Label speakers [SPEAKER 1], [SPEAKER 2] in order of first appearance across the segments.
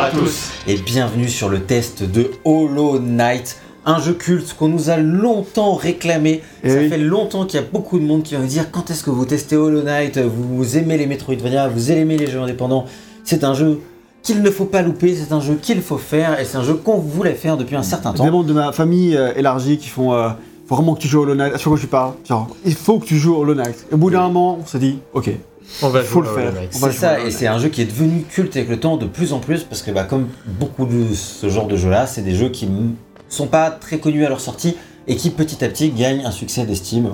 [SPEAKER 1] à tous
[SPEAKER 2] et bienvenue sur le test de Hollow Knight, un jeu culte qu'on nous a longtemps réclamé.
[SPEAKER 1] Eh
[SPEAKER 2] Ça
[SPEAKER 1] oui.
[SPEAKER 2] fait longtemps qu'il y a beaucoup de monde qui va nous dire quand est-ce que vous testez Hollow Knight, vous aimez les Metroidvania, vous aimez les jeux indépendants. C'est un jeu qu'il ne faut pas louper, c'est un jeu qu'il faut faire et c'est un jeu qu'on voulait faire depuis un certain
[SPEAKER 1] Des
[SPEAKER 2] temps.
[SPEAKER 1] membres de ma famille euh, élargie qui font euh, faut vraiment que tu joues Hollow Knight. À chaque fois que je parle, genre, il faut que tu joues Hollow Knight. Et au bout d'un moment, on s'est dit, ok,
[SPEAKER 3] On va
[SPEAKER 1] faut le faire.
[SPEAKER 2] C'est ça, et c'est un jeu qui est devenu culte avec le temps de plus en plus, parce que bah, comme beaucoup de ce genre de jeux-là, c'est des jeux qui ne sont pas très connus à leur sortie et qui petit à petit gagnent un succès d'estime.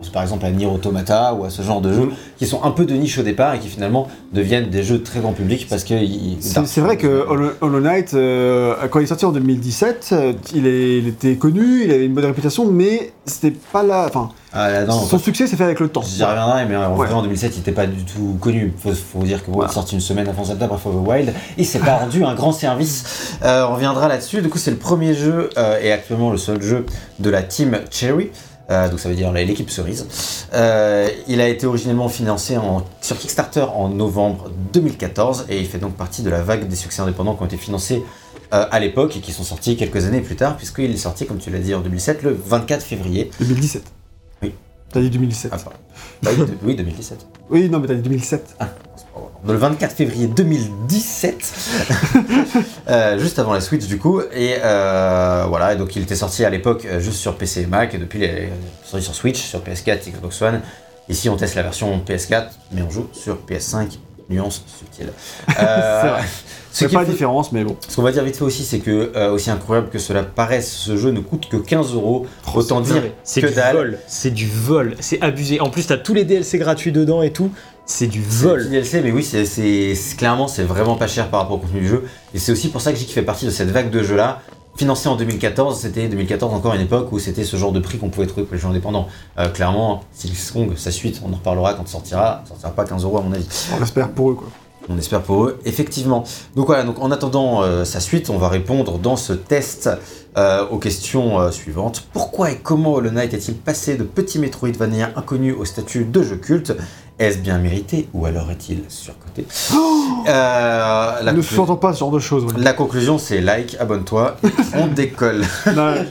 [SPEAKER 2] Pense par exemple à Nier Automata ou à ce genre de jeux qui sont un peu de niche au départ et qui finalement deviennent des jeux très grand public parce que ils-
[SPEAKER 1] C'est vrai que Hollow, Knight, euh, quand il est sorti en 2017, euh, il, est- il était connu, il avait une bonne réputation, mais c'était pas là. Enfin,
[SPEAKER 2] Ah, là, non,
[SPEAKER 1] son succès s'est fait avec le temps.
[SPEAKER 2] J'y reviendrai, mais en
[SPEAKER 1] Ouais.
[SPEAKER 2] vrai, en 2007, il n'était pas du tout connu. Faut, faut dire que bon, il
[SPEAKER 1] Voilà.
[SPEAKER 2] est sorti une semaine avant Zelda Breath of the Wild. Il s'est pas rendu un grand service. Euh, on reviendra là-dessus. Du coup, c'est le premier jeu euh, et actuellement le seul jeu de la team Cherry. Euh, donc ça veut dire l'équipe cerise. Euh, il a été originellement financé en- sur Kickstarter en novembre 2014 et il fait donc partie de la vague des succès indépendants qui ont été financés euh, à l'époque et qui sont sortis quelques années plus tard puisqu'il est sorti, comme tu l'as dit, en 2007, le 24 février.
[SPEAKER 1] 2017.
[SPEAKER 2] Oui.
[SPEAKER 1] T'as dit 2017.
[SPEAKER 2] Ah. Bah oui, de- oui, 2017.
[SPEAKER 1] Oui, non, mais t'as dit 2007.
[SPEAKER 2] Le 24 février 2017, euh, juste avant la Switch du coup, et euh, voilà, et donc il était sorti à l'époque euh, juste sur PC et Mac, et depuis il est sorti sur Switch, sur PS4, Xbox One. Ici on teste la version PS4, mais on joue sur PS5, nuance subtile. Euh,
[SPEAKER 1] C'est
[SPEAKER 2] ce
[SPEAKER 1] pas la différence, mais bon.
[SPEAKER 2] ce qu'on va dire vite fait aussi, c'est que, euh, aussi incroyable que cela paraisse, ce jeu ne coûte que 15 euros. Autant dire
[SPEAKER 3] C'est
[SPEAKER 2] que
[SPEAKER 3] du
[SPEAKER 2] dalle.
[SPEAKER 3] c'est du vol, c'est abusé. En plus, t'as tous les DLC gratuits dedans et tout, c'est du vol.
[SPEAKER 2] DLC, mais oui, c'est, clairement, c'est vraiment pas cher par rapport au contenu du jeu. Et c'est aussi pour ça que je dis qu'il fait partie de cette vague de jeux-là. Financé en 2014, c'était 2014 encore une époque où c'était ce genre de prix qu'on pouvait trouver pour les jeux indépendants. Euh, clairement, Silksong, sa suite, on en reparlera quand sortira, ça sortira pas 15 euros à mon avis.
[SPEAKER 1] On l'espère pour eux, quoi.
[SPEAKER 2] On espère pour eux, effectivement. Donc voilà, donc en attendant euh, sa suite, on va répondre dans ce test euh, aux questions euh, suivantes. Pourquoi et comment Hollow Knight est-il passé de petit Metroidvania inconnu au statut de jeu culte? Est-ce bien mérité ou alors est-il surcoté? Euh, la,
[SPEAKER 1] ne sous-entend pas ce genre de choses. ouais.
[SPEAKER 2] la conclusion, c'est like, abonne-toi, on décolle.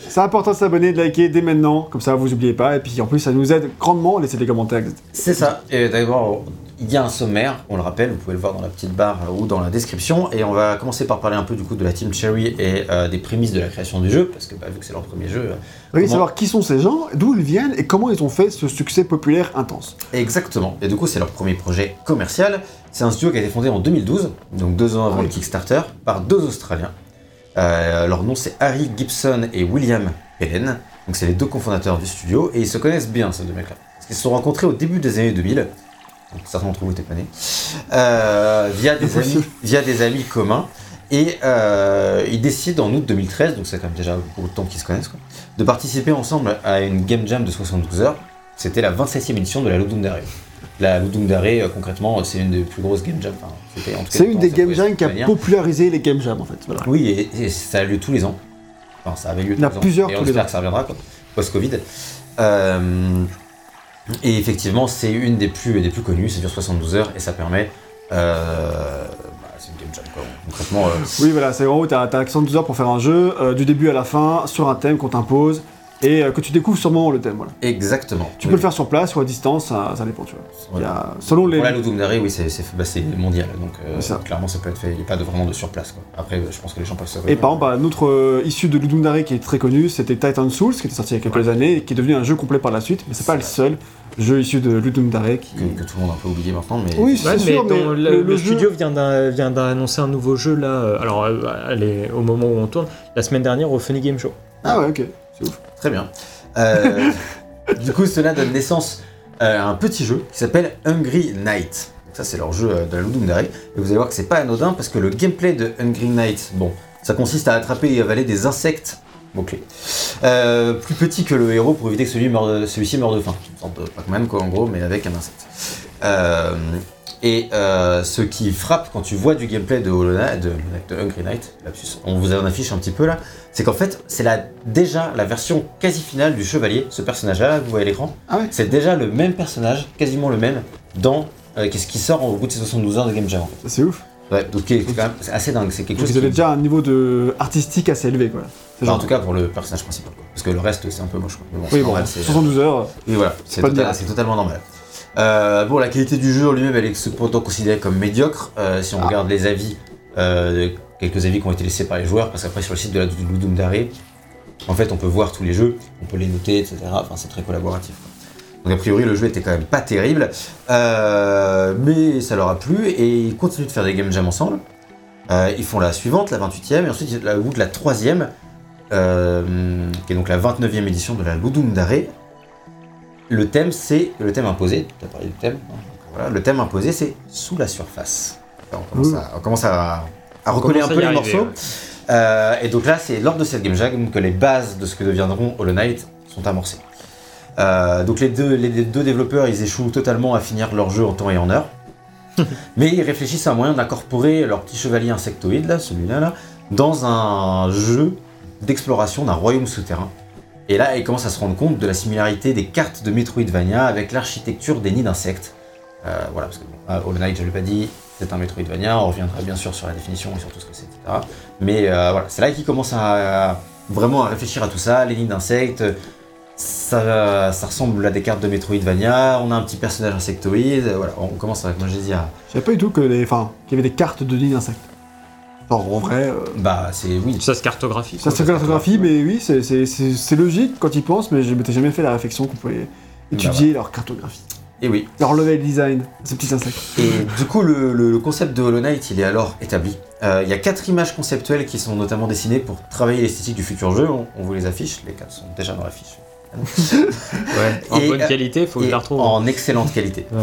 [SPEAKER 1] C'est important de s'abonner, de liker dès maintenant, comme ça vous oubliez pas. Et puis en plus, ça nous aide grandement. Laissez des commentaires.
[SPEAKER 2] C'est ça. Et d'abord, il y a un sommaire, on le rappelle, vous pouvez le voir dans la petite barre ou dans la description. Et on va commencer par parler un peu du coup de la Team Cherry et euh, des prémices de la création du jeu, parce que bah, vu que c'est leur premier jeu. euh,
[SPEAKER 1] Oui,
[SPEAKER 2] comment-
[SPEAKER 1] savoir qui sont ces gens, d'où ils viennent et comment ils ont fait ce succès populaire intense.
[SPEAKER 2] Exactement. Et du coup, c'est leur premier projet commercial. C'est un studio qui a été fondé en 2012, donc deux ans avant
[SPEAKER 1] Ah oui.
[SPEAKER 2] le Kickstarter, par deux Australiens. Euh, leur nom, c'est Harry Gibson et William Helen. Donc, c'est les deux cofondateurs du studio et ils se connaissent bien, ces deux mecs-là. Parce qu'ils se sont rencontrés au début des années 2000. Certains d'entre vous étaient pas nés. Euh, via, des amis, via des amis communs. Et euh, ils décident en août 2013, donc c'est quand même déjà beaucoup de temps qu'ils se connaissent, quoi, de participer ensemble à une game jam de 72 heures. C'était la 27e édition de la Ludum Dare. La Ludum Dare, euh, concrètement, c'est une des plus grosses game jams. Enfin,
[SPEAKER 1] C'est une des game jams qui a popularisé les game jams en fait. Voilà.
[SPEAKER 2] Oui, et, et ça a lieu tous les ans. Enfin, ça avait lieu tous
[SPEAKER 1] Il y en a
[SPEAKER 2] les ans.
[SPEAKER 1] plusieurs tous
[SPEAKER 2] on
[SPEAKER 1] les
[SPEAKER 2] espère
[SPEAKER 1] ans.
[SPEAKER 2] que ça reviendra, quoi, post-Covid. Euh, et effectivement, c'est une des plus, des plus connues, ça dure 72 heures et ça permet. euh, bah, c'est une game jam, quoi. Concrètement, euh,
[SPEAKER 1] Oui, voilà, c'est en gros, t'as t'as 72 heures pour faire un jeu, euh, du début à la fin, sur un thème qu'on t'impose, et euh, que tu découvres sur le le thème. Voilà.
[SPEAKER 2] exactement.
[SPEAKER 1] Tu peux le faire sur place ou à distance, ça, ça dépend, tu vois. Il y a, selon les.
[SPEAKER 2] La Ludum Dare, oui, c'est bah, c'est mondial, donc euh,
[SPEAKER 1] ça.
[SPEAKER 2] clairement ça peut être fait. Il n'y a pas de, vraiment de sur place. Quoi. Après, je pense que les gens peuvent se.
[SPEAKER 1] Et par exemple, bah, notre euh, issue de Ludum Dare qui est très connu, c'était Titan Souls, qui était sorti il y a quelques années, et qui est devenu un jeu complet par la suite, mais c'est pas le seul jeu issu de Ludum Dare qui.
[SPEAKER 2] que, que tout le monde a un peu oublié maintenant, mais
[SPEAKER 1] Oui,
[SPEAKER 3] Ouais,
[SPEAKER 1] c'est
[SPEAKER 3] mais
[SPEAKER 1] sûr, mais
[SPEAKER 3] le,
[SPEAKER 1] le-
[SPEAKER 3] le
[SPEAKER 1] le jeu-
[SPEAKER 3] studio vient d'annoncer un nouveau jeu là. euh, Alors, euh, elle est au moment où on tourne, la semaine dernière au Funny Game Show.
[SPEAKER 1] Ah ouais, ok,
[SPEAKER 2] Très bien. Euh, du coup, cela donne naissance à un petit jeu qui s'appelle Hungry Night. Donc ça, c'est leur jeu euh, de la Ludum. Et vous allez voir que c'est pas anodin parce que le gameplay de Hungry Night, bon, ça consiste à attraper et avaler des insectes. Mot-clé. Euh, plus petit que le héros pour éviter que celui-ci meure de faim. Une sorte de Pac-Man, quoi, en gros, mais avec un insecte. Euh, et euh, ce qui frappe quand tu vois du gameplay de, Hollow Knight- de, de Hungry Night, lapsus, on vous en affiche un petit peu là, c'est qu'en fait, c'est la, déjà la version quasi finale du chevalier, ce personnage-là, que vous voyez à l'écran.
[SPEAKER 1] Ah ouais
[SPEAKER 2] C'est déjà le même personnage, quasiment le même, dans euh, qu'est-ce qui sort au bout de ces 72 heures de Game Jam. en fait.
[SPEAKER 1] C'est ouf.
[SPEAKER 2] Ouais, donc c'est quand même assez dingue. C'est quelque
[SPEAKER 1] Donc
[SPEAKER 2] chose
[SPEAKER 1] avaient
[SPEAKER 2] qui-
[SPEAKER 1] déjà un niveau de artistique assez élevé, quoi.
[SPEAKER 2] Enfin, en tout cas pour le personnage principal. Quoi. Parce que le reste, c'est un peu moche. Quoi. Mais bon,
[SPEAKER 1] oui, bon,
[SPEAKER 2] normal, c'est-
[SPEAKER 1] 72 heures.
[SPEAKER 2] Oui, voilà, total- c'est totalement normal. Euh, bon, la qualité du jeu en lui-même, elle est cependant considérée comme médiocre. euh, si on
[SPEAKER 1] Ah.
[SPEAKER 2] regarde les avis, euh, quelques avis qui ont été laissés par les joueurs, parce qu'après sur le site de la Ludum Dare, en fait, on peut voir tous les jeux, on peut les noter, etc. Enfin, c'est très collaboratif. quoi. Donc a priori, le jeu était quand même pas terrible, mais ça leur a plu et ils continuent de faire des game jams ensemble. Ils font la suivante, la 28e, et ensuite la, au bout de la troisième, qui est donc la 29e édition de la Ludum Dare. Le thème, c'est le thème imposé. Tu as parlé du thème. hein, voilà, le thème imposé, c'est sous la surface. Enfin, on, commence à, on commence à, à
[SPEAKER 3] On
[SPEAKER 2] recoller un
[SPEAKER 3] commence
[SPEAKER 2] peu les
[SPEAKER 3] arriver,
[SPEAKER 2] morceaux.
[SPEAKER 3] ouais.
[SPEAKER 2] Euh, et donc là, c'est lors de cette game jam que les bases de ce que deviendront Hollow Knight sont amorcées. Euh, donc les deux, les deux développeurs, ils échouent totalement à finir leur jeu en temps et en heure. Mais ils réfléchissent à un moyen d'incorporer leur petit chevalier insectoïde, là, celui-là, là, dans un jeu d'exploration d'un royaume souterrain. Et là, ils commencent à se rendre compte de la similarité des cartes de Metroidvania avec l'architecture des nids d'insectes. Euh, voilà, parce que bon, ah, Hollow Knight, je ne l'ai pas dit, c'est un Metroidvania, on reviendra bien sûr sur la définition et sur tout ce que c'est, etc. Mais euh, voilà, c'est là qu'ils commencent à, vraiment à réfléchir à tout ça, les nids d'insectes, ça, ressemble à des cartes de Metroidvania, on a un petit personnage insectoïde, voilà, on commence à, comme j'ai dit, à...
[SPEAKER 1] Je savais pas du tout qu'il y avait des cartes de nids d'insectes. Genre en vrai, euh,
[SPEAKER 2] Bah, c'est... oui,
[SPEAKER 3] Ça se cartographie.
[SPEAKER 1] ça c'est cartographie, mais oui, c'est- logique quand ils pensent, mais je m'étais jamais fait la réflexion qu'on pouvait étudier leur cartographie,
[SPEAKER 2] et oui.
[SPEAKER 1] leur level design, ces petits insectes.
[SPEAKER 2] Et du coup, le, le- le concept de Hollow Knight, il est alors établi. Euh, Il y a quatre images conceptuelles qui sont notamment dessinées pour travailler l'esthétique du futur jeu. On, on vous les affiche, les quatre sont déjà dans la fiche.
[SPEAKER 3] Ouais. En
[SPEAKER 2] Et,
[SPEAKER 3] bonne
[SPEAKER 2] euh,
[SPEAKER 3] qualité, faut que je la retrouve.
[SPEAKER 2] en excellente qualité.
[SPEAKER 3] Ouais.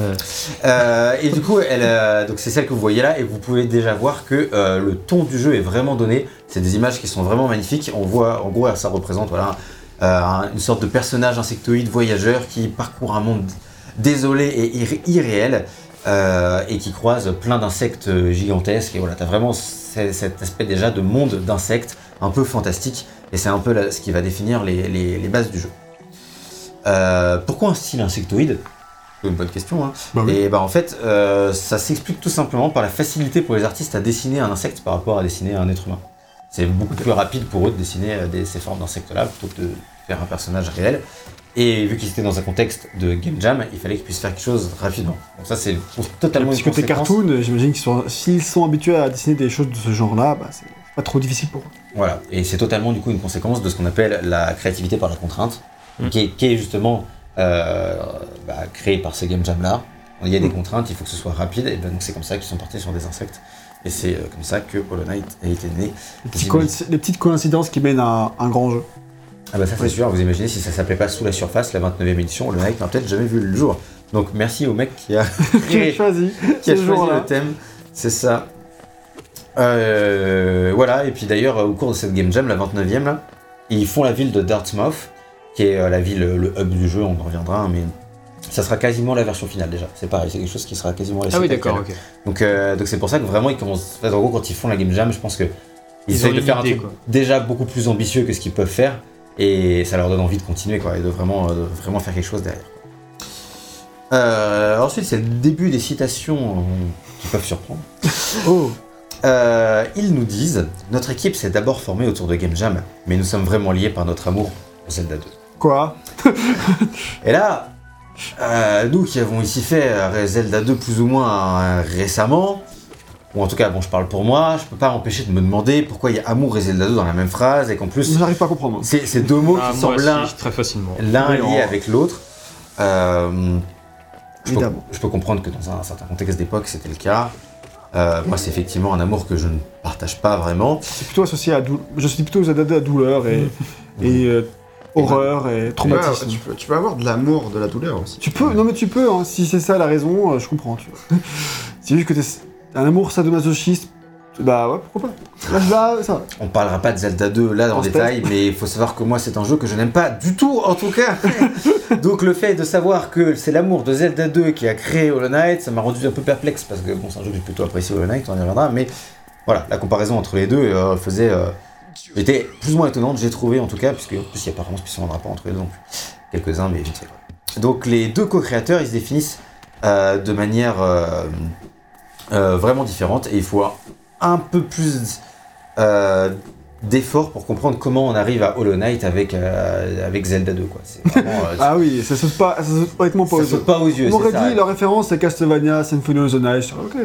[SPEAKER 2] Euh, et du coup, elle, euh, donc c'est celle que vous voyez là, et vous pouvez déjà voir que euh, le ton du jeu est vraiment donné. C'est des images qui sont vraiment magnifiques. On voit, en gros, ça représente voilà, un- une sorte de personnage insectoïde voyageur qui parcourt un monde désolé et irré- irréel. et qui croise plein d'insectes gigantesques. Et voilà, t'as vraiment cet aspect déjà de monde d'insectes un peu fantastique. Et c'est un peu là, ce qui va définir les, les- les bases du jeu. Euh, pourquoi un style insectoïde? C'est une bonne question. Hein.
[SPEAKER 1] Bah oui.
[SPEAKER 2] Et bah en fait, euh, ça s'explique tout simplement par la facilité pour les artistes à dessiner un insecte par rapport à dessiner un être humain. C'est beaucoup plus rapide pour eux de dessiner euh, des- ces formes d'insectes-là plutôt que de faire un personnage réel. Et vu qu'ils étaient dans un contexte de game jam, il fallait qu'ils puissent faire quelque chose rapidement. Donc ça c'est totalement
[SPEAKER 1] Parce
[SPEAKER 2] une
[SPEAKER 1] que
[SPEAKER 2] conséquence.
[SPEAKER 1] cartoons, j'imagine qu'ils sont, s'ils sont habitués à dessiner des choses de ce genre-là, bah, c'est pas trop difficile pour eux.
[SPEAKER 2] Voilà, et c'est totalement du coup une conséquence de ce qu'on appelle la créativité par la contrainte, Qui, est, qui est justement euh, bah, créée par ces game jams là. Il y a des
[SPEAKER 1] Mm.
[SPEAKER 2] contraintes, il faut que ce soit rapide, et ben, donc c'est comme ça qu'ils sont partis sur des insectes. Et c'est euh, comme ça que Hollow Knight a été né.
[SPEAKER 1] Les, petits petites coïncidences qui mènent à un grand jeu.
[SPEAKER 2] Ah bah ça c'est
[SPEAKER 1] Oui.
[SPEAKER 2] sûr, vous imaginez si ça s'appelait pas Sous la surface, la 29e édition, Hollow Knight n'a peut-être jamais vu le jour. Donc merci au mec qui a créé
[SPEAKER 1] choisi
[SPEAKER 2] qui a choisi le thème, c'est ça. Euh, voilà, et puis d'ailleurs, au cours de cette game jam, la 29e, là, ils font la ville de Dartmouth, qui est euh, la ville, le hub du jeu, on en reviendra, hein, mais ça sera quasiment la version finale déjà. C'est pareil, c'est quelque chose qui sera quasiment la
[SPEAKER 3] Ah oui, d'accord, ok.
[SPEAKER 2] Donc euh, donc c'est pour ça que vraiment, ils commencent. en gros, quand ils font la game jam, je pense que ils,
[SPEAKER 3] Ils
[SPEAKER 2] essayent de faire un truc
[SPEAKER 3] quoi.
[SPEAKER 2] déjà beaucoup plus ambitieux que ce qu'ils peuvent faire, et ça leur donne envie de continuer, quoi, et de vraiment, euh, de vraiment faire quelque chose derrière. Euh, ensuite, c'est le début des citations qui peuvent surprendre.
[SPEAKER 1] Oh,
[SPEAKER 2] Euh, ils nous disent Notre équipe s'est d'abord formée autour de Game Jam, mais nous sommes vraiment liés par notre amour pour Zelda 2.
[SPEAKER 1] Quoi
[SPEAKER 2] Et là, euh, nous qui avons ici fait euh, Zelda 2 plus ou moins euh, récemment, ou en tout cas, bon, je parle pour moi, je peux pas m'empêcher de me demander pourquoi il y a amour et Zelda 2 dans la même phrase, et qu'en plus,
[SPEAKER 1] J'arrive pas à comprendre.
[SPEAKER 2] c'est c'est deux mots
[SPEAKER 3] Ah,
[SPEAKER 2] qui
[SPEAKER 3] moi
[SPEAKER 2] sont l'un
[SPEAKER 3] aussi, très facilement.
[SPEAKER 2] l'un
[SPEAKER 1] Oui,
[SPEAKER 2] lié avec l'autre. Euh, je, peux,
[SPEAKER 1] Évidemment.
[SPEAKER 2] je peux comprendre que dans un certain contexte d'époque, c'était le cas. Euh, moi, c'est effectivement un amour que je ne partage pas vraiment.
[SPEAKER 1] C'est plutôt associé à dou... Je suis plutôt ZD à douleur et, et euh, horreur et traumatisme.
[SPEAKER 4] tu, peux, tu peux avoir de l'amour, de la douleur aussi.
[SPEAKER 1] Tu peux, non mais tu peux, hein, si c'est ça la raison, euh, je comprends, tu vois. c'est juste que t'es un amour sadomasochiste, bah ouais, pourquoi pas. Là, là, ça va.
[SPEAKER 2] On parlera pas de Zelda 2 là dans le détail, mais il faut savoir que moi c'est un jeu que je n'aime pas du tout en tout cas. Donc le fait de savoir que c'est l'amour de Zelda 2 qui a créé Hollow Knight, ça m'a rendu un peu perplexe parce que bon c'est un jeu que j'ai plutôt apprécié Hollow Knight, on y reviendra, mais voilà, la comparaison entre les deux euh, faisait euh, était plus ou moins étonnante, j'ai trouvé en tout cas, puisque en plus il n'y a pas vraiment spécialement de rapport entre les deux non plus. Quelques-uns, mais vite fait. Donc les deux co-créateurs, ils se définissent euh, de manière euh, euh, vraiment différentes et il faut un peu plus euh, d'effort pour comprendre comment on arrive à Hollow Knight avec, euh, avec Zelda 2. Quoi. Vraiment, euh,
[SPEAKER 1] Ah oui, ça saute pas, ça saute honnêtement pas
[SPEAKER 2] ça
[SPEAKER 1] aux
[SPEAKER 2] saute
[SPEAKER 1] yeux.
[SPEAKER 2] pas aux yeux.
[SPEAKER 1] On
[SPEAKER 2] ça.
[SPEAKER 1] dit, la référence c'est Castlevania, Symphony of the Night. Ok.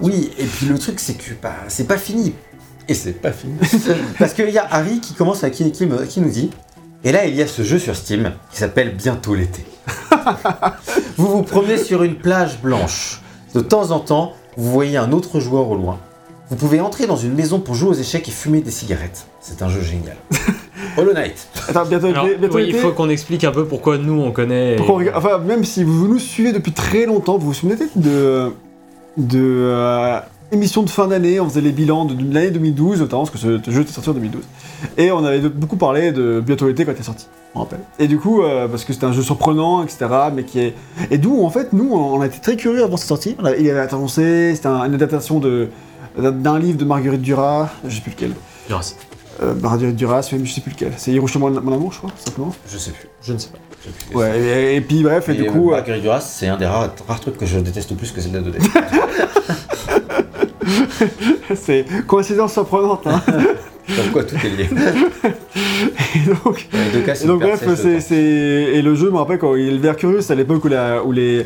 [SPEAKER 2] Oui, et puis le truc, c'est que bah, c'est pas fini. Et c'est pas fini. Parce qu'il y a Harry qui commence à qui, qui, qui nous dit. Et là, il y a ce jeu sur Steam qui s'appelle Bientôt l'été. vous vous promenez sur une plage blanche. De temps en temps, vous voyez un autre joueur au loin. Vous pouvez entrer dans une maison pour jouer aux échecs et fumer des cigarettes. C'est un jeu génial. Hollow Knight.
[SPEAKER 1] Attends, bientôt,
[SPEAKER 3] Alors,
[SPEAKER 1] l'été- bientôt
[SPEAKER 3] oui, il faut qu'on explique un peu pourquoi nous on connaît.
[SPEAKER 1] Pourquoi on Enfin, même si vous nous suivez depuis très longtemps, vous vous souvenez peut-être de, de euh, émissions de fin d'année, on faisait les bilans de, de l'année 2012, notamment parce que ce jeu était sorti en 2012. Et on avait de- beaucoup parlé de bientôt l'été quand il est sorti, me rappelle. Et du coup, euh, parce que c'était un jeu surprenant, etc. Mais qui est... Et d'où, en fait, nous, on a été très curieux avant sa sortie. On il avait annoncé, c'était un- une adaptation de d'un livre de Marguerite Duras, je sais plus lequel.
[SPEAKER 3] Grâce.
[SPEAKER 1] Euh, Marguerite Duras, mais je sais plus lequel. C'est Hiroshima mon amour, je crois, simplement.
[SPEAKER 2] Je sais plus.
[SPEAKER 3] Je ne sais pas.
[SPEAKER 1] Ouais, et, et puis bref, et,
[SPEAKER 2] Et,
[SPEAKER 1] du
[SPEAKER 2] euh,
[SPEAKER 1] coup. euh,
[SPEAKER 2] Marguerite Duras, c'est un des rares, rares trucs que je déteste plus que Zelda 2D.
[SPEAKER 1] C'est coïncidence surprenante. Hein.
[SPEAKER 2] Comme quoi, tout est lié.
[SPEAKER 1] et donc,
[SPEAKER 2] Dans les deux cas, c'est
[SPEAKER 1] et donc
[SPEAKER 2] hyper
[SPEAKER 1] bref, c'est, et le jeu, je me rappelle quand il est Curious, à l'époque où, les,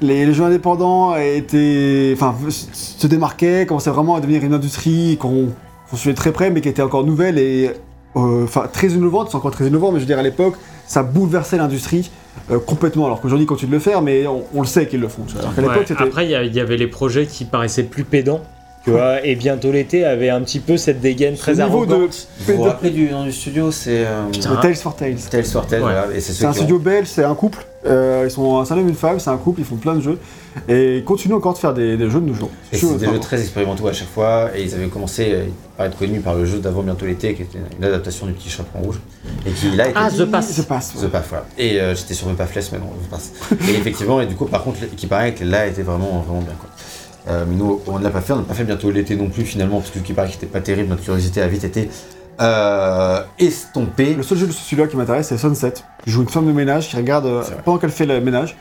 [SPEAKER 1] les, les jeux indépendants étaient, enfin, se- se démarquaient, commençaient vraiment à devenir une industrie qu'on, qu'on suivait très près, mais qui était encore nouvelle et euh, enfin très innovante. C'est encore très innovant, mais je veux dire à l'époque, ça bouleversait l'industrie euh, complètement. Alors qu'aujourd'hui, ils continuent de le faire, mais on, on le sait qu'ils le font. tu vois. Alors qu'à l'époque,
[SPEAKER 3] Ouais,
[SPEAKER 1] c'était
[SPEAKER 3] Après, il y, avait les projets qui paraissaient plus pédants. Tu vois, et bientôt l'été avait un petit peu cette dégaine
[SPEAKER 1] ce
[SPEAKER 3] très
[SPEAKER 1] niveau de
[SPEAKER 3] arrogante.
[SPEAKER 2] Vous vous rappelez du nom du studio C'est euh,
[SPEAKER 1] Tales for Tales.
[SPEAKER 2] Tales for Tales,
[SPEAKER 3] Ouais.
[SPEAKER 2] voilà, et c'est
[SPEAKER 1] un
[SPEAKER 2] qui
[SPEAKER 1] studio belge, c'est un couple. Euh, ils sont un homme et une femme, c'est un couple, ils font plein de jeux. Et ils continuent encore de faire des, des jeux de nos jours.
[SPEAKER 2] Et c'est des jeux très expérimentaux à chaque fois, et ils avaient commencé par être connus par le jeu d'avant bientôt l'été, qui était une adaptation du petit chaperon rouge, et qui là était
[SPEAKER 3] Ah, The Pass.
[SPEAKER 1] The Pass. ouais.
[SPEAKER 2] The Path, voilà. Et euh, j'étais sur The Pathless, mais non, The Pass. Et effectivement, et du coup, par contre, qui paraît que là était vraiment, vraiment bien, quoi. Euh, mais nous, on ne l'a pas fait, on n'a pas fait bientôt l'été non plus, finalement, parce que qui paraît qu'il était pas terrible, notre curiosité a vite été euh, estompée.
[SPEAKER 1] Le seul jeu de celui-là qui m'intéresse, c'est Sunset. Je joue une femme de ménage qui regarde, euh, pendant qu'elle fait le ménage,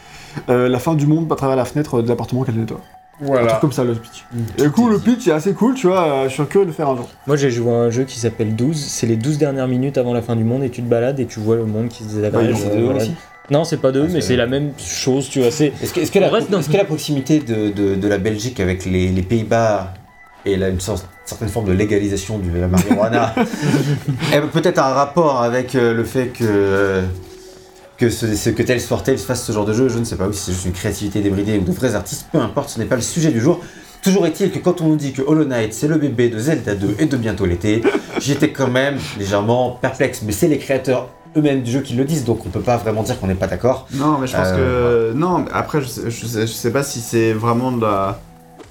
[SPEAKER 1] euh, la fin du monde à travers la fenêtre de l'appartement qu'elle nettoie. Un truc comme ça, le pitch. Et du coup, le pitch est assez cool, tu vois, euh, je suis curieux de le faire un jour.
[SPEAKER 3] Moi, j'ai joué à un jeu qui s'appelle 12. C'est les 12 dernières minutes avant la fin du monde et tu te balades et tu vois le monde qui se
[SPEAKER 2] Ouais,
[SPEAKER 3] désagrège.
[SPEAKER 2] c'est
[SPEAKER 3] euh, voilà.
[SPEAKER 2] aussi?
[SPEAKER 3] Non, c'est pas deux,
[SPEAKER 2] Ah,
[SPEAKER 3] mais
[SPEAKER 2] c'est-
[SPEAKER 3] la même chose, tu vois. C'est
[SPEAKER 2] Est-ce que, est-ce que, est-ce que la proximité de, de- de la Belgique avec les, les Pays-Bas et là, une sorte- certaine forme de légalisation de la marijuana a peut-être un rapport avec euh, le fait que, euh, que, ce, que Tales for Tales fasse ce genre de jeu Je ne sais pas, oui, si c'est juste une créativité débridée ou de vrais artistes, peu importe, ce n'est pas le sujet du jour. Toujours est-il que quand on nous dit que Hollow Knight c'est le bébé de Zelda 2 et de bientôt l'été, j'étais quand même légèrement perplexe. Mais c'est les créateurs eux-mêmes du jeu qui le disent, donc on peut pas vraiment dire qu'on n'est pas d'accord.
[SPEAKER 4] Non, mais je pense
[SPEAKER 2] Euh,
[SPEAKER 4] que. Non, après, je sais, je sais, je sais pas si c'est vraiment de la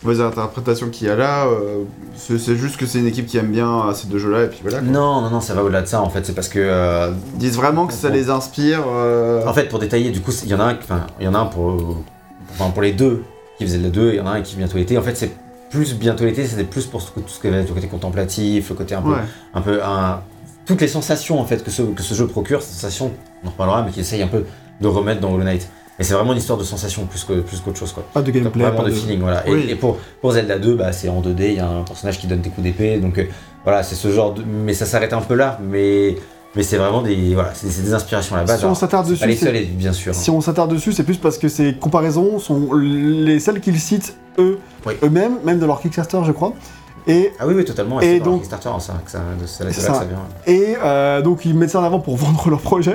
[SPEAKER 4] mauvaise interprétation qu'il y a là. euh, c'est juste que c'est une équipe qui aime bien euh, ces deux jeux-là, et puis voilà. quoi.
[SPEAKER 2] Non, non, non, ça va au-delà de ça en fait. C'est parce que, euh,
[SPEAKER 4] Ils disent vraiment que ça les inspire. euh,
[SPEAKER 2] en fait, pour détailler, du coup, il y en a un, enfin, il y en a un pour, enfin, pour les deux qui faisaient les deux, il y en a un qui bientôt l'été. En fait, c'est plus bientôt l'été, c'était plus pour tout ce qui avait le côté contemplatif, le côté un peu,
[SPEAKER 4] Ouais.
[SPEAKER 2] un peu, un- toutes les sensations en fait que ce, que ce jeu procure, ces sensations, on en reparlera, mais qui essaye un peu de remettre dans Hollow Knight. Et c'est vraiment une histoire de sensations plus que plus qu'autre chose quoi.
[SPEAKER 1] Pas de gameplay,
[SPEAKER 2] vraiment
[SPEAKER 1] pas
[SPEAKER 2] de
[SPEAKER 1] de...
[SPEAKER 2] feeling voilà. Et-
[SPEAKER 4] Oui.
[SPEAKER 2] Et, pour, pour Zelda 2, bah, c'est en 2D, il y a un personnage qui donne des coups d'épée, donc euh, voilà, c'est ce genre de. Mais ça s'arrête un peu là, mais, mais c'est vraiment des. Voilà, c'est des inspirations à la base.
[SPEAKER 1] Si on s'attarde dessus,
[SPEAKER 2] les bien sûr. hein.
[SPEAKER 1] si on s'attarde dessus, c'est plus parce que ces comparaisons sont les celles qu'ils citent eux,
[SPEAKER 2] Oui.
[SPEAKER 1] eux-mêmes, même dans leur Kickstarter, je crois. Et
[SPEAKER 2] Ah oui, oui, totalement.
[SPEAKER 1] Et
[SPEAKER 2] Et donc. Kickstarter, ça, ça, vient.
[SPEAKER 1] Et euh, donc ils mettent ça en avant pour vendre leur projet.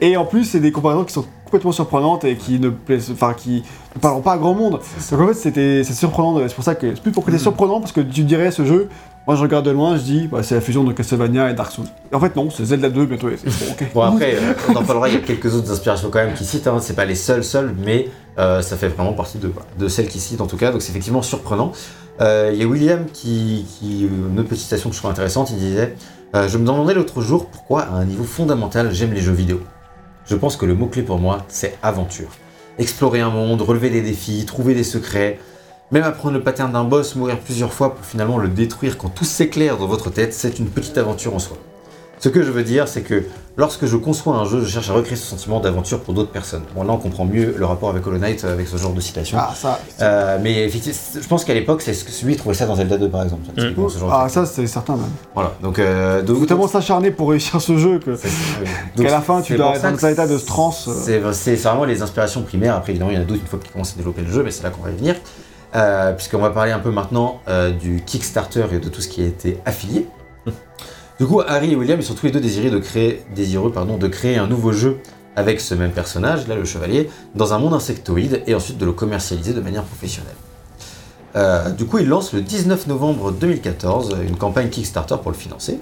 [SPEAKER 1] Et en plus, c'est des comparaisons qui sont complètement surprenantes et qui ne plaisent, enfin qui ne parleront pas à grand monde. Donc en fait, c'était c'est surprenant. C'est pour ça que c'est plus pour que c'est
[SPEAKER 2] Mhm.
[SPEAKER 1] surprenant parce que tu dirais ce jeu. Moi, je regarde de loin, je dis, bah, c'est la fusion de Castlevania et Dark Souls. En fait, non, c'est Zelda 2 bientôt. Bon, ok.
[SPEAKER 2] Bon, après, euh, on en parlera, il y a quelques autres inspirations quand même qui citent, hein, c'est pas les seules, seules, mais euh, ça fait vraiment partie de, celles qui citent en tout cas, donc c'est effectivement surprenant. Euh, Il y a William qui, qui, une autre petite citation que je trouve intéressante, il disait euh, Je me demandais l'autre jour pourquoi, à un niveau fondamental, j'aime les jeux vidéo. Je pense que le mot-clé pour moi, c'est aventure. Explorer un monde, relever des défis, trouver des secrets, même apprendre le pattern d'un boss, mourir plusieurs fois pour finalement le détruire quand tout s'éclaire dans votre tête, c'est une petite aventure en soi. Ce que je veux dire, c'est que lorsque je conçois un jeu, je cherche à recréer ce sentiment d'aventure pour d'autres personnes. Bon, là, on comprend mieux le rapport avec Hollow Knight, avec ce genre de citation.
[SPEAKER 1] Ah, ça.
[SPEAKER 2] Euh, mais effectivement, je pense qu'à l'époque, c'est ce que lui il trouvait ça dans Zelda 2 par exemple. typiquement, ce genre de
[SPEAKER 1] Ah, ça, c'est certain, même.
[SPEAKER 2] Voilà. Donc, euh, donc
[SPEAKER 1] Faut tellement s'acharner pour réussir ce jeu que. Qu'à la fin, tu dois être dans cet état de transe. euh.
[SPEAKER 2] C'est vraiment les inspirations primaires. Après, évidemment, il y en a d'autres une fois qu'ils commencent à développer le jeu, mais c'est là qu'on va y venir. Euh, Puisqu'on va parler un peu maintenant euh, du Kickstarter et de tout ce qui a été affilié. Du coup, Harry et William, ils sont tous les deux désirés de créer, désireux pardon, de créer un nouveau jeu avec ce même personnage, là le chevalier, dans un monde insectoïde et ensuite de le commercialiser de manière professionnelle. Euh, du coup, ils lancent le 19 novembre 2014 une campagne Kickstarter pour le financer.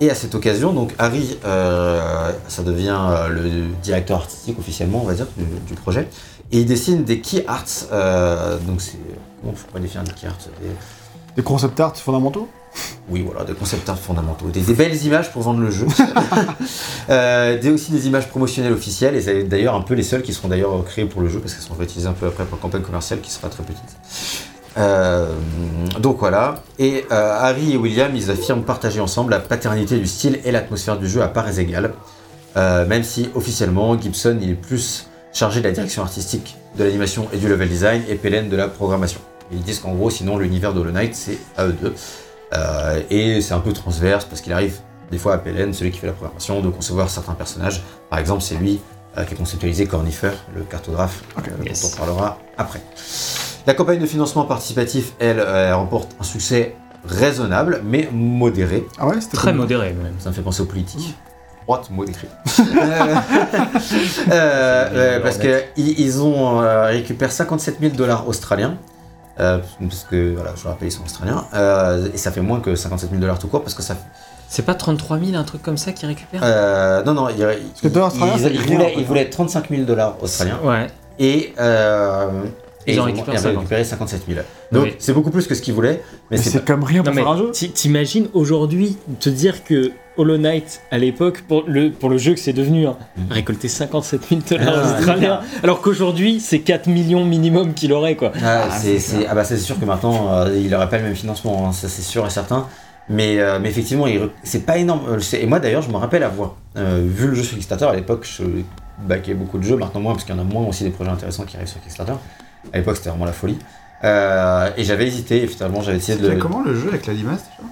[SPEAKER 2] Et à cette occasion, donc Harry, euh, ça devient le directeur artistique officiellement, on va dire, du, du projet. Et il dessine des key arts. euh, donc c'est comment je pourrais définir des key arts Des-
[SPEAKER 1] Des concept art fondamentaux?
[SPEAKER 2] Oui, voilà, des concept art fondamentaux, des, des belles images pour vendre le jeu. Euh, des, aussi des images promotionnelles officielles, et c'est d'ailleurs un peu les seules qui seront d'ailleurs créées pour le jeu, parce qu'elles seront réutilisées un peu après pour la campagne commerciale qui sera très petite. Euh, donc voilà, et euh, Harry et William, ils affirment partager ensemble la paternité du style et l'atmosphère du jeu à parts égales, même si officiellement Gibson il est plus chargé de la direction artistique, de l'animation et du level design, et Pelen de la programmation. Ils disent qu'en gros, sinon l'univers de Hollow Knight c'est à eux deux. Euh, et c'est un peu transverse parce qu'il arrive des fois à PLN, celui qui fait la programmation, de concevoir certains personnages. Par exemple, c'est lui euh, qui a conceptualisé Cornifer, le cartographe, euh,
[SPEAKER 3] yes.
[SPEAKER 2] dont on parlera après. La campagne de financement participatif, elle, euh, elle remporte un succès raisonnable, mais modéré.
[SPEAKER 1] Ah ouais, c'était
[SPEAKER 3] Très modéré même.
[SPEAKER 2] Ça me fait penser aux politiques. Droite, mot d'écrit. Euh, euh, euh, parce que ils, ils ont euh, récupéré 57 000 dollars australiens. Euh, parce que, voilà, je le rappelle, ils sont australiens. Euh, et ça fait moins que 57 000 dollars tout court, parce que ça.
[SPEAKER 3] C'est pas 33 000, un truc comme ça qui récupère
[SPEAKER 2] Euh, non, non, il,
[SPEAKER 1] que dollars australiens,
[SPEAKER 2] ils- voulaient,
[SPEAKER 1] en fait,
[SPEAKER 2] ils voulaient 35 000 dollars australiens.
[SPEAKER 3] Ouais.
[SPEAKER 2] Et, euh, et
[SPEAKER 3] Ils
[SPEAKER 2] ont
[SPEAKER 3] récupèrent
[SPEAKER 2] ils en
[SPEAKER 3] 50.
[SPEAKER 2] récupéré 57 000.
[SPEAKER 3] Non,
[SPEAKER 2] Donc c'est beaucoup plus que ce qu'ils voulaient. Mais,
[SPEAKER 1] Mais c'est
[SPEAKER 2] pas-
[SPEAKER 1] comme rien pour
[SPEAKER 3] Non mais
[SPEAKER 1] faire un jeu.
[SPEAKER 3] ti- t'imagines aujourd'hui te dire que Hollow Knight à l'époque pour le, pour le jeu que c'est devenu hein,
[SPEAKER 2] Mhm.
[SPEAKER 3] récolter 57 000 dollars
[SPEAKER 2] Ah,
[SPEAKER 3] australiens alors qu'aujourd'hui c'est 4 millions minimum qu'il aurait quoi.
[SPEAKER 2] Ah,
[SPEAKER 1] Ah,
[SPEAKER 2] c'est,
[SPEAKER 1] c'est
[SPEAKER 2] ah bah c'est sûr que maintenant euh, il n'aurait pas le même financement, hein, ça c'est sûr et certain. Mais, euh, mais effectivement, il c'est pas énorme. Euh, c'est- Et moi d'ailleurs, je me rappelle avoir euh, vu le jeu sur Kickstarter à l'époque, je baquais beaucoup de jeux, maintenant moins parce qu'il y en a moins aussi des projets intéressants qui arrivent sur Kickstarter. À l'époque, c'était vraiment la folie. Euh, et j'avais hésité, et finalement j'avais essayé de
[SPEAKER 4] C'était
[SPEAKER 2] le.
[SPEAKER 4] comment le jeu avec la limace déjà?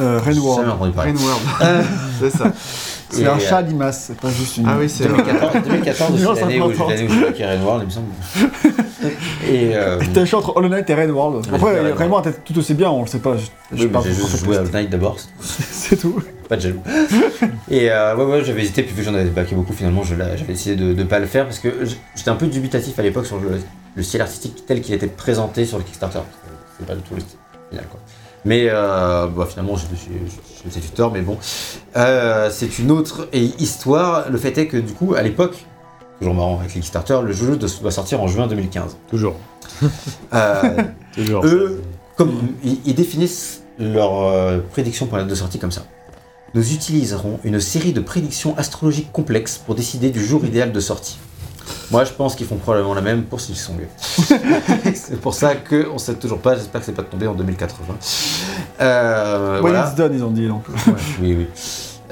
[SPEAKER 1] Euh, Rain
[SPEAKER 2] J'ai jamais
[SPEAKER 1] World.
[SPEAKER 2] entendu parler.
[SPEAKER 4] Rain World. c'est ça.
[SPEAKER 1] C'est
[SPEAKER 2] Et,
[SPEAKER 1] un
[SPEAKER 2] euh,
[SPEAKER 1] chat limace, c'est pas juste une.
[SPEAKER 4] Ah oui, c'est
[SPEAKER 2] 2014, 2014 c'est l'année où,
[SPEAKER 1] 50 ans.
[SPEAKER 2] l'année où j'ai baqué Rain World, il me semble. et. euh,
[SPEAKER 1] T'as entre Hollow Knight et Rain World.
[SPEAKER 2] Ouais,
[SPEAKER 1] Après,
[SPEAKER 2] Rain
[SPEAKER 1] Rain World était tout aussi bien, on le sait pas. je-
[SPEAKER 2] oui, j'ai juste
[SPEAKER 1] c'est
[SPEAKER 2] joué à. Hollow Knight d'abord,
[SPEAKER 1] C'est tout.
[SPEAKER 2] pas de jaloux. Et euh, ouais, ouais, j'avais hésité, puis vu que j'en avais baqué beaucoup, finalement, j'avais décidé de ne pas le faire parce que j'étais un peu dubitatif à l'époque sur le, le style artistique tel qu'il était présenté sur le Kickstarter. C'est pas du tout le style final, quoi. Mais euh, bah, finalement, fait du tort, mais bon. Euh, c'est une autre histoire. Le fait est que, du coup, à l'époque, toujours marrant avec les Kickstarter, le jeu doit sortir en juin 2015.
[SPEAKER 3] Toujours.
[SPEAKER 2] Euh,
[SPEAKER 3] Toujours.
[SPEAKER 2] eux, comme ils, ils définissent leur prédiction pour la date de sortie comme ça. Nous utiliserons une série de prédictions astrologiques complexes pour décider du jour idéal de sortie. Moi, je pense qu'ils font probablement la même pour s'ils sont mieux. c'est pour ça qu'on ne sait toujours pas. J'espère que c'est pas tombé en 2080. Euh,
[SPEAKER 1] When
[SPEAKER 2] voilà.
[SPEAKER 1] it's done, ils ont dit donc.
[SPEAKER 2] Oui, oui.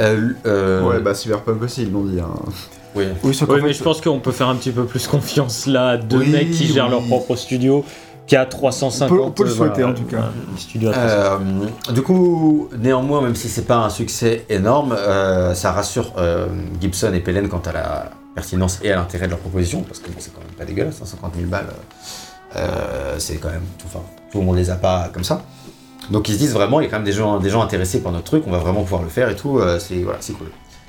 [SPEAKER 2] Euh, euh,
[SPEAKER 4] Ouais, bah Cyberpunk aussi, ils l'ont dit. hein.
[SPEAKER 2] oui.
[SPEAKER 1] Oui,
[SPEAKER 3] mais je pense qu'on peut faire un petit peu plus confiance là à deux
[SPEAKER 4] Oui,
[SPEAKER 3] mecs qui gèrent leur propre studio qu'à 350.
[SPEAKER 1] On peut- on peut le
[SPEAKER 3] euh,
[SPEAKER 1] souhaiter,
[SPEAKER 3] voilà,
[SPEAKER 1] en tout cas.
[SPEAKER 3] 350.
[SPEAKER 2] Euh, du coup, néanmoins, même si c'est pas un succès énorme, euh, ça rassure euh, Gibson et Pelen quant à la pertinence et à l'intérêt de leur proposition, parce que bon, c'est quand même pas dégueulasse, 150 000 balles, euh, c'est quand même tout, enfin, tout le monde les a pas comme ça. Donc ils se disent vraiment, il y a quand même des gens, des gens intéressés par notre truc, on va vraiment pouvoir le faire et tout, euh, c'est voilà, c'est cool.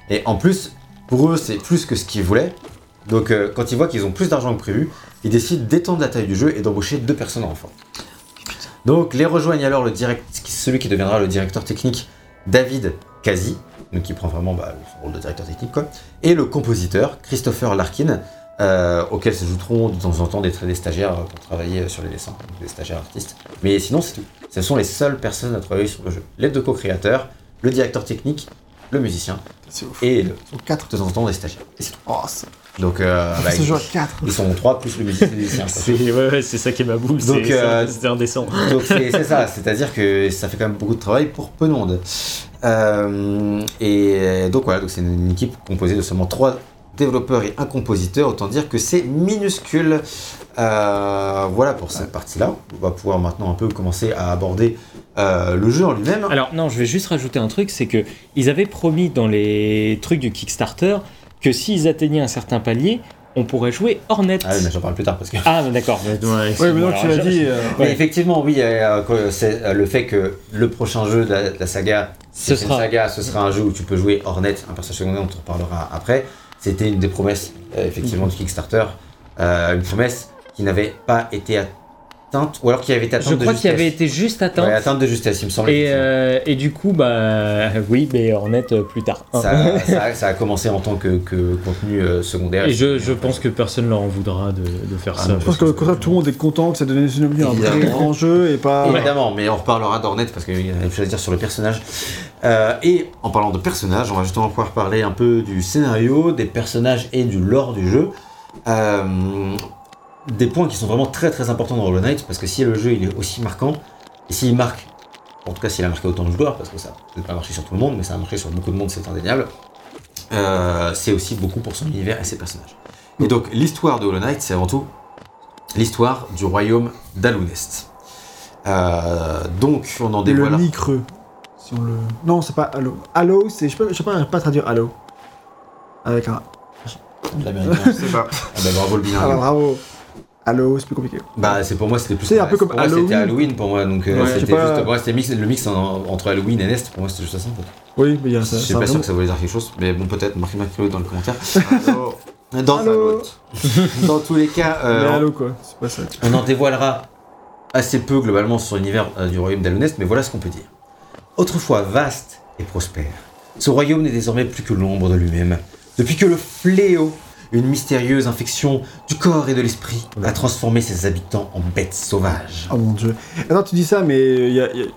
[SPEAKER 2] Et en plus, pour eux, c'est plus que ce qu'ils voulaient. Donc euh, quand ils voient qu'ils ont plus d'argent que prévu, ils décident d'étendre la taille du jeu et d'embaucher deux personnes en renfort. Donc les rejoignent alors le direct, celui qui deviendra le directeur technique, David Kazi, donc qui prend vraiment bah, son rôle de directeur technique, quoi, et le compositeur, Christopher Larkin, euh, auquel s'ajouteront de temps en temps des, des stagiaires pour travailler sur les dessins, donc des stagiaires artistes. Mais sinon, c'est tout. Ce sont les seules personnes à travailler sur le jeu. Les deux co-créateurs, le directeur technique, le musicien, et le-
[SPEAKER 1] 4.
[SPEAKER 2] de temps en temps des stagiaires. Et c'est tout.
[SPEAKER 1] Oh,
[SPEAKER 2] Donc, euh, bah, ils,
[SPEAKER 1] jeu à 4.
[SPEAKER 2] ils sont trois plus le musicien.
[SPEAKER 3] C'est ouais, ouais, c'est ça qui est ma boule,
[SPEAKER 2] Donc,
[SPEAKER 3] c'est
[SPEAKER 2] euh,
[SPEAKER 3] indécent.
[SPEAKER 2] Donc c'est c'est ça, c'est-à-dire que ça fait quand même beaucoup de travail pour peu de monde. Euh, et donc voilà, donc c'est une équipe composée de seulement trois développeurs et un compositeur. Autant dire que c'est minuscule. Euh, voilà pour cette partie-là. On va pouvoir maintenant un peu commencer à aborder euh, le jeu en lui-même.
[SPEAKER 3] Alors non, je vais juste rajouter un truc, c'est que ils avaient promis dans les trucs du Kickstarter que s'ils atteignaient un certain palier, on pourrait jouer Hornet.
[SPEAKER 2] Ah oui, mais j'en parle plus tard parce que.
[SPEAKER 3] Ah, d'accord.
[SPEAKER 1] Oui, mais donc tu l'as dit. euh,
[SPEAKER 2] Mais
[SPEAKER 3] Ouais.
[SPEAKER 2] effectivement, oui, euh, c'est euh, le fait que le prochain jeu de la, de la saga,
[SPEAKER 3] Ce
[SPEAKER 2] une
[SPEAKER 3] sera-
[SPEAKER 2] saga, ce sera un jeu où tu peux jouer Hornet, un personnage secondaire, on en reparlera après. C'était une des promesses, euh, effectivement, du Kickstarter. Euh, une promesse qui n'avait pas été atteinte, ou alors qui avait été atteinte
[SPEAKER 3] Je crois qu'il avait été juste atteint.
[SPEAKER 2] Ouais, atteinte de justesse, il me semble.
[SPEAKER 3] et, euh, et du coup, bah oui, mais Hornet euh, plus tard.
[SPEAKER 2] ça, ça- ça a commencé en tant que, que contenu euh, secondaire.
[SPEAKER 3] Et je, je pense que personne leur en voudra de, de faire
[SPEAKER 2] Ah,
[SPEAKER 3] ça.
[SPEAKER 1] Je pense que comme ça, tout le monde est content que ça devenu un grand jeu et pas.
[SPEAKER 2] Évidemment, mais on reparlera d'Hornet parce qu'il y a des choses à dire sur le personnage. Euh, et en parlant de personnages, on va justement pouvoir parler un peu du scénario, des personnages et du lore du jeu. Euh, des points qui sont vraiment très très importants dans Hollow Knight parce que si le jeu il est aussi marquant, et s'il marque, en tout cas s'il a marqué autant de joueurs, parce que ça n'a pas marché sur tout le monde, mais ça a marché sur beaucoup de monde, c'est indéniable, euh, c'est aussi beaucoup pour son univers et ses personnages. Et donc l'histoire de Hollow Knight, c'est avant tout l'histoire du royaume d'Alunest. Euh, donc on en
[SPEAKER 1] le
[SPEAKER 2] dévoile.
[SPEAKER 1] mi creux. Si on le. Non, c'est pas Halo. Halo, c'est. Je peux, je sais pas, pas traduire Halo. Avec un.
[SPEAKER 2] L'américain.
[SPEAKER 4] Je sais pas.
[SPEAKER 2] ah bah bravo le
[SPEAKER 1] Ah,
[SPEAKER 2] bilingue.
[SPEAKER 1] bravo. Halo, c'est plus compliqué.
[SPEAKER 2] Bah c'est pour moi c'était plus.
[SPEAKER 1] C'est un peu comme
[SPEAKER 2] pour moi, c'était
[SPEAKER 1] Halloween.
[SPEAKER 2] Halloween pour moi donc euh,
[SPEAKER 1] Ouais, je
[SPEAKER 2] c'était
[SPEAKER 1] pas.
[SPEAKER 2] juste pour moi c'était mix- le mix en- entre Halloween et Nest pour moi c'était juste ça. en fait.
[SPEAKER 1] Oui, mais il y a
[SPEAKER 2] Je
[SPEAKER 1] ça.
[SPEAKER 2] suis
[SPEAKER 1] ça
[SPEAKER 2] pas sûr que ça voulait dire quelque chose mais bon peut-être marquez-moi Claude dans le commentaire. Dans,
[SPEAKER 1] Halo.
[SPEAKER 2] dans tous les cas
[SPEAKER 1] Mais
[SPEAKER 2] euh,
[SPEAKER 1] Halo, quoi. C'est pas ça.
[SPEAKER 2] on en dévoilera assez peu globalement sur l'univers euh, du royaume d'Alunest mais voilà ce qu'on peut dire. Autrefois vaste et prospère, ce royaume n'est désormais plus que l'ombre de lui-même. Depuis que le fléau, une mystérieuse infection du corps et de l'esprit, a transformé ses habitants en bêtes sauvages.
[SPEAKER 1] Oh mon dieu. Attends, tu dis ça, mais il y a. il y a-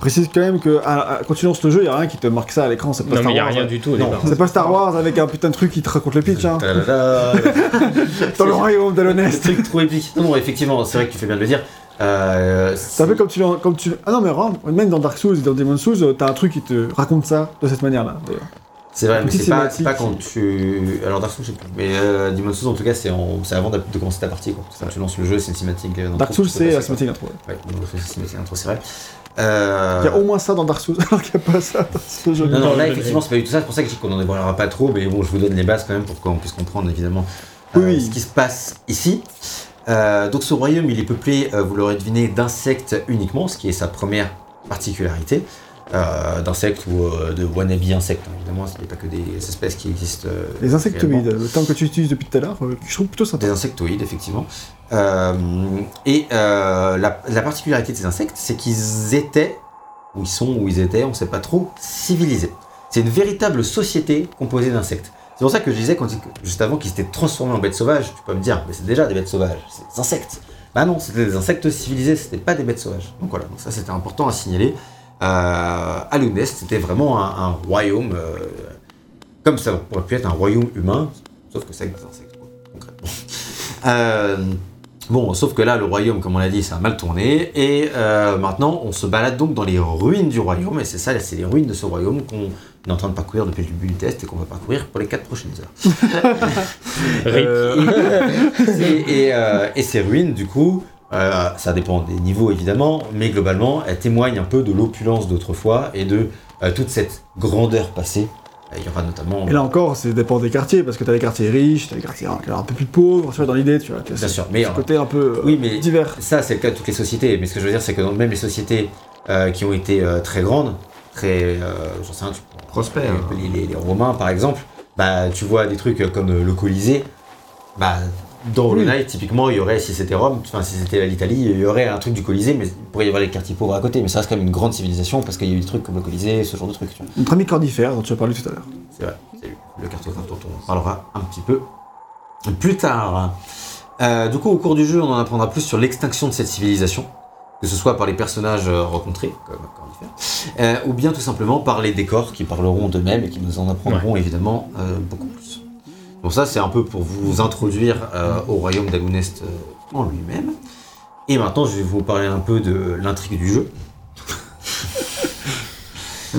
[SPEAKER 1] Précise quand même que à- à- quand tu lances le jeu, il y a rien qui te marque ça à l'écran. C'est pas
[SPEAKER 3] Non,
[SPEAKER 1] Star
[SPEAKER 3] mais il n'y a
[SPEAKER 1] Wars.
[SPEAKER 3] rien du tout
[SPEAKER 2] Non.
[SPEAKER 1] C'est pas Star Wars avec un putain de truc qui te raconte le pitch, hein. Dans le royaume de
[SPEAKER 2] C'est
[SPEAKER 1] l'honnête.
[SPEAKER 2] un truc trop épique. Non, non, effectivement, c'est vrai que tu fais bien de le dire. Euh,
[SPEAKER 1] C'est un peu comme tu, comme tu. Ah non, mais vraiment, même dans Dark Souls et dans Demon's Souls, t'as un truc qui te raconte ça de cette manière-là, d'ailleurs.
[SPEAKER 2] C'est vrai, mais c'est pas, quand tu. Alors Dark Souls, je sais plus. Mais euh, Souls, en tout cas, c'est en- c'est avant de de commencer ta partie. Quoi. Quand tu lances le jeu, c'est une cinématique. euh,
[SPEAKER 1] Dark Souls, c'est la
[SPEAKER 2] quoi.
[SPEAKER 1] cinématique d'intro. ouais.
[SPEAKER 2] Ouais, donc, c'est une cinématique d'intro, c'est vrai. Euh,
[SPEAKER 1] Il y a au moins ça dans Dark Souls, alors qu'il n'y a pas ça dans ce jeu.
[SPEAKER 2] Non, non, là, effectivement, c'est pas du tout ça. C'est pour ça que je dis qu'on en dévoilera pas trop. Mais bon, je vous donne les bases quand même pour qu'on puisse comprendre, évidemment,
[SPEAKER 1] Oui,
[SPEAKER 2] euh,
[SPEAKER 1] oui.
[SPEAKER 2] ce qui se passe ici. Euh, donc, ce royaume, il est peuplé, euh, vous l'aurez deviné, d'insectes uniquement, ce qui est sa première particularité. Euh, d'insectes ou euh, de wannabe insectes, évidemment, ce n'est pas que des espèces qui existent. euh,
[SPEAKER 1] Les insectoïdes,
[SPEAKER 2] réellement.
[SPEAKER 1] le terme que tu utilises depuis tout à l'heure, je trouve plutôt sympa.
[SPEAKER 2] Des insectoïdes, effectivement. Et la, la particularité de ces insectes, c'est qu'ils étaient, ou ils sont, ou ils étaient, on ne sait pas trop, civilisés. C'est une véritable société composée d'insectes. C'est pour ça que je disais, quand, juste avant, qu'ils s'étaient transformés en bêtes sauvages, tu peux me dire, mais c'est déjà des bêtes sauvages, c'est des insectes. Bah non, c'était des insectes civilisés, c'était pas des bêtes sauvages. Donc voilà, donc ça c'était important à signaler. Euh, Alunest, c'était vraiment un, un royaume, euh, comme ça aurait pu être un royaume humain, sauf que c'est avec des insectes, quoi, concrètement. Euh, bon, sauf que là, le royaume, comme on l'a dit, ça a mal tourné, et euh, maintenant, on se balade donc dans les ruines du royaume, et c'est ça, c'est les ruines de ce royaume qu'on est en train de parcourir depuis le début du test et qu'on va parcourir pour les 4 prochaines heures. Et, et, et ces ruines, du coup, euh, ça dépend des niveaux évidemment, mais globalement, elles témoignent un peu de l'opulence d'autrefois et de euh, toute cette grandeur passée. Euh, Il y aura notamment.
[SPEAKER 1] Et là encore, ça dépend des quartiers, parce que t'as les quartiers riches, t'as les quartiers un, un peu plus pauvres, tu vois, dans l'idée, tu vois. t'as
[SPEAKER 2] Bien sûr, mais
[SPEAKER 1] ce
[SPEAKER 2] euh,
[SPEAKER 1] côté un peu euh,
[SPEAKER 2] oui, mais-
[SPEAKER 1] divers.
[SPEAKER 2] ça, c'est le cas de toutes les sociétés. Mais ce que je veux dire, c'est que dans même les sociétés euh, qui ont été euh, très grandes, très. euh, J'en sais rien, tu prends
[SPEAKER 4] Prospère.
[SPEAKER 2] Les, les- les Romains, par exemple, bah, tu vois des trucs comme euh, le Colisée. Bah, dans
[SPEAKER 1] Oui.
[SPEAKER 2] le Night, typiquement, il y aurait, si c'était Rome, enfin, si c'était l'Italie, il y aurait un truc du Colisée, mais il pourrait y avoir les quartiers pauvres à côté. Mais ça reste quand même une grande civilisation parce qu'il y a eu des trucs comme le Colisée, ce genre de trucs. tu vois.
[SPEAKER 1] Notre ami Cordifère, dont tu as parlé tout à l'heure.
[SPEAKER 2] C'est vrai, c'est lui, le cartographe dont on parlera un petit peu plus tard. Euh, du coup, au cours du jeu, on en apprendra plus sur l'extinction de cette civilisation, que ce soit par les personnages rencontrés, comme Cornifère, euh, ou bien tout simplement par les décors qui parleront d'eux-mêmes et qui nous en apprendront évidemment euh, beaucoup plus. Donc ça, c'est un peu pour vous introduire euh, au royaume d'Alunest euh, en lui-même. Et maintenant, je vais vous parler un peu de l'intrigue du jeu.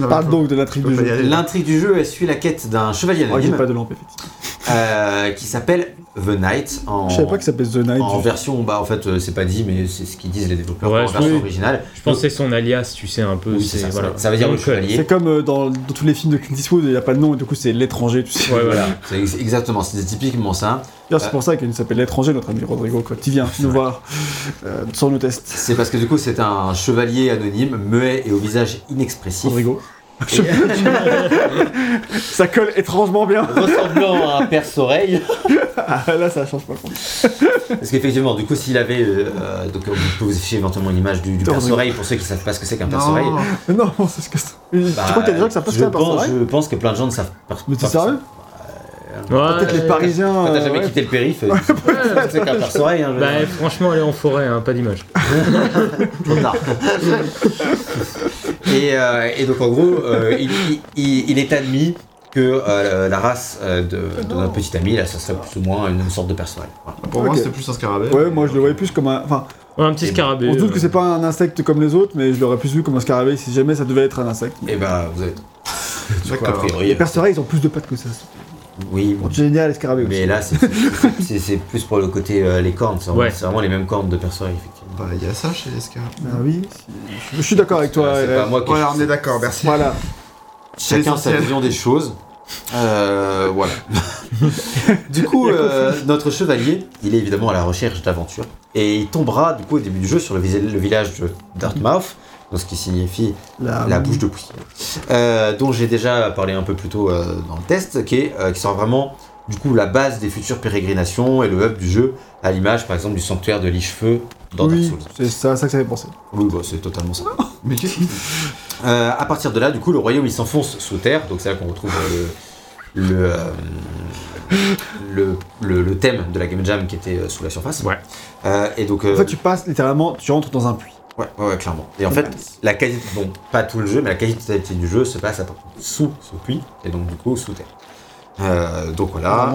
[SPEAKER 1] Parle donc de l'intrigue du jeu.
[SPEAKER 2] L'intrigue du jeu, elle suit la quête d'un chevalier
[SPEAKER 1] Oh,
[SPEAKER 2] anonyme
[SPEAKER 1] pas de lampe, effectivement.
[SPEAKER 2] Euh, qui s'appelle The Knight en,
[SPEAKER 1] Je savais pas que ça s'appelait The Night.
[SPEAKER 2] en version, bah en fait euh, c'est pas dit mais c'est ce qu'ils disent les développeurs
[SPEAKER 3] Ouais,
[SPEAKER 2] en version
[SPEAKER 1] oui.
[SPEAKER 2] originale.
[SPEAKER 3] Je pense que c'est son alias, tu sais, un peu.
[SPEAKER 2] Oui, c'est ça,
[SPEAKER 3] voilà.
[SPEAKER 2] ça, ça veut dire le chevalier.
[SPEAKER 1] C'est comme euh, dans, dans tous les films de Clint Eastwood, il n'y a pas de nom et du coup c'est l'étranger, tu sais.
[SPEAKER 3] Ouais, voilà.
[SPEAKER 2] C'est ex- exactement, c'est typiquement ça.
[SPEAKER 1] D'ailleurs, c'est pour ça qu'il s'appelle l'étranger, notre ami Rodrigo, quand il vient nous voir euh, sur nos tests.
[SPEAKER 2] C'est parce que du coup c'est un chevalier anonyme, muet et au visage inexpressif.
[SPEAKER 1] Rodrigo. Ça colle étrangement bien.
[SPEAKER 2] ressemblant à un perce-oreille.
[SPEAKER 1] Ah, là, ça change pas. contre.
[SPEAKER 2] Parce qu'effectivement, du coup, s'il avait. euh, euh, donc, vous pouvez vous afficher éventuellement une image du, du perce-oreille pour ceux qui savent pas ce que c'est qu'un perce-oreille.
[SPEAKER 4] Non.
[SPEAKER 1] C'est ce que c'est. Tu
[SPEAKER 2] Bah,
[SPEAKER 1] crois qu'il y a des gens qui savent pas ce
[SPEAKER 2] je
[SPEAKER 1] qu'est un
[SPEAKER 2] pense,
[SPEAKER 1] personnage
[SPEAKER 2] je pense que plein de gens ne savent pas.
[SPEAKER 1] Mais t'es sérieux Peut-être les Parisiens.
[SPEAKER 2] T'as
[SPEAKER 1] euh,
[SPEAKER 2] jamais
[SPEAKER 1] ouais.
[SPEAKER 2] quitté le périph', c'est qu'un perce-oreille. Hein, je-
[SPEAKER 3] Bah, franchement, aller en forêt, hein, pas d'image.
[SPEAKER 2] Trop tard. et, euh, et donc en gros, euh, il, il- il- il est admis que euh, la race euh, de, de notre petit ami, là, ça serait plus ou moins une sorte de personnage. Voilà.
[SPEAKER 4] Pour moi, c'était plus un scarabée.
[SPEAKER 1] Ouais, moi je le voyais plus comme un. Enfin,
[SPEAKER 3] Ouais, un petit
[SPEAKER 2] Et
[SPEAKER 3] scarabée.
[SPEAKER 1] on se doute
[SPEAKER 3] euh,
[SPEAKER 1] que c'est pas un insecte comme les autres, mais je l'aurais plus vu comme un scarabée si jamais ça devait être un insecte.
[SPEAKER 2] Et bah, vous avez. Du coup, a
[SPEAKER 4] D'accord.
[SPEAKER 1] Les perce-oreilles, ils ont plus de pattes que ça.
[SPEAKER 2] Oui,
[SPEAKER 1] Bon, génial, les scarabées aussi.
[SPEAKER 2] mais là, c'est- plus pour le côté euh, les cornes. C'est vraiment,
[SPEAKER 3] Ouais.
[SPEAKER 2] c'est vraiment les mêmes cornes de perce-oreille, effectivement.
[SPEAKER 4] Bah, il y a ça chez les scarabées.
[SPEAKER 1] Ah oui, je suis d'accord avec toi.
[SPEAKER 2] C'est
[SPEAKER 1] Hélène.
[SPEAKER 2] pas moi qui.
[SPEAKER 4] Ouais, on est d'accord, merci.
[SPEAKER 1] Voilà.
[SPEAKER 2] Chacun sa vision des choses. Euh, voilà. du coup, euh, notre chevalier, il est évidemment à la recherche d'aventure. Et il tombera, du coup, au début du jeu, sur le village de Dartmouth, donc ce qui signifie
[SPEAKER 1] La,
[SPEAKER 2] la bouche de poussière, euh, dont j'ai déjà parlé un peu plus tôt euh, dans le test, qui, est, euh, qui sera vraiment, du coup, la base des futures pérégrinations et le hub du jeu, à l'image, par exemple, du sanctuaire de Lichefeu dans
[SPEAKER 1] Oui,
[SPEAKER 2] Dark Souls.
[SPEAKER 1] c'est ça, ça que ça fait penser.
[SPEAKER 2] Oui, bah, c'est totalement ça.
[SPEAKER 4] Mais qu'est-ce que
[SPEAKER 2] Euh, à partir de là, du coup, le royaume il s'enfonce sous terre, donc c'est là qu'on retrouve euh, le, le, euh, le, le- le thème de la Game Jam qui était sous la surface.
[SPEAKER 3] Ouais.
[SPEAKER 2] Euh, et donc, euh,
[SPEAKER 1] En fait, tu passes littéralement, tu rentres dans un puits.
[SPEAKER 2] Ouais, ouais, ouais, clairement. Et en fait, la quasi, bon, pas tout le jeu, mais la quasi-totalité du jeu se passe à- sous ce puits, et donc du coup sous terre. Euh, donc voilà,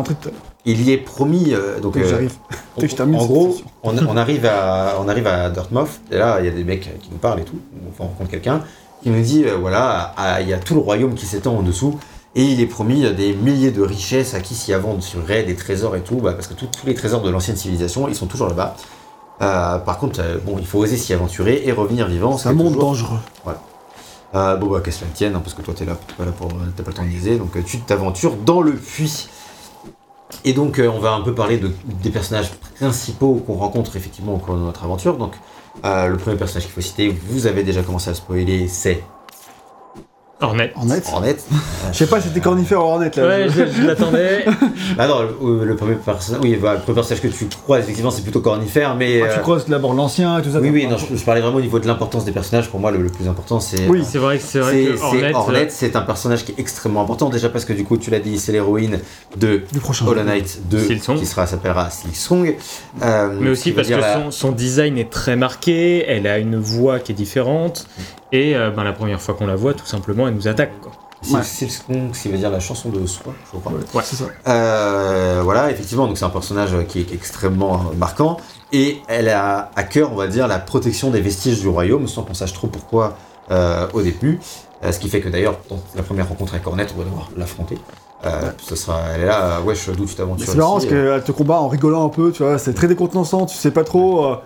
[SPEAKER 2] il y est promis. euh, donc, euh,
[SPEAKER 1] j'arrive.
[SPEAKER 2] en, gros, on, on arrive à, on arrive à Dartmouth, et là, il y a des mecs qui nous parlent et tout. Enfin, on rencontre quelqu'un qui nous dit voilà, il y a tout le royaume qui s'étend en dessous, et il est promis des milliers de richesses à qui s'y avant sur Raid, des trésors et tout, bah, parce que tout- tous les trésors de l'ancienne civilisation, ils sont toujours là-bas. Euh, par contre, euh, bon, il faut oser s'y aventurer et revenir vivant.
[SPEAKER 1] C'est un monde
[SPEAKER 2] toujours-
[SPEAKER 1] dangereux.
[SPEAKER 2] euh, bon bah qu'est-ce que cela tienne, hein, parce que toi t'es là, t'es pas là pour, t'as pas le temps de liser, donc euh, tu t'aventures dans le puits. Et donc euh, on va un peu parler de, des personnages principaux qu'on rencontre effectivement au cours de notre aventure. Donc euh, le premier personnage qu'il faut citer, vous avez déjà commencé à spoiler, c'est
[SPEAKER 3] Hornet.
[SPEAKER 1] Hornet
[SPEAKER 2] Hornet.
[SPEAKER 1] Je sais pas si c'était cornifère ou Hornet là.
[SPEAKER 3] Ouais, je, je l'attendais.
[SPEAKER 2] Ah non, le, le premier personnage, oui, bah, le premier personnage que tu crois effectivement c'est plutôt cornifère, mais
[SPEAKER 1] Ah, tu
[SPEAKER 2] euh,
[SPEAKER 1] crosses d'abord l'ancien et tout ça.
[SPEAKER 2] oui oui, non, je, je parlais vraiment au niveau de l'importance des personnages. Pour moi, le, le plus important c'est
[SPEAKER 1] Oui.
[SPEAKER 3] C'est vrai que c'est vrai
[SPEAKER 2] C'est
[SPEAKER 3] que
[SPEAKER 2] c'est
[SPEAKER 3] Hornet.
[SPEAKER 2] Hornet, c'est un personnage qui est extrêmement important déjà parce que du coup tu l'as dit, c'est l'héroïne de
[SPEAKER 1] Du prochain.
[SPEAKER 2] Hollow Knight 2
[SPEAKER 3] Silksong.
[SPEAKER 2] qui sera s'appellera Silksong. Euh,
[SPEAKER 3] Mais aussi parce que
[SPEAKER 2] dire
[SPEAKER 3] son, son design est très marqué, elle a une voix qui est différente, et euh, ben, la première fois qu'on la voit, tout simplement, elle nous attaque. Quoi.
[SPEAKER 1] Ouais.
[SPEAKER 2] Silksong, ce qui veut dire la chanson de soi, je crois.
[SPEAKER 1] Ouais, c'est ça.
[SPEAKER 2] Euh, voilà, effectivement, donc c'est un personnage qui est extrêmement marquant et elle a à cœur, on va dire, la protection des vestiges du royaume, sans qu'on sache trop pourquoi euh, au début. Euh, ce qui fait que d'ailleurs, dans la première rencontre avec Hornet, on va devoir l'affronter. Euh, ce sera, elle est là, euh, wesh, d'où tu t'aventures
[SPEAKER 1] C'est marrant parce qu'elle te combat en rigolant un peu, tu vois, c'est très décontenançant, tu sais pas trop euh,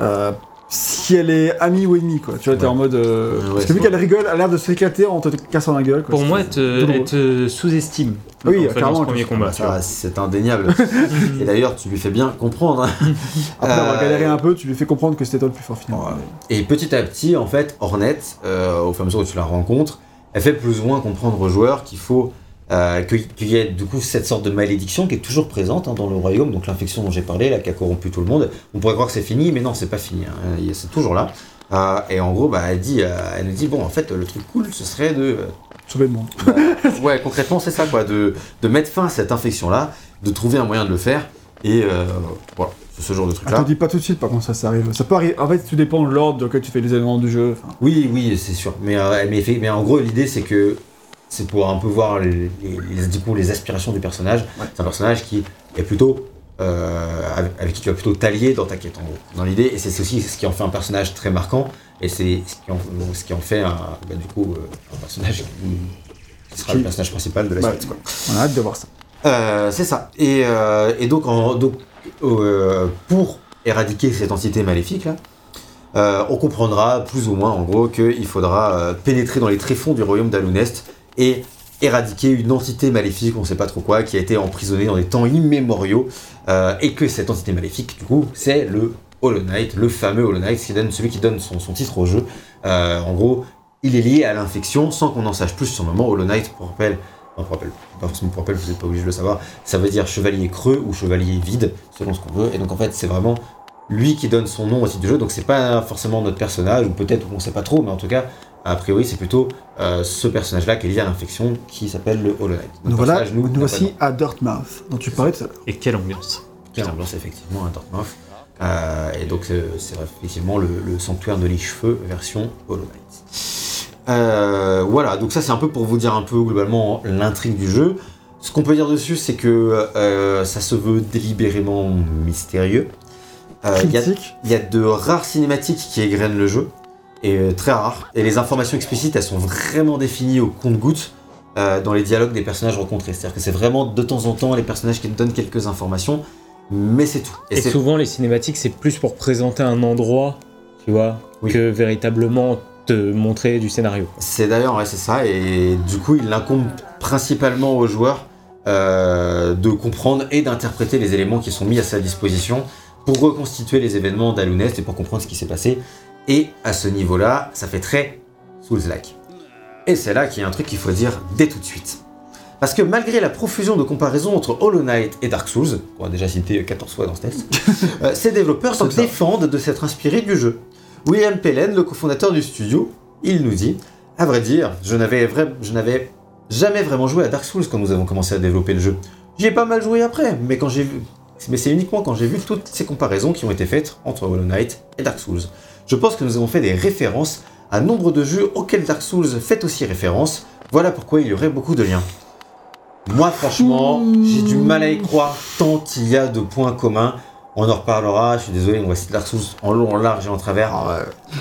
[SPEAKER 1] euh, si elle est amie ou ennemie, quoi. Tu vois, t'es
[SPEAKER 2] Ouais.
[SPEAKER 1] en mode. euh,
[SPEAKER 2] Ouais,
[SPEAKER 1] parce que vu qu'elle rigole, elle a l'air de s'éclater en te cassant la gueule, quoi.
[SPEAKER 3] Pour
[SPEAKER 1] C'est-
[SPEAKER 3] moi, elle te,
[SPEAKER 1] drôle.
[SPEAKER 3] elle te sous-estime.
[SPEAKER 1] Oui,
[SPEAKER 3] en fait, dans
[SPEAKER 1] carrément,
[SPEAKER 3] ce premier combat.
[SPEAKER 2] Ça, c'est indéniable. et d'ailleurs, tu lui fais bien comprendre. hein.
[SPEAKER 1] Après avoir
[SPEAKER 2] Euh,
[SPEAKER 1] galéré un peu, tu lui fais comprendre que c'était toi le plus fort finalement.
[SPEAKER 2] Et petit à petit, en fait, Hornet, euh, au fur et à mesure où tu la rencontres, elle fait plus ou moins comprendre aux joueurs qu'il faut euh, qu'il y ait du coup cette sorte de malédiction qui est toujours présente hein, dans le royaume, donc l'infection dont j'ai parlé, là, qui a corrompu tout le monde. On pourrait croire que c'est fini, mais non, c'est pas fini. hein. A- C'est toujours là. Euh, et en gros, bah, elle dit, euh, elle nous dit, bon, en fait, le truc cool, ce serait de,
[SPEAKER 1] Sauver le monde.
[SPEAKER 2] ouais, concrètement, c'est ça, quoi, de, de mettre fin à cette infection-là, de trouver un moyen de le faire, et euh, voilà, ce genre de truc-là.
[SPEAKER 1] dit pas tout de suite, par contre, ça, ça arrive. Ça peut arriver. En fait, tout dépend de l'ordre dans lequel tu fais les éléments du jeu. Enfin,
[SPEAKER 2] Oui, oui, c'est sûr. Mais, euh, mais en gros, l'idée, c'est que c'est pour un peu voir les, les, les- du coup, les aspirations du personnage.
[SPEAKER 1] Ouais.
[SPEAKER 2] C'est un personnage qui est plutôt euh, avec, avec qui tu vas plutôt t'allier dans ta quête en gros, dans l'idée. Et c'est aussi ce qui en fait un personnage très marquant. Et c'est ce qui en, ce qui en fait un, bah, du coup euh, un personnage qui, qui sera le personnage principal de la
[SPEAKER 1] Ouais.
[SPEAKER 2] suite. Quoi.
[SPEAKER 1] On a hâte de voir ça.
[SPEAKER 2] Euh, c'est ça. Et, euh, et donc, en- donc pour éradiquer cette entité maléfique là, on comprendra plus ou moins en gros qu'il faudra pénétrer dans les tréfonds du royaume d'Alunest et éradiquer une entité maléfique, on ne sait pas trop quoi, qui a été emprisonnée dans des temps immémoriaux, euh, et que cette entité maléfique, du coup, c'est le Hollow Knight, le fameux Hollow Knight, qui donne, celui qui donne son, son titre au jeu. Euh, en gros, il est lié à l'infection sans qu'on en sache plus sur le moment. Hollow Knight, pour rappel, non, pas forcément pour rappel, vous n'êtes pas obligé de le savoir, ça veut dire chevalier creux ou chevalier vide, selon ce qu'on veut. Et donc en fait, c'est vraiment lui qui donne son nom au titre du jeu. Donc c'est pas forcément notre personnage, ou peut-être on sait pas trop, mais en tout cas, a priori, c'est plutôt euh, ce personnage-là qui est lié à l'infection qui s'appelle le Hollow Knight.
[SPEAKER 1] Nous voilà,
[SPEAKER 2] nous,
[SPEAKER 1] voici à Dartmouth, dont tu parlais tout à l'heure.
[SPEAKER 3] Et quelle ambiance.
[SPEAKER 2] qui ambiance effectivement à Dartmouth. Euh, et donc euh, c'est effectivement le, le sanctuaire de l'Ichefeu version Hollow Knight. Euh, voilà, donc ça c'est un peu pour vous dire un peu globalement l'intrigue du jeu. Ce qu'on peut dire dessus, c'est que euh, ça se veut délibérément mystérieux. Euh, il y a-
[SPEAKER 1] Critique.
[SPEAKER 2] il y a de rares cinématiques qui égrènent le jeu, et euh, très rares. Et les informations explicites, elles sont vraiment définies au compte-gouttes euh, dans les dialogues des personnages rencontrés. C'est-à-dire que c'est vraiment de temps en temps les personnages qui te donnent quelques informations, mais c'est tout.
[SPEAKER 3] Et, souvent, les cinématiques, c'est plus pour présenter un endroit, tu vois,
[SPEAKER 2] Oui.
[SPEAKER 3] que véritablement te montrer du scénario.
[SPEAKER 2] C'est d'ailleurs, ouais, c'est ça, et du coup, il incombe principalement aux joueurs euh, de comprendre et d'interpréter les éléments qui sont mis à sa disposition pour reconstituer les événements d'Alunest et pour comprendre ce qui s'est passé. Et à ce niveau-là, ça fait très Souls-like. Et c'est là qu'il y a un truc qu'il faut dire dès tout de suite. Parce que malgré la profusion de comparaisons entre Hollow Knight et Dark Souls, qu'on a déjà cité 14 fois dans ce test, euh, ces développeurs se défendent de s'être inspirés du jeu. William Pellen, le cofondateur du studio, il nous dit À vrai dire, je n'avais vra- je n'avais jamais vraiment joué à Dark Souls quand nous avons commencé à développer le jeu. J'y ai pas mal joué après, mais quand j'ai vu. Mais c'est uniquement quand j'ai vu toutes ces comparaisons qui ont été faites entre Hollow Knight et Dark Souls. Je pense que nous avons fait des références à nombre de jeux auxquels Dark Souls fait aussi référence. Voilà pourquoi il y aurait beaucoup de liens. Moi, franchement, j'ai du mal à y croire tant il y a de points communs. On en reparlera, je suis désolé, on va citer Dark Souls en long, en large et en travers.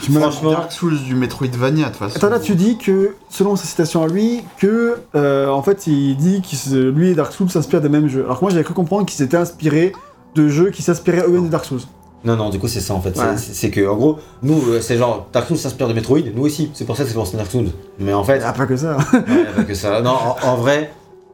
[SPEAKER 1] Tu m'as-
[SPEAKER 2] Franchement,
[SPEAKER 4] Dark Souls du Metroidvania, de toute façon.
[SPEAKER 1] Attends, là, tu dis que, selon sa citation à lui, que, euh, en fait, il dit que lui et Dark Souls s'inspirent des mêmes jeux. Alors que moi, j'avais cru comprendre qu'ils s'étaient inspirés de jeux qui s'inspiraient eux-mêmes de Dark Souls.
[SPEAKER 2] Non, non, du coup, c'est ça en fait. C'est-
[SPEAKER 1] Ouais.
[SPEAKER 2] Que, en gros, nous, euh, c'est genre, Dark Souls s'inspire de Metroid, nous aussi, c'est pour ça que c'est pour Dark Souls. Mais en fait,
[SPEAKER 1] Ah, pas que ça.
[SPEAKER 2] ouais, y a pas que ça. Non, en, en vrai,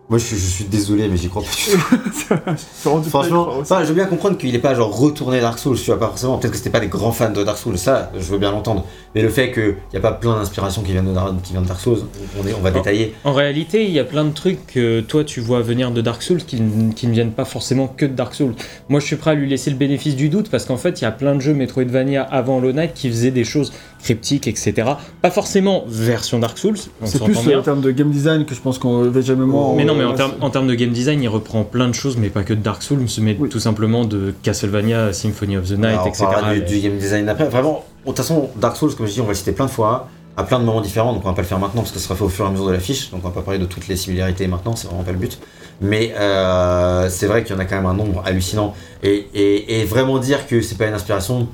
[SPEAKER 2] moi je suis, je suis désolé, mais j'y crois pas du tout. Franchement, enfin, je veux bien comprendre qu'il est pas genre retourné Dark Souls, tu vois, pas forcément. Peut-être que c'était pas des grands fans de Dark Souls, ça, je veux bien l'entendre. Mais le fait qu'il n'y a pas plein d'inspirations qui viennent de, Dar- qui viennent de Dark Souls, on, est, on va détailler.
[SPEAKER 3] En réalité, il y a plein de trucs que toi tu vois venir de Dark Souls qui ne viennent pas forcément que de Dark Souls. Moi je suis prêt à lui laisser le bénéfice du doute parce qu'en fait il y a plein de jeux Metroidvania avant Hollow Knight qui faisaient des choses cryptiques, etc. Pas forcément version Dark Souls,
[SPEAKER 1] C'est plus euh,
[SPEAKER 3] bien.
[SPEAKER 1] en termes de game design que je pense qu'on va jamais moins.
[SPEAKER 3] Mais non, mais
[SPEAKER 1] euh,
[SPEAKER 3] en termes, en termes de game design, il reprend plein de choses, mais pas que de Dark Souls, mais
[SPEAKER 1] Oui.
[SPEAKER 3] tout simplement de Castlevania, Symphony of the Night,
[SPEAKER 2] Alors,
[SPEAKER 3] etc.
[SPEAKER 2] du,
[SPEAKER 3] Mais-
[SPEAKER 2] du game design après. Vraiment, de toute façon, Dark Souls, comme je dis, on va le citer plein de fois, à plein de moments différents, donc on va pas le faire maintenant parce que ce sera fait au fur et à mesure de la fiche, donc on va pas parler de toutes les similarités maintenant, c'est vraiment pas le but. Mais euh, c'est vrai qu'il y en a quand même un nombre hallucinant. Et, et- et vraiment dire que c'est pas une inspiration,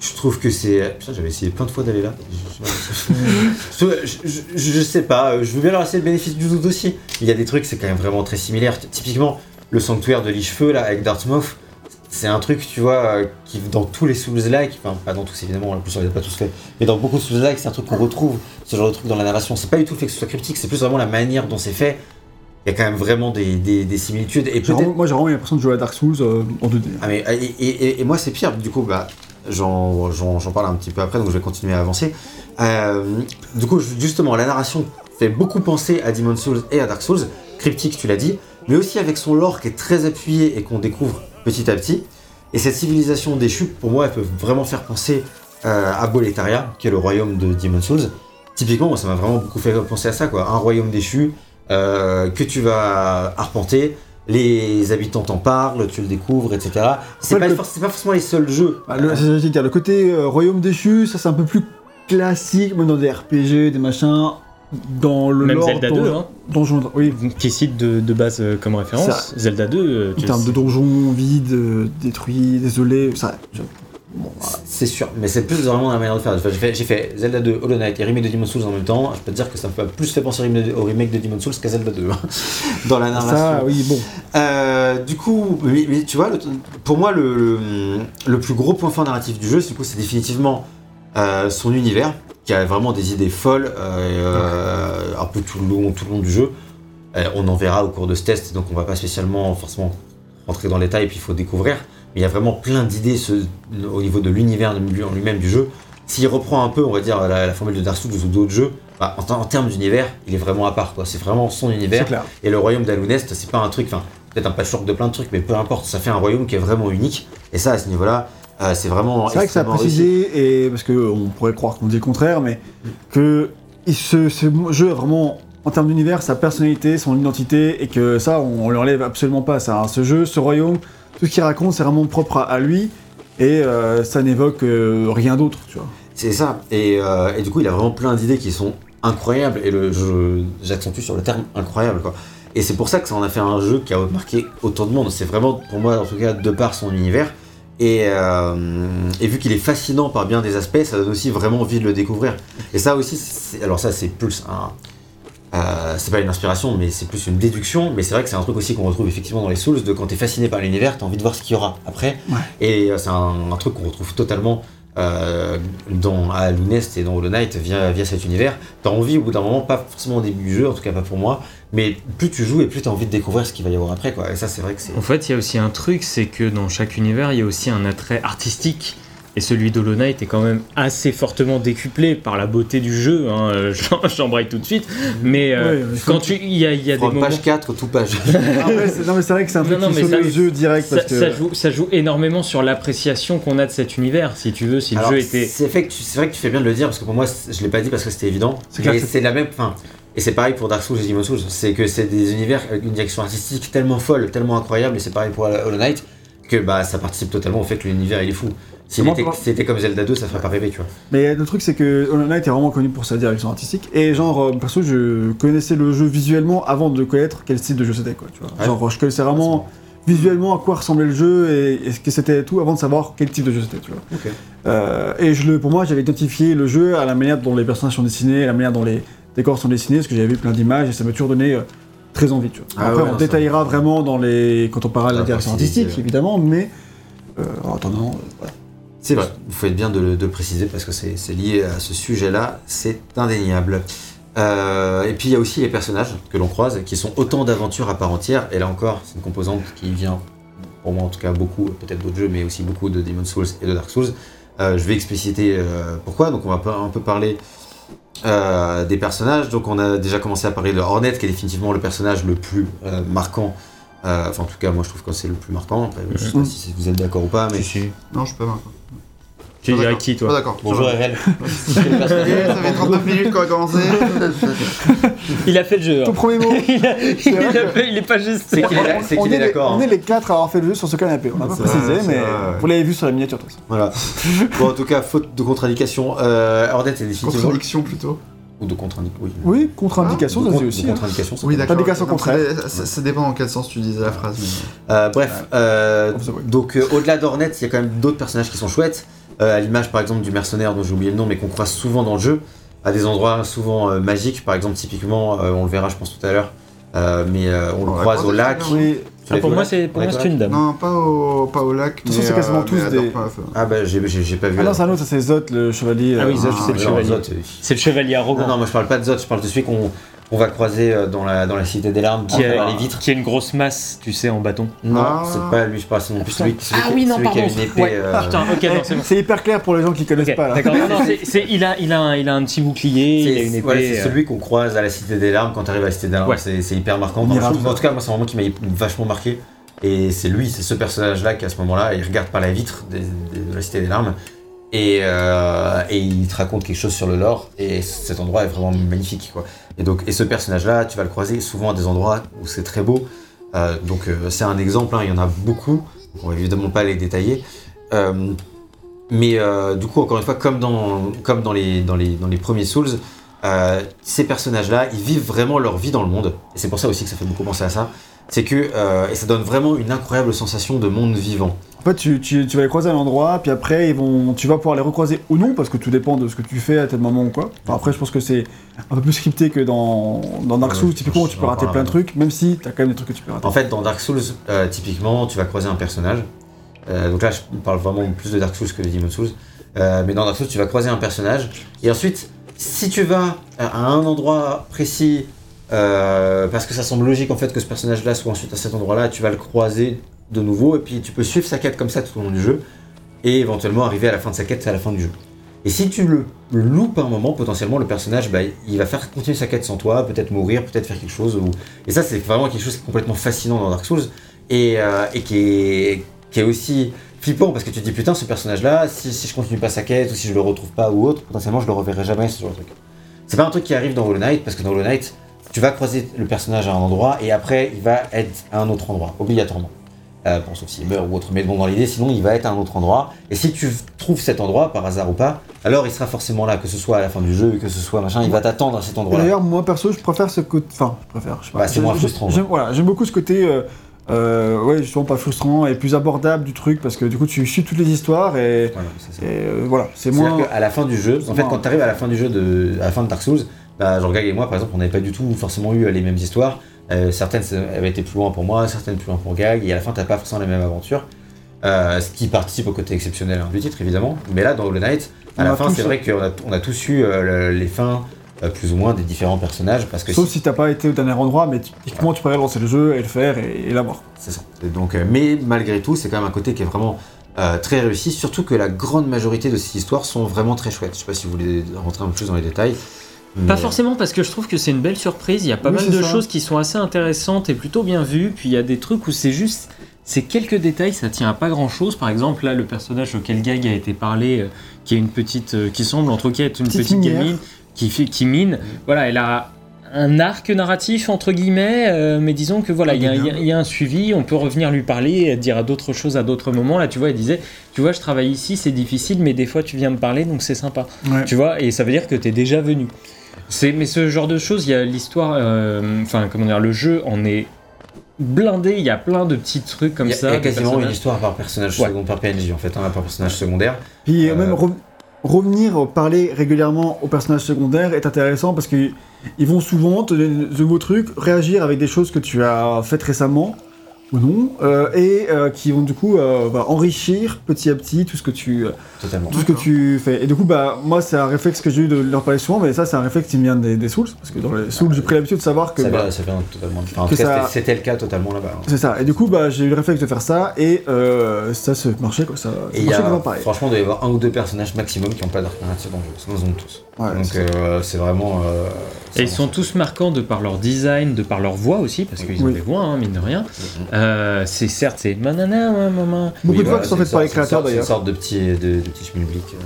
[SPEAKER 2] je trouve que c'est. Putain, j'avais essayé plein de fois d'aller là. Je, je- je- je sais pas, je veux bien leur laisser le bénéfice du doute aussi. Il y a des trucs, c'est quand même vraiment très similaire. Typiquement, le sanctuaire de l'Ichefeu, là, avec Dartmouth, c'est un truc, tu vois, euh, qui dans tous les Souls-like, enfin pas dans tous évidemment, en plus on les a pas tous fait, mais dans beaucoup de Souls-like, c'est un truc qu'on retrouve, ce genre de truc dans la narration. C'est pas du tout le fait que ce soit cryptique, c'est plus vraiment la manière dont c'est fait. Il y a quand même vraiment des, des- des similitudes. Et
[SPEAKER 1] J'ai
[SPEAKER 2] peut-être
[SPEAKER 1] vraiment- Moi, j'ai vraiment l'impression de jouer à Dark Souls euh, en 2D.
[SPEAKER 2] ah mais et, et- et- et moi c'est pire du coup bah j'en, parle un petit peu après donc je vais continuer à avancer. Euh, du coup ju- justement la narration fait beaucoup penser à Demon Souls et à Dark Souls, cryptique tu l'as dit, mais aussi avec son lore qui est très appuyé et qu'on découvre petit à petit. Et cette civilisation déchue pour moi elle peut vraiment faire penser euh, à Boletaria qui est le royaume de Demon Souls. Typiquement ça m'a vraiment beaucoup fait penser à ça quoi, un royaume déchu euh, que tu vas arpenter. Les habitants t'en parlent, tu le découvres, etc. C'est
[SPEAKER 1] Ouais,
[SPEAKER 2] pas,
[SPEAKER 1] le-
[SPEAKER 2] forcément les seuls jeux.
[SPEAKER 1] Bah, le, côté euh, royaume déchu, ça c'est un peu plus classique, même dans des RPG, des machins. dans le
[SPEAKER 3] Même
[SPEAKER 1] lore
[SPEAKER 3] Zelda
[SPEAKER 1] don-
[SPEAKER 3] 2, hein,
[SPEAKER 1] donjon- oui,
[SPEAKER 3] qui cite de, de base euh, comme référence. Zelda 2, euh,
[SPEAKER 1] en termes de donjons vides, euh, détruits, désolés, ça. Je- bon, voilà.
[SPEAKER 2] C'est sûr, mais c'est plus vraiment la manière de faire. Enfin, j'ai, fait, j'ai fait Zelda 2, Hollow Knight et remake de Demon's Souls en même temps. Je peux te dire que ça me fait plus fait penser au remake de- Demon's Souls qu'à Zelda 2. hein, dans la narration.
[SPEAKER 1] Ça, oui, bon.
[SPEAKER 2] Euh, du coup, mais, mais tu vois, le- pour moi, le, le, le plus gros point fort narratif du jeu, c'est, du coup, c'est définitivement euh, son univers, qui a vraiment des idées folles, euh, un peu tout le long, tout le long du jeu. On en verra au cours de ce test, donc on va pas spécialement forcément rentrer dans les détails, puis il faut découvrir. Il y a vraiment plein d'idées au niveau de l'univers en lui-même du jeu. S'il reprend un peu, on va dire, la, la formule de Dark Souls ou d'autres jeux, bah, en, en termes d'univers, il est vraiment à part. C'est vraiment son univers.
[SPEAKER 1] clair.
[SPEAKER 2] Et le royaume d'Alunest, c'est pas un truc, enfin, peut-être un patchwork de plein de trucs, mais peu importe, ça fait un royaume qui est vraiment unique. Et ça, à ce niveau-là, euh, c'est vraiment.
[SPEAKER 1] C'est vrai que ça a précisé, et parce qu'on pourrait croire qu'on dit le contraire, mais que ce, ce jeu a vraiment, en termes d'univers, sa personnalité, son identité, et que ça, on, on lui enlève absolument pas. Ça, hein. Ce jeu, ce royaume, tout ce qu'il raconte, c'est vraiment propre à, lui, et euh, ça n'évoque euh, rien d'autre, tu vois.
[SPEAKER 2] C'est ça. Et, euh, et du coup, il a vraiment plein d'idées qui sont incroyables. Et j'accentue sur le terme incroyable, quoi. Et c'est pour ça que ça en a fait un jeu qui a marqué autant de monde. C'est vraiment, pour moi, en tout cas, de par son univers. Et, vu qu'il est fascinant par bien des aspects, ça donne aussi vraiment envie de le découvrir. Et ça aussi, alors ça, c'est plus un. Euh, c'est pas une inspiration, mais c'est plus une déduction. Mais c'est vrai que c'est un truc aussi qu'on retrouve effectivement dans les Souls, de quand t'es fasciné par l'univers, t'as envie de voir ce qu'il y aura après.
[SPEAKER 1] Ouais.
[SPEAKER 2] Et euh, c'est un, un truc qu'on retrouve totalement euh, dans à Lunest et dans Hollow Knight via, via cet univers. T'as envie au bout d'un moment, pas forcément au début du jeu, en tout cas pas pour moi, mais plus tu joues et plus t'as envie de découvrir ce qu'il va y avoir après. Quoi. Et ça, c'est vrai que c'est.
[SPEAKER 3] En fait, il y a aussi un truc, c'est que dans chaque univers, il y a aussi un attrait artistique. Et celui d'Hollow Knight est quand même assez fortement décuplé par la beauté du jeu. Hein. euh, j'en- J'embraye tout de suite. Mais euh,
[SPEAKER 1] Ouais,
[SPEAKER 3] quand tu, il y a, il y a des moments.
[SPEAKER 2] page 4, tout page.
[SPEAKER 1] C'est- non, mais c'est vrai que c'est un truc
[SPEAKER 3] Non, mais ça-
[SPEAKER 1] le jeu direct,
[SPEAKER 3] Ça,
[SPEAKER 1] parce que...
[SPEAKER 3] ça joue, ça joue énormément sur l'appréciation qu'on a de cet univers, si tu veux, si
[SPEAKER 2] Alors,
[SPEAKER 3] le jeu était.
[SPEAKER 2] C'est fait que tu- c'est vrai que tu fais bien de le dire parce que pour moi, je l'ai pas dit parce que c'était évident.
[SPEAKER 1] C'est
[SPEAKER 2] la même. Et c'est pareil pour Dark Souls et Demon's Souls. C'est que c'est des univers avec une direction artistique tellement folle, tellement incroyable, et c'est pareil pour Hollow Knight que bah ça participe totalement au fait que l'univers il est fou. C'était comme Zelda 2, ça ferait pas rêver, tu vois.
[SPEAKER 1] Mais le truc, c'est que Hollow Knight est vraiment connu pour sa direction artistique. Et genre, euh, perso, je connaissais le jeu visuellement avant de connaître quel style de jeu c'était, quoi. Tu vois.
[SPEAKER 2] Ouais.
[SPEAKER 1] Genre, je connaissais vraiment visuellement à quoi ressemblait le jeu et, et ce que c'était tout avant de savoir quel type de jeu c'était, tu vois. Euh, et je le, pour moi, j'avais identifié le jeu à la manière dont les personnages sont dessinés, à la manière dont les décors sont dessinés, parce que j'avais vu plein d'images et ça m'a toujours donné euh, très envie, tu vois.
[SPEAKER 2] Ah
[SPEAKER 1] Après,
[SPEAKER 2] ouais,
[SPEAKER 1] on détaillera vraiment dans les quand on parlera de la
[SPEAKER 2] Ah,
[SPEAKER 1] direction artistique, évidemment, mais euh, en attendant, euh, voilà.
[SPEAKER 2] C'est vrai, il faut être bien de le, de le préciser parce que c'est lié à ce sujet-là, c'est indéniable. Euh, et puis il y a aussi les personnages que l'on croise qui sont autant d'aventures à part entière, et là encore, c'est une composante qui vient, pour moi en tout cas, beaucoup, peut-être d'autres jeux, mais aussi beaucoup de Demon's Souls et de Dark Souls. Euh, je vais expliciter euh, pourquoi, donc on va un peu parler des personnages. Donc on a déjà commencé à parler de Hornet, qui est définitivement le personnage le plus marquant. Euh, enfin, en tout cas, moi je trouve que c'est le plus marquant. Après, je sais pas
[SPEAKER 1] Mhm.
[SPEAKER 2] si vous êtes d'accord ou pas, mais.
[SPEAKER 3] Si, si.
[SPEAKER 4] Non, je peux pas. encore.
[SPEAKER 3] Tu
[SPEAKER 4] Pas
[SPEAKER 3] dirais qui, toi
[SPEAKER 4] d'accord.
[SPEAKER 2] Bonjour. RL.
[SPEAKER 4] Eh, Ça fait 39 minutes qu'on a commencé.
[SPEAKER 3] Il a fait le jeu.
[SPEAKER 1] Ton
[SPEAKER 3] hein.
[SPEAKER 1] premier mot
[SPEAKER 3] il, a- il
[SPEAKER 1] vrai
[SPEAKER 3] a
[SPEAKER 1] que-
[SPEAKER 3] fait- il est pas juste.
[SPEAKER 2] C'est qu'il est, d'accord.
[SPEAKER 1] On
[SPEAKER 2] hein.
[SPEAKER 1] est les quatre à avoir fait le jeu sur ce canapé. On n'a pas précisé, mais
[SPEAKER 4] vrai,
[SPEAKER 1] vous l'avez vu sur la miniature façon.
[SPEAKER 2] Voilà. Bon, en tout cas, faute de contre-indication, euh, est définitivement.
[SPEAKER 4] Contradiction plutôt.
[SPEAKER 2] Ou de contre-indication, oui.
[SPEAKER 1] Oui, contre-indication,
[SPEAKER 2] De
[SPEAKER 1] ça aussi. hein.
[SPEAKER 2] contre-indication, ça
[SPEAKER 4] Oui, d'accord.
[SPEAKER 1] Pas des cas sans
[SPEAKER 4] Non,
[SPEAKER 1] contraire.
[SPEAKER 4] Ça, dépend dans quel sens tu disais la phrase. mais-
[SPEAKER 2] Euh, bref, euh, donc euh, au-delà d'Hornet, il y a quand même d'autres personnages qui sont chouettes. Euh, à l'image par exemple du mercenaire dont j'ai oublié le nom, mais qu'on croise souvent dans le jeu, à des endroits souvent euh, magiques. Par exemple, typiquement, euh, on le verra, je pense tout à l'heure, euh, mais euh, on le croise au lac.
[SPEAKER 1] Oui,
[SPEAKER 2] l'as
[SPEAKER 3] pour moi, c'est pour
[SPEAKER 2] Ouais,
[SPEAKER 3] moi,
[SPEAKER 2] toi,
[SPEAKER 3] c'est une dame.
[SPEAKER 4] Non, pas au, pas au lac.
[SPEAKER 1] toute façon,
[SPEAKER 4] mais,
[SPEAKER 1] c'est quasiment
[SPEAKER 4] euh,
[SPEAKER 1] tous des-
[SPEAKER 4] pas.
[SPEAKER 2] Ah bah j'ai pas vu.
[SPEAKER 1] Ah non, c'est un autre, c'est Zot, le chevalier.
[SPEAKER 3] Ah oui, Zot,
[SPEAKER 4] Ah,
[SPEAKER 3] c'est le
[SPEAKER 2] non,
[SPEAKER 3] chevalier. C'est le chevalier arrogant.
[SPEAKER 2] Non, non, moi je parle pas de Zot, je parle de celui qu'on qu'on va croiser euh, dans la, dans la cité des larmes,
[SPEAKER 3] qui, a,
[SPEAKER 2] les vitres.
[SPEAKER 3] qui a une grosse masse, tu sais, en bâton.
[SPEAKER 2] Non,
[SPEAKER 4] Ah.
[SPEAKER 2] c'est pas lui, je parle, c'est non plus celui, celui,
[SPEAKER 3] Ah
[SPEAKER 2] qui-
[SPEAKER 3] oui, non,
[SPEAKER 2] celui qui a
[SPEAKER 3] pardon.
[SPEAKER 2] une épée.
[SPEAKER 3] Ouais.
[SPEAKER 2] euh,
[SPEAKER 3] Putain, ok, non, c'est bon.
[SPEAKER 1] C'est hyper clair pour les gens qui connaissent pas là.
[SPEAKER 3] Il, a, il, a un, il a un petit bouclier, il a une
[SPEAKER 2] C'est
[SPEAKER 3] épée.
[SPEAKER 2] voilà, c'est
[SPEAKER 3] euh,
[SPEAKER 2] celui qu'on croise à la Cité des Larmes quand tu arrives à la Cité des Larmes.
[SPEAKER 3] Ouais.
[SPEAKER 2] C'est hyper marquant.
[SPEAKER 1] On
[SPEAKER 2] trouve- en tout cas, moi, c'est un moment qui m'a vachement marqué. Et c'est lui, c'est ce personnage-là qui, à ce moment-là, il regarde par la vitre de la Cité des Larmes. Et, euh, et il te raconte quelque chose sur le lore. Et cet endroit est vraiment magnifique. Quoi. Et, donc, et ce personnage-là, tu vas le croiser souvent à des endroits où c'est très beau. Euh, donc, euh, c'est un exemple. hein, il y en a beaucoup. On va évidemment pas les détailler. Mais du coup, encore une fois, comme dans, comme dans, les, dans, les, dans les premiers Souls, ces personnages-là, ils vivent vraiment leur vie dans le monde. Et c'est pour ça aussi que ça fait beaucoup penser à ça. C'est que, euh, et ça donne vraiment une incroyable sensation de monde vivant.
[SPEAKER 1] En fait, tu, tu- tu vas les croiser à l'endroit, puis après, ils vont, tu vas pouvoir les recroiser ou non, parce que tout dépend de ce que tu fais à tel moment ou quoi. Enfin, après, je pense que c'est un peu plus scripté que dans, dans Dark Souls, typiquement, où tu peux rater plein de trucs, même si t'as quand même des trucs que tu peux rater.
[SPEAKER 2] En fait, dans Dark Souls, euh, typiquement, tu vas croiser un personnage. Euh, donc là, je parle vraiment plus de Dark Souls que de Demon Souls. Euh, mais dans Dark Souls, tu vas croiser un personnage. Et ensuite, si tu vas à un endroit précis, euh, parce que ça semble logique en fait que ce personnage-là soit ensuite à cet endroit-là, tu vas le croiser de nouveau. Et puis tu peux suivre sa quête comme ça tout au long du jeu. Et éventuellement arriver à la fin de sa quête à la fin du jeu. Et si tu le loupes un moment, potentiellement, le personnage, bah, il va faire continuer sa quête sans toi, peut-être mourir, peut-être faire quelque chose. Et ça, c'est vraiment quelque chose qui est complètement fascinant dans Dark Souls et, euh, et qui, est, qui est aussi flippant parce que tu te dis putain, ce personnage-là, si, si je continue pas sa quête ou si je le retrouve pas ou autre, potentiellement je le reverrai jamais, ce genre de truc. C'est pas un truc qui arrive dans Hollow Knight parce que dans Hollow Knight, tu vas croiser le personnage à un endroit et après il va être à un autre endroit, obligatoirement. Euh, bon, sauf s'il meurt ou autre, mais bon, dans l'idée, sinon il va être à un autre endroit. Et si tu trouves cet endroit, par hasard ou pas, alors il sera forcément là, que ce soit à la fin du jeu, que ce soit machin, il va t'attendre à cet
[SPEAKER 1] Et
[SPEAKER 2] endroit-là.
[SPEAKER 1] D'ailleurs, moi perso, je préfère ce côté. Enfin, je préfère. Je sais pas.
[SPEAKER 2] Bah, c'est moins frustrant,
[SPEAKER 1] J'aime, voilà, j'aime beaucoup ce côté. Euh, euh, ouais, justement, pas frustrant et plus abordable du truc parce que du coup, tu suis toutes les histoires et,
[SPEAKER 2] Voilà, c'est
[SPEAKER 1] euh, voilà, moins.
[SPEAKER 2] qu'à la fin du jeu, en fait, quand tu arrives à la fin du jeu, de, à la fin de Dark Souls, bah, genre Gag et moi, par exemple, on n'avait pas du tout forcément eu les mêmes histoires. Euh, certaines avaient été plus loin pour moi, certaines plus loin pour Gag, et à la fin, t'as pas forcément les mêmes aventures. Euh, ce qui participe au côté exceptionnel hein, du titre, évidemment. Mais là, dans Hollow Knight, à
[SPEAKER 1] On
[SPEAKER 2] la fin, c'est vrai qu'on a, on a tous eu euh, le- les fins plus ou moins des différents personnages, parce que
[SPEAKER 1] Sauf
[SPEAKER 2] si-
[SPEAKER 1] si t'as pas été au dernier endroit, mais typiquement, tu pourrais lancer le jeu et le faire et, et l'avoir.
[SPEAKER 2] C'est ça. Et donc, euh, mais malgré tout, c'est quand même un côté qui est vraiment euh, très réussi, surtout que la grande majorité de ces histoires sont vraiment très chouettes. Je sais pas si vous voulez rentrer un peu plus dans les détails.
[SPEAKER 3] Pas forcément parce que je trouve que c'est une belle surprise. Il y a pas
[SPEAKER 1] Oui,
[SPEAKER 3] mal de
[SPEAKER 1] ça.
[SPEAKER 3] choses qui sont assez intéressantes et plutôt bien vues. Puis il y a des trucs où c'est juste. C'est quelques détails, ça tient à pas grand chose. Par exemple, là, le personnage auquel Gag a été parlé, euh, qui est une petite. euh, qui semble entre guillemets être une
[SPEAKER 1] Petite
[SPEAKER 3] petite gamine, qui, fait, qui mine. Voilà, elle a un arc narratif, entre guillemets, euh, mais disons que voilà, il y, a- y y un suivi, on peut revenir lui parler, et dire à d'autres choses à d'autres moments. Là, tu vois, elle disait Tu vois, je travaille ici, c'est difficile, mais des fois, tu viens me parler, donc c'est sympa.
[SPEAKER 1] Ouais.
[SPEAKER 3] Tu vois, et ça veut dire que tu es déjà venu. C'est, mais ce genre de choses, il y a l'histoire, euh, enfin, comment dire, le jeu en est blindé, il y a plein de petits trucs comme
[SPEAKER 2] il y a,
[SPEAKER 3] ça.
[SPEAKER 2] il y a quasiment une histoire par personnage
[SPEAKER 3] Ouais.
[SPEAKER 2] second, par PNJ en fait, hein, par personnage secondaire.
[SPEAKER 1] Puis
[SPEAKER 2] Euh,
[SPEAKER 1] même re- revenir parler régulièrement aux personnages secondaires est intéressant parce qu'ils ils vont souvent te donner de nouveaux trucs, réagir avec des choses que tu as faites récemment ou non, euh, et euh, qui vont du coup euh, bah, enrichir petit à petit tout ce que tu
[SPEAKER 2] Totalement.
[SPEAKER 1] tout ce que tu fais. Et du coup, bah moi c'est un réflexe que j'ai eu de leur parler souvent, mais ça c'est un réflexe qui me vient des, des Souls parce que dans les Souls j'ai pris l'habitude de savoir que
[SPEAKER 2] Ça
[SPEAKER 1] bah,
[SPEAKER 2] vient, ça vient totalement. Enfin, en
[SPEAKER 1] ça-
[SPEAKER 2] c'était- le cas totalement là-bas. hein.
[SPEAKER 1] c'est ça. Et du coup, bah j'ai eu le réflexe de faire ça et euh, ça se marchait quoi. Ça, ça
[SPEAKER 2] Et il y
[SPEAKER 1] marchait
[SPEAKER 2] a,
[SPEAKER 1] pareil.
[SPEAKER 2] franchement, il doit y avoir un ou deux personnages maximum qui n'ont pas d'arc narratif dans le jeu. Sinon, ils ont tous.
[SPEAKER 1] Ouais,
[SPEAKER 2] Donc,
[SPEAKER 1] c'est-
[SPEAKER 2] euh, vraiment. euh,
[SPEAKER 3] Et ils sont tous marquants de par leur design, de par leur voix aussi, parce qu'ils ont
[SPEAKER 1] Oui.
[SPEAKER 3] des voix, hein, mine de rien.
[SPEAKER 2] Mhm.
[SPEAKER 3] Euh, c'est certes, c'est manana, ouais, maman.
[SPEAKER 1] Beaucoup
[SPEAKER 2] Oui,
[SPEAKER 1] de voix
[SPEAKER 2] voilà,
[SPEAKER 1] qui sont
[SPEAKER 2] c'est
[SPEAKER 1] faites par
[SPEAKER 2] une
[SPEAKER 1] les
[SPEAKER 2] sorte-
[SPEAKER 1] créateurs
[SPEAKER 2] c'est une
[SPEAKER 1] d'ailleurs.
[SPEAKER 2] sorte de petit, de, de petit schmilblick. Euh,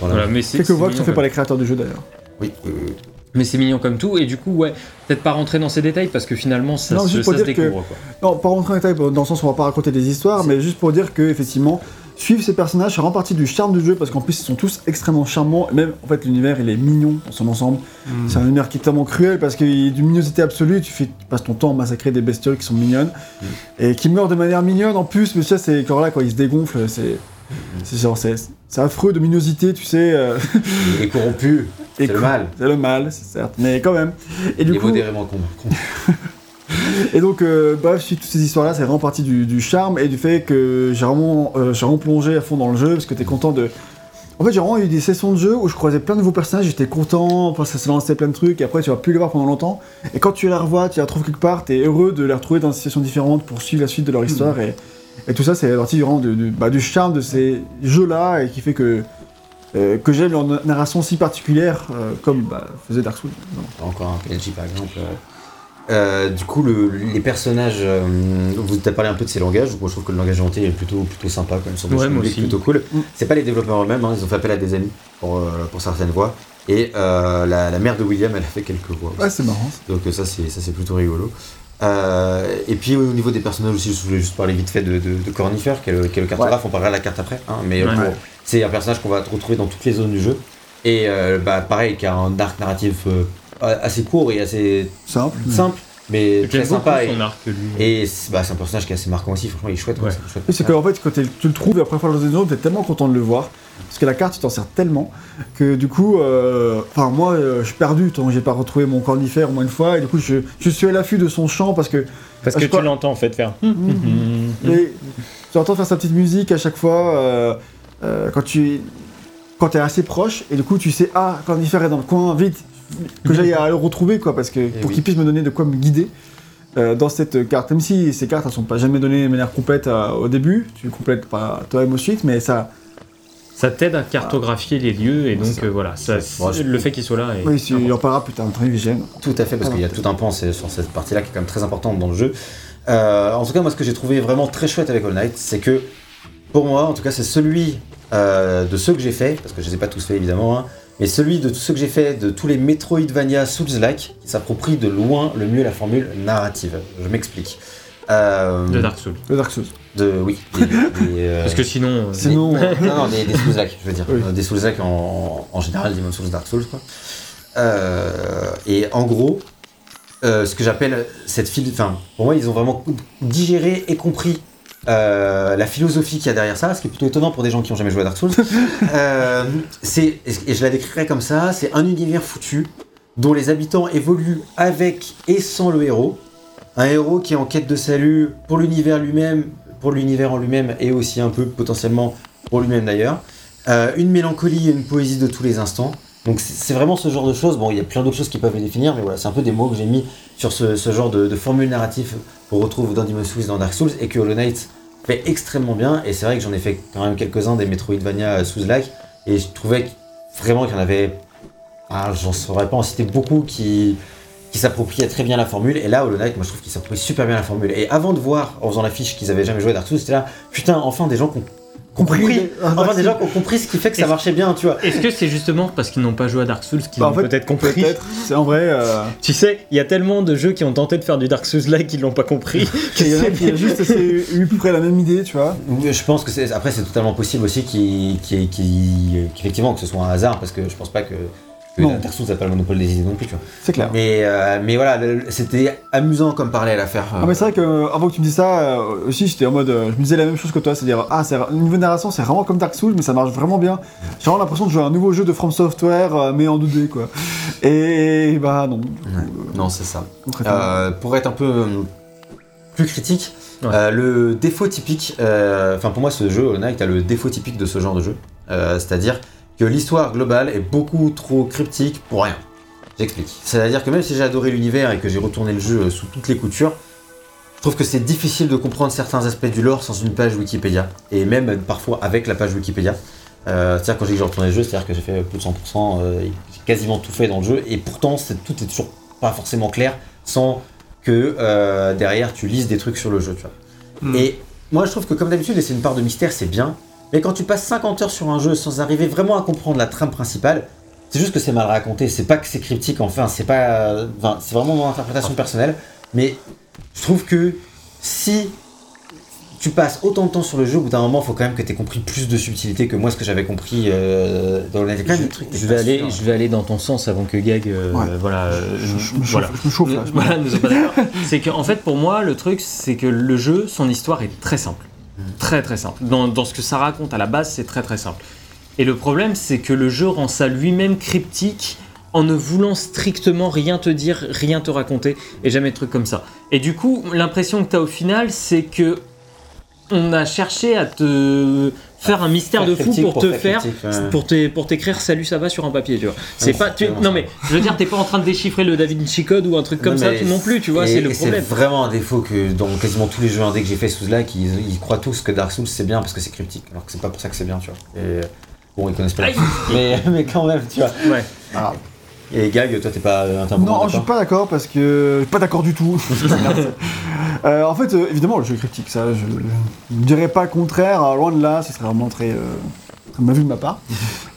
[SPEAKER 2] voilà.
[SPEAKER 3] Voilà, mais c'est
[SPEAKER 1] Quelques
[SPEAKER 3] c'est
[SPEAKER 1] voix qui sont
[SPEAKER 3] mignon,
[SPEAKER 1] faites par les créateurs du jeu d'ailleurs.
[SPEAKER 2] Oui, oui, oui.
[SPEAKER 3] Mais c'est mignon comme tout, et du coup, ouais, peut-être pas rentrer dans ces détails parce que finalement, ça,
[SPEAKER 1] Non,
[SPEAKER 3] se,
[SPEAKER 1] juste pour
[SPEAKER 3] ça se
[SPEAKER 1] dire que-
[SPEAKER 3] découvre. Quoi.
[SPEAKER 1] Non, pas rentrer en détail dans le sens où on va pas raconter des histoires, mais juste pour dire que effectivement, suivre ces personnages, ça rend partie du charme du jeu parce qu'en plus ils sont tous extrêmement charmants. Et même en fait, l'univers il est mignon dans son ensemble. C'est un univers qui est tellement cruel parce qu'il y a d'une mignonité absolue. Tu, fais, tu passes ton temps à massacrer des bestioles qui sont mignonnes et qui meurent de manière mignonne en plus. Mais ça, c'est quand là, quand ils se dégonflent, c'est. C'est genre, c'est c'est affreux de mignosité, tu sais. euh,
[SPEAKER 2] est corrompu.
[SPEAKER 1] et
[SPEAKER 2] C'est le mal.
[SPEAKER 1] C'est le mal, c'est certes, mais quand même. Et
[SPEAKER 2] Il
[SPEAKER 1] du coup,
[SPEAKER 2] modérément con.
[SPEAKER 1] Et donc, euh, bref, toutes ces histoires-là, c'est vraiment partie du, du charme et du fait que j'ai vraiment, euh, j'ai vraiment plongé à fond dans le jeu parce que t'es content de. En fait, j'ai vraiment eu des sessions de jeu où je croisais plein de nouveaux personnages, j'étais content, parce que ça se lançait plein de trucs, et après tu vas plus les voir pendant longtemps. Et quand tu les revois, tu les retrouves quelque part, t'es heureux de les retrouver dans des situations différentes pour suivre la suite de leur histoire. Et, et tout ça, c'est partie vraiment de- de- bah, du charme de ces jeux-là et qui fait que, euh, que j'aime leur narration si particulière, euh, comme bah, faisait Dark Souls. Voilà.
[SPEAKER 2] Encore un par exemple. Euh. Du coup, le- les personnages, euh, vous avez parlé un peu de ces langages. Moi, je trouve que le langage hanté est plutôt, plutôt sympa, quand même, sur
[SPEAKER 3] Ouais,
[SPEAKER 2] jeu
[SPEAKER 3] moi aussi.
[SPEAKER 2] plutôt cool.
[SPEAKER 1] Mm.
[SPEAKER 2] C'est pas les développeurs eux-mêmes, hein, ils ont fait appel à des amis pour, euh, pour certaines voix. Et euh, la, la mère de William, elle a fait quelques voix. aussi.
[SPEAKER 1] Ouais, c'est marrant.
[SPEAKER 2] Donc ça c'est ça c'est plutôt rigolo. Euh, et puis au niveau des personnages aussi, je voulais juste parler vite fait de, de, de Cornifer, qui est le, qui est le cartographe, on parlera de la carte après. hein, mais
[SPEAKER 3] Ouais.
[SPEAKER 2] c'est un personnage qu'on va retrouver dans toutes les zones du jeu. Et euh, bah, pareil, qui a un arc narratif euh, assez court et assez
[SPEAKER 1] Simple.
[SPEAKER 2] simple, mais très sympa. Et,
[SPEAKER 3] son arc, lui.
[SPEAKER 2] et c'est bah, c'est un personnage qui est assez marquant aussi, franchement, il est chouette. quoi,
[SPEAKER 3] Ouais.
[SPEAKER 2] c'est
[SPEAKER 1] qu'en fait, quand tu le trouves et après fois dans une zone, t'es tellement content de le voir. Parce que la carte, tu t'en sers tellement que du coup, euh, enfin, moi, euh, je suis perdu tant que j'ai pas retrouvé mon cornifère au moins une fois. Et du coup, je, je suis à l'affût de son chant parce que.
[SPEAKER 3] Parce
[SPEAKER 1] Ah,
[SPEAKER 3] que tu
[SPEAKER 1] crois-
[SPEAKER 3] l'entends en fait faire.
[SPEAKER 1] Et tu entends faire sa petite musique à chaque fois euh, euh, quand tu quand t'es assez proche et du coup tu sais ah cornifère est dans le coin vite que j'aille à le retrouver quoi parce que pour
[SPEAKER 2] oui.
[SPEAKER 1] qu'il puisse me donner de quoi me guider euh, dans cette carte même si ces cartes elles sont pas jamais données de manière complète euh, au début tu complètes pas toi-même ensuite mais ça
[SPEAKER 3] Ça t'aide à cartographier les lieux et donc
[SPEAKER 1] ça.
[SPEAKER 3] euh, voilà, ça,
[SPEAKER 2] Bon, je-
[SPEAKER 3] le fait qu'il soit là. Est
[SPEAKER 1] oui tu en parlera plus tard
[SPEAKER 2] Tout à fait, parce qu'il y a tout un pan sur cette partie-là qui est quand même très importante dans le jeu. Euh, en tout cas, moi, ce que j'ai trouvé vraiment très chouette avec All Knight, c'est que, pour moi, en tout cas, c'est celui euh, de ceux que j'ai fait, parce que je les ai pas tous fait évidemment, hein, mais celui de tous ceux que j'ai fait, de tous les Metroidvania Souls-like, qui s'approprie de loin le mieux la formule narrative. Je m'explique. Euh,
[SPEAKER 3] de Dark Souls.
[SPEAKER 1] le Dark Souls
[SPEAKER 2] de- oui. des- des, euh,
[SPEAKER 3] Parce que sinon. euh,
[SPEAKER 1] sinon euh,
[SPEAKER 2] non, non, des, des Souls-like, je veux dire.
[SPEAKER 1] Oui.
[SPEAKER 2] Des Souls-like en, en général, Demon Souls, Dark Souls, quoi. Euh, et en gros, euh, ce que j'appelle cette file... Enfin, pour moi, ils ont vraiment digéré et compris euh, la philosophie qu'il y a derrière ça, ce qui est plutôt étonnant pour des gens qui ont jamais joué à Dark Souls. Euh, c'est, et je la décrirais comme ça, c'est un univers foutu dont les habitants évoluent avec et sans le héros. Un héros qui est en quête de salut pour l'univers lui-même, pour l'univers en lui-même et aussi un peu potentiellement pour lui-même d'ailleurs. Euh, une mélancolie et une poésie de tous les instants. Donc c'est vraiment ce genre de choses. Bon, il y a plein d'autres choses qui peuvent les définir, mais voilà, c'est un peu des mots que j'ai mis sur ce, genre de, formule narrative qu'on retrouve dans Demon's Souls, dans Dark Souls, et que Hollow Knight fait extrêmement bien. Et c'est vrai que j'en ai fait quand même quelques-uns des Metroidvania Souls-like, et je trouvais vraiment qu'il y en avait, ah, j'en saurais pas en citer beaucoup qui, qui s'appropriaient très bien la formule. Et là, Hollow Knight, moi je trouve qu'il s'approprie super bien la formule. Et avant de voir, en faisant l'affiche qu'ils avaient jamais joué à Dark Souls, c'était là, putain, enfin des gens qui ont compris, enfin
[SPEAKER 1] Dark
[SPEAKER 2] des gens qui ont compris ce qui fait que ça marchait bien, tu vois.
[SPEAKER 3] Est-ce que c'est justement parce qu'ils n'ont pas joué à Dark Souls qu'ils
[SPEAKER 1] Bah, en fait,
[SPEAKER 3] peut-être compris
[SPEAKER 1] peut-être c'est en vrai euh,
[SPEAKER 3] Tu sais, il y a tellement de jeux qui ont tenté de faire du Dark Souls là qui l'ont pas compris.
[SPEAKER 1] qu'il y en a qui a juste essayé- eu à peu près la même idée tu vois
[SPEAKER 2] Je pense que c'est après c'est totalement possible aussi qu'effectivement que ce soit un hasard parce que je pense pas que, que
[SPEAKER 1] Non.
[SPEAKER 2] Dark Souls n'a pas le monopole des idées non plus tu vois.
[SPEAKER 1] c'est clair
[SPEAKER 2] Mais, euh, mais voilà, c'était amusant comme parler à la faire.
[SPEAKER 1] Ah mais c'est vrai que euh, avant que tu me dises ça euh, aussi j'étais en mode euh, je me disais la même chose que toi c'est-à-dire ah c'est le niveau de narration c'est vraiment comme Dark Souls mais ça marche vraiment bien j'ai vraiment l'impression de jouer à un nouveau jeu de From Software euh, mais en 2D quoi et bah non
[SPEAKER 2] Non, c'est ça. Euh, pour être un peu euh, plus critique,
[SPEAKER 3] Ouais.
[SPEAKER 2] euh, le défaut typique, euh, enfin pour moi ce jeu, Hollow Knight a le défaut typique de ce genre de jeu, Euh, c'est-à-dire que l'histoire globale est beaucoup trop cryptique pour rien. J'explique. C'est-à-dire que même si j'ai adoré l'univers et que j'ai retourné le jeu sous toutes les coutures, je trouve que c'est difficile de comprendre certains aspects du lore sans une page Wikipédia, et même parfois avec la page Wikipédia. Euh, c'est-à-dire quand j'ai retourné le jeu, c'est-à-dire que j'ai fait plus de 100%, euh, j'ai quasiment tout fait dans le jeu, et pourtant c'est- tout est toujours pas forcément clair sans que euh, derrière tu lises des trucs sur le jeu, tu vois.
[SPEAKER 4] Hmm.
[SPEAKER 2] Et moi je trouve que comme d'habitude, laisser une part de mystère c'est bien, mais quand tu passes 50 heures sur un jeu sans arriver vraiment à comprendre la trame principale, c'est juste que c'est mal raconté, c'est pas que c'est cryptique, enfin c'est pas, enfin c'est vraiment mon interprétation personnelle, mais je trouve que si tu passes autant de temps sur le jeu, au bout d'un moment, il faut quand même que tu aies compris plus de subtilité que moi ce que j'avais compris euh, dans le
[SPEAKER 3] Je, je vais aller, je vais aller dans ton sens avant que Gag, euh,
[SPEAKER 1] Ouais.
[SPEAKER 3] voilà, euh,
[SPEAKER 1] je, je me chauffe,
[SPEAKER 3] voilà.
[SPEAKER 1] je me chauffe là
[SPEAKER 3] Voilà, nous sommes pas d'accord. C'est qu'en fait, pour moi, le truc, c'est que le jeu, son histoire est très simple. Très très simple. Dans, ce que ça raconte à la base, c'est très très simple. Et le problème, c'est que le jeu rend ça lui-même cryptique en ne voulant strictement rien te dire, rien te raconter, et jamais de trucs comme ça. Et du coup, l'impression que tu as au final, c'est que on a cherché à te faire un mystère de fou pour, te faire pour t'é- pour t'écrire salut ça va sur un papier tu vois c'est
[SPEAKER 2] Ouais,
[SPEAKER 3] pas tu- non mais je veux dire t'es pas en train de déchiffrer le Da Vinci Code ou un truc comme
[SPEAKER 2] Non,
[SPEAKER 3] ça non plus tu vois c'est le problème
[SPEAKER 2] C'est vraiment un défaut que dans quasiment tous les jeux indés que j'ai fait sous Slack, ils, ils croient tous que Dark Souls c'est bien parce que c'est cryptique, alors que c'est pas pour ça que c'est bien, tu vois. Et bon, ils connaissent pas. Mais, mais quand même, tu vois.
[SPEAKER 3] ouais
[SPEAKER 1] Ah.
[SPEAKER 2] Et Gag, toi t'es pas euh,
[SPEAKER 1] Non, je suis pas d'accord parce que. je suis Pas d'accord du tout. Euh, en fait, euh, évidemment, le jeu est critique, ça, je ne dirais pas le contraire, euh, loin de là, ce serait vraiment très. euh, m'a vu de ma part.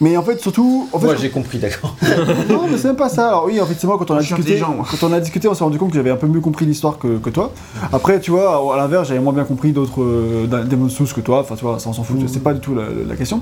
[SPEAKER 1] mais en fait, surtout. En fait,
[SPEAKER 2] Moi j'ai compris, d'accord.
[SPEAKER 1] non, mais c'est même pas ça. Alors oui, effectivement, quand on a discuté,
[SPEAKER 4] moi.
[SPEAKER 1] quand on a discuté, on s'est rendu compte que j'avais un peu mieux compris l'histoire que, que toi. Après, tu vois, à l'inverse, j'avais moins bien compris d'autres euh, Demon's Souls que toi. Enfin, tu vois, ça on s'en fout. C'est pas du tout la, la question.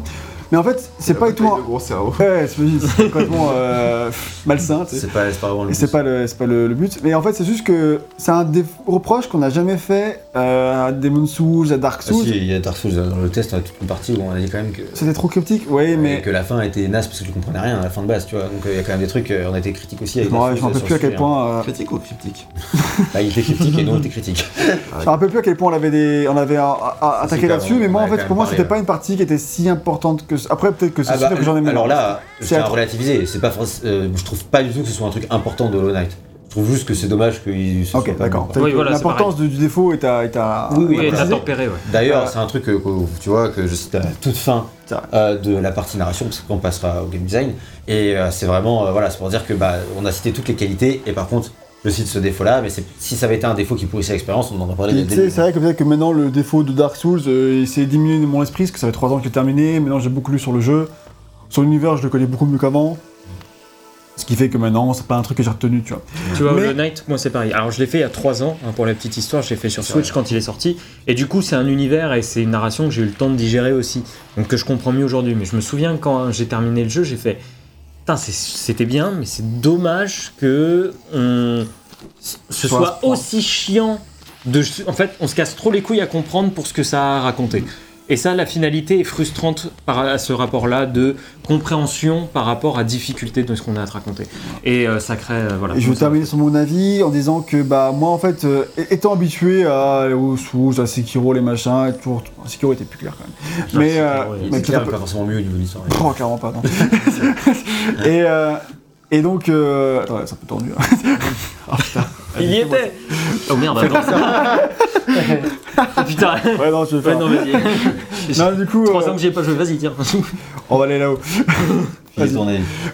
[SPEAKER 1] Mais en fait, c'est pas du tout. un-
[SPEAKER 4] gros cerveau.
[SPEAKER 1] Ouais, c'est c'est complètement euh, malsain. tu sais.
[SPEAKER 2] C'est pas, c'est pas vraiment le
[SPEAKER 1] Et
[SPEAKER 2] but.
[SPEAKER 1] c'est pas le, c'est pas le, le but. Mais en fait, c'est juste que c'est un des reproches qu'on n'a jamais fait euh, à Demon's Souls, à Dark
[SPEAKER 2] Ah,
[SPEAKER 1] Souls.
[SPEAKER 2] si, il y a Dark Souls dans le test, on a toute une partie où on a dit quand même que,
[SPEAKER 1] C'était trop cryptique, ouais, mais.
[SPEAKER 2] que la fin était naze parce que tu comprenais rien à la fin de base, tu vois. Donc euh, il y a quand même des trucs, euh, on a été critique aussi avec
[SPEAKER 1] Ouais, je me rappelle plus à quel point. euh,
[SPEAKER 4] Critique ou cryptique.
[SPEAKER 2] Bah, il était critique et nous on était critique.
[SPEAKER 1] Je me rappelle plus à quel point on avait, des, on avait à- à- attaqué là-dessus, mais moi en fait pour moi c'était pas une partie qui était si importante que. Après peut-être que c'est
[SPEAKER 2] Ah
[SPEAKER 1] sûr
[SPEAKER 2] bah,
[SPEAKER 1] que j'en ai
[SPEAKER 2] alors
[SPEAKER 1] marre.
[SPEAKER 2] là,
[SPEAKER 1] C'est
[SPEAKER 2] à relativiser. C'est pas euh, je trouve pas du tout que ce soit un truc important de Hollow Knight. Je trouve juste que c'est dommage qu'il se
[SPEAKER 1] Ok, d'accord.
[SPEAKER 3] Oui, voilà,
[SPEAKER 1] L'importance du, du défaut est à. Est à
[SPEAKER 2] Oui, oui,
[SPEAKER 1] à
[SPEAKER 3] ouais.
[SPEAKER 2] D'ailleurs,
[SPEAKER 1] Euh,
[SPEAKER 2] c'est un truc que, que- tu vois que je cite à la toute fin euh, de la partie narration, parce qu'on passera au game design. Et euh, c'est vraiment, euh, voilà, c'est pour dire que bah, on a cité toutes les qualités. Et par contre, je cite ce défaut-là, mais si ça avait été un défaut qui pourrissait l'expérience, on en aurait parlé
[SPEAKER 1] c'est vrai que peut-être que maintenant le défaut de Dark Souls, euh, il s'est diminué de mon esprit, parce que ça fait 3 ans que j'ai terminé, maintenant j'ai beaucoup lu sur le jeu. Sur l'univers, je le connais beaucoup mieux qu'avant. Ce qui fait que maintenant, c'est pas un truc que j'ai retenu, tu vois.
[SPEAKER 3] Tu vois,
[SPEAKER 1] Mais-
[SPEAKER 3] Hollow Knight, moi c'est pareil. Alors je l'ai fait il y a 3 ans, hein, pour la petite histoire, je l'ai fait sur Switch
[SPEAKER 2] vrai.
[SPEAKER 3] quand il est sorti. Et du coup, c'est un univers et c'est une narration que j'ai eu le temps de digérer aussi. Donc que je comprends mieux aujourd'hui. Mais je me souviens quand j'ai terminé le jeu, j'ai fait. Putain, c'était bien, mais c'est dommage que on, ce
[SPEAKER 1] Soit
[SPEAKER 3] aussi chiant. De, en fait, on se casse trop les couilles à comprendre pour ce que ça a raconté. Et ça, la finalité est frustrante par à ce rapport-là de compréhension par rapport à difficulté de ce qu'on a à te raconter. Et euh, ça crée, euh, voilà.
[SPEAKER 1] Et je vais terminer sur mon avis en disant que bah moi en fait euh, étant habitué à aux à Sekiro les machins, et toujours Sekiro était plus clair quand même. Mais
[SPEAKER 3] Sekiro,
[SPEAKER 1] euh, mais
[SPEAKER 2] clair,
[SPEAKER 1] peu-
[SPEAKER 2] pas forcément mieux au niveau de l'histoire.
[SPEAKER 1] Oh, clairement pas non. et euh, et donc euh... attends, c'est un peu tendu. hein. oh, putain.
[SPEAKER 3] Il y était Oh merde, attends. Putain
[SPEAKER 1] Ouais non je vais
[SPEAKER 3] Ouais,
[SPEAKER 1] faire.
[SPEAKER 3] non, vas-y.
[SPEAKER 1] non du coup
[SPEAKER 3] 3
[SPEAKER 1] euh,
[SPEAKER 3] ans que j'y ai pas joué, vas-y, tiens.
[SPEAKER 1] on va aller là-haut.
[SPEAKER 2] Avis.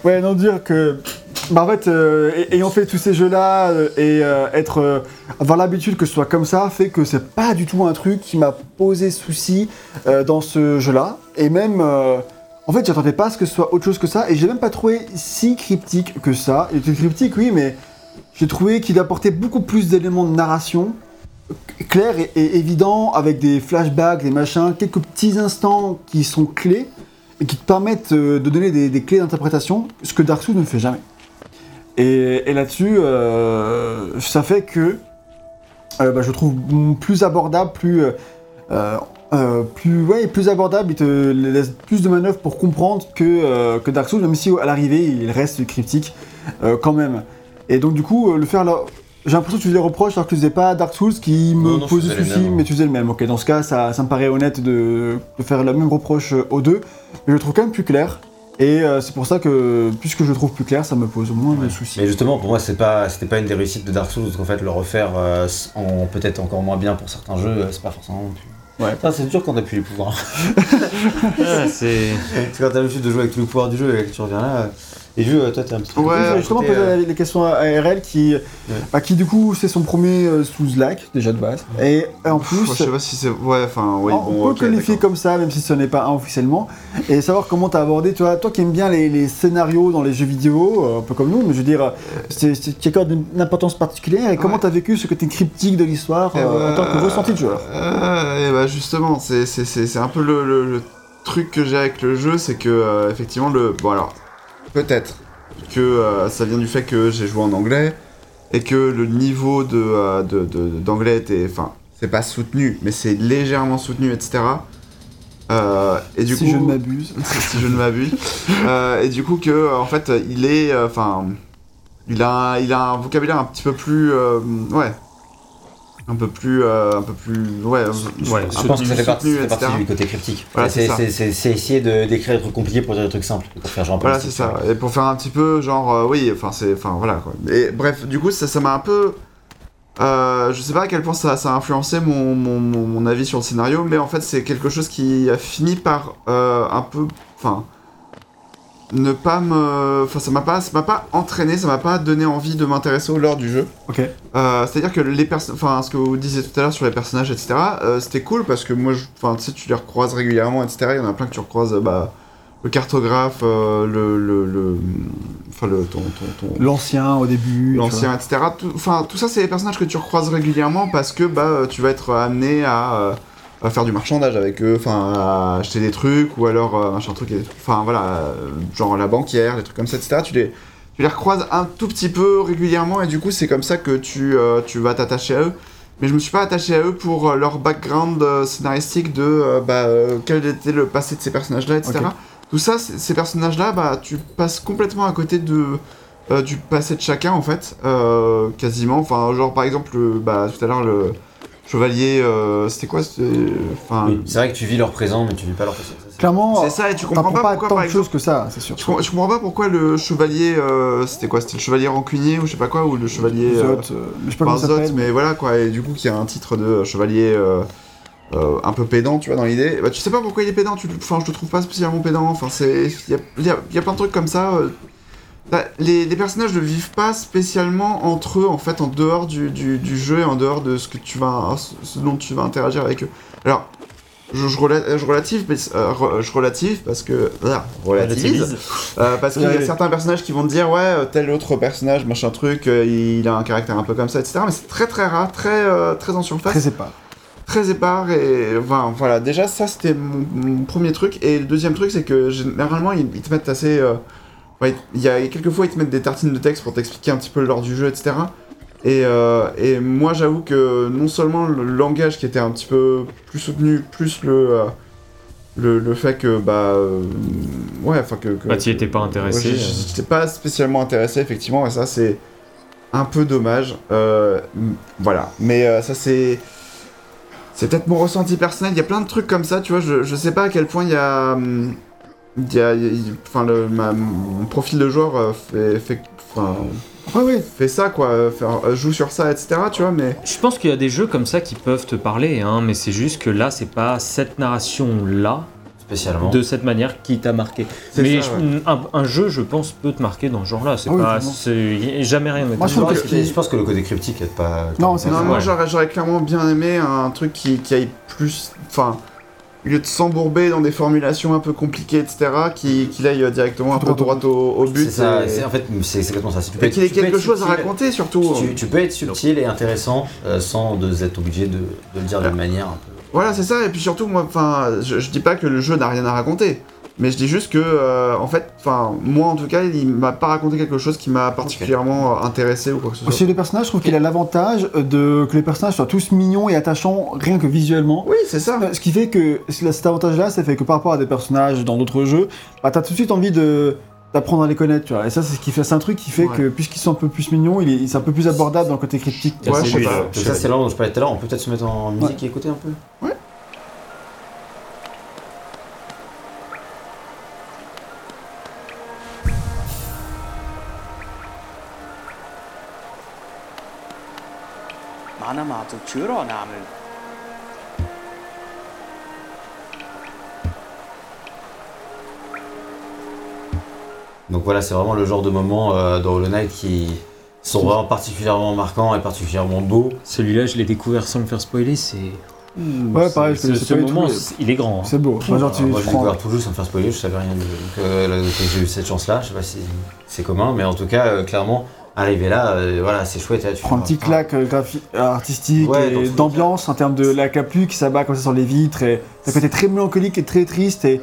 [SPEAKER 1] Ouais, non, dire que. Bah, en fait, euh, ay- ayant fait tous ces jeux-là euh, et euh, être. euh, avoir l'habitude que ce soit comme ça fait que c'est pas du tout un truc qui m'a posé souci euh, dans ce jeu-là. Et même. euh, en fait, j'attendais pas à ce que ce soit autre chose que ça et j'ai même pas trouvé si cryptique que ça. Il était cryptique, oui, mais j'ai trouvé qu'il apportait beaucoup plus d'éléments de narration clairs et, évidents avec des flashbacks, des machins, quelques petits instants qui sont clés et qui te permettent euh, de donner des, clés d'interprétation, ce que Dark Souls ne fait jamais. Et, là-dessus, euh, ça fait que euh, bah, je trouve plus abordable, plus, plus, ouais, plus abordable, il te laisse plus de manœuvres pour comprendre que, que Dark Souls, même si à l'arrivée il reste cryptique quand même. Et donc du coup, euh, le faire là, j'ai l'impression que tu faisais reproches alors que tu faisais pas Dark Souls qui me
[SPEAKER 2] Non, non,
[SPEAKER 1] posait souci,
[SPEAKER 2] mêmes, hein.
[SPEAKER 1] mais tu faisais le même. Ok, dans ce cas, ça, ça me paraît honnête de, de faire le même reproche euh, aux deux, mais je le trouve quand même plus clair. Et euh, c'est pour ça que, puisque je le trouve plus clair, ça me pose moins de soucis.
[SPEAKER 2] Mais justement, pour moi, c'est pas, c'était pas une des réussites de Dark Souls, parce qu'en fait, le refaire euh, en peut-être encore moins bien pour certains jeux, euh, c'est pas forcément non plus.
[SPEAKER 1] Ouais.
[SPEAKER 2] C'est dur quand t'as plus les pouvoirs.
[SPEAKER 3] C'est.
[SPEAKER 2] c'est quand t'as l'habitude de jouer avec tous les pouvoirs du jeu et que tu reviens là. Euh, Et vu, euh, toi, t'es un petit peu.
[SPEAKER 4] Ouais,
[SPEAKER 1] justement poser
[SPEAKER 2] euh,
[SPEAKER 1] les questions à RL qui, bah, qui du coup c'est son premier euh, sous-lac déjà de base. Et en plus,
[SPEAKER 4] Pff, Je sais pas si c'est. Ouais, enfin, oui,
[SPEAKER 1] on
[SPEAKER 4] bon.
[SPEAKER 1] peut qualifier comme ça, même si ce n'est pas un officiellement, et savoir comment t'as abordé, toi, toi qui aimes bien les, les scénarios dans les jeux vidéo, euh, un peu comme nous, mais je veux dire, c'est c'est- qui accorde une, une importance particulière, et comment
[SPEAKER 4] Ouais.
[SPEAKER 1] t'as vécu ce côté cryptique de l'histoire
[SPEAKER 4] Eh
[SPEAKER 1] euh, en tant que ressenti de joueur
[SPEAKER 4] Euh, et bah justement, c'est c'est- c'est- c'est un peu le, le- le truc que j'ai avec le jeu, c'est que euh, effectivement le. Bon alors, peut-être que euh, ça vient du fait que j'ai joué en anglais et que le niveau de euh, de- de- d'anglais était. Enfin, c'est pas soutenu, mais c'est légèrement soutenu, etc. Euh, et du
[SPEAKER 1] Si
[SPEAKER 4] coup,
[SPEAKER 1] je ne m'abuse.
[SPEAKER 4] si je ne m'abuse. Euh, et du coup que euh, en fait il est enfin il a un- il a un vocabulaire un petit peu plus euh, ouais un peu plus euh, un peu plus ouais
[SPEAKER 3] Ouais,
[SPEAKER 2] Je pense que ça fait partie, ça fait
[SPEAKER 4] etc.
[SPEAKER 2] partie du côté cryptique.
[SPEAKER 4] Voilà,
[SPEAKER 2] c'est essayer de décrire des trucs compliqués pour dire des trucs simples, pour faire genre
[SPEAKER 4] Voilà, c'est ça. Et pour faire un petit peu, genre, euh, oui, enfin, c'est. Enfin, voilà, quoi. Et bref, du coup, ça ça m'a un peu. euh, je sais pas à quel point ça, ça a influencé mon, mon, mon- mon avis sur le scénario, mais en fait, c'est quelque chose qui a fini par euh, un peu. Enfin. Ne pas me. Enfin, ça m'a pas, ça m'a pas entraîné, ça m'a pas donné envie de m'intéresser au lore du jeu.
[SPEAKER 1] Ok.
[SPEAKER 4] Euh, C'est-à-dire que les personnes, enfin, ce que vous disiez tout à l'heure sur les personnages, etc., euh, c'était cool parce que moi, je- enfin, tu sais, tu les recroises régulièrement, etc. Il y en a plein que tu recroises, euh, bah, le cartographe, euh, le, le, le- enfin le ton, ton, ton-
[SPEAKER 1] L'ancien au début.
[SPEAKER 4] l'ancien, etc. Tout- Enfin, tout ça, c'est des personnages que tu recroises régulièrement parce que bah, tu vas être amené à, à faire du marchandage avec eux, enfin, à acheter des trucs ou alors euh, machin truc, enfin voilà, euh, genre la banquière, des trucs comme ça, etc. Tu les, tu les recroises un tout petit peu régulièrement et du coup, c'est comme ça que tu, euh, tu vas t'attacher à eux. Mais je me suis pas attaché à eux pour euh, leur background scénaristique de bah, quel était le passé de ces personnages-là, etc.
[SPEAKER 1] Ok.
[SPEAKER 4] Tout ça, ces personnages-là, bah, tu passes complètement à côté de, du passé de chacun, en fait, quasiment. Enfin, genre, par exemple, le- bah, tout à l'heure, le chevalier, euh, c'était quoi c'était- Enfin,
[SPEAKER 2] Oui, C'est vrai que tu vis leur présent, mais tu vis pas leur passé.
[SPEAKER 1] Clairement,
[SPEAKER 4] c'est ça, et tu comprends pas,
[SPEAKER 1] pas,
[SPEAKER 4] pourquoi,
[SPEAKER 1] tant
[SPEAKER 4] par
[SPEAKER 1] de
[SPEAKER 4] exemple...
[SPEAKER 1] choses que ça, c'est sûr.
[SPEAKER 4] Je, com- je comprends pas pourquoi le chevalier, euh, c'était quoi C'était le chevalier rancunier ou je sais pas quoi, ou le chevalier... euh,
[SPEAKER 1] Zot, euh, je sais pas comment
[SPEAKER 4] mais voilà quoi, et du coup qui a un titre de chevalier euh, euh, un peu pédant, tu vois, dans l'idée. Bah, tu sais pas pourquoi il est pédant, tu, le- enfin, je le trouve pas spécialement pédant, enfin, c'est. Il y a, il y a- il y a plein de trucs comme ça. Bah, les, les personnages ne vivent pas spécialement entre eux, en fait, en dehors du, du, du jeu et en dehors de ce que tu vas. ce dont tu vas interagir avec eux. Alors. Je, je, rela- je relative, mais, euh, je relative parce que. ah, relativise. Euh, parce qu'il y a certains personnages qui vont te dire ouais euh, tel autre personnage machin truc euh, il a un caractère un peu comme ça etc mais c'est très très rare très très en surface
[SPEAKER 1] Très
[SPEAKER 4] très,
[SPEAKER 1] épars.
[SPEAKER 4] épars et enfin voilà déjà ça c'était mon, mon premier truc et le deuxième truc c'est que généralement ils, ils te mettent assez il y a quelques fois ils te mettent des tartines de texte pour t'expliquer un petit peu l'ordre du jeu etc et, euh, et moi j'avoue que non seulement le langage qui était un petit peu plus soutenu plus le euh, le, le fait que bah euh, ouais enfin que, que
[SPEAKER 3] Bah, t'y étais pas intéressé,
[SPEAKER 4] J'étais pas spécialement intéressé, effectivement, et ça, c'est un peu dommage. Voilà. Mais ça, c'est. C'est peut-être mon ressenti personnel. Il y a plein de trucs comme ça, tu vois. Je, je sais pas à quel point il y a. hum, y a. il y a- Enfin, le, ma- mon profil de joueur euh, fait. fait enfin,
[SPEAKER 1] Ouais, ouais.
[SPEAKER 4] fait ça, quoi. faire- joue sur ça, etc., tu vois, mais.
[SPEAKER 3] Je pense qu'il y a des jeux comme ça qui peuvent te parler, hein, mais c'est juste que là, c'est pas cette narration-là,
[SPEAKER 2] Spécialement.
[SPEAKER 3] de cette manière, qui t'a marqué.
[SPEAKER 4] C'est
[SPEAKER 3] Mais
[SPEAKER 4] ça,
[SPEAKER 3] je-
[SPEAKER 4] ouais.
[SPEAKER 3] un, un jeu, je pense, peut te marquer dans ce genre-là. C'est
[SPEAKER 1] oui,
[SPEAKER 3] pas, a jamais rien.
[SPEAKER 1] Moi, je
[SPEAKER 2] Je pense,
[SPEAKER 1] que-
[SPEAKER 2] je pense que le côté cryptique aide pas.
[SPEAKER 1] Non, c'est
[SPEAKER 4] Non, moi j'aurais, j'aurais clairement bien aimé un truc qui, qui aille plus. Enfin, au lieu de s'embourber dans des formulations un peu compliquées, etc., qui- qu'il aille directement un peu
[SPEAKER 1] Droit
[SPEAKER 4] droit au, au but.
[SPEAKER 2] C'est ça,
[SPEAKER 4] et-
[SPEAKER 2] en fait, c'est exactement ça. Si tu peux
[SPEAKER 4] Et
[SPEAKER 2] être-
[SPEAKER 4] qu'il ait
[SPEAKER 2] tu peux
[SPEAKER 4] quelque
[SPEAKER 2] être
[SPEAKER 4] chose à
[SPEAKER 2] subtil-
[SPEAKER 4] raconter surtout.
[SPEAKER 2] Tu, tu peux être subtil et intéressant euh, sans de- être obligé de, de le dire d'une manière un peu.
[SPEAKER 4] Voilà, c'est ça. Et puis surtout, moi, enfin, je, je dis pas que le jeu n'a rien à raconter. Mais je dis juste que, euh, en fait, enfin, moi en tout cas, il m'a pas raconté quelque chose qui m'a particulièrement euh, intéressé ou quoi que ce soit.
[SPEAKER 1] Chez les personnages, je trouve qu'il a l'avantage de que les personnages soient tous mignons et attachants, rien que visuellement.
[SPEAKER 4] Oui, c'est ça.
[SPEAKER 1] Euh, ce qui fait que cet avantage-là, ça fait que par rapport à des personnages dans d'autres jeux, bah, t'as tout de suite envie d'apprendre à les connaître, tu vois. Et ça, c'est ce qui fait, un truc qui fait que puisqu'ils sont un peu plus mignons, il c'est un peu plus abordable dans le côté cryptique.
[SPEAKER 3] Ouais,
[SPEAKER 4] je sais.
[SPEAKER 2] Ça, c'est là dont je parlais tout à l'heure. On peut peut-être se mettre en musique et écouter un peu.
[SPEAKER 5] Ouais.
[SPEAKER 2] Donc voilà, c'est vraiment le genre de moment euh, dans Hollow Knight qui sont vraiment particulièrement marquants et particulièrement beaux.
[SPEAKER 3] Celui-là, je l'ai découvert sans me faire spoiler, c'est.
[SPEAKER 1] Ouais, pareil, je
[SPEAKER 3] ce, moment, il est grand. Hein.
[SPEAKER 1] C'est beau.
[SPEAKER 2] Moi,
[SPEAKER 1] j'ai
[SPEAKER 2] découvert tout juste sans me faire spoiler, je savais rien du jeu. Donc, j'ai eu cette chance-là, je sais pas si c'est commun, mais en tout cas, euh, clairement, arriver là, euh, voilà, c'est chouette. et là, tu
[SPEAKER 1] prends un petit claque euh, euh, artistique
[SPEAKER 2] Ouais,
[SPEAKER 1] et d'ambiance en termes de la capu qui s'abat comme ça sur les vitres et ça côté très mélancolique et très triste et,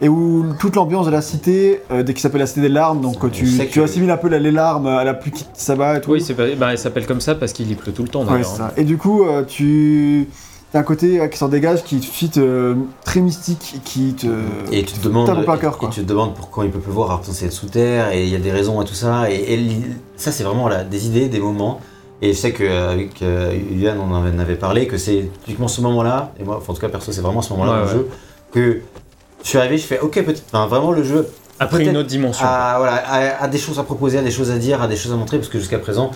[SPEAKER 1] et où toute l'ambiance de la cité, euh, dès qu'il s'appelle la cité des larmes, donc
[SPEAKER 2] On
[SPEAKER 1] tu, tu
[SPEAKER 2] que-
[SPEAKER 1] assimiles un peu les larmes à la pluie qui s'abat et tout.
[SPEAKER 3] Oui, bah, il s'appelle comme ça parce qu'il y pleut tout le temps
[SPEAKER 1] Ouais,
[SPEAKER 3] hein.
[SPEAKER 1] ça. Et du coup, euh, tu as un côté euh, qui s'en dégage, qui te fit euh, très mystique, et qui te.
[SPEAKER 2] Et tu te demandes,
[SPEAKER 1] à cœur,
[SPEAKER 2] et-
[SPEAKER 1] quoi.
[SPEAKER 2] et tu te demandes pourquoi il peut pleuvoir alors que c'est sous terre et il y a des raisons à tout ça. Et, ça, c'est vraiment là, des idées, des moments. Et je sais qu'avec euh, Yulian, on en avait parlé, que c'est typiquement ce moment-là, et moi, enfin, en tout cas, perso, c'est vraiment ce moment-là
[SPEAKER 3] Ouais,
[SPEAKER 2] dans
[SPEAKER 3] ouais.
[SPEAKER 2] le jeu, que je suis arrivé, je fais, ok, peut-être, enfin, vraiment, le jeu
[SPEAKER 3] Après une autre dimension.
[SPEAKER 2] a, voilà, des choses à proposer, a des choses à dire, a des choses à montrer, parce que jusqu'à présent,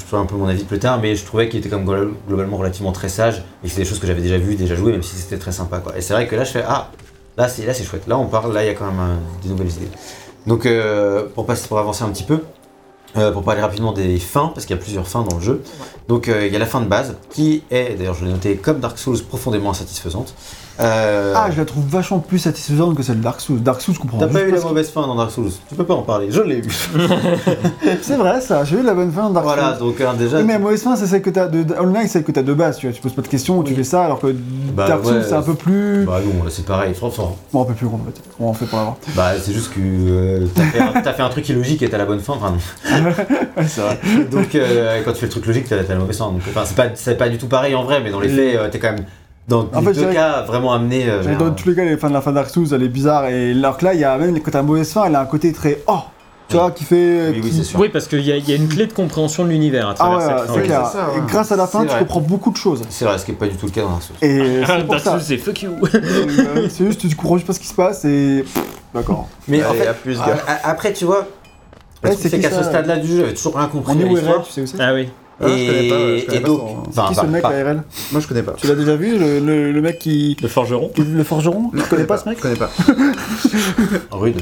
[SPEAKER 2] je ferai un peu mon avis plus tard, mais je trouvais qu'il était comme glo- globalement relativement très sage, et que c'est des choses que j'avais déjà vues, déjà jouées, même si c'était très sympa. Quoi. Et c'est vrai que là, je fais, ah, là c'est là c'est chouette, là on parle, là il y a quand même euh, des nouvelles idées. Donc euh, pour, passer, pour avancer un petit peu, euh, pour parler rapidement des fins, parce qu'il y a plusieurs fins dans le jeu. Donc il y a la fin de base, qui est, d'ailleurs je l'ai noté, comme Dark Souls, profondément insatisfaisante. Euh,
[SPEAKER 1] Ah, je la trouve vachement plus satisfaisante que celle de Dark Souls. Dark Souls, je comprends
[SPEAKER 2] T'as pas eu la mauvaise fin dans Dark Souls, tu peux pas en parler, je l'ai eu.
[SPEAKER 1] C'est vrai, ça, j'ai eu la bonne fin de Dark
[SPEAKER 2] voilà,
[SPEAKER 1] Souls.
[SPEAKER 2] donc euh, déjà.
[SPEAKER 1] Oui, mais la mauvaise fin, c'est celle que t'as de Online, c'est celle que t'as de base, tu vois. Tu poses pas de questions, tu
[SPEAKER 2] Oui.
[SPEAKER 1] fais ça, alors que
[SPEAKER 2] Bah,
[SPEAKER 1] Dark Souls,
[SPEAKER 2] ouais,
[SPEAKER 1] c'est un peu plus.
[SPEAKER 2] Bah non, là c'est pareil, franchement.
[SPEAKER 1] Bon, un peu plus grand, en fait. On fait pour l'avoir
[SPEAKER 2] Bah c'est juste que euh, t'as fait, un- t'as fait un truc illogique et t'as la bonne fin, enfin.
[SPEAKER 1] Ouais, c'est vrai.
[SPEAKER 2] Donc euh, quand tu fais le truc logique, t'as la mauvaise fin. Donc, enfin, c'est pas, pas du tout pareil en vrai, mais dans les faits, euh, t'es quand même dans
[SPEAKER 1] En
[SPEAKER 2] les
[SPEAKER 1] fait,
[SPEAKER 2] deux cas vraiment amené. euh,
[SPEAKER 1] Dans tous les cas, les fins de la fin Dark Souls, elle est bizarre. Et alors que là, il y a même quand t'as la mauvaise fin, elle a un côté très. Oh Tu vois, qui fait.
[SPEAKER 2] Oui, oui,
[SPEAKER 1] qui-
[SPEAKER 2] c'est sûr.
[SPEAKER 3] Oui, parce qu'il y, y a une clé de compréhension de l'univers à
[SPEAKER 1] Ah
[SPEAKER 3] travers
[SPEAKER 1] ouais,
[SPEAKER 3] cette
[SPEAKER 1] ouais,
[SPEAKER 3] fin.
[SPEAKER 4] oui,
[SPEAKER 1] clair.
[SPEAKER 4] ça, ouais.
[SPEAKER 1] Et grâce à la fin, tu
[SPEAKER 2] vrai.
[SPEAKER 1] comprends beaucoup de choses.
[SPEAKER 2] C'est vrai, ce qui est pas du tout le cas dans Dark Souls.
[SPEAKER 1] Et
[SPEAKER 3] Ah, Dark. Souls, c'est fuck you.
[SPEAKER 1] Euh, C'est juste, tu comprends juste pas ce qui se passe et. D'accord.
[SPEAKER 2] Mais en
[SPEAKER 4] Allez,
[SPEAKER 2] fait,
[SPEAKER 4] à plus,
[SPEAKER 2] a-
[SPEAKER 4] gars.
[SPEAKER 2] a- après tu vois,
[SPEAKER 1] Ouais, c'est
[SPEAKER 2] qu'à ce stade-là du jeu, j'avais toujours rien compris.
[SPEAKER 1] On est où tu sais aussi
[SPEAKER 3] Ah oui.
[SPEAKER 4] Ah, je connais pas, je
[SPEAKER 2] Et,
[SPEAKER 4] connais
[SPEAKER 2] et
[SPEAKER 4] pas
[SPEAKER 2] donc,
[SPEAKER 4] son-
[SPEAKER 2] enfin,
[SPEAKER 1] Qui ce mec,
[SPEAKER 2] pas-
[SPEAKER 1] la RL
[SPEAKER 4] Moi je connais pas.
[SPEAKER 1] Tu l'as déjà vu, le, le- le mec qui.
[SPEAKER 3] Le forgeron?
[SPEAKER 1] qui- Le forgeron? Tu connais pas ce mec?
[SPEAKER 4] Je connais pas.
[SPEAKER 2] rude.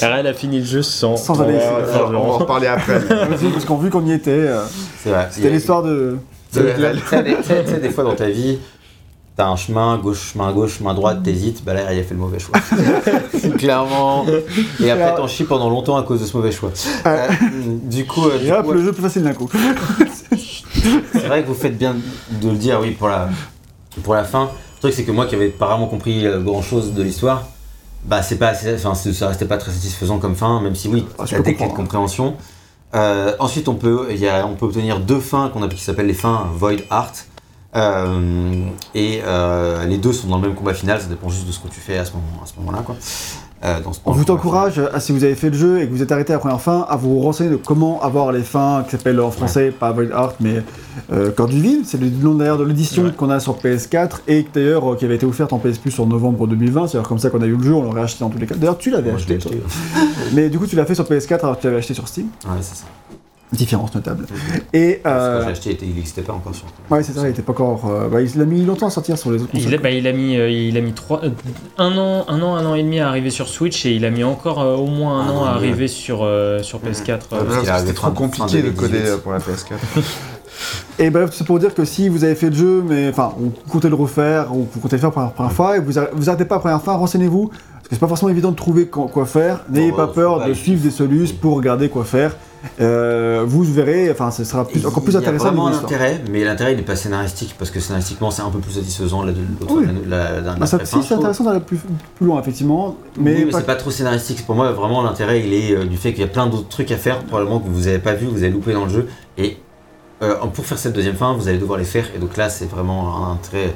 [SPEAKER 3] RL a fini le jeu sans.
[SPEAKER 1] Sans aller- le
[SPEAKER 4] on va en reparler après.
[SPEAKER 1] Parce qu'on vu qu'on y était, euh,
[SPEAKER 2] C'est vrai.
[SPEAKER 1] c'était l'histoire de.
[SPEAKER 2] Tu sais, des fois dans ta vie, t'as un chemin, gauche, chemin gauche, chemin droite, t'hésites, bah là, il a fait le mauvais choix. Clairement. Et après,
[SPEAKER 1] Alors-
[SPEAKER 2] t'en chies pendant longtemps à cause de ce mauvais choix. Euh, du coup, euh, du
[SPEAKER 1] Et hop,
[SPEAKER 2] coup,
[SPEAKER 1] le jeu plus facile d'un coup.
[SPEAKER 2] c'est vrai que vous faites bien de le dire, oui, pour la, pour la fin. Le truc, c'est que moi qui avais pas vraiment compris grand chose de l'histoire, bah, c'est pas assez, enfin, c'est- ça restait pas très satisfaisant comme fin, même si oui,
[SPEAKER 1] Ah, peux
[SPEAKER 2] des clés de
[SPEAKER 1] comprendre.
[SPEAKER 2] compréhension. Euh, ensuite, on peut, il y a, on peut obtenir deux fins qu'on appelle, qui s'appellent les fins Void Art. Euh, et euh, les deux sont dans le même combat final, ça dépend juste de ce que tu fais à ce moment-là. quoi. Euh, dans ce-
[SPEAKER 1] On vous encourage, à- si vous avez fait le jeu et que vous êtes arrêté à la première fin, à vous renseigner de comment avoir les fins qui s'appellent en français, pas Void Art, mais euh, Cœur du Vide. C'est le nom d'ailleurs de l'édition
[SPEAKER 3] Ouais.
[SPEAKER 1] qu'on a sur PS4 et d'ailleurs euh, qui avait été offerte en PS Plus en novembre 2020. C'est d'ailleurs comme ça qu'on a eu le jeu, on l'aurait acheté dans tous les cas. D'ailleurs, tu l'avais acheté,
[SPEAKER 2] acheté.
[SPEAKER 1] Mais du coup, tu l'as fait sur PS4 alors que tu l'avais acheté sur Steam.
[SPEAKER 2] Ouais, c'est ça.
[SPEAKER 1] Différence notable. Et.
[SPEAKER 2] Parce que
[SPEAKER 1] Euh,
[SPEAKER 2] j'ai acheté, il n'existait pas encore sur.
[SPEAKER 1] ouais, c'est ça, il était pas encore. euh, bah, il a mis longtemps à sortir sur les autres
[SPEAKER 3] Il
[SPEAKER 1] consoles.
[SPEAKER 3] a, bah, il a mis, euh, il a mis trois, euh, un an, un an, un an et demi à arriver sur Switch et il a mis encore euh, au moins un
[SPEAKER 2] Un
[SPEAKER 3] an
[SPEAKER 2] an
[SPEAKER 3] à
[SPEAKER 2] et
[SPEAKER 3] arriver sur, euh, sur PS4.
[SPEAKER 2] Ouais,
[SPEAKER 3] euh.
[SPEAKER 2] parce
[SPEAKER 4] Parce
[SPEAKER 2] qu'il
[SPEAKER 4] que
[SPEAKER 2] arrive
[SPEAKER 4] c'était trop compliqué de
[SPEAKER 2] 2018.
[SPEAKER 4] coder pour la PS4.
[SPEAKER 1] Et bref, c'est pour dire que si vous avez fait le jeu, mais enfin, vous comptez le refaire, ou vous comptez le faire pour la première fois, et vous, vous arrêtez pas la première fois, renseignez-vous, parce que c'est pas forcément évident de trouver quoi, quoi faire. N'ayez
[SPEAKER 2] Bon,
[SPEAKER 1] pas peur de suivre des solutions pour regarder quoi faire. Euh, vous verrez, enfin, ce sera plus- encore plus intéressant.
[SPEAKER 2] Il y a vraiment un intérêt, mais l'intérêt il n'est pas scénaristique parce que scénaristiquement c'est un peu plus satisfaisant la,
[SPEAKER 1] Oui.
[SPEAKER 2] la,
[SPEAKER 1] Bah, si, c'est intéressant d'aller plus, plus loin, effectivement,
[SPEAKER 2] Mais,
[SPEAKER 1] mais,
[SPEAKER 2] mais
[SPEAKER 1] pas-
[SPEAKER 2] c'est pas trop scénaristique. Pour moi, vraiment, l'intérêt, il est euh, du fait qu'il y a plein d'autres trucs à faire, probablement que vous avez pas vu, que vous avez loupé dans le jeu. Et euh, pour faire cette deuxième fin, vous allez devoir les faire. Et donc là, c'est vraiment un intérêt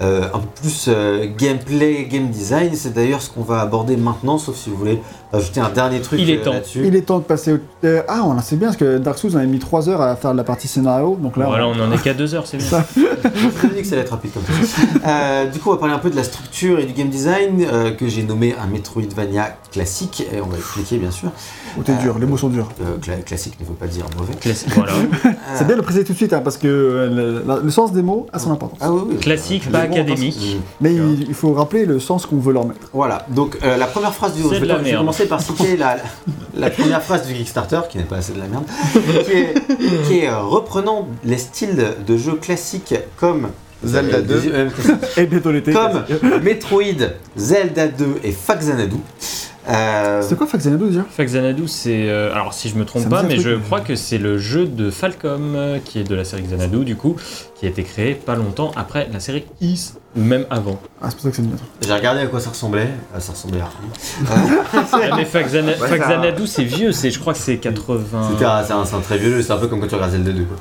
[SPEAKER 2] euh, un peu plus euh, gameplay, game design. C'est d'ailleurs ce qu'on va aborder maintenant, sauf si vous voulez ajouter un dernier truc
[SPEAKER 3] Il est
[SPEAKER 2] euh,
[SPEAKER 3] temps.
[SPEAKER 2] là-dessus.
[SPEAKER 1] il est temps de passer au... euh, ah, on sait bien, parce que Dark Souls, on avait mis 3 heures à faire la partie scénario, donc là...
[SPEAKER 3] Voilà,
[SPEAKER 1] on-
[SPEAKER 3] on en est qu'à deux heures, c'est bien.
[SPEAKER 2] Je vous ai dit que ça allait être rapide comme ça. Euh, du coup, on va parler un peu de la structure et du game design euh, que j'ai nommé un Metroidvania classique. Et on va expliquer, bien sûr.
[SPEAKER 1] Oh, t'es dur, les mots sont durs.
[SPEAKER 2] Euh, cla- classique ne veut pas dire mauvais.
[SPEAKER 3] Classique, voilà.
[SPEAKER 1] C'est bien de le préciser tout de suite, hein, parce que euh, le, la- le sens des mots a son importance.
[SPEAKER 2] Ah oui, oui.
[SPEAKER 3] Classique,
[SPEAKER 2] Euh,
[SPEAKER 3] pas académique.
[SPEAKER 2] Mm.
[SPEAKER 1] Mais il, il faut rappeler le sens qu'on veut leur mettre.
[SPEAKER 2] Voilà, donc euh, la première phrase du.
[SPEAKER 3] C'est
[SPEAKER 2] Je
[SPEAKER 3] de
[SPEAKER 2] vais, je vais commencer par citer la, la première phrase du Kickstarter, qui n'est pas assez de la merde, qui est, qui est, euh, reprenant les styles de jeux classiques comme.
[SPEAKER 4] Zelda 2.
[SPEAKER 2] Euh,
[SPEAKER 1] Et bientôt l'été.
[SPEAKER 2] comme Metroid, Zelda 2 et Faxanadu. Euh,
[SPEAKER 1] C'est quoi Faxanadu déjà
[SPEAKER 3] Faxanadu, c'est. euh, alors, si je me trompe
[SPEAKER 1] Ça
[SPEAKER 3] pas, mais
[SPEAKER 1] truc,
[SPEAKER 3] je
[SPEAKER 1] mais-
[SPEAKER 3] crois que c'est le jeu de Falcom, euh, qui est de la série Xanadu, du coup, qui a été créé pas longtemps après la série Is, ou même avant.
[SPEAKER 1] Ah, c'est pour ça que c'est bien.
[SPEAKER 2] J'ai regardé à quoi ça ressemblait. Euh, ça ressemblait à rien.
[SPEAKER 3] Ah, mais Faxana-
[SPEAKER 4] ça-
[SPEAKER 3] Faxanadu, c'est vieux, c'est, je crois que c'est 80.
[SPEAKER 2] C'était un- C'est un, c'est un très vieux jeu, c'est un peu comme quand tu regardes Zelda 2. Quoi.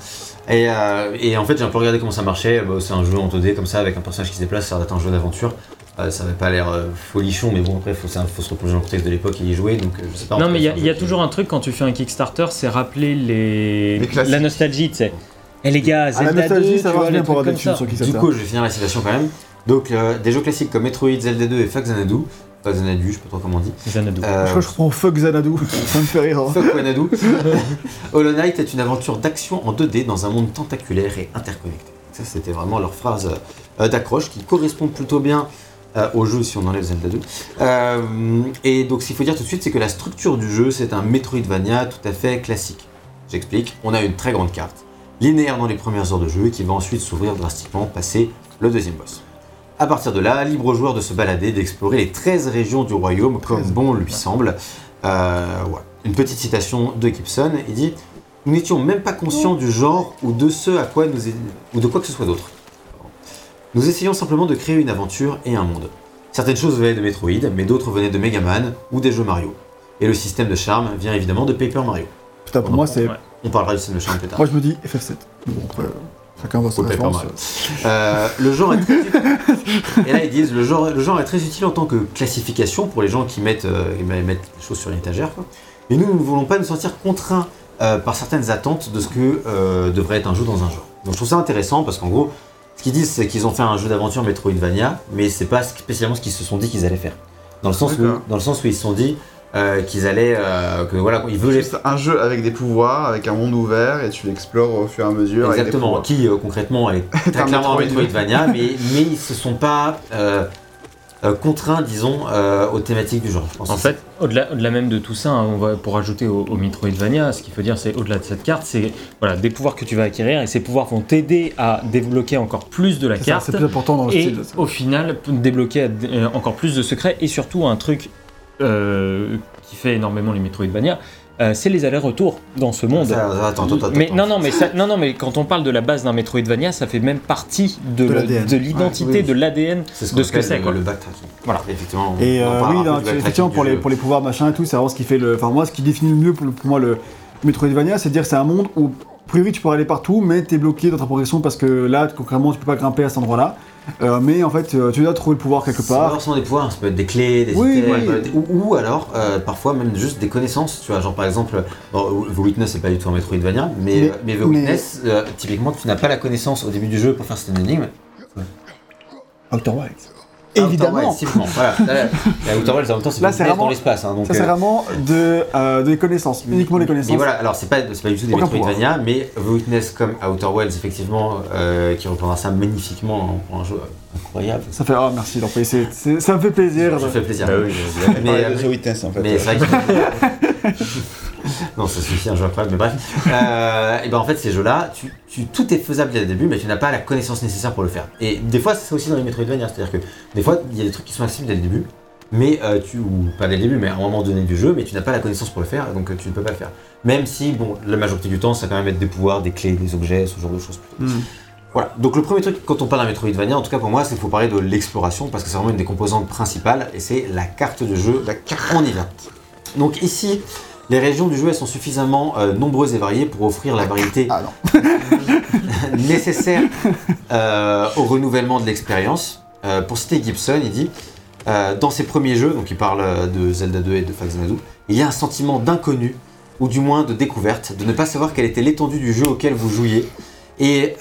[SPEAKER 2] Et, euh, et en fait, j'ai un peu regardé comment ça marchait. Bah, c'est un jeu en 2D comme ça, avec un personnage qui se déplace, ça a l'air d'être un jeu d'aventure. Euh, ça avait pas l'air euh, folichon, mais bon, après, faut, un- faut se replonger dans le contexte de l'époque et y jouer, donc euh, je sais pas.
[SPEAKER 3] Non, mais il y a, il y toujours un truc quand tu fais un Kickstarter, c'est rappeler les... La nostalgie, tu sais. Eh les gars,
[SPEAKER 1] Ah, la
[SPEAKER 3] Zelda 2,
[SPEAKER 1] nostalgie, ça marche
[SPEAKER 3] les
[SPEAKER 1] bien pour avoir des sur
[SPEAKER 2] Du coup, je vais finir la citation quand même. Donc, euh, des jeux classiques comme Metroid, Zelda 2 et Faxanadu. Faxanadu, je sais pas trop comment on dit.
[SPEAKER 3] Xanadu.
[SPEAKER 2] Euh,
[SPEAKER 1] Je crois que je reprends Fuck Xanadu. ça me fait rire. hein.
[SPEAKER 2] Fuck Wanadu. Hollow Knight est une aventure d'action en 2D dans un monde tentaculaire et interconnecté. Ça, c'était vraiment leur phrase euh, d'accroche qui correspond plutôt bien euh, au jeu si on enlève Zelda 2. Euh, et donc, ce qu'il faut dire tout de suite, c'est que la structure du jeu, c'est un Metroidvania tout à fait classique. J'explique. On a une très grande carte, linéaire dans les premières heures de jeu, qui va ensuite s'ouvrir drastiquement, passer le deuxième boss. À partir de là, libre au joueur de se balader, d'explorer les 13 régions du royaume comme
[SPEAKER 1] 13,
[SPEAKER 2] bon lui semble. Euh. Une petite citation de Gibson, il dit Nous n'étions même pas conscients du genre ou de ce à quoi nous ou de quoi que ce soit d'autre. Nous essayons simplement de créer une aventure et un monde. Certaines choses venaient de Metroid, mais d'autres venaient de Mega Man ou des jeux Mario. Et le système de charme vient évidemment de Paper Mario.
[SPEAKER 1] Putain, pour moi, c'est.
[SPEAKER 3] Ouais.
[SPEAKER 2] On parlera du système de charme plus tard.
[SPEAKER 1] Moi, je me dis FF7. Bon, après, chacun voit son.
[SPEAKER 2] Euh, le genre est très utile. Et là ils disent le genre, le genre est très utile en tant que classification pour les gens qui mettent, euh, mettent les choses sur une étagère. quoi. Et nous, nous ne voulons pas nous sentir contraints euh, par certaines attentes de ce que euh, devrait être un jeu dans un genre. Donc je trouve ça intéressant parce qu'en gros, ce qu'ils disent c'est qu'ils ont fait un jeu d'aventure Metroidvania, mais c'est pas spécialement ce qu'ils se sont dit qu'ils allaient faire. Dans le sens où, dans le sens où ils se sont dit euh, qu'ils allaient, euh, que voilà, ils veulent
[SPEAKER 4] C'est un jeu avec des pouvoirs, avec un monde ouvert, et tu l'explores au fur et à mesure. avec des
[SPEAKER 2] Exactement, qui euh, concrètement est très clairement. Metroidvania, mais, mais ils se sont pas euh, contraints, disons, euh, aux thématiques du genre. je pense.
[SPEAKER 3] En fait, au-delà au-delà même de tout ça, hein, on va pour ajouter au, au Metroidvania, ce qu'il faut dire, c'est au-delà de cette carte, c'est voilà des pouvoirs que tu vas acquérir et ces pouvoirs vont t'aider à débloquer encore plus de la
[SPEAKER 1] C'est ça,
[SPEAKER 3] carte
[SPEAKER 1] C'est plus important dans le
[SPEAKER 3] et
[SPEAKER 1] style.
[SPEAKER 3] au final débloquer euh, encore plus de secrets et surtout un truc euh, qui fait énormément les Metroidvania, euh, c'est les allers-retours dans ce monde.
[SPEAKER 2] Ça, ça, attends, attends, attends,
[SPEAKER 3] mais
[SPEAKER 2] attends.
[SPEAKER 3] non, non, mais ça- non, non, mais quand on parle de la base d'un Metroidvania, ça fait même partie de,
[SPEAKER 1] De
[SPEAKER 3] le-
[SPEAKER 1] l'ADN.
[SPEAKER 3] de l'identité,
[SPEAKER 2] Ouais, oui.
[SPEAKER 3] de l'ADN
[SPEAKER 2] c'est ce
[SPEAKER 3] de ce que c'est,
[SPEAKER 2] le-
[SPEAKER 3] quoi.
[SPEAKER 2] Le backtracking.
[SPEAKER 3] Voilà.
[SPEAKER 2] Effectivement.
[SPEAKER 1] Et euh, oui,
[SPEAKER 2] un peu
[SPEAKER 1] non, effectivement, pour les,
[SPEAKER 2] jeu.
[SPEAKER 1] pour les pouvoirs machin et tout, c'est vraiment ce qui fait le. Enfin, moi, ce qui définit le mieux pour, moi le Metroidvania, c'est de dire que c'est un monde où, a priori, tu peux aller partout, mais t'es bloqué dans ta progression parce que là, concrètement, tu peux pas grimper à cet endroit-là. Euh, mais en fait, euh, tu dois trouver le pouvoir quelque part.
[SPEAKER 2] forcément des pouvoirs, ça peut être des clés, des
[SPEAKER 1] Oui,
[SPEAKER 2] items,
[SPEAKER 1] oui.
[SPEAKER 2] des- ou, ou alors euh, parfois même juste des connaissances, tu vois, genre par exemple, bon, The Witness c'est pas du tout un Metroidvania, mais,
[SPEAKER 1] Mais-
[SPEAKER 2] mais, The Witness, typiquement tu n'as pas la connaissance au début du jeu pour faire cette énigme.
[SPEAKER 1] Outer Wilds.
[SPEAKER 2] Ah,
[SPEAKER 1] Évidemment.
[SPEAKER 2] Voilà. Outer Wilds en même temps c'est
[SPEAKER 1] vraiment-
[SPEAKER 2] dans l'espace, hein, donc.
[SPEAKER 1] Ça, c'est
[SPEAKER 2] euh,
[SPEAKER 1] vraiment de, euh, des connaissances, uniquement des connaissances.
[SPEAKER 2] Mais voilà, alors c'est pas, c'est pas du tout des
[SPEAKER 1] Aucun
[SPEAKER 2] Metroidvania, mais The Witness comme Outer Wilds, effectivement, euh, qui reprendra ça magnifiquement pour un jeu incroyable.
[SPEAKER 1] Ça fait. Ah, merci c'est- Ça me fait plaisir.
[SPEAKER 2] Ça fait plaisir.
[SPEAKER 3] Bah oui,
[SPEAKER 2] mais, euh,
[SPEAKER 4] The Witness en fait.
[SPEAKER 2] mais c'est vrai que. non, ça suffit un jeu incroyable, mais bref. Euh, et ben en fait, ces jeux-là, tu, tu- tout est faisable dès le début, mais tu n'as pas la connaissance nécessaire pour le faire. Et des fois, c'est ça aussi dans les Metroidvania, c'est-à-dire que des fois, il y a des trucs qui sont accessibles dès le début, mais euh, tu. ou pas dès le début, mais à un moment donné du jeu, mais tu n'as pas la connaissance pour le faire, donc euh, tu ne peux pas le faire. Même si, bon, la majorité du temps, ça même être des pouvoirs, des clés, des objets, ce genre de choses plutôt.
[SPEAKER 4] Hmm.
[SPEAKER 2] Voilà, donc le premier truc quand on parle d'un Metroidvania, en tout cas pour moi, c'est qu'il faut parler de l'exploration parce que c'est vraiment une des composantes principales et c'est la carte de jeu. La carte, on y va. Donc ici, les régions du jeu elles sont suffisamment euh, nombreuses et variées pour offrir la variété
[SPEAKER 1] Ah
[SPEAKER 2] nécessaire euh, au renouvellement de l'expérience. Euh, pour citer Gibson, il dit dans ses premiers jeux, donc il parle de Zelda 2 et de Faxanadu, il y a un sentiment d'inconnu ou du moins de découverte, de ne pas savoir quelle était l'étendue du jeu auquel vous jouiez. Et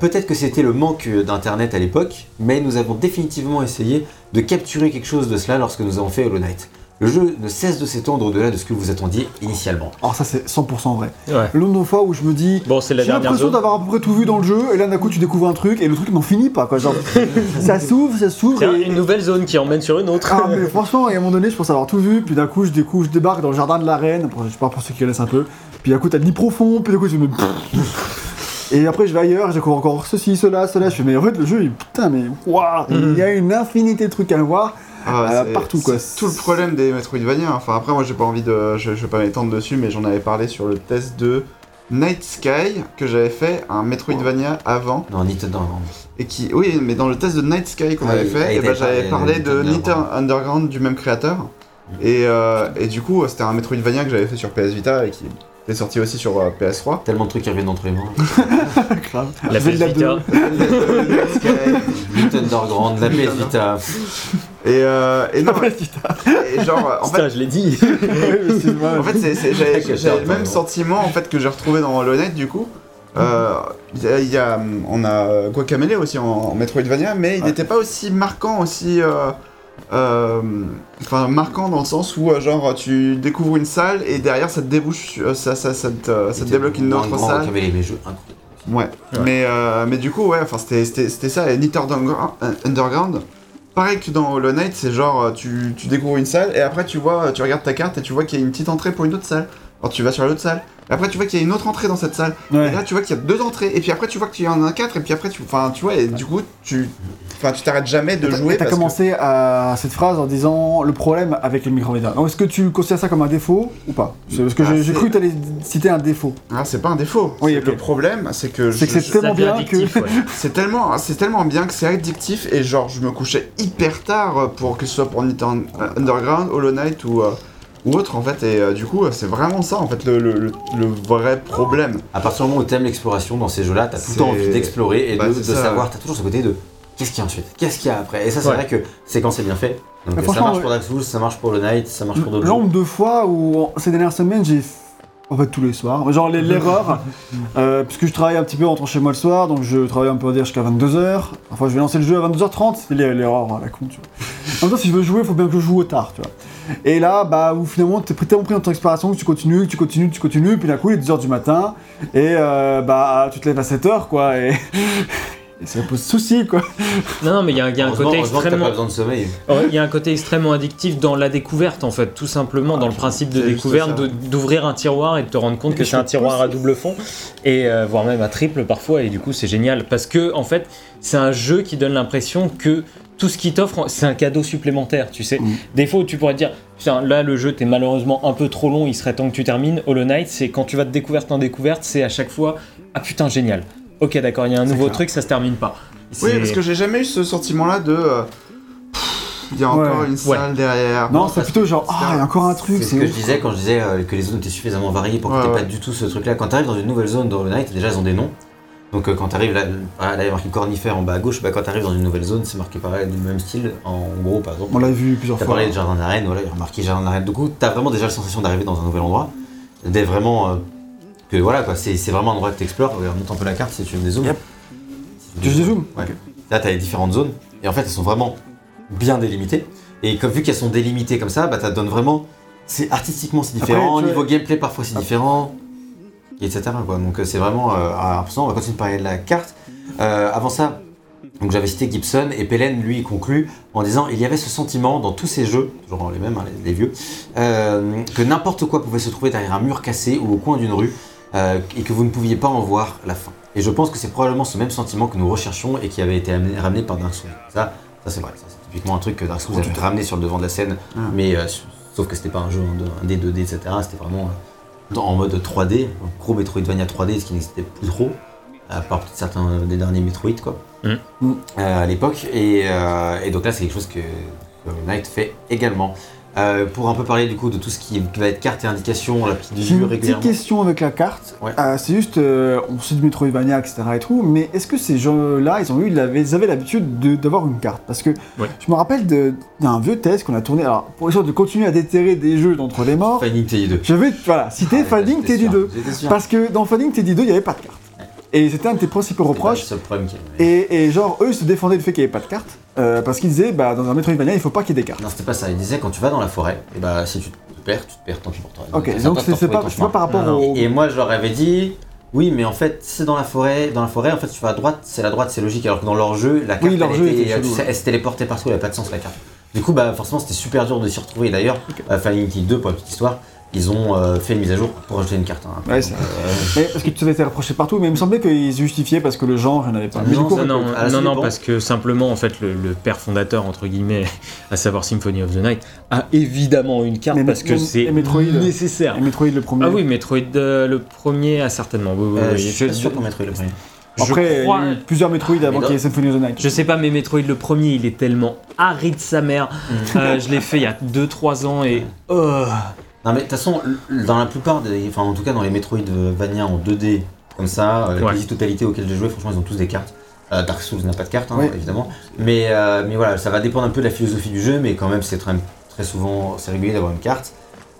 [SPEAKER 2] peut-être que c'était le manque d'internet à l'époque, mais nous avons définitivement essayé de capturer quelque chose de cela lorsque nous avons fait Hollow Knight. Le jeu ne cesse de s'étendre au-delà de ce que vous attendiez initialement.
[SPEAKER 1] Alors, ça, c'est 100% vrai.
[SPEAKER 3] Ouais.
[SPEAKER 1] Nombre de fois où je me dis.
[SPEAKER 3] Bon, c'est la
[SPEAKER 1] J'ai l'impression
[SPEAKER 3] zone.
[SPEAKER 1] d'avoir à peu près tout vu dans le jeu, et là d'un coup tu découvres un truc, et le truc n'en finit pas quoi. Genre, ça s'ouvre, ça s'ouvre. Et-
[SPEAKER 3] une nouvelle zone qui emmène sur une autre.
[SPEAKER 1] Ah, mais franchement, et à un moment donné, je pense avoir tout vu, puis d'un coup, je découvre, je débarque dans le jardin de la reine, pour- je sais pas pour ceux qui connaissent un peu, puis d'un coup, t'as le lit profond, puis d'un coup, je me. Et après, je vais ailleurs, je découvre encore ceci, cela, cela, je fais, mais en fait, le jeu, il- putain, mais waouh, il y a une infinité de trucs à voir.
[SPEAKER 4] Ah,
[SPEAKER 1] Euh,
[SPEAKER 4] c'est-
[SPEAKER 1] partout, quoi.
[SPEAKER 4] tout le problème des Metroidvania. Enfin, après, moi, j'ai pas envie de. Je, je vais pas m'étendre dessus, mais j'en avais parlé sur le test de Night Sky, que j'avais fait un Metroidvania avant.
[SPEAKER 2] Non, non.
[SPEAKER 4] Et qui. Oui, mais dans le test de Night Sky qu'on
[SPEAKER 2] Ah,
[SPEAKER 4] avait fait, ben,
[SPEAKER 2] avait
[SPEAKER 4] j'avais
[SPEAKER 2] parlé de
[SPEAKER 4] Niter Underground du même créateur. Et, euh, et du coup, c'était un Metroidvania que j'avais fait sur PS Vita et qui est sorti aussi sur euh, PS3.
[SPEAKER 2] Tellement de trucs qui reviennent entre les mains.
[SPEAKER 1] Grave.
[SPEAKER 3] La PS Vita.
[SPEAKER 1] 2.
[SPEAKER 4] Night Sky.
[SPEAKER 2] Nintendo Underground, la PS Vita.
[SPEAKER 4] Et, euh, et non, et genre, en fait,
[SPEAKER 3] je l'ai dit.
[SPEAKER 4] En fait, j'avais le même sentiment en fait que j'ai retrouvé dans Hollow Knight du coup. Euh, Il y a, y a- on a Guacamelee aussi en, en Metroidvania, mais il
[SPEAKER 1] Ouais.
[SPEAKER 4] n'était pas aussi marquant aussi. euh, euh, Enfin, marquant dans le sens où, euh, genre, tu découvres une salle et derrière ça te débouche, euh, ça, ça, ça te, ça te débloque une autre
[SPEAKER 2] grand,
[SPEAKER 4] salle.
[SPEAKER 2] Les jeux incroyables.
[SPEAKER 4] Ouais.
[SPEAKER 3] Ouais.
[SPEAKER 4] Mais, euh, mais du coup, ouais, enfin, c'était- c'était c'était ça. Et Niter Underground, euh, Underground, pareil que dans Hollow Knight, c'est genre, euh, tu, tu découvres une salle et après tu vois, tu regardes ta carte et tu vois qu'il y a une petite entrée pour une autre salle. Alors tu vas sur l'autre salle, et après tu vois qu'il y a une autre entrée dans cette salle,
[SPEAKER 1] Ouais.
[SPEAKER 4] et là tu vois qu'il y a deux entrées, et puis après tu vois qu'il y en a quatre, et puis après tu, enfin tu vois, et du coup tu, enfin tu t'arrêtes jamais de jouer.
[SPEAKER 1] T'as
[SPEAKER 4] que-
[SPEAKER 1] commencé à cette phrase en disant le problème avec les micro Donc est-ce que tu considères ça comme un défaut ou pas? Parce que
[SPEAKER 4] Ah,
[SPEAKER 1] j'ai cru que t'allais citer un défaut.
[SPEAKER 4] Ah, c'est pas un défaut.
[SPEAKER 1] Oui.
[SPEAKER 4] Le problème, c'est que
[SPEAKER 1] C'est
[SPEAKER 4] je-
[SPEAKER 1] que c'est tellement bien que.
[SPEAKER 3] ouais.
[SPEAKER 4] C'est tellement, c'est tellement bien que c'est addictif et genre je me couchais hyper tard pour que ce soit pour Nintendo Underground, Hollow Knight ou, euh, ou autre en fait et euh, du coup c'est vraiment ça en fait le, le- le- le vrai problème.
[SPEAKER 2] À partir du moment où t'aimes l'exploration dans ces jeux-là, t'as tout le temps envie d'explorer et
[SPEAKER 4] Bah,
[SPEAKER 2] de, de savoir, t'as toujours ce côté de qu'est-ce qu'il y a ensuite, qu'est-ce qu'il y a après? Et ça, c'est
[SPEAKER 3] Ouais.
[SPEAKER 2] vrai que c'est quand c'est bien fait. Donc ça marche
[SPEAKER 1] ouais.
[SPEAKER 2] pour Dark Souls, ça marche pour le Night, ça marche pour d'autres
[SPEAKER 1] Le
[SPEAKER 2] jeux.
[SPEAKER 1] nombre de fois où ces dernières semaines j'ai. En fait, tous les soirs. Genre l'erreur, euh, puisque je travaille un petit peu en rentrant chez moi le soir, donc je travaille un peu à dire jusqu'à 22h. Parfois je vais lancer le jeu à 22h30, c'est l'er- l'erreur à la con, tu vois. En même temps, si je veux jouer, il faut bien que je joue au tard, tu vois. Et là, bah, où finalement, t'es tellement pris dans ton exploration que tu continues, que tu continues, que tu continues, puis d'un coup, il est 2h du matin, et euh, bah, tu te lèves à 7h, quoi, et. et ça pose souci, quoi.
[SPEAKER 3] Non, non, mais il y a, il y a un côté
[SPEAKER 2] heureusement que t'as
[SPEAKER 3] extrêmement.
[SPEAKER 2] pas besoin de sommeil.
[SPEAKER 3] Ouais, Il y a un côté extrêmement addictif dans la découverte en fait, tout simplement dans le principe de découverte, d'ouvrir un tiroir et de te rendre compte que c'est un tiroir à double fond et euh, voire même à triple parfois et du coup c'est génial parce que en fait c'est un jeu qui donne l'impression que tout ce qui t'offre c'est un cadeau supplémentaire, tu sais.
[SPEAKER 1] Mm.
[SPEAKER 3] Des fois où tu pourrais te dire putain là le jeu t'es malheureusement un peu trop long, il serait temps que tu termines. Hollow Knight c'est quand tu vas de découverte en découverte, c'est à chaque fois ah putain génial. Ok d'accord, il y a un nouveau
[SPEAKER 1] clair.
[SPEAKER 3] truc, ça se termine pas.
[SPEAKER 4] Oui parce que j'ai jamais eu ce sentiment là de euh, il y a encore
[SPEAKER 1] Ouais.
[SPEAKER 4] une salle derrière.
[SPEAKER 1] Non, c'est plutôt genre, ah, il y a encore un truc,
[SPEAKER 2] C'est ce que je disais quand je disais euh, que les zones étaient suffisamment variées pour que
[SPEAKER 4] Ouais,
[SPEAKER 2] t'aies
[SPEAKER 4] ouais.
[SPEAKER 2] pas du tout ce truc-là. Quand t'arrives dans une nouvelle zone dans Hollow Knight, déjà elles ont des noms. Donc euh, quand t'arrives là, voilà, là il y a marqué cornifère en bas à gauche, bah, quand t'arrives dans une nouvelle zone, c'est marqué pareil du même style. En gros, par exemple.
[SPEAKER 1] On l'a vu plusieurs fois.
[SPEAKER 2] parlé de jardin d'arène, voilà, il y a marqué jardin d'arène. Du coup, t'as vraiment déjà la sensation d'arriver dans un nouvel endroit. D'être vraiment. euh, que voilà, quoi, c'est vraiment un endroit que t'explores. Regarde, monte un peu la carte si tu veux des zooms.
[SPEAKER 1] Yep.
[SPEAKER 2] Si
[SPEAKER 1] Tu veux des zooms
[SPEAKER 2] Ouais. Là, t'as les différentes zones. Et en fait, elles sont vraiment bien délimitées. Et comme vu qu'elles sont délimitées comme ça, bah, ça donne vraiment. C'est artistiquement c'est
[SPEAKER 1] Après,
[SPEAKER 2] différent,
[SPEAKER 1] tu vois-
[SPEAKER 2] niveau gameplay parfois c'est différent, etc. Quoi. Donc euh, c'est vraiment euh, important. On va continuer de parler de la carte. Euh, avant ça, donc j'avais cité Gibson et Pellen lui conclut en disant il y avait ce sentiment dans tous ces jeux, toujours les mêmes, hein, les, les vieux, euh, que n'importe quoi pouvait se trouver derrière un mur cassé ou au coin d'une rue euh, et que vous ne pouviez pas en voir la fin. Et je pense que c'est probablement ce même sentiment que nous recherchions et qui avait été amené- ramené par Dark Souls. Ça, ça c'est vrai, c'est typiquement un truc que Dark Souls avait ramené sur le devant de la scène,
[SPEAKER 4] Ah.
[SPEAKER 2] mais euh, sauf que c'était pas un jeu en deux- un D, 2D, etc. C'était vraiment euh, dans- en mode 3D, un gros Metroidvania 3D, ce qui n'existait plus trop, à part peut-être certains des derniers Metroid quoi,
[SPEAKER 3] Mm.
[SPEAKER 2] Euh, à l'époque. Et, euh, et donc là, c'est quelque chose que, que Knight fait également. Euh, pour un peu parler du coup de tout ce qui va être carte et indication, la petite vue
[SPEAKER 1] une petite
[SPEAKER 2] régulièrement.
[SPEAKER 1] question avec la carte.
[SPEAKER 2] Ouais.
[SPEAKER 1] Euh, c'est juste, euh, on sait du Metroidvania, etc. et tout, mais est-ce que ces gens-là, ils ont eu, ils avaient, l'habitude de- d'avoir une carte? Parce que
[SPEAKER 3] Ouais.
[SPEAKER 1] je me rappelle de- d'un vieux test qu'on a tourné, alors pour essayer de continuer à déterrer des jeux d'entre les morts,
[SPEAKER 2] Finding TD2.
[SPEAKER 1] je vais, voilà, citer
[SPEAKER 2] Ah,
[SPEAKER 1] Finding
[SPEAKER 2] j'étais sûr,
[SPEAKER 1] TD2.
[SPEAKER 2] j'étais sûr.
[SPEAKER 1] Parce que dans Finding TD2, il n'y avait pas de carte. Et c'était un de tes principaux
[SPEAKER 2] C'est
[SPEAKER 1] reproches.
[SPEAKER 2] le seul problème qu'il y avait.
[SPEAKER 1] Et, et genre, eux, ils se défendaient du fait qu'il n'y avait pas de carte. euh, parce qu'ils disaient, bah, dans un Metroidvania, il faut pas qu'il y ait des cartes.
[SPEAKER 2] Non, c'était pas ça. Il disait quand tu vas dans la forêt, et bah si tu te perds, tu te perds tant pis pour toi.
[SPEAKER 1] Ok,
[SPEAKER 2] Ça
[SPEAKER 1] donc c'est c'est pas, c'est pas par rapport
[SPEAKER 3] Non,
[SPEAKER 1] au.
[SPEAKER 2] Et moi, je leur avais dit, oui, mais en fait, c'est dans la forêt. Dans la forêt, en fait, tu vas à droite, c'est la droite, c'est logique. Alors que dans leur jeu, la carte,
[SPEAKER 1] Oui, leur
[SPEAKER 2] elle,
[SPEAKER 1] jeu
[SPEAKER 2] était-
[SPEAKER 1] était
[SPEAKER 2] tu sais, elle se téléportait partout, elle avait pas de sens la carte. Du coup, bah forcément, c'était super dur de s'y retrouver. Et D'ailleurs, euh, Finding T 2, pour la petite histoire, ils ont euh, fait une mise à jour pour ajouter une carte. hein.
[SPEAKER 1] Ouais, c'est-
[SPEAKER 2] Donc, euh,
[SPEAKER 1] Mais parce que tu avais été reproché partout, mais il me semblait qu'ils justifiaient parce que le genre, je n'avais pas.
[SPEAKER 2] Ah,
[SPEAKER 1] Mais du
[SPEAKER 2] non,
[SPEAKER 1] coup,
[SPEAKER 2] ça,
[SPEAKER 3] Non, non, parce que simplement, en fait, le, le père fondateur, entre guillemets, à savoir Symphony of the Night, a évidemment une carte
[SPEAKER 1] Mais-
[SPEAKER 3] parce que c'est
[SPEAKER 1] Metroid
[SPEAKER 3] nécessaire.
[SPEAKER 1] Et Metroid le premier.
[SPEAKER 3] Ah oui, Metroid euh, le premier, ah, certainement. Oui, oui, oui.
[SPEAKER 2] je suis pas
[SPEAKER 3] Je-
[SPEAKER 2] sûr qu'on mettrait le premier.
[SPEAKER 3] je
[SPEAKER 1] Après,
[SPEAKER 3] crois-
[SPEAKER 1] il y a eu plusieurs Metroid avant qu'il y ait Symphony of the Night.
[SPEAKER 3] Je sais pas, mais Metroid le premier, il est tellement aride sa mère.
[SPEAKER 2] Mm.
[SPEAKER 3] Je l'ai fait il y a 2-3 ans et. oh.
[SPEAKER 2] Non mais de toute façon, dans la plupart des, enfin en tout cas dans les Metroidvania en 2D comme ça, euh, la
[SPEAKER 3] Ouais.
[SPEAKER 2] quasi-totalité auxquelles j'ai joué, franchement ils ont tous des cartes. Euh, Dark Souls n'a pas de carte, hein,
[SPEAKER 1] Oui.
[SPEAKER 2] évidemment. Mais, euh, mais voilà, ça va dépendre un peu de la philosophie du jeu, mais quand même c'est très, très souvent c'est régulier d'avoir une carte.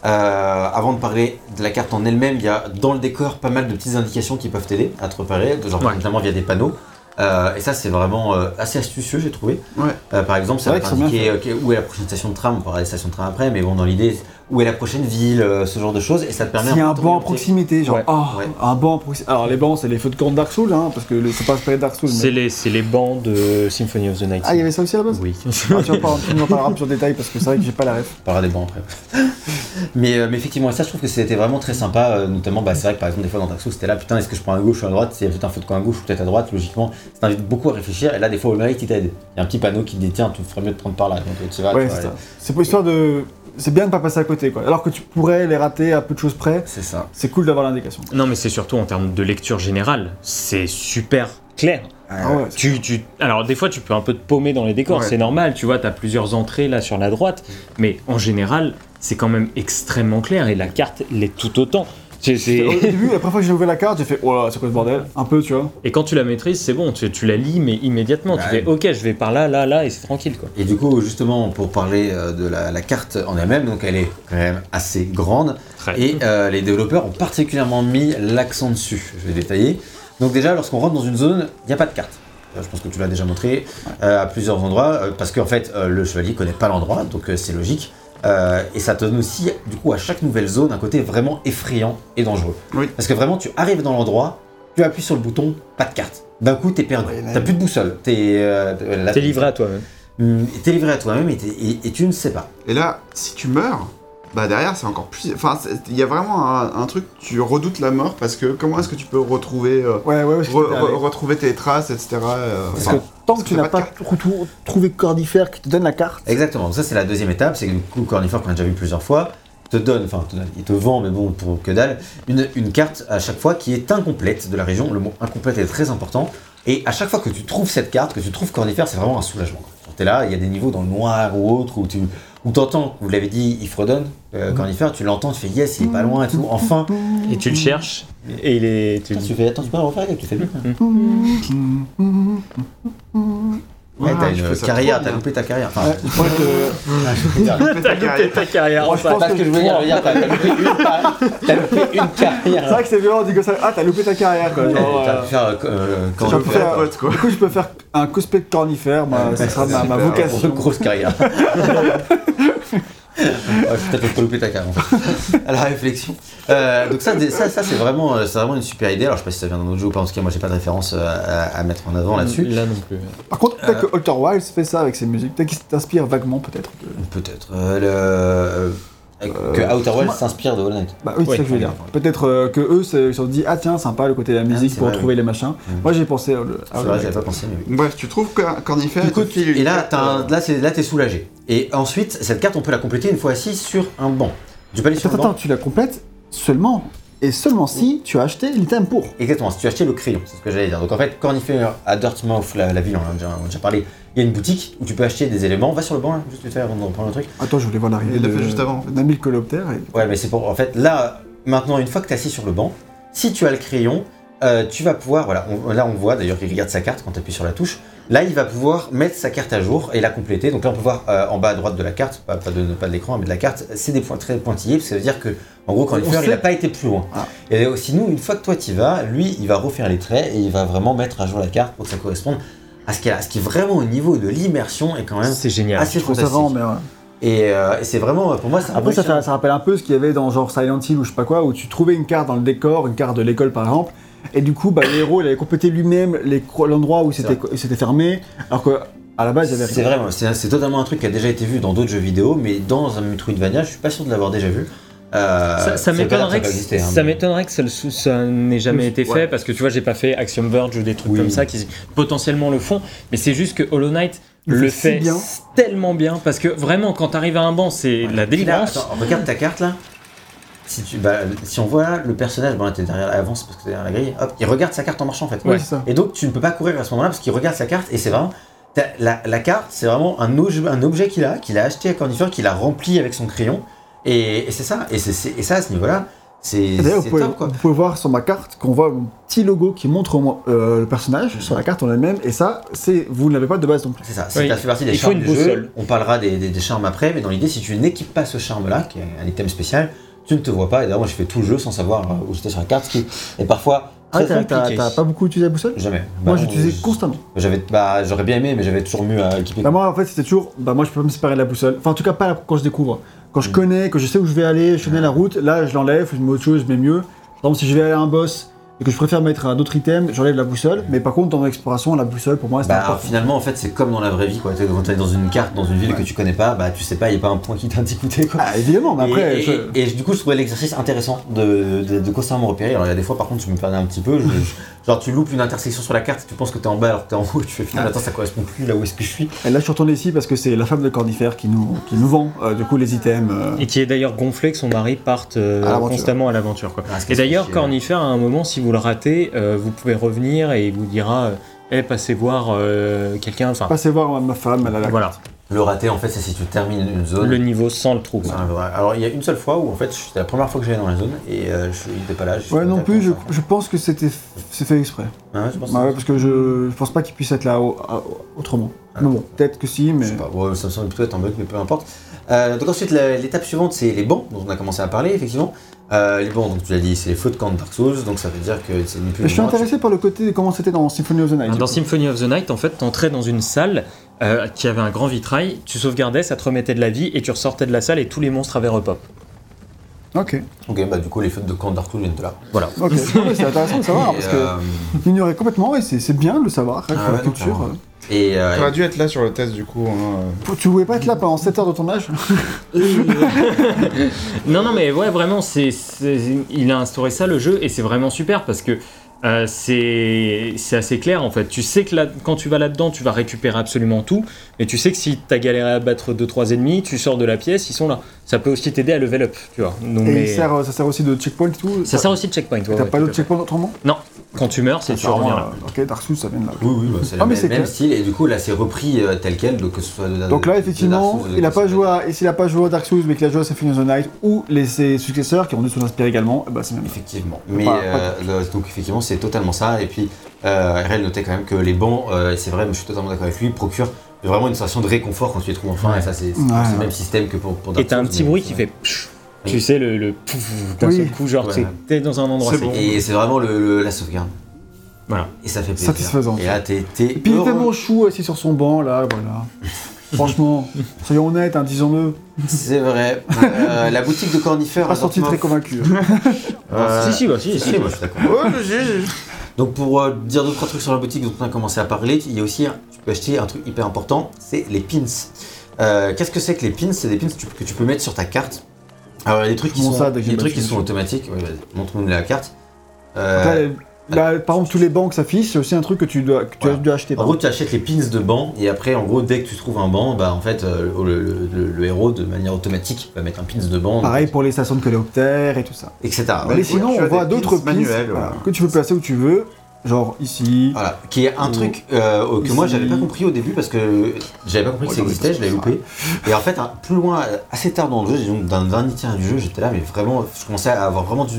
[SPEAKER 2] Euh, avant de parler de la carte en elle-même, il y a dans le décor pas mal de petites indications qui peuvent t'aider à te repérer, genre
[SPEAKER 3] Ouais.
[SPEAKER 2] notamment via des panneaux. Euh, et ça c'est vraiment euh, assez astucieux j'ai trouvé.
[SPEAKER 4] Ouais.
[SPEAKER 2] Euh, par exemple,
[SPEAKER 1] C'est
[SPEAKER 2] ça va ok, où est la prochaine station de tram, on parlera des stations de tram après, mais bon dans l'idée, où est la prochaine ville, euh, ce genre de choses, et ça te permet
[SPEAKER 1] S'il y a un banc à proximité, genre,
[SPEAKER 3] Ouais.
[SPEAKER 1] oh,
[SPEAKER 2] Ouais.
[SPEAKER 1] un banc à proximité. Alors, les bancs, c'est les feux de camp de Dark Souls, hein, parce que le- c'est pas inspiré de Dark Souls.
[SPEAKER 3] C'est
[SPEAKER 1] Mais...
[SPEAKER 3] les, c'est les bancs de Symphony of the Night.
[SPEAKER 1] Ah, il y avait ça aussi à la base?
[SPEAKER 3] Oui.
[SPEAKER 1] Ah, tu vas pas, tu m'en parleras plus en détail parce que c'est vrai que j'ai pas la ref.
[SPEAKER 2] On parlera des bancs après. mais, euh, mais effectivement, ça, je trouve que c'était vraiment très sympa. euh, notamment, bah, c'est vrai que par exemple, des fois dans Dark Souls, c'était là, putain, est-ce que je prends à gauche ou à droite? A peut-être un feu de camp à gauche ou peut-être à droite, logiquement, ça t'invite beaucoup à réfléchir. Et là, des fois, au mérite, il t'aide. Il y a un petit panneau qui te dit, tiens, tu ferais mieux de prendre par là. Donc, tu vas,
[SPEAKER 1] Ouais,
[SPEAKER 2] tu vas
[SPEAKER 1] c'est. C'est pour histoire de. C'est bien de pas passer à côté, quoi. Alors que tu pourrais les rater à peu de choses près,
[SPEAKER 2] C'est ça.
[SPEAKER 1] c'est cool d'avoir l'indication.
[SPEAKER 3] Non, mais c'est surtout en termes de lecture générale, c'est super clair.
[SPEAKER 1] Ah ouais,
[SPEAKER 3] Tu, tu... Alors, des fois, tu peux un peu te paumer dans les décors,
[SPEAKER 4] Ouais.
[SPEAKER 3] c'est normal, tu vois, t'as plusieurs entrées là sur la droite, mais en général, c'est quand même extrêmement clair et la carte l'est tout autant.
[SPEAKER 1] Au début, la première fois que j'ai ouvert la carte, j'ai fait oh là, c'est quoi ce bordel? Un peu, tu vois.
[SPEAKER 3] Et quand tu la maîtrises, c'est bon, tu, tu la lis, mais immédiatement,
[SPEAKER 2] Bah,
[SPEAKER 3] tu fais ok, je vais par là, là, là, et c'est tranquille quoi.
[SPEAKER 2] Et du coup, justement, pour parler euh, de la, la carte en elle-même, donc elle est quand même assez grande.
[SPEAKER 3] Très.
[SPEAKER 2] Et euh, les développeurs ont particulièrement mis l'accent dessus. Je vais détailler. Donc déjà, lorsqu'on rentre dans une zone, il n'y a pas de carte. Euh, Je pense que tu l'as déjà montré euh, à plusieurs endroits, euh, parce qu'en fait, euh, le chevalier connaît pas l'endroit, donc euh, c'est logique. Euh, et ça te donne aussi, du coup, à chaque nouvelle zone, un côté vraiment effrayant et dangereux.
[SPEAKER 4] Oui.
[SPEAKER 2] Parce que vraiment, tu arrives dans l'endroit, tu appuies sur le bouton, pas de carte. D'un coup, t'es perdu.
[SPEAKER 1] Ouais,
[SPEAKER 2] T'as plus de boussole. T'es euh, là-
[SPEAKER 3] T'es livré à toi-même.
[SPEAKER 2] T'es livré à toi-même et, t'es- et- et tu ne sais pas.
[SPEAKER 4] Et là, si tu meurs, bah derrière c'est encore plus. Enfin, il y a vraiment un, un truc, tu redoutes la mort parce que comment est-ce que tu peux retrouver, euh,
[SPEAKER 1] Ouais, ouais, ouais. je
[SPEAKER 4] re-
[SPEAKER 1] sais
[SPEAKER 4] re- retrouver tes traces, etc. euh,
[SPEAKER 1] Parce
[SPEAKER 4] enfin,
[SPEAKER 1] que tant que tu n'as
[SPEAKER 4] pas
[SPEAKER 1] trouvé cordifère qui te donne la carte,
[SPEAKER 2] Exactement, donc ça c'est la deuxième étape, c'est que du coup Cornifor qu'on a déjà vu plusieurs fois, te donne, enfin te donne, il te vend, mais bon pour que dalle, une, une carte à chaque fois qui est incomplète de la région. Le mot incomplète est très important. Et à chaque fois que tu trouves cette carte, que tu trouves Cornifère, c'est vraiment un soulagement. Quand t'es là, il y a des niveaux dans le noir ou autre où tu où t'entends, vous l'avez dit, il fredonne, euh, Cornifère, tu l'entends, tu fais yes, il est pas loin et tout, enfin.
[SPEAKER 3] Et tu le cherches, et il est. Tu...
[SPEAKER 2] Fais, attends, tu peux le refaire, tu fais bien. Ouais, t'as une carrière, t'as loupé ta carrière. Enfin,
[SPEAKER 1] ouais, je pense que.
[SPEAKER 4] ta carrière.
[SPEAKER 3] ta carrière.
[SPEAKER 1] Moi, je pense
[SPEAKER 2] pas ce
[SPEAKER 1] que
[SPEAKER 2] que je veux dire, t'as loupé une, t'as loupé carrière.
[SPEAKER 1] C'est vrai que c'est violent, on dit comme ça. Ah, t'as loupé ta carrière, quoi. Genre,
[SPEAKER 2] T'as
[SPEAKER 1] euh,
[SPEAKER 2] pu faire euh,
[SPEAKER 4] quoi.
[SPEAKER 1] Du coup, je peux faire un cosplay de cornifère, ça sera ma, vocation.
[SPEAKER 2] une grosse carrière. Ouais, peut-être ta carrière en fait. À la réflexion. Euh, donc ça, ça, ça c'est vraiment, euh, c'est vraiment une super idée. Alors je sais pas si ça vient d'un autre jeu ou pas. En tout cas, moi j'ai pas de référence euh, à, à mettre en avant là-dessus.
[SPEAKER 3] Là non plus.
[SPEAKER 1] Par contre, peut-être que Alter Wilds fait ça avec ses musiques. Peut-être qu'il t'inspire vaguement, peut-être. de-
[SPEAKER 2] Peut-être. Euh, le... euh, que Outer Worlds s'inspire de Hollow Knight.
[SPEAKER 1] Bah oui, c'est
[SPEAKER 3] Ouais,
[SPEAKER 1] ça que je veux dire. Peut-être euh, que eux, se sont dit, ah tiens, sympa le côté de la musique
[SPEAKER 2] c'est
[SPEAKER 1] pour
[SPEAKER 2] vrai,
[SPEAKER 1] retrouver les machins. Moi, j'ai pensé
[SPEAKER 2] C'est vrai, j'avais pas pensé. Mais oui.
[SPEAKER 4] Bref, tu trouves que Cornifère
[SPEAKER 2] Du et là,
[SPEAKER 4] euh,
[SPEAKER 2] là, c'est- là, t'es soulagé. Et ensuite, cette carte, on peut la compléter une fois assis sur un banc. Tu peux aller sur
[SPEAKER 1] Attends,
[SPEAKER 2] banc.
[SPEAKER 1] attends, tu la complètes seulement. Et seulement si tu as acheté l'item pour.
[SPEAKER 2] Exactement, si tu as acheté le crayon, c'est ce que j'allais dire. Donc en fait, Cornifère à Dirtmouth, la, la ville, on en a déjà, on a déjà parlé, il y a une boutique où tu peux acheter des éléments. Va sur le banc, là, juste vite fait avant de reprendre le truc.
[SPEAKER 1] Attends, je voulais voir l'arrivée.
[SPEAKER 4] Il l'a fait juste avant, en fait.
[SPEAKER 1] D'un mille coloptères. Et...
[SPEAKER 2] Ouais, mais c'est pour. En fait, là, maintenant, une fois que tu es assis sur le banc, si tu as le crayon, euh, tu vas pouvoir. Voilà, on- là, on voit d'ailleurs qu'il regarde sa carte quand tu appuies sur la touche. Là, il va pouvoir mettre sa carte à jour et la compléter. Donc là, on peut voir euh, en bas à droite de la carte, pas, pas de, pas de l'écran, mais de la carte, c'est des points très pointillés, parce que ça veut dire que, en gros, quand il fait, il n'a pas été plus loin.
[SPEAKER 1] Ah.
[SPEAKER 2] Et aussi, nous, une fois que toi tu y vas, lui, il va refaire les traits et il va vraiment mettre à jour la carte pour que ça corresponde à ce a. Ce qui est vraiment au niveau de l'immersion est quand même
[SPEAKER 3] C'est génial.
[SPEAKER 2] assez
[SPEAKER 1] Je trouve ça
[SPEAKER 2] fantastique.
[SPEAKER 1] vraiment bien. ouais.
[SPEAKER 2] Et, euh, et c'est vraiment, pour moi, c'est
[SPEAKER 1] Après, ça, ça rappelle un peu ce qu'il y avait dans genre Silent Hill ou je sais pas quoi, où tu trouvais une carte dans le décor, une carte de l'école par exemple, et du coup, bah, le héros il avait complété lui-même l'endroit où c'était fermé, alors que à la base il y avait
[SPEAKER 2] C'est vrai, c'est totalement un truc qui a déjà été vu dans d'autres jeux vidéo, mais dans un Metroidvania, je suis pas sûr de l'avoir déjà vu. Euh,
[SPEAKER 3] Ça, m'étonnerait
[SPEAKER 2] que
[SPEAKER 3] que,
[SPEAKER 2] ça peut exister, hein,
[SPEAKER 3] ça
[SPEAKER 2] mais-
[SPEAKER 3] m'étonnerait que ça, le sou- ça n'ait jamais
[SPEAKER 1] Oui,
[SPEAKER 3] été
[SPEAKER 2] ouais.
[SPEAKER 3] fait parce que tu vois j'ai pas fait Axiom Verge ou des trucs
[SPEAKER 2] Oui.
[SPEAKER 3] comme ça qui potentiellement le font mais c'est juste que Hollow Knight
[SPEAKER 1] Le
[SPEAKER 3] le,
[SPEAKER 1] fait bien.
[SPEAKER 3] tellement bien parce que vraiment quand t'arrives à un banc c'est la
[SPEAKER 2] Là,
[SPEAKER 3] délivrance
[SPEAKER 2] attends, regarde ta carte là. Si, tu, bah, si on voit le personnage, bon là t'es derrière, avance parce que t'es derrière la grille, hop, il regarde sa carte en marchant en fait.
[SPEAKER 1] Ouais, c'est ça.
[SPEAKER 2] Et donc tu ne peux pas courir à ce moment-là parce qu'il regarde sa carte et c'est vraiment. La, la carte, c'est vraiment un, objet- un objet qu'il a, qu'il a acheté à Cornifer, qu'il a rempli avec son crayon. Et, et c'est ça, et, c'est- et ça à ce niveau-là, c'est
[SPEAKER 1] D'ailleurs, vous,
[SPEAKER 2] c'est
[SPEAKER 1] pouvez-
[SPEAKER 2] top quoi.
[SPEAKER 1] vous pouvez voir sur ma carte qu'on voit mon petit logo qui montre au moins, euh, le personnage sur la carte en elle-même, et ça, c'est vous ne l'avez pas de base non plus.
[SPEAKER 2] C'est ça,
[SPEAKER 3] Oui.
[SPEAKER 2] ça fait partie des
[SPEAKER 3] Il
[SPEAKER 2] charmes du jeu. On parlera des, des- des charmes après, mais dans l'idée, si tu n'équipes pas ce charme-là, qui est un item spécial, tu ne te vois pas. Et d'ailleurs, moi, j'ai fait tout le jeu sans savoir euh, où j'étais sur la carte, ce qui est parfois
[SPEAKER 1] Ah, t'as- pas beaucoup utilisé la boussole?
[SPEAKER 2] Jamais.
[SPEAKER 1] Moi,
[SPEAKER 2] Bah,
[SPEAKER 1] j'utilisais constamment.
[SPEAKER 2] J'avais, bah, j'aurais bien aimé, mais j'avais toujours mieux à équiper.
[SPEAKER 1] Bah, moi, en fait, c'était toujours. Bah, moi, je peux pas me séparer de la boussole. Enfin, en tout cas, pas quand je découvre. Quand je
[SPEAKER 2] Mm.
[SPEAKER 1] connais, que je sais où je vais aller, je connais la route, là, je l'enlève, je mets autre chose, je mets mieux. Par exemple, si je vais aller à un boss et que je préfère mettre un autre item, j'enlève la boussole. Mais par contre, dans l'exploration, la boussole, pour moi, c'est
[SPEAKER 2] Bah, finalement, en fait, c'est comme dans la vraie vie, quoi. Quand t'es dans une carte, dans une ville que tu connais pas, bah, tu sais pas, il y a pas un point qui t'indique où t'es, quoi.
[SPEAKER 1] Ah, évidemment, mais après.
[SPEAKER 2] et,
[SPEAKER 1] je-
[SPEAKER 2] et- et du coup, je trouvais l'exercice intéressant de, de, de constamment repérer. Alors, il y a des fois, par contre, je me perdais un petit peu. Je- genre, tu loupes une intersection sur la carte, tu penses que t'es en bas alors que t'es en haut, tu fais finalement, attends, ça correspond plus là où est-ce que je suis.
[SPEAKER 1] Et là, je suis retourné ici parce que c'est la femme de Cornifère qui nous, qui nous vend, euh, du coup, les items. euh,
[SPEAKER 3] Et qui est d'ailleurs gonflé que son mari parte euh,
[SPEAKER 1] À l'aventure.
[SPEAKER 3] constamment à l'aventure. quoi.
[SPEAKER 2] Ah, ce qui
[SPEAKER 3] Et
[SPEAKER 2] est
[SPEAKER 3] d'ailleurs, Cornifère, à un moment, si vous le ratez, euh, vous pouvez revenir et il vous dira euh, Eh, passez voir euh, quelqu'un. Enfin,
[SPEAKER 1] Passez voir ma femme, elle a la
[SPEAKER 3] voilà,
[SPEAKER 2] Le raté, en fait, c'est si tu termines une zone.
[SPEAKER 3] le niveau sans le trou.
[SPEAKER 2] Alors, il y a une seule fois où, en fait, c'était la première fois que j'allais dans la zone et euh, je il était pas là. je-
[SPEAKER 1] Ouais, non plus, je, pense que c'était c'est fait exprès.
[SPEAKER 2] ouais, je pense que-
[SPEAKER 1] Bah ouais, parce que je, je pense pas qu'il puisse être là au- à- autrement.
[SPEAKER 2] Ah.
[SPEAKER 1] Mais bon, peut-être que si, mais.
[SPEAKER 2] Je sais pas, ouais, ça me semble plutôt être un bug, mais peu importe. Euh, donc ensuite, l'étape suivante, c'est les bancs, dont on a commencé à parler, effectivement. Euh, les bancs, donc tu l'as dit, c'est les feux de camp de Dark Souls, donc ça veut dire que c'est ni plus
[SPEAKER 1] je suis intéressé par le côté de comment c'était dans Symphony of the Night. du
[SPEAKER 3] Dans
[SPEAKER 1] coup.
[SPEAKER 3] Symphony of the Night, en fait, t'entrais dans une salle euh, qui avait un grand vitrail, tu sauvegardais, ça te remettait de la vie, et tu ressortais de la salle et tous les monstres avaient repop.
[SPEAKER 1] Ok,
[SPEAKER 2] Ok, bah du coup, les feux de camp Souls viennent de là.
[SPEAKER 3] Voilà.
[SPEAKER 1] ok. C'est intéressant de savoir,
[SPEAKER 2] Et,
[SPEAKER 1] parce que
[SPEAKER 2] euh,
[SPEAKER 1] j'ignorais complètement, et c'est c'est bien de le savoir, hein,
[SPEAKER 2] Ah
[SPEAKER 1] pour la
[SPEAKER 2] ouais,
[SPEAKER 1] culture. euh.
[SPEAKER 2] et, euh,
[SPEAKER 4] T'aurais dû être là sur le test du coup. hein.
[SPEAKER 1] Tu pouvais pas être là pendant 7 heures de ton âge
[SPEAKER 3] Non, non, mais ouais, vraiment, c'est, c'est- il a instauré ça le jeu et c'est vraiment super parce que euh, c'est, c'est assez clair en fait. Tu sais que là, quand tu vas là-dedans, tu vas récupérer absolument tout, mais tu sais que si t'as galéré à battre 2-3 ennemis, tu sors de la pièce, ils sont là. Ça peut aussi t'aider à level up, tu vois. Donc,
[SPEAKER 1] Et
[SPEAKER 3] mais-
[SPEAKER 1] sert, ça sert aussi de checkpoint et tout
[SPEAKER 3] Ça sert aussi de checkpoint. ouais,
[SPEAKER 1] T'as
[SPEAKER 3] ouais,
[SPEAKER 1] pas d'autres
[SPEAKER 3] fait.
[SPEAKER 1] checkpoints autrement
[SPEAKER 3] Non, quand tu meurs, c'est tu reviens là.
[SPEAKER 1] euh, Ok, Dark Souls, ça vient de là.
[SPEAKER 2] Oui, oui, bah, c'est
[SPEAKER 1] Ah,
[SPEAKER 2] le
[SPEAKER 1] mais
[SPEAKER 2] même, style, et du coup, là, c'est repris euh, tel quel, donc que ce soit de
[SPEAKER 1] Donc là, effectivement,
[SPEAKER 2] Souls,
[SPEAKER 1] il a pas joué à, et s'il a pas joué à Dark Souls, mais qu'il a joué à Symphony of the Night, ou les, ses successeurs qui ont dû s'en inspirer également, ben c'est même.
[SPEAKER 2] Effectivement. Mais donc effectivement, c'est totalement ça. Et puis, euh, RL notait quand même que les bancs, euh, et c'est vrai, mais je suis totalement d'accord avec lui, procurent vraiment une sensation de réconfort quand tu les trouves enfin.
[SPEAKER 3] Ouais.
[SPEAKER 2] Et ça, c'est c'est
[SPEAKER 1] Ouais,
[SPEAKER 2] le même système que pour, pour
[SPEAKER 3] Et t'as un petit bruit qui fait.
[SPEAKER 2] Oui.
[SPEAKER 3] Tu sais, le, le pouf d'un
[SPEAKER 1] Oui.
[SPEAKER 3] seul coup, genre
[SPEAKER 2] Ouais.
[SPEAKER 3] t'es- dans un endroit
[SPEAKER 4] C'est bon.
[SPEAKER 2] Et c'est vraiment le, le- la sauvegarde.
[SPEAKER 3] Voilà.
[SPEAKER 2] Et ça fait plaisir.
[SPEAKER 1] Satisfaisant.
[SPEAKER 2] Et là, t'es
[SPEAKER 1] Et puis il est
[SPEAKER 2] heureux.
[SPEAKER 1] tellement chou assis sur son banc, là, voilà. Franchement, soyons honnêtes, hein, disons-le.
[SPEAKER 2] C'est vrai. Euh, la boutique de Cornifère.
[SPEAKER 1] Pas sorti très convaincu. hein.
[SPEAKER 4] Euh,
[SPEAKER 3] Si, si, bah, si,
[SPEAKER 2] Si,
[SPEAKER 3] si.
[SPEAKER 2] moi je suis d'accord. Donc pour euh, dire deux trois trucs sur la boutique dont on a commencé à parler, il y a aussi un- tu peux acheter un truc hyper important, c'est les pins. Euh, Qu'est-ce que c'est que les pins? C'est des pins que tu, que tu peux mettre sur ta carte. Alors il y a des trucs qui sont,
[SPEAKER 1] ça,
[SPEAKER 2] des trucs qui sont automatiques. Ouais, Montre-nous la carte. Euh,
[SPEAKER 1] Après, là, par exemple, tous les bancs que ça c'est aussi un truc que tu dois, que tu
[SPEAKER 2] Voilà.
[SPEAKER 1] as dû acheter.
[SPEAKER 2] en gros, tu achètes les pins de banc et après, en gros, dès que tu trouves un banc, bah en fait, euh, le, le- le- le héros de manière automatique va mettre un pins de banc,
[SPEAKER 1] Pareil pour les stations de coléoptères et tout ça.
[SPEAKER 2] etc.
[SPEAKER 1] Mais
[SPEAKER 2] Ouais.
[SPEAKER 1] sinon,
[SPEAKER 4] tu
[SPEAKER 1] on voit d'autres
[SPEAKER 4] pins
[SPEAKER 1] pins
[SPEAKER 4] manuels,
[SPEAKER 1] voilà, que tu peux placer où tu veux, genre ici.
[SPEAKER 2] Voilà, qui est un
[SPEAKER 1] Ou-
[SPEAKER 2] truc euh, que moi
[SPEAKER 1] Ici.
[SPEAKER 2] j'avais pas compris au début parce que j'avais pas compris que ça
[SPEAKER 1] ai
[SPEAKER 2] existait, je l'avais loupé. Et en fait, un- plus loin, euh, assez tard dans le jeu, disons, dans le dernier tiers du jeu, j'étais là, mais vraiment, je commençais à avoir vraiment du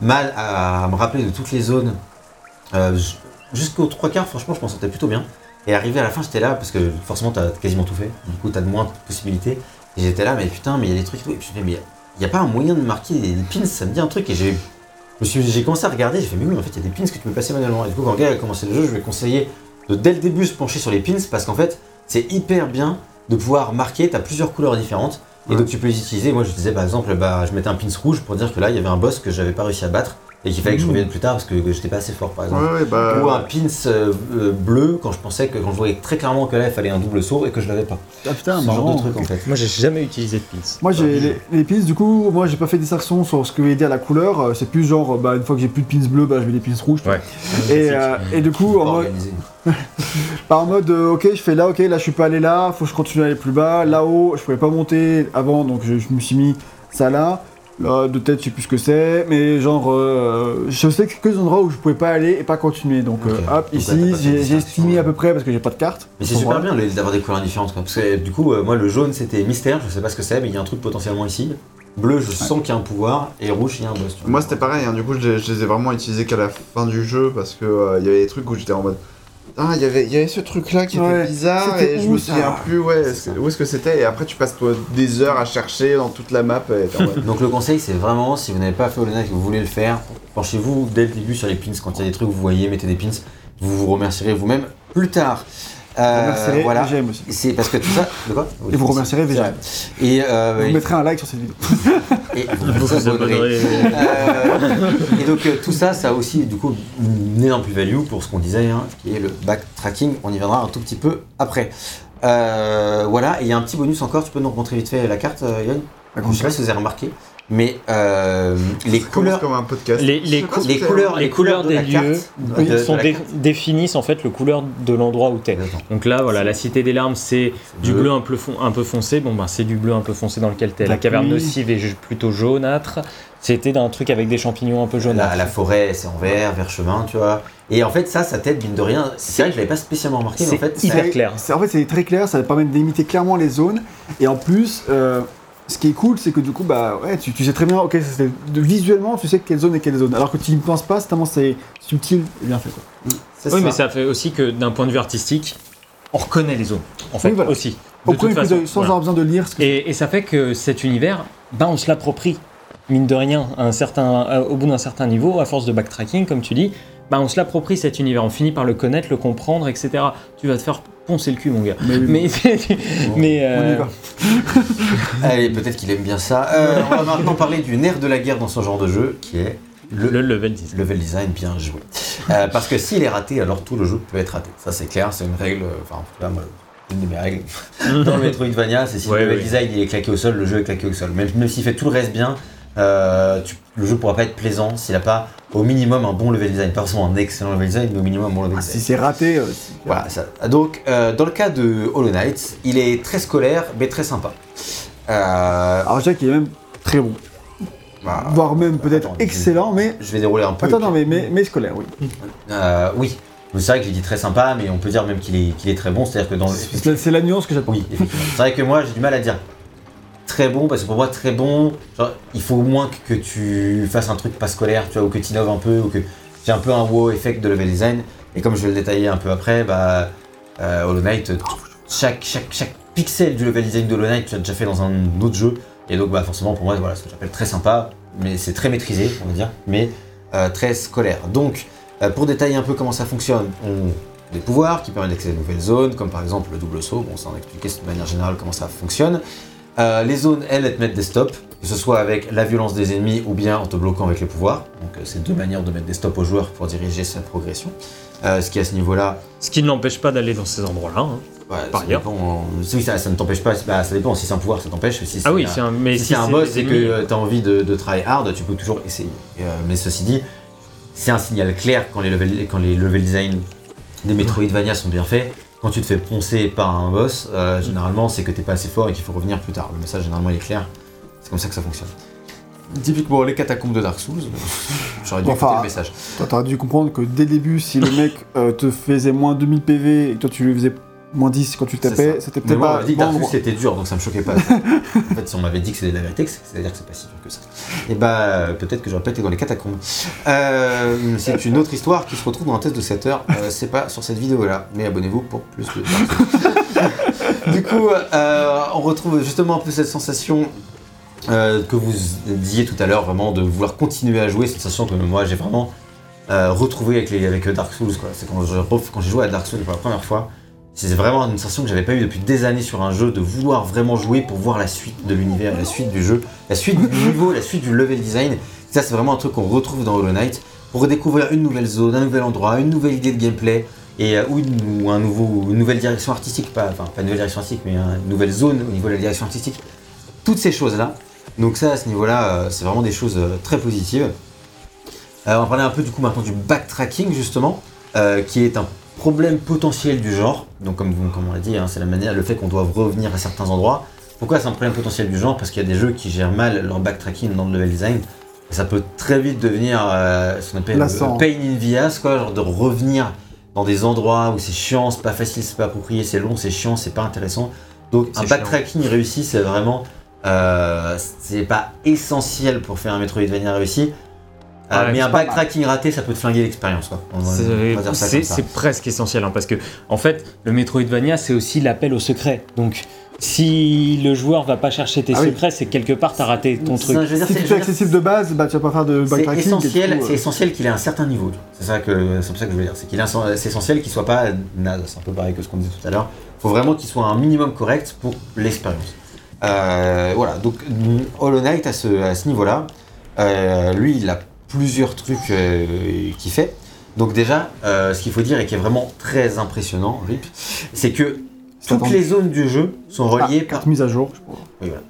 [SPEAKER 2] mal à, me rappeler de toutes les zones. Euh, Jusqu'aux trois quarts, franchement, je m'en sentais plutôt bien. Et arrivé à la fin, j'étais là parce que forcément, t'as quasiment tout fait. Du coup, t'as de moins de possibilités. Et j'étais là, mais putain, mais il y a des trucs et tout. Et puis je me mais il n'y a pas un moyen de marquer des, pins, ça me dit un truc. Et j'ai j'ai commencé à regarder, j'ai fait, mais oui, en fait, il y a des pins que tu peux passer manuellement. Et du coup, quand le gars a commencé le jeu, je lui ai conseillé de dès le début se pencher sur les pins parce qu'en fait, c'est hyper bien de pouvoir marquer, tu as plusieurs couleurs différentes. Et donc tu peux les utiliser. Moi je disais par exemple, bah, je mettais un pins rouge pour dire que là il y avait un boss que j'avais pas réussi à battre et qu'il fallait que je
[SPEAKER 1] Mhm.
[SPEAKER 2] revienne plus tard parce que, que j'étais pas assez fort par exemple.
[SPEAKER 4] Ouais, ouais, bah.
[SPEAKER 2] Ou un pins euh, euh, bleu quand je pensais que quand je voyais très clairement que là il fallait un double saut et que je l'avais pas.
[SPEAKER 1] Ah putain,
[SPEAKER 2] Ce genre
[SPEAKER 1] marrant.
[SPEAKER 2] de truc en fait.
[SPEAKER 3] Moi, j'ai jamais utilisé de pins.
[SPEAKER 1] Moi j'ai les, les pins, du coup, moi j'ai pas fait distinction sur ce que veut dire la couleur, euh, c'est plus genre, bah, une fois que j'ai plus de pins bleus, bah, je mets des pins rouges.
[SPEAKER 3] Ouais.
[SPEAKER 1] Et, euh, et du coup, en mode, mode euh, ok je fais là ok là je suis pas allé là faut que je continue à aller plus bas là-haut je pouvais pas monter avant donc je, je me suis mis ça là là de tête je sais plus ce que c'est mais genre euh, je sais que des endroits où je pouvais pas aller et pas continuer donc euh, hop
[SPEAKER 2] Donc,
[SPEAKER 1] ici j'ai estimé à peu près parce que j'ai pas de carte
[SPEAKER 2] Mais c'est super bien d'avoir des couleurs différentes quoi. parce que du coup euh, moi le jaune c'était mystère, je sais pas ce que c'est mais il y a un truc potentiellement ici. Bleu je sens qu'il y a un pouvoir et rouge il y a un boss. tu vois.
[SPEAKER 4] Moi c'était pareil, hein, du coup je les, je les ai vraiment utilisés qu'à la fin du jeu parce que euh, il y avait des trucs où j'étais en mode Ah, il y avait- il y avait ce truc-là qui
[SPEAKER 1] Ouais,
[SPEAKER 4] était bizarre et je me souviens plus ouais, où est-ce que c'était et après tu passes toi, des heures à chercher dans toute la map. Et
[SPEAKER 2] Donc le conseil c'est vraiment si vous n'avez pas fait Hollow et que vous voulez le faire, penchez-vous dès le début sur les pins quand il y a des trucs que vous voyez, mettez des pins, vous vous remercierez vous-même plus tard. Euh,
[SPEAKER 1] Vous remercierez
[SPEAKER 2] voilà.
[SPEAKER 1] VGM aussi.
[SPEAKER 2] C'est parce que tout ça. De quoi
[SPEAKER 1] Et vous remercierez VGM.
[SPEAKER 2] Et, euh,
[SPEAKER 1] Vous
[SPEAKER 2] et-
[SPEAKER 1] mettrez un like sur cette vidéo.
[SPEAKER 2] et vous
[SPEAKER 3] Vous
[SPEAKER 2] vous
[SPEAKER 3] vous
[SPEAKER 2] abonnerez.
[SPEAKER 3] abonnerez.
[SPEAKER 2] Euh, et donc euh, tout ça, ça a aussi du coup une énorme plus-value pour ce qu'on disait, hein, qui est le backtracking. On y viendra un tout petit peu après. Euh, voilà, et il y a un petit bonus encore. Tu peux nous remontrer vite fait la carte, euh, Yann Je sais pas si vous avez remarqué, mais euh, les couleurs,
[SPEAKER 4] comme un podcast.
[SPEAKER 3] Les- cou-
[SPEAKER 2] couleurs, les couleurs de
[SPEAKER 3] des lieux
[SPEAKER 2] carte de-
[SPEAKER 3] sont dé- définissent en fait le couleur de l'endroit où t'es. Donc là, voilà, la cité des larmes, c'est du bleu un peu, fon- un peu foncé. Bon, ben, c'est du bleu un peu foncé dans lequel t'es.
[SPEAKER 1] La
[SPEAKER 3] La caverne nocive est plutôt jaunâtre. C'était d'un truc avec des champignons un peu jaunâtres.
[SPEAKER 2] La, la forêt, c'est en vert, vert chemin, tu vois. Et en fait, ça, ça t'aide, mine de rien. C'est vrai que je l'avais pas spécialement remarqué, mais en
[SPEAKER 3] C'est
[SPEAKER 2] fait,
[SPEAKER 3] hyper clair.
[SPEAKER 1] En fait, c'est très clair, ça permet de délimiter clairement les zones. Et en plus, euh, ce qui est cool, c'est que du coup, bah, ouais, tu, tu sais très bien, ok, ça, c'est- de- visuellement, tu sais quelle zone est quelle zone. Alors que tu n'y penses pas, c'est tellement c'est subtil et bien fait. Quoi.
[SPEAKER 2] c'est
[SPEAKER 3] Oui,
[SPEAKER 2] ça.
[SPEAKER 3] mais ça fait aussi que d'un point de vue artistique, on reconnaît les zones. En fait,
[SPEAKER 1] Oui, voilà.
[SPEAKER 3] aussi.
[SPEAKER 1] Au
[SPEAKER 3] De toute façon,
[SPEAKER 1] sans
[SPEAKER 3] voilà.
[SPEAKER 1] avoir besoin de lire ce que
[SPEAKER 3] Et, et ça fait que cet univers, bah, on se l'approprie, mine de rien, à un certain, à- au bout d'un certain niveau, à force de backtracking, comme tu dis, bah, on se l'approprie cet univers, on finit par le connaître, le comprendre, etc. Tu vas te faire poncer le cul, mon gars.
[SPEAKER 1] Mais,
[SPEAKER 3] Mais, mais
[SPEAKER 1] on y
[SPEAKER 3] euh,
[SPEAKER 1] va.
[SPEAKER 2] Allez, peut-être qu'il aime bien ça. Euh, on va maintenant parler du nerf de la guerre dans ce genre de jeu, qui est le,
[SPEAKER 3] le level design.
[SPEAKER 2] level design bien joué. Euh, parce que s'il est raté, alors tout le jeu peut être raté. Ça, c'est clair, c'est une règle. Enfin, en tout cas, moi, une de mes règles dans le Metroidvania, c'est si
[SPEAKER 3] Ouais,
[SPEAKER 2] le level design il est claqué au sol, le jeu est claqué au sol. Même, même s'il fait tout le reste bien, euh, tu- le jeu pourra pas être plaisant s'il n'a pas au minimum un bon level design. Pas forcément un excellent level design, mais au minimum un bon level
[SPEAKER 1] Ah,
[SPEAKER 2] design.
[SPEAKER 1] si c'est raté, euh,
[SPEAKER 2] Voilà, ça. Donc, euh, dans le cas de Hollow Knight, il est très scolaire, mais très sympa. Euh,
[SPEAKER 1] Alors, je dirais qu'il est même très bon.
[SPEAKER 2] bah,
[SPEAKER 1] Voire même peut-être excellent, mais.
[SPEAKER 2] Je vais dérouler un peu.
[SPEAKER 1] Attends, non, mais, mais, mais scolaire, oui.
[SPEAKER 2] Oui, c'est vrai que j'ai dit très sympa, mais on peut dire même qu'il est, qu'il est très bon. C'est-à-dire que dans le.
[SPEAKER 1] C'est la nuance que j'attends.
[SPEAKER 2] Oui. C'est vrai que moi, j'ai du mal à dire très bon, parce que pour moi, très bon, genre, il faut au moins que, tu fasses un truc pas scolaire, tu vois, ou que tu innoves un peu, ou que j'ai un peu un wow effect de level design. Et comme je vais le détailler un peu après, bah, euh, Hollow Knight, chaque, chaque, chaque pixel du level design de Hollow Knight, tu as déjà fait dans un autre jeu. Et donc, bah, forcément, pour moi, voilà, ce que j'appelle très sympa, mais c'est très maîtrisé, on va dire, mais euh, très scolaire. Donc, euh, pour détailler un peu comment ça fonctionne, on des pouvoirs qui permettent d'accéder à de nouvelles zones, comme par exemple le double saut. Bon, ça a expliqué de manière générale comment ça fonctionne. Euh, les zones, elles, elles te mettent des stops, que ce soit avec la violence des ennemis ou bien en te bloquant avec les pouvoirs. Donc, euh, c'est deux manières de mettre des stops aux joueurs pour diriger sa progression. Euh, ce qui, à ce niveau-là,
[SPEAKER 3] Ce qui ne l'empêche pas d'aller dans ces endroits-là. hein.
[SPEAKER 2] ouais,
[SPEAKER 3] Par
[SPEAKER 2] ça
[SPEAKER 3] ailleurs.
[SPEAKER 2] dépend, oui, ça, ça ne t'empêche pas, bah, ça dépend. Si c'est un pouvoir, ça t'empêche. Si
[SPEAKER 3] Ah oui,
[SPEAKER 2] c'est
[SPEAKER 3] un, mais
[SPEAKER 2] si,
[SPEAKER 3] si
[SPEAKER 2] c'est un boss et que tu as envie de, de try hard, tu peux toujours essayer. Mais ceci dit, c'est un signal clair quand les level, quand les level design des Metroidvania sont bien faits. Quand tu te fais poncer par un boss, euh, généralement c'est que t'es pas assez fort et qu'il faut revenir plus tard. Le message généralement il est clair. C'est comme ça que ça fonctionne. Typiquement les catacombes de Dark Souls. J'aurais dû
[SPEAKER 1] Enfin,
[SPEAKER 2] écouter le message.
[SPEAKER 1] Toi, t'aurais dû comprendre que dès le début, si le mec euh, te faisait moins 2000 PV et que toi tu lui faisais moins 10 quand tu le tapais,
[SPEAKER 2] ça.
[SPEAKER 1] c'était peut-être
[SPEAKER 2] moi, on
[SPEAKER 1] pas
[SPEAKER 2] dit
[SPEAKER 1] bon
[SPEAKER 2] Dark Souls c'était dur, donc ça me choquait pas. si on m'avait dit que c'était la vérité, c'est- c'est-à-dire que c'est pas si dur que ça. Et bah, euh, peut-être que j'aurais pas été dans les catacombes. Euh, c'est une autre histoire qui se retrouve dans un test de 7 heures. Euh, c'est pas sur cette vidéo-là, mais abonnez-vous pour plus de. Du coup, on retrouve justement un peu cette sensation que vous disiez tout à l'heure, vraiment de vouloir continuer à jouer, cette sensation que moi j'ai vraiment retrouvée avec, Dark Souls. C'est quand j'ai joué à Dark Souls pour la première fois, c'est vraiment une sensation que j'avais pas eu depuis des années sur un jeu, de vouloir vraiment jouer pour voir la suite de l'univers, la suite du jeu, la suite du niveau, la suite du level design. Ça, c'est vraiment un truc qu'on retrouve dans Hollow Knight pour redécouvrir une nouvelle zone, un nouvel endroit, une nouvelle idée de gameplay et euh, ou, une, ou un nouveau, une nouvelle direction artistique, pas, enfin pas une nouvelle direction artistique, mais une nouvelle zone au niveau de la direction artistique. Toutes ces choses-là. Donc ça, à ce niveau-là, euh, c'est vraiment des choses euh, très positives. Euh, on va parler un peu du coup maintenant du backtracking justement, euh, qui est un problème potentiel du genre. Donc comme, vous- comme on l'a dit, hein, c'est la manière, le fait qu'on doit revenir à certains endroits. Pourquoi c'est un problème potentiel du genre? Parce qu'il y a des jeux qui gèrent mal leur backtracking dans le level design. Et ça peut très vite devenir euh, ce qu'on appelle
[SPEAKER 1] Lassant.
[SPEAKER 2] le pain in the ass, quoi, genre de revenir dans des endroits où c'est chiant, c'est pas facile, c'est pas approprié, c'est long, c'est chiant, c'est pas intéressant. Donc un
[SPEAKER 3] chiant.
[SPEAKER 2] backtracking réussi, c'est vraiment, euh, c'est pas essentiel pour faire un Metroidvania réussi. Euh,
[SPEAKER 3] Ouais,
[SPEAKER 2] mais
[SPEAKER 1] c'est
[SPEAKER 2] un backtracking raté, ça peut te flinguer l'expérience.
[SPEAKER 3] C'est c'est- c'est presque essentiel hein, parce que en fait le Metroidvania c'est aussi l'appel au secret donc si le joueur va pas chercher tes
[SPEAKER 1] Ah oui.
[SPEAKER 3] secrets c'est que quelque part t'as raté ton truc
[SPEAKER 2] Ça, dire,
[SPEAKER 1] Si
[SPEAKER 2] c'est-
[SPEAKER 1] tu
[SPEAKER 2] dire,
[SPEAKER 1] accessible de base, bah tu vas pas faire de
[SPEAKER 2] C'est
[SPEAKER 1] backtracking. et
[SPEAKER 2] essentiel,
[SPEAKER 1] coup,
[SPEAKER 2] c'est
[SPEAKER 1] euh,
[SPEAKER 2] essentiel qu'il ait un certain niveau. C'est ça que c'est pour ça que je veux dire, c'est qu'il c'est essentiel qu'il soit pas naze. C'est un peu pareil que ce qu'on disait tout à l'heure. Il faut vraiment qu'il soit un minimum correct pour l'expérience. Euh, voilà, donc Hollow Knight à ce, à ce niveau-là, euh, lui il a plusieurs trucs euh, qu'il fait. Donc déjà, euh, ce qu'il faut dire et qui est vraiment très impressionnant, Rip, c'est que toutes
[SPEAKER 1] attendu.
[SPEAKER 2] les zones du jeu sont
[SPEAKER 1] ah,
[SPEAKER 2] reliées par
[SPEAKER 1] mise à jour. je crois.
[SPEAKER 2] oui, voilà.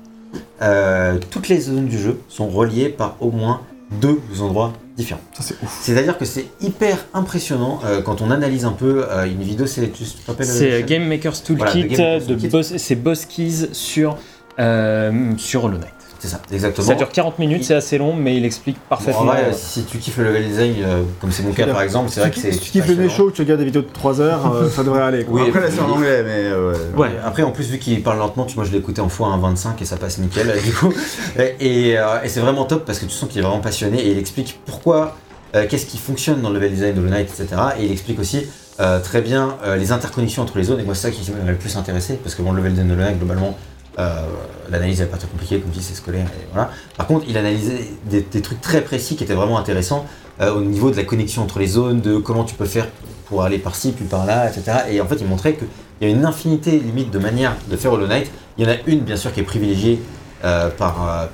[SPEAKER 2] Euh, toutes les zones du jeu sont reliées par au moins deux endroits différents.
[SPEAKER 1] Ça c'est ouf.
[SPEAKER 2] C'est-à-dire que c'est hyper impressionnant euh, quand on analyse un peu euh, une vidéo. C'est tu te rappelles,
[SPEAKER 3] c'est Game Maker's
[SPEAKER 2] Voilà,
[SPEAKER 3] Toolkit
[SPEAKER 2] de Game Maker's
[SPEAKER 3] de
[SPEAKER 2] Toolkit.
[SPEAKER 3] boss c'est boss keys sur euh, sur Hollow Knight
[SPEAKER 2] C'est ça, exactement.
[SPEAKER 3] ça dure 40 minutes c'est assez long mais il explique
[SPEAKER 2] Bon, en
[SPEAKER 3] parfaitement
[SPEAKER 2] vrai,
[SPEAKER 3] euh,
[SPEAKER 2] si tu kiffes le level design, euh, comme c'est mon cas par exemple, c'est vrai que
[SPEAKER 1] Si
[SPEAKER 2] c'est.
[SPEAKER 1] tu si tu kiffes le nez chaud, que tu regardes des vidéos de 3 heures, euh, ça devrait aller. Quoi.
[SPEAKER 2] Oui,
[SPEAKER 4] Après, là, c'est en anglais, mais. euh, ouais.
[SPEAKER 3] Ouais.
[SPEAKER 2] Après, en plus, vu qu'il parle lentement, tu, moi je l'ai écouté en x1.25 et ça passe nickel du coup. Et, et, euh, et c'est vraiment top parce que tu sens qu'il est vraiment passionné et il explique pourquoi, euh, qu'est-ce qui fonctionne dans le level design de Hollow Knight, etc. Et il explique aussi euh, très bien euh, les interconnexions entre les zones. Et moi, c'est ça qui m'a le plus intéressé parce que bon, le level design de Hollow Knight, globalement, euh, l'analyse n'est pas très compliquée, comme dit, c'est scolaire. Et voilà. Par contre, il analysait des, trucs très précis qui étaient vraiment intéressants euh, au niveau de la connexion entre les zones, de comment tu peux faire pour aller par-ci, puis par-là, etc. Et en fait, il montrait qu'il y a une infinité limite de manières de faire Hollow Knight. Il y en a une, bien sûr, qui est privilégiée euh, par,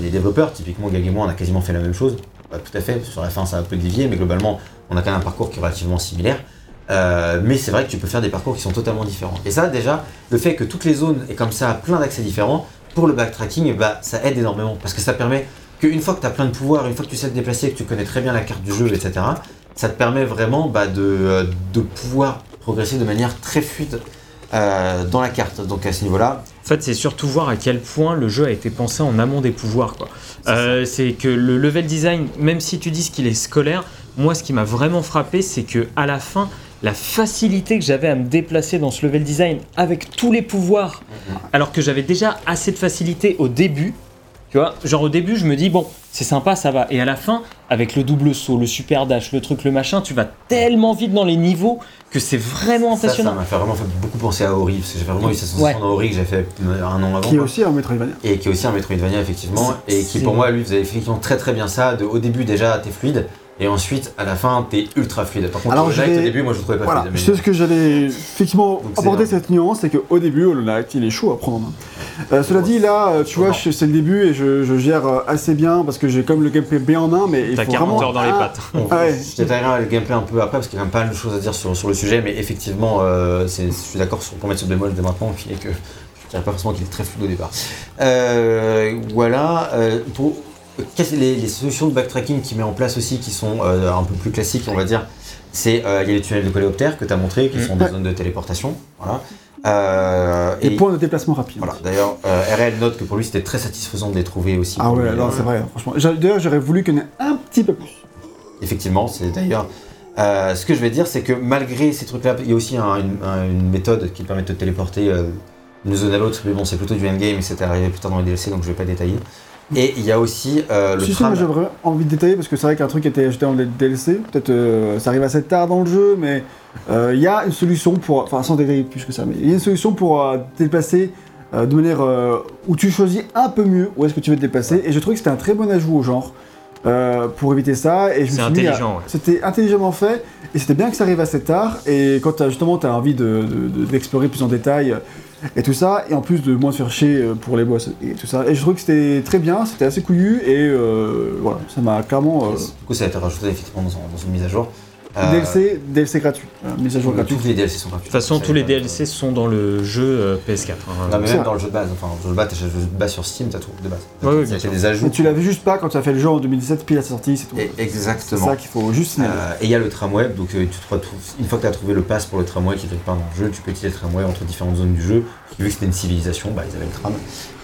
[SPEAKER 2] les développeurs. Typiquement, Gag et moi, on a quasiment fait la même chose. Pas tout à fait, sur la fin, ça a un peu dévié, mais globalement, on a quand même un parcours qui est relativement similaire. Euh, mais c'est vrai que tu peux faire des parcours qui sont totalement différents. Et ça, déjà, le fait que toutes les zones aient comme ça plein d'accès différents, pour le backtracking, bah, ça aide énormément. Parce que ça permet qu'une fois que tu as plein de pouvoirs, une fois que tu sais te déplacer, que tu connais très bien la carte du jeu, etc., ça te permet vraiment bah, de, euh, de pouvoir progresser de manière très fluide euh, dans la carte. Donc à ce niveau-là,
[SPEAKER 3] En fait, c'est surtout voir à quel point le jeu a été pensé en amont des pouvoirs. Euh, C'est que le level design, même si tu dis qu'il est scolaire, moi, ce qui m'a vraiment frappé, c'est que à la fin, la facilité que j'avais à me déplacer dans ce level design avec tous les pouvoirs, alors que j'avais déjà assez de facilité au début. Tu vois, genre au début, je me dis, bon, c'est sympa, ça va. Et à la fin, avec le double saut, le super dash, le truc, le machin, tu vas tellement vite dans les niveaux que c'est vraiment
[SPEAKER 2] ça, ça
[SPEAKER 3] impressionnant.
[SPEAKER 2] m'a fait vraiment fait beaucoup penser à Ori, parce que j'ai vraiment eu cette sensation
[SPEAKER 3] Ouais.
[SPEAKER 2] dans Ori que j'ai fait un an avant.
[SPEAKER 1] Qui est aussi un Metroidvania.
[SPEAKER 2] et qui est aussi un Metroidvania effectivement et qui pour moi lui faisait effectivement très très bien ça de au début déjà t'es fluide et ensuite à la fin t'es ultra fluide par contre
[SPEAKER 1] Alors,
[SPEAKER 2] au début moi je le trouvais pas
[SPEAKER 1] Voilà,
[SPEAKER 2] fluide
[SPEAKER 1] c'est ce que j'allais effectivement
[SPEAKER 2] Donc, un-
[SPEAKER 1] cette nuance, c'est qu'au début, Hollow Knight, il est chaud à prendre. Euh, cela dit, là, euh, tu vois, c'est le début et je, je gère euh, assez bien parce que j'ai comme le gameplay bien en main, mais il
[SPEAKER 3] T'as
[SPEAKER 1] faut
[SPEAKER 3] 40
[SPEAKER 1] vraiment
[SPEAKER 3] heures dans les pattes.
[SPEAKER 2] Bon,
[SPEAKER 1] Ah ouais.
[SPEAKER 2] Je détaillerai le gameplay un peu après parce qu'il y a quand même pas mal de choses à dire sur, sur le sujet, mais effectivement, euh, c'est- je suis d'accord pour mettre ce bémol dès maintenant, qui est que je dirais pas forcément qu'il est très fluide au départ. Euh, voilà, euh, pour les, les solutions de backtracking qu'il met en place aussi, qui sont euh, un peu plus classiques, on va dire, c'est euh, il y a les tunnels de coléoptère que tu as montré, qui sont des
[SPEAKER 1] Ouais.
[SPEAKER 2] zones de téléportation. Voilà. Euh, et-
[SPEAKER 1] points de déplacement rapide.
[SPEAKER 2] voilà. D'ailleurs, RL note que pour lui c'était très satisfaisant de les trouver aussi.
[SPEAKER 1] Ah ouais,
[SPEAKER 2] euh,
[SPEAKER 1] c'est vrai, franchement. J'a- D'ailleurs, j'aurais voulu qu'il y en ait un petit peu plus.
[SPEAKER 2] Effectivement, c'est d'ailleurs. ce que je vais dire, c'est que malgré ces trucs-là, il y a aussi un- une, un- une méthode qui permet de te téléporter d'une zone à l'autre, mais bon, c'est plutôt du endgame et c'était arrivé plus tard dans les DLC, donc je vais pas détailler. Et il y a aussi euh, le
[SPEAKER 1] Si, si,
[SPEAKER 2] tram.
[SPEAKER 1] moi j'aurais envie de détailler parce que c'est vrai qu'un truc était ajouté dans les DLC, peut-être euh, ça arrive assez tard dans le jeu, mais euh, il y a une solution pour, enfin sans détailler plus que ça, mais il y a une solution pour euh, te déplacer euh, de manière euh, où tu choisis un peu mieux où est-ce que tu veux te déplacer, et je trouvais que c'était un très bon ajout au genre euh, pour éviter ça, et je me
[SPEAKER 3] C'est
[SPEAKER 1] suis mis à-
[SPEAKER 3] intelligent, ouais.
[SPEAKER 1] C'était intelligemment fait, et c'était bien que ça arrive assez tard, et quand as, justement tu as envie de- de- de- d'explorer plus en détail, euh, et tout ça, et en plus de moins te faire chier euh, pour les boss et tout ça. Et je trouve que c'était très bien, c'était assez couillu, et euh, voilà, ça m'a clairement... euh,
[SPEAKER 2] Du coup, ça a été rajouté effectivement dans une mise à jour. Euh,
[SPEAKER 1] DLC, DLC gratuit, euh, mise à jour gratuite.
[SPEAKER 2] Tous les DLC sont gratuits.
[SPEAKER 3] De toute façon, tous les DLC sont dans le jeu euh, PS4. hein.
[SPEAKER 2] Non, mais
[SPEAKER 1] C'est
[SPEAKER 2] même dans le jeu de base, enfin, le jeu de base, t'as le jeu de base sur Steam, t'as tout de base. Il y a des ajouts.
[SPEAKER 1] Mais tu l'as vu juste pas quand tu as fait le jeu en 2017, pile à sa sortie, c'est tout.
[SPEAKER 2] Et-
[SPEAKER 1] C'est
[SPEAKER 2] Exactement.
[SPEAKER 1] ça qu'il faut juste.
[SPEAKER 2] Euh, et il y a le tramway, donc euh, tu te retrouves, une fois que tu as trouvé le pass pour le tramway qui est quelque part dans le jeu, tu peux utiliser le tramway entre différentes zones du jeu. Vu que c'était une civilisation, bah, ils avaient le tram.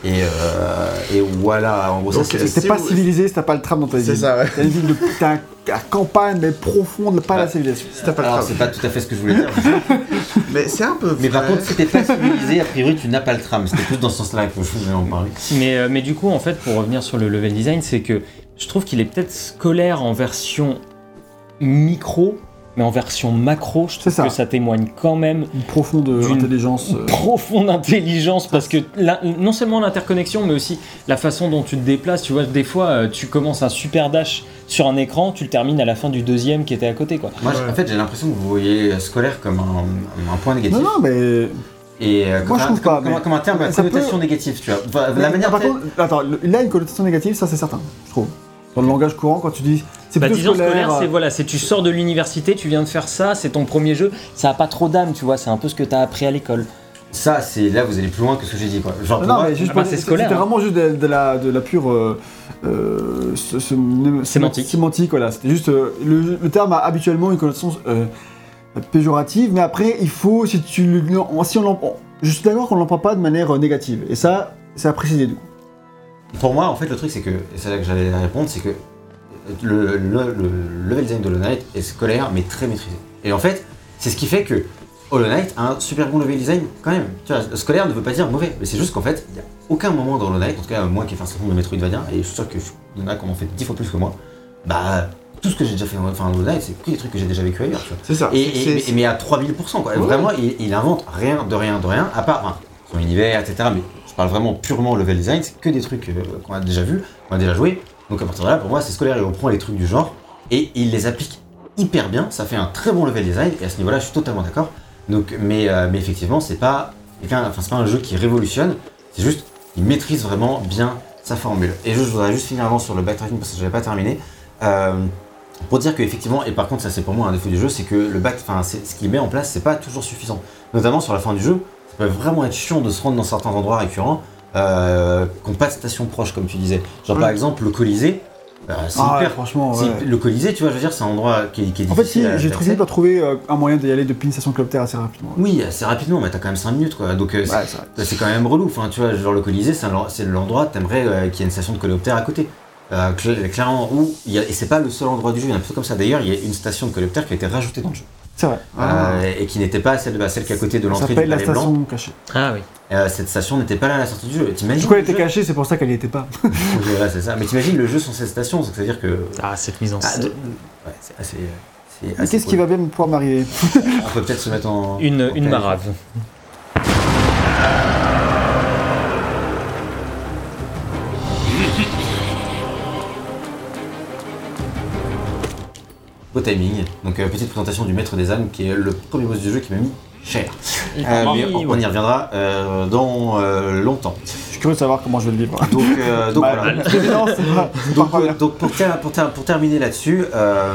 [SPEAKER 2] Et, euh, et voilà, en gros, ça
[SPEAKER 4] Donc,
[SPEAKER 2] c'est.
[SPEAKER 1] T'es
[SPEAKER 4] si
[SPEAKER 1] pas civilisé si t'as pas le tram dans ta
[SPEAKER 4] C'est
[SPEAKER 1] ville.
[SPEAKER 4] ça, ouais.
[SPEAKER 1] T'as une ville de un- la campagne mais profonde, pas la civilisation.
[SPEAKER 4] Si t'as pas le tram.
[SPEAKER 2] c'est pas tout à fait ce que je voulais dire.
[SPEAKER 4] Mais c'est un peu.
[SPEAKER 2] Mais par contre, si t'es pas civilisé, a priori, tu n'as pas le tram. C'était plus dans ce sens-là que je voulais en parler.
[SPEAKER 3] Mais, euh, mais du coup, en fait, pour revenir sur le level design, c'est que je trouve qu'il est peut-être scolaire en version micro, mais en version macro, je trouve
[SPEAKER 1] ça.
[SPEAKER 3] que ça témoigne quand même
[SPEAKER 1] Une profonde intelligence. euh,
[SPEAKER 3] profonde intelligence parce que la- non seulement l'interconnexion mais aussi la façon dont tu te déplaces tu vois des fois euh, tu commences un super dash sur un écran tu le termines à la fin du deuxième qui était à côté quoi
[SPEAKER 2] Moi,
[SPEAKER 1] Ouais.
[SPEAKER 2] en fait, j'ai l'impression que vous voyez scolaire comme un, un point négatif.
[SPEAKER 1] Non, non, mais.
[SPEAKER 2] Et euh,
[SPEAKER 1] Moi, je
[SPEAKER 2] comme,
[SPEAKER 1] trouve
[SPEAKER 2] comme-
[SPEAKER 1] pas,
[SPEAKER 2] comme-
[SPEAKER 1] mais
[SPEAKER 2] comme un terme connotation négative, tu vois. La
[SPEAKER 1] mais-
[SPEAKER 2] manière
[SPEAKER 1] par contre, attends, a une connotation négative, ça c'est certain, je trouve. Dans le langage courant, quand tu dis. C'est
[SPEAKER 3] bah,
[SPEAKER 1] plutôt
[SPEAKER 3] disons scolaire,
[SPEAKER 1] scolaire.
[SPEAKER 3] c'est
[SPEAKER 1] euh,
[SPEAKER 3] voilà c'est tu sors de l'université tu viens de faire ça c'est ton premier jeu ça a pas trop d'âme tu vois c'est un peu ce que t'as appris à l'école
[SPEAKER 2] ça, c'est là, vous allez plus loin que ce que j'ai dit, quoi. Genre,
[SPEAKER 1] Non, mais juste
[SPEAKER 3] ah bah, c'est
[SPEAKER 1] c'était
[SPEAKER 3] scolaire, hein.
[SPEAKER 1] vraiment juste de, de la, de la pure euh, euh, ce- ce-
[SPEAKER 3] Sémantique.
[SPEAKER 1] sémantique, voilà. C'était juste euh, le, le terme a habituellement une connotation euh, péjorative, mais après il faut si tu si on l'emploie- je suis d'accord qu'on l'emploie pas de manière négative, et ça c'est à préciser du coup.
[SPEAKER 2] Pour moi, en fait, le truc, c'est que, et c'est là que j'allais répondre, c'est que le, le- le level design de Hollow Knight est scolaire, mais très maîtrisé. Et en fait, c'est ce qui fait que Hollow Knight a un super bon level design quand même. Tu vois, scolaire ne veut pas dire mauvais, mais c'est juste qu'en fait, il n'y a aucun moment dans Hollow Knight, en tout cas moi qui ai fait un certain nombre de Metroidvania, et je suis sûr qu'il y en a qui en ont fait 10 fois plus que moi, bah tout ce que j'ai déjà fait dans enfin, Hollow Knight, c'est que des trucs que j'ai déjà vécu ailleurs.
[SPEAKER 4] C'est ça.
[SPEAKER 2] Et, et- mais à 3000%, quoi.
[SPEAKER 4] Ouais.
[SPEAKER 2] Vraiment, il, il invente rien de rien de rien, à part enfin, son univers, etc. Mais je parle vraiment purement level design, c'est que des trucs euh, qu'on a déjà vus, qu'on a déjà joué. Donc à partir de là, pour moi, c'est scolaire, il reprend les trucs du genre et il les applique hyper bien. Ça fait un très bon level design et à ce niveau-là, je suis totalement d'accord. Donc, mais, euh, effectivement, c'est pas, enfin, pas un jeu qui révolutionne, c'est juste qu'il maîtrise vraiment bien sa formule. Et je, je voudrais juste finir avant sur le backtracking parce que j'avais pas terminé. Euh, pour dire que effectivement, et par contre ça c'est pour moi un défaut du jeu, c'est que le back, enfin ce qu'il met en place, c'est pas toujours suffisant. Notamment sur la fin du jeu, ça peut vraiment être chiant de se rendre dans certains endroits récurrents euh, qui n'ont pas de station proche comme tu disais. Genre par exemple le Colisée, euh, c'est
[SPEAKER 1] Ah ouais, franchement, ouais.
[SPEAKER 2] Le Colisée, tu vois, je veux dire, c'est un endroit qui, est- qui est
[SPEAKER 1] En fait, si, j'ai trouvé par trouver euh, un moyen d'y aller depuis une station Clopter assez rapidement.
[SPEAKER 2] Oui, assez rapidement, mais t'as quand même 5 minutes quoi. Donc euh, c'est- quand même relou, enfin, tu vois, genre le Colisée, c'est un- l'endroit, t'aimerais qu'il y ait une station de coléoptère à côté. Euh, cl- clairement, où, y a, et c'est pas le seul endroit du jeu, il y en a plutôt comme ça. D'ailleurs, il y a une station de coléoptère qui a été rajoutée dans le jeu.
[SPEAKER 1] C'est vrai.
[SPEAKER 4] Ah.
[SPEAKER 2] Euh, et qui n'était pas celle, bah, celle qui est à côté de l'entrée du
[SPEAKER 1] s'appelle la
[SPEAKER 2] Palais Blanc.
[SPEAKER 1] station cachée.
[SPEAKER 3] ah oui
[SPEAKER 2] Euh, cette station n'était pas là à la sortie du jeu. T'imagines
[SPEAKER 1] Du coup, elle
[SPEAKER 2] le
[SPEAKER 1] était
[SPEAKER 2] jeu
[SPEAKER 1] cachée, c'est pour ça qu'elle y était pas.
[SPEAKER 2] Voilà, c'est ça. Mais t'imagines le jeu sans cette station, donc ça veut dire que.
[SPEAKER 3] ah cette mise en
[SPEAKER 2] Ah,
[SPEAKER 3] scène
[SPEAKER 2] de- ouais, c'est assez.
[SPEAKER 1] Mais qu'est-ce qui va bien pouvoir m'arriver?
[SPEAKER 2] On peut peut-être se mettre en.
[SPEAKER 3] une,
[SPEAKER 2] en
[SPEAKER 3] une marave
[SPEAKER 2] Beau timing. Donc, euh, petite présentation du Maître des âmes, qui est le premier boss du jeu qui m'a mis cher. Euh, mais on, y reviendra euh, dans euh, longtemps.
[SPEAKER 1] Je suis curieux de savoir comment je vais le vivre.
[SPEAKER 2] Donc, euh, donc
[SPEAKER 1] Bah,
[SPEAKER 2] voilà.
[SPEAKER 1] pas-
[SPEAKER 2] Donc, euh, pour, ter- pour ter- pour terminer là-dessus, euh,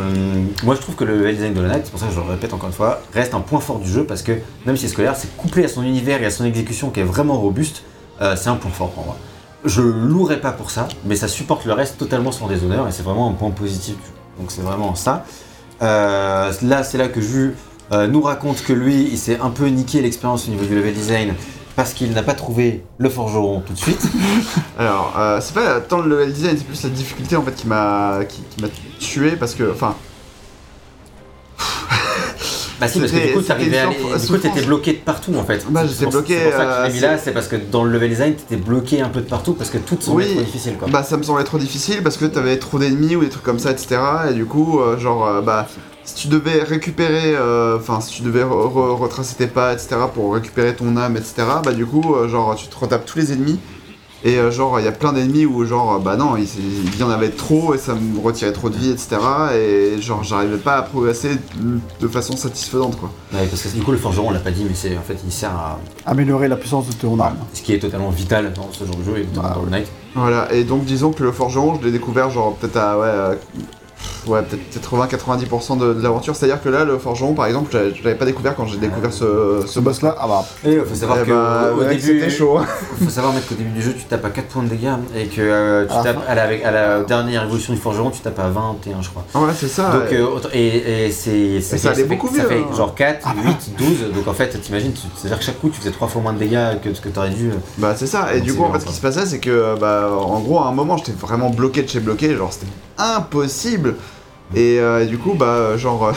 [SPEAKER 2] moi je trouve que le design de la Night, c'est pour ça que je le répète encore une fois, reste un point fort du jeu parce que même si c'est scolaire, c'est couplé à son univers et à son exécution qui est vraiment robuste, euh, c'est un point fort pour moi. Je louerai pas pour ça, mais ça supporte le reste totalement sans déshonneur et c'est vraiment un point positif du jeu. Donc c'est vraiment ça. Euh, là, c'est là que Ju euh, nous raconte que lui, il s'est un peu niqué l'expérience au niveau du level design parce qu'il n'a pas trouvé le forgeron tout de suite.
[SPEAKER 4] Alors, euh, c'est pas tant le level design, c'est plus la difficulté en fait qui m'a qui, qui m'a tué parce que, enfin,
[SPEAKER 2] Bah si, parce que du coup,
[SPEAKER 4] c'était
[SPEAKER 2] t'arrivais à
[SPEAKER 4] une
[SPEAKER 2] aller-
[SPEAKER 4] souffrance-
[SPEAKER 2] du coup, t'étais bloqué de partout en fait.
[SPEAKER 4] Bah, j'étais bloqué,
[SPEAKER 2] C'est pour ça que je
[SPEAKER 4] euh,
[SPEAKER 2] mis là, c'est parce que dans le level design, t'étais bloqué un peu de partout parce que tout semblait
[SPEAKER 4] Oui.
[SPEAKER 2] trop difficile quoi.
[SPEAKER 4] bah ça me semblait trop difficile parce que t'avais trop d'ennemis ou des trucs comme ça, etc. Et du coup, euh, genre, euh, bah, si tu devais récupérer, euh, enfin, si tu devais re- re- retracer tes pas, etc. pour récupérer ton âme, etc. Bah du coup, genre, tu te retapes tous les ennemis. Et euh, genre, il y a plein d'ennemis où genre, euh, bah non, il, il y en avait trop et ça me retirait trop de vie, etc. Et genre, j'arrivais pas à progresser de façon satisfaisante, quoi.
[SPEAKER 2] Ouais, parce que du coup, le forgeron, on l'a pas dit, mais c'est en fait, il sert à
[SPEAKER 1] Améliorer la puissance de ton arme.
[SPEAKER 2] ce qui est totalement vital dans ce genre de jeu et notamment dans le Night.
[SPEAKER 4] Voilà, et donc disons que le forgeron, je l'ai découvert genre peut-être à ouais, euh, ouais peut-être 80-90% de, de l'aventure. C'est-à-dire que là, le forgeron, par exemple, je l'avais- pas découvert quand j'ai découvert ce,
[SPEAKER 1] Ce boss-là, ah bah,
[SPEAKER 2] Et il faut savoir
[SPEAKER 4] Eh
[SPEAKER 2] que
[SPEAKER 4] bah,
[SPEAKER 2] au
[SPEAKER 4] ouais,
[SPEAKER 2] début,
[SPEAKER 4] c'était chaud.
[SPEAKER 2] faut savoir mettre qu'au début du jeu, tu tapes à 4 points de dégâts et que euh, tu
[SPEAKER 1] À la
[SPEAKER 2] tapes à la, avec- à la dernière évolution du forgeron, tu tapes à 21, je crois.
[SPEAKER 4] Ouais, c'est ça.
[SPEAKER 2] Donc, euh, et, et c'est
[SPEAKER 4] ça
[SPEAKER 2] fait-
[SPEAKER 4] allait
[SPEAKER 2] fait-
[SPEAKER 4] beaucoup
[SPEAKER 2] ça
[SPEAKER 4] mieux,
[SPEAKER 2] fait
[SPEAKER 4] hein.
[SPEAKER 2] genre 4, 8, 12. Donc en fait, t'imagines, c'est-à-dire que chaque coup, tu faisais 3 fois moins de dégâts que ce que t'aurais dû. euh,
[SPEAKER 4] Bah c'est ça, et
[SPEAKER 2] Donc,
[SPEAKER 4] du coup en fait ce qui se passait c'est que euh, bah en gros à un moment j'étais vraiment bloqué de chez bloqué, genre c'était impossible. Et euh, du coup bah genre euh,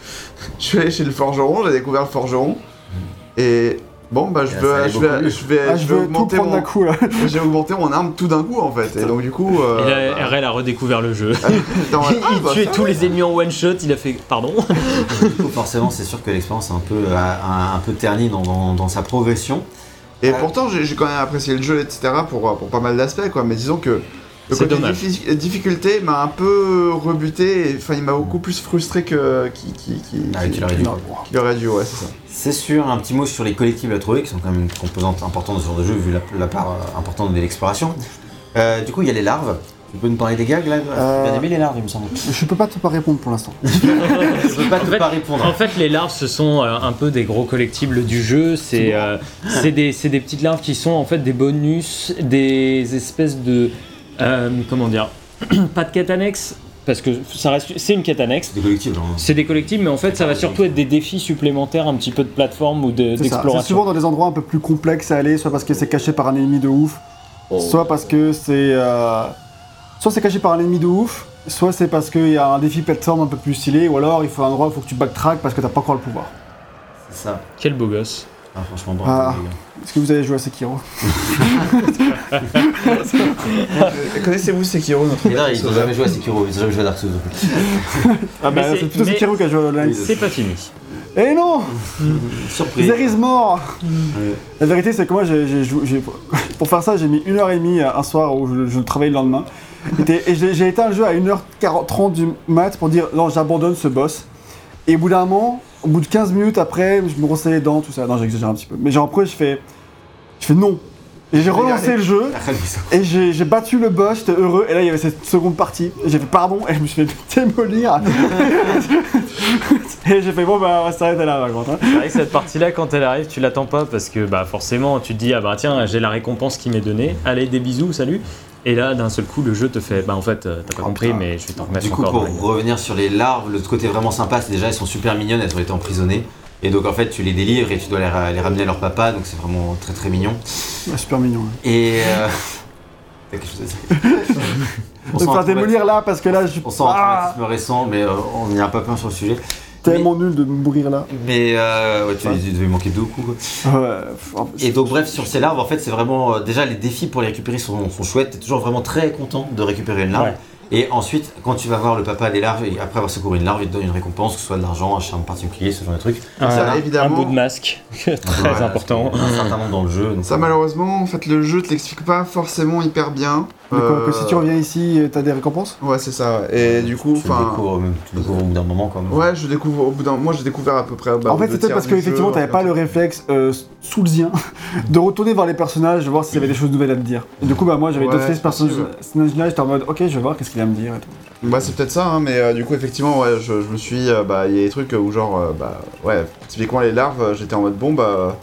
[SPEAKER 4] je suis allé chez le forgeron, j'ai découvert le forgeron. Et Bon, bah je vais,
[SPEAKER 2] allait
[SPEAKER 4] je vais,
[SPEAKER 2] mieux.
[SPEAKER 4] je vais,
[SPEAKER 1] Ah,
[SPEAKER 4] je
[SPEAKER 1] je
[SPEAKER 4] vais
[SPEAKER 1] veux
[SPEAKER 4] augmenter mon,
[SPEAKER 1] coup là.
[SPEAKER 4] j'ai augmenté mon arme tout d'un coup en fait. Et donc du coup, euh,
[SPEAKER 3] Et là,
[SPEAKER 4] bah,
[SPEAKER 3] RL a redécouvert le jeu. il
[SPEAKER 4] ah, bah,
[SPEAKER 3] tuait tous les ennemis en one shot, il a fait pardon.
[SPEAKER 2] Du coup, forcément, c'est sûr que l'expérience est un peu, euh, un, un peu ternie dans, dans- dans sa progression.
[SPEAKER 4] Et pourtant, j'ai j'ai quand même apprécié le jeu, etc. pour, pour pas mal d'aspects, quoi. Mais disons que le côté
[SPEAKER 3] dommage.
[SPEAKER 4] diffi- difficulté m'a un peu rebuté. Enfin, il m'a beaucoup plus frustré que qui, qui, qui,
[SPEAKER 2] Ah, qu'il aurait dû.
[SPEAKER 4] qu'il aurait dû, ouais, c'est ça.
[SPEAKER 2] C'est sûr, un petit mot sur les collectibles à trouver, qui sont quand même une composante importante de ce genre de jeu, vu la, la part euh, importante de l'exploration. Euh, du coup, il y a les larves. Tu peux nous parler des gags là
[SPEAKER 1] Euh,
[SPEAKER 2] Bien aimé les larves, il me semble.
[SPEAKER 1] Je peux pas te pas répondre pour l'instant.
[SPEAKER 2] Je peux pas te
[SPEAKER 3] En fait-
[SPEAKER 2] pas répondre.
[SPEAKER 3] En fait, les larves, ce sont euh, un peu des gros collectibles du jeu. C'est euh, c'est des, c'est des petites larves qui sont en fait des bonus, des espèces de. Euh, comment dire Pas de quête annexe, parce que ça reste, c'est une quête annexe.
[SPEAKER 2] C'est des collectibles. hein.
[SPEAKER 3] C'est des collectibles, mais en fait, ça va surtout être des défis supplémentaires, un petit peu de plateforme ou de-
[SPEAKER 1] C'est ça. C'est
[SPEAKER 3] d'exploration.
[SPEAKER 1] souvent dans des endroits un peu plus complexes à aller, soit parce que c'est caché par un ennemi de ouf, soit parce que c'est. euh, Soit c'est caché par un ennemi de ouf, soit c'est parce qu'il y a un défi plateforme un peu plus stylé, ou alors il faut un endroit où il faut que tu backtrack parce que t'as pas encore le pouvoir.
[SPEAKER 2] C'est ça.
[SPEAKER 3] Quel beau gosse.
[SPEAKER 2] Ah, franchement, bravo.
[SPEAKER 1] Ah. Est-ce que vous avez joué à Sekiro
[SPEAKER 4] Connaissez-vous Sekiro, notre
[SPEAKER 2] là, ils ont jamais joué à Sekiro, ils ont jamais joué à Dark Souls. non.
[SPEAKER 1] Ah bah
[SPEAKER 3] c'est-
[SPEAKER 1] plutôt
[SPEAKER 3] mais-
[SPEAKER 1] Sekiro qui a joué à Online.
[SPEAKER 3] C'est pas fini.
[SPEAKER 1] Eh non
[SPEAKER 2] Surprise.
[SPEAKER 1] There is more
[SPEAKER 2] Ouais.
[SPEAKER 1] La vérité, c'est que moi, j'ai, joué- pour faire ça, j'ai mis une heure et demie euh, un soir où je, je travaillais le lendemain. Et, j'ai éteint le jeu à 1h30 du mat pour dire non, j'abandonne ce boss. Et au bout d'un moment, au bout de 15 minutes après, je me brossais les dents, tout ça. Non, j'exagère un petit peu. Mais genre après, je fais, je fais non. Et j'ai relancé le jeu. Et j'ai, j'ai battu le boss, j'étais heureux. Et là, il y avait cette seconde partie. Et j'ai fait pardon. Et je me suis fait démolir. et j'ai fait bon, bah, on va s'arrêter là, par contre. hein.
[SPEAKER 3] C'est vrai que cette partie-là, quand elle arrive, tu l'attends pas parce que bah, forcément, tu te dis ah bah tiens, j'ai la récompense qui m'est donnée. Allez, des bisous, salut. Et là, d'un seul coup, le jeu te fait bah en fait, euh, t'as pas
[SPEAKER 1] Oh,
[SPEAKER 3] compris,
[SPEAKER 1] putain.
[SPEAKER 3] mais je vais t'en remettre
[SPEAKER 2] Du coup,
[SPEAKER 3] encore.
[SPEAKER 2] pour revenir sur les larves, le côté vraiment sympa, c'est déjà elles sont super mignonnes, elles ont été emprisonnées. Et donc en fait, tu les délivres et tu dois les, ra- les ramener à leur papa, donc c'est vraiment très très mignon.
[SPEAKER 1] Ouais, super mignon. hein.
[SPEAKER 2] Et. Euh... T'as quelque chose à dire On un
[SPEAKER 1] faire démolir là parce que là, je suis
[SPEAKER 2] On sent un
[SPEAKER 1] ah,
[SPEAKER 2] traumatisme récent, mais euh, on n'ira pas plein sur le sujet.
[SPEAKER 1] Tellement nul de mourir là.
[SPEAKER 2] Mais euh, ouais, tu
[SPEAKER 1] Ouais.
[SPEAKER 2] il devait manquer deux coups. quoi.
[SPEAKER 1] Ouais,
[SPEAKER 2] Et donc bref, sur ces larves, en fait, c'est vraiment euh, déjà les défis pour les récupérer sont, sont chouettes. T'es toujours vraiment très content de récupérer une larve.
[SPEAKER 3] Ouais.
[SPEAKER 2] Et ensuite, quand tu vas voir le papa des larves, et après avoir secouru une larve, il te donne une récompense, que ce soit de l'argent, un charme particulier, ce genre de truc.
[SPEAKER 3] un,
[SPEAKER 4] Ça,
[SPEAKER 3] un
[SPEAKER 4] évidemment-
[SPEAKER 3] bout de masque, très
[SPEAKER 2] Voilà,
[SPEAKER 3] important.
[SPEAKER 2] Un certain nombre dans le jeu. donc,
[SPEAKER 4] Ça, malheureusement, en fait, le jeu te l'explique pas forcément hyper bien.
[SPEAKER 1] Que
[SPEAKER 4] Euh,
[SPEAKER 1] si tu reviens ici, t'as des récompenses?
[SPEAKER 4] Ouais, c'est ça. Et du coup, enfin.
[SPEAKER 2] découvres, même, tu découvres au bout d'un moment quand même.
[SPEAKER 4] Ouais, je découvre au bout d'un. Moi, j'ai découvert à peu près. bah,
[SPEAKER 1] En fait, c'était parce qu'effectivement, t'avais pas le réflexe euh, soulsien de retourner vers les personnages, de voir s'il y avait des choses nouvelles à te dire. Et du coup, bah, moi, j'avais
[SPEAKER 4] Ouais,
[SPEAKER 1] d'autres
[SPEAKER 4] possible.
[SPEAKER 1] personnages-là, j'étais en mode, ok, je vais voir qu'est-ce qu'il va me dire et tout.
[SPEAKER 4] Bah, c'est peut-être ça, hein, mais euh, du coup, effectivement, ouais, je, je me suis. euh, bah, il y a des trucs où, genre, euh, bah, ouais, typiquement les larves, euh, j'étais en mode bon, bah.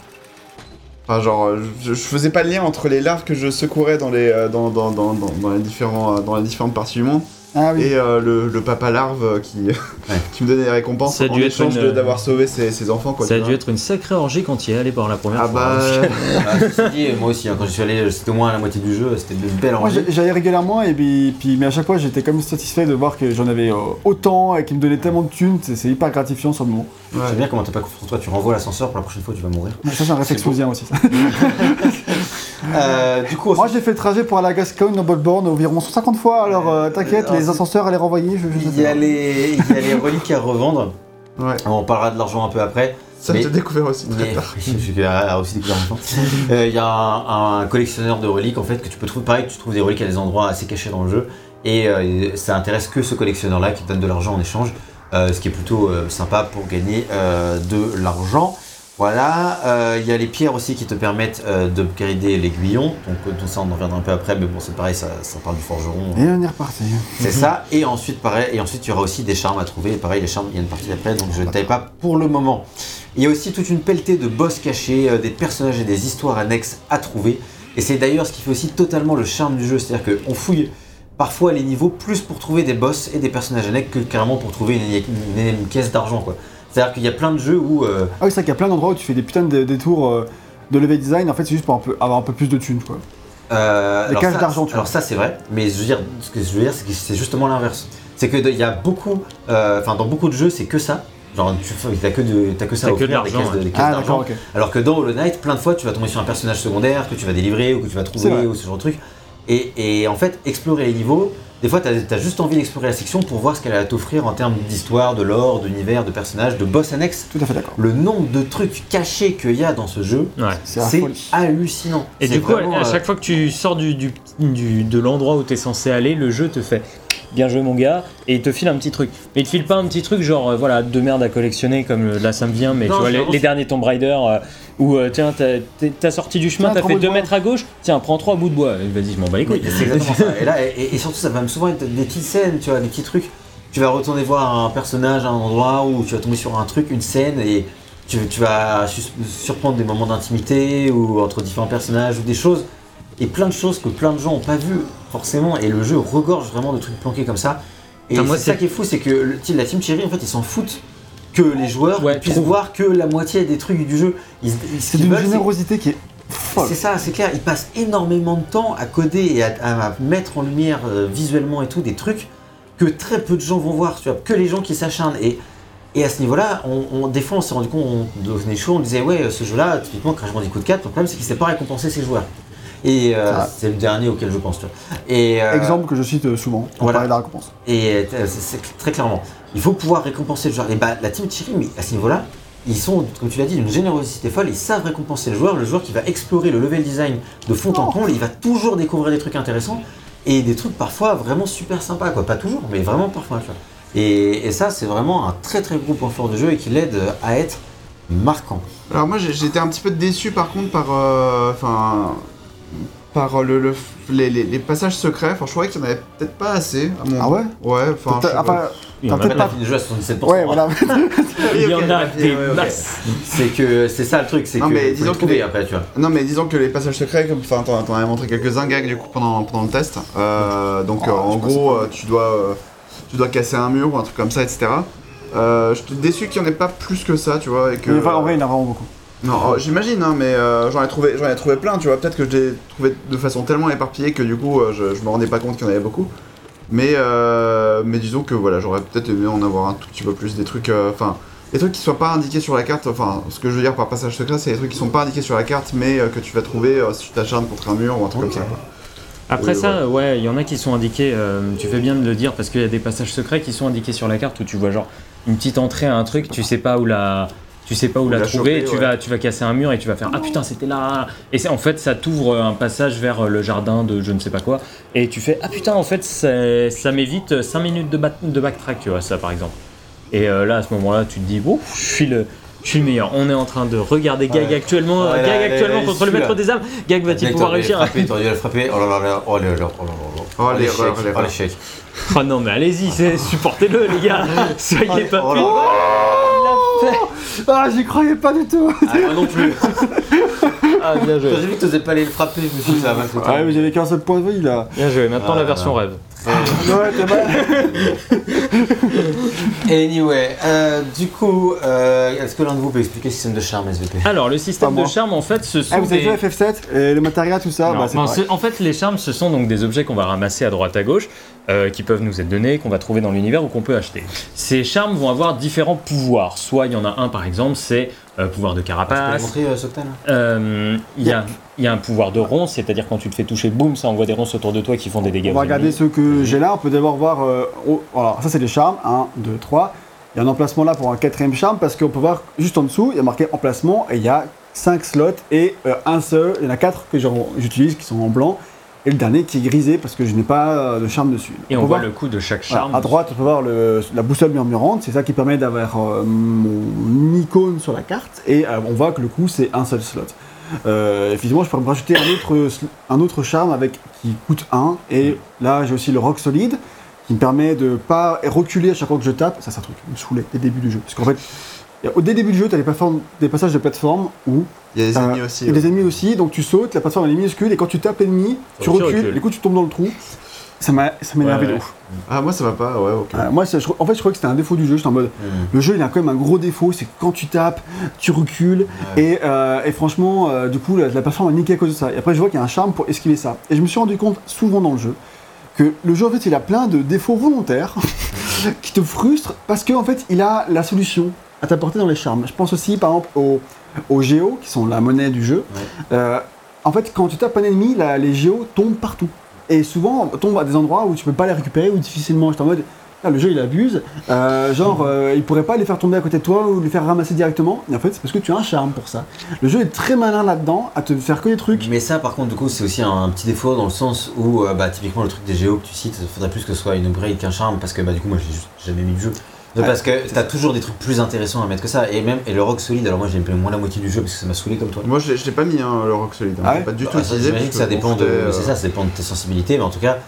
[SPEAKER 4] Enfin, genre, euh, je, je faisais pas le lien entre les larves que je secourais dans les, euh, dans, les, différents, euh, dans les différentes parties du monde
[SPEAKER 1] Ah oui.
[SPEAKER 4] et euh, le, le papa larve qui, qui me donnait des récompenses
[SPEAKER 3] Ça a
[SPEAKER 4] en
[SPEAKER 3] dû être
[SPEAKER 4] échange
[SPEAKER 3] une,
[SPEAKER 4] d'avoir sauvé ses, ses enfants, quoi.
[SPEAKER 3] Ça a dû être une sacrée orgie quand il est allé pour la première
[SPEAKER 4] Ah
[SPEAKER 3] fois.
[SPEAKER 4] bah.
[SPEAKER 2] Ah, ceci dit, moi aussi, hein, quand je suis allé, c'était au moins la moitié du jeu, c'était de belles
[SPEAKER 1] Moi,
[SPEAKER 2] envies.
[SPEAKER 1] j'ai- j'allais régulièrement, et puis, puis- mais à chaque fois, j'étais comme satisfait de voir que j'en avais euh, autant et qu'ils me donnaient tellement de thunes, c'est c'est hyper gratifiant sur le moment.
[SPEAKER 4] ouais.
[SPEAKER 2] J'aime bien comment t'as pas confiance en toi, tu renvoies l'ascenseur pour la prochaine fois tu vas mourir.
[SPEAKER 1] Ça, c'est un réflexe aussi. ça.
[SPEAKER 2] Euh, du coup,
[SPEAKER 1] Moi, j'ai fait le trajet pour aller à Gascogne environ 150 fois, alors euh, t'inquiète,
[SPEAKER 2] Alors,
[SPEAKER 1] les ascenseurs à les renvoyer, je,
[SPEAKER 2] il y, a les, il y a les reliques à revendre.
[SPEAKER 4] Ouais.
[SPEAKER 2] On parlera de l'argent un peu après.
[SPEAKER 4] Ça,
[SPEAKER 2] Mais-
[SPEAKER 4] j'ai découvert aussi très
[SPEAKER 2] Mais,
[SPEAKER 4] tard.
[SPEAKER 2] j'ai aussi découvert. Euh, Il y a un, un collectionneur de reliques en fait que tu peux trouver. Pareil, tu trouves des reliques à des endroits assez cachés dans le jeu. Et euh, ça intéresse que ce collectionneur-là qui te donne de l'argent en échange. euh, ce qui est plutôt euh, sympa pour gagner euh, de l'argent. Voilà, Euh, il y a les pierres aussi qui te permettent euh, d'upgrader l'aiguillon. Donc euh, tout ça on en reviendra un peu après, mais bon c'est pareil, ça, ça parle du forgeron.
[SPEAKER 1] Et on est reparti.
[SPEAKER 2] C'est ça. Et ensuite, pareil, et ensuite, il y aura aussi des charmes à trouver. Et pareil, les charmes, il y a une partie d'après, donc je ne taille pas pour le moment. Il y a aussi toute une pelletée de boss cachés, euh, des personnages et des histoires annexes à trouver. Et c'est d'ailleurs ce qui fait aussi totalement le charme du jeu. C'est-à-dire qu'on fouille parfois les niveaux plus pour trouver des boss et des personnages annexes que carrément pour trouver une, une- une caisse d'argent, quoi. C'est-à-dire qu'il y a plein de jeux où. euh,
[SPEAKER 1] Ah oui, c'est vrai qu'il y a plein d'endroits où tu fais des putains de détours euh, de level design, en fait, c'est juste pour un peu, avoir un peu plus de thunes, quoi.
[SPEAKER 2] Euh,
[SPEAKER 1] Des
[SPEAKER 2] alors
[SPEAKER 1] caches
[SPEAKER 2] ça-
[SPEAKER 1] d'argent, tu
[SPEAKER 2] Alors
[SPEAKER 1] vois.
[SPEAKER 2] ça c'est vrai, mais je veux dire, ce que je veux dire, c'est que c'est justement l'inverse. C'est que de- il y a beaucoup, euh, enfin dans beaucoup de jeux, c'est que ça. Genre, tu t'as que, de- t'as que ça
[SPEAKER 3] T'as
[SPEAKER 2] à
[SPEAKER 3] que de
[SPEAKER 2] offrir, des
[SPEAKER 3] l'argent,
[SPEAKER 2] caisses de-
[SPEAKER 3] ouais.
[SPEAKER 2] des caisses
[SPEAKER 1] Ah,
[SPEAKER 2] d'argent.
[SPEAKER 1] d'accord, ok.
[SPEAKER 2] Alors que dans Hollow Knight, plein de fois, tu vas tomber sur un personnage secondaire que tu vas délivrer ou que tu vas
[SPEAKER 1] C'est vrai.
[SPEAKER 2] trouver ou ce genre de truc. Et, et en fait, explorer les niveaux, des fois, tu as, juste envie d'explorer la section pour voir ce qu'elle a à t'offrir en termes d'histoire, de lore, d'univers, de personnages, de boss annexes.
[SPEAKER 1] Tout à fait d'accord.
[SPEAKER 2] Le nombre de trucs cachés qu'il y a dans ce jeu,
[SPEAKER 3] Ouais.
[SPEAKER 1] C'est
[SPEAKER 2] hallucinant.
[SPEAKER 3] Et du coup,
[SPEAKER 2] vraiment,
[SPEAKER 3] à
[SPEAKER 2] euh,
[SPEAKER 3] chaque fois que tu sors du, du- du- de l'endroit où tu es censé aller, le jeu te fait bien joué mon gars, et il te file un petit truc. Mais il te file pas un petit truc genre, euh, voilà, de merde à collectionner comme là ça me vient, mais
[SPEAKER 2] Non,
[SPEAKER 3] tu vois, les, derniers Tomb Raider euh, où euh, tiens, t'as- sorti du chemin, t'as fait
[SPEAKER 1] bouts de
[SPEAKER 3] 2
[SPEAKER 1] bois.
[SPEAKER 3] mètres à gauche, tiens, prends trois bouts de bois. Et Vas-y, je m'en bats les
[SPEAKER 2] Oui,
[SPEAKER 3] couilles.
[SPEAKER 2] c'est exactement ça. Et là, et, et surtout, ça va même souvent être des petites scènes, tu vois, des petits trucs. Tu vas retourner voir un personnage à un endroit où tu vas tomber sur un truc, une scène, et tu, tu vas surprendre des moments d'intimité ou entre différents personnages ou des choses. Et plein de choses que plein de gens n'ont pas vues, forcément. Et le jeu regorge vraiment de trucs planqués comme ça. Et c'est ça qui est fou, c'est que le- la team Cherry, en fait, ils s'en foutent que les joueurs
[SPEAKER 3] Ouais,
[SPEAKER 2] puissent
[SPEAKER 3] trop.
[SPEAKER 2] voir que la moitié des trucs du jeu.
[SPEAKER 1] C'est d'une générosité qui est folle.
[SPEAKER 2] c'est ça, c'est clair. Ils passent énormément de temps à coder et à, à mettre en lumière euh, visuellement et tout des trucs que très peu de gens vont voir. Tu vois, que les gens qui s'acharnent. Et, et à ce niveau-là, on, on- des fois, on s'est rendu compte, on devenait chaud, on disait ouais, ce jeu-là, typiquement Crash Bandicoot 4, le problème c'est qu'il ne s'est pas récompensé ses joueurs. Et euh,
[SPEAKER 1] Ah.
[SPEAKER 2] c'est le dernier auquel je pense. Tu vois. Et, euh,
[SPEAKER 1] Exemple que je cite euh, souvent pour
[SPEAKER 2] voilà.
[SPEAKER 1] parler de la récompense.
[SPEAKER 2] et euh, c'est très clairement, il faut pouvoir récompenser le joueur. Et bah, la team Thierry, mais à ce niveau-là, ils sont, comme tu l'as dit, d'une générosité folle. Ils savent récompenser le joueur. Le joueur qui va explorer le level design de fond en comble, il va toujours découvrir des trucs intéressants et des trucs parfois vraiment super sympas. Quoi. Pas toujours, mais vraiment parfois. tu vois. Et, et ça, c'est vraiment un très très gros point fort du jeu et qui l'aide à être marquant.
[SPEAKER 4] Alors moi j'étais un petit peu déçu par contre par euh, par le, le- les, les- les passages secrets. Enfin je trouvais qu'il y en avait peut-être pas assez. à mon
[SPEAKER 1] Ah ouais
[SPEAKER 4] Ouais. Enfin. je sais
[SPEAKER 1] T'as-
[SPEAKER 4] pas.
[SPEAKER 1] enfin,
[SPEAKER 3] Il y en a
[SPEAKER 1] T'as peut-être pas-
[SPEAKER 2] le jeu à 77%.
[SPEAKER 1] Ouais, voilà.
[SPEAKER 3] Il y en a des masses.
[SPEAKER 2] C'est que c'est ça le truc, c'est
[SPEAKER 4] Non,
[SPEAKER 2] que
[SPEAKER 4] mais disons que les-
[SPEAKER 2] après, tu vois.
[SPEAKER 4] Non mais disons que les passages secrets, comme enfin t'en t'en avais montré quelques-uns gag du coup pendant, pendant le test. Euh, donc
[SPEAKER 1] Oh,
[SPEAKER 4] euh, en gros euh, tu dois euh, tu dois casser un mur ou un truc comme ça, etc. Euh, je suis déçu qu'il n'y en ait pas plus que ça, tu vois, et que.
[SPEAKER 1] Mais enfin, en vrai, il y en a vraiment beaucoup.
[SPEAKER 4] Non, oh, j'imagine, hein, mais euh, j'en ai trouvé, j'en ai trouvé plein, tu vois. Peut-être que je l'ai trouvé de façon tellement éparpillée que du coup, euh, je, je me rendais pas compte qu'il y en avait beaucoup. Mais, euh, mais disons que voilà, j'aurais peut-être aimé en avoir un tout petit peu plus, des trucs, euh, enfin, des trucs qui soient pas indiqués sur la carte. Enfin, ce que je veux dire par passage secret, c'est des trucs qui sont pas indiqués sur la carte, mais que tu vas trouver si tu t'acharnes contre un mur ou un truc comme ça. quoi.
[SPEAKER 3] Après
[SPEAKER 4] Oui,
[SPEAKER 3] ça, ouais, il y en a qui sont indiqués, euh, tu fais bien de le dire, parce qu'il y a des passages secrets qui sont indiqués sur la carte où tu vois genre une petite entrée à un truc, tu sais pas où la, tu sais pas où, la
[SPEAKER 4] la
[SPEAKER 3] trouver,
[SPEAKER 4] choper,
[SPEAKER 3] et tu,
[SPEAKER 4] ouais.
[SPEAKER 3] vas, tu vas casser un mur et tu vas faire Ah putain, c'était là Et c'est- en fait, ça t'ouvre un passage vers le jardin de je ne sais pas quoi, et tu fais Ah putain, en fait, ça m'évite 5 minutes de, back- de backtrack, tu vois, ça par exemple. Et euh, là, à ce moment-là, tu te dis Ouf, je suis le. Je suis le meilleur. On est en train de regarder Gag
[SPEAKER 2] Ouais.
[SPEAKER 3] actuellement,
[SPEAKER 2] Ouais,
[SPEAKER 3] Gag
[SPEAKER 2] là, là,
[SPEAKER 3] actuellement
[SPEAKER 2] là,
[SPEAKER 3] contre le maître des âmes. Gag va-t-il pouvoir réussir
[SPEAKER 2] frapper, T'aurais dû le frapper. Oh là là là, oh là là, oh là.
[SPEAKER 4] Oh,
[SPEAKER 2] Oh l'échec, oh l'échec.
[SPEAKER 3] Oh non, mais allez-y, c'est- supportez-le, les gars. Soyez pas
[SPEAKER 2] Oh
[SPEAKER 1] Ah, j'y croyais pas du tout
[SPEAKER 2] Ah, moi non plus.
[SPEAKER 3] Ah, bien joué.
[SPEAKER 2] j'ai vu que t'osais pas aller le frapper, je me suis dit ça va foutre.
[SPEAKER 1] Ouais, mais j'avais qu'un seul point de vie là.
[SPEAKER 3] Bien joué. Maintenant,
[SPEAKER 2] Ah,
[SPEAKER 3] la version
[SPEAKER 2] là.
[SPEAKER 3] rêve.
[SPEAKER 1] Ouais, t'es mal.
[SPEAKER 2] Anyway, euh, du coup, euh, est-ce que l'un de vous peut expliquer le système de charme SVP
[SPEAKER 3] Alors, le système de charme, en fait, ce sont
[SPEAKER 1] Ah, vous avez
[SPEAKER 3] des...
[SPEAKER 1] vu FF7 et le matériel, tout ça?
[SPEAKER 3] Non,
[SPEAKER 1] Bah,
[SPEAKER 3] non, ce- en fait, les charmes, ce sont donc des objets qu'on va ramasser à droite à gauche, euh, qui peuvent nous être donnés, qu'on va trouver dans l'univers ou qu'on peut acheter. Ces charmes vont avoir différents pouvoirs. Soit il y en a un, par exemple, c'est euh, pouvoir de
[SPEAKER 2] Tu peux
[SPEAKER 3] carapace.
[SPEAKER 2] montrer, euh, Soctan
[SPEAKER 3] Euh, Il y, a, il y a un pouvoir de ronce, c'est-à-dire quand tu te fais toucher, boum, ça envoie des ronces autour de toi qui font des dégâts.
[SPEAKER 1] On va regarder ceux que j'ai là. On peut d'abord voir. euh, oh, voilà, ça c'est les charmes. 1, 2, 3. Il y a un emplacement là pour un quatrième charme parce qu'on peut voir juste en dessous, il y a marqué emplacement et il y a 5 slots et euh, un seul. Il y en a 4 que j'utilise qui sont en blanc et le dernier qui est grisé parce que je n'ai pas euh, de charme dessus.
[SPEAKER 3] Et on, voit
[SPEAKER 1] voir-
[SPEAKER 3] le coup de chaque
[SPEAKER 1] voilà,
[SPEAKER 3] charme.
[SPEAKER 1] à droite, on peut voir le- la boussole murmurante, c'est ça qui permet d'avoir euh, mon icône sur la carte, et euh, on voit que le coup c'est un seul slot. Euh, effectivement, je peux me rajouter un autre, un autre charme avec, qui coûte 1, et là j'ai aussi le rock solide, qui me permet de pas reculer à chaque fois que je tape, ça c'est un truc qui me saoulait dès le début du jeu. Parce qu'en fait, a- au début du jeu, tu as des, passages de plateforme où
[SPEAKER 4] Il y a des
[SPEAKER 1] euh,
[SPEAKER 4] ennemis aussi.
[SPEAKER 1] il y a
[SPEAKER 4] ouais.
[SPEAKER 1] des ennemis aussi, donc tu sautes, la plateforme elle est minuscule, et quand tu tapes l'ennemi, tu recules. du coup tu tombes dans le trou. Ça m'a ça m'a énervé
[SPEAKER 3] Ouais,
[SPEAKER 1] de ouf.
[SPEAKER 4] Ah, moi ça va pas, ouais, ok.
[SPEAKER 1] Euh, moi, je- en fait, je crois que c'était un défaut du jeu. J'étais en mode,
[SPEAKER 2] Hmm.
[SPEAKER 1] le jeu, il a quand même un gros défaut, c'est que quand tu tapes, tu recules, et, euh, et franchement, euh, du coup, la, la plateforme a niqué à cause de ça. Et après, je vois qu'il y a un charme pour esquiver ça. Et je me suis rendu compte souvent dans le jeu que le jeu, en fait, il a plein de défauts volontaires qui te frustre parce qu'en fait, il a la solution à t'apporter dans les charmes. Je pense aussi, par exemple, aux, aux géos, qui sont la monnaie du jeu.
[SPEAKER 2] Ouais.
[SPEAKER 1] Euh, en fait, quand tu tapes un ennemi, la- les géos tombent partout. Et souvent, tombent à des endroits où tu peux pas les récupérer ou difficilement. J'étais en mode, ah, le jeu il abuse. Euh, genre, euh, il pourrait pas les faire tomber à côté de toi ou les faire ramasser directement. Et en fait, c'est parce que tu as un charme pour ça. Le jeu est très malin là-dedans, à te faire que des trucs.
[SPEAKER 2] Mais ça, par contre, du coup, c'est aussi un, petit défaut dans le sens où, euh, bah, typiquement, le truc des géos que tu cites, il faudrait plus que ce soit une upgrade qu'un charme parce que, bah, du coup, moi, j'ai jamais mis le jeu.
[SPEAKER 1] Ouais,
[SPEAKER 2] parce que t'as toujours des trucs plus intéressants à mettre que ça. Et même, et le rock solide, alors moi, j'ai pris moins la moitié du jeu parce que ça m'a saoulé comme toi.
[SPEAKER 4] Moi, je l'ai- je l'ai pas mis, hein, le rock solide. hein.
[SPEAKER 1] Ah ouais
[SPEAKER 4] pas du tout
[SPEAKER 2] Bah, ça,
[SPEAKER 4] utilisé.
[SPEAKER 2] J'imagine que ça dépend de,
[SPEAKER 4] euh,
[SPEAKER 2] ça, ça dépend de tes sensibilités, mais en tout cas.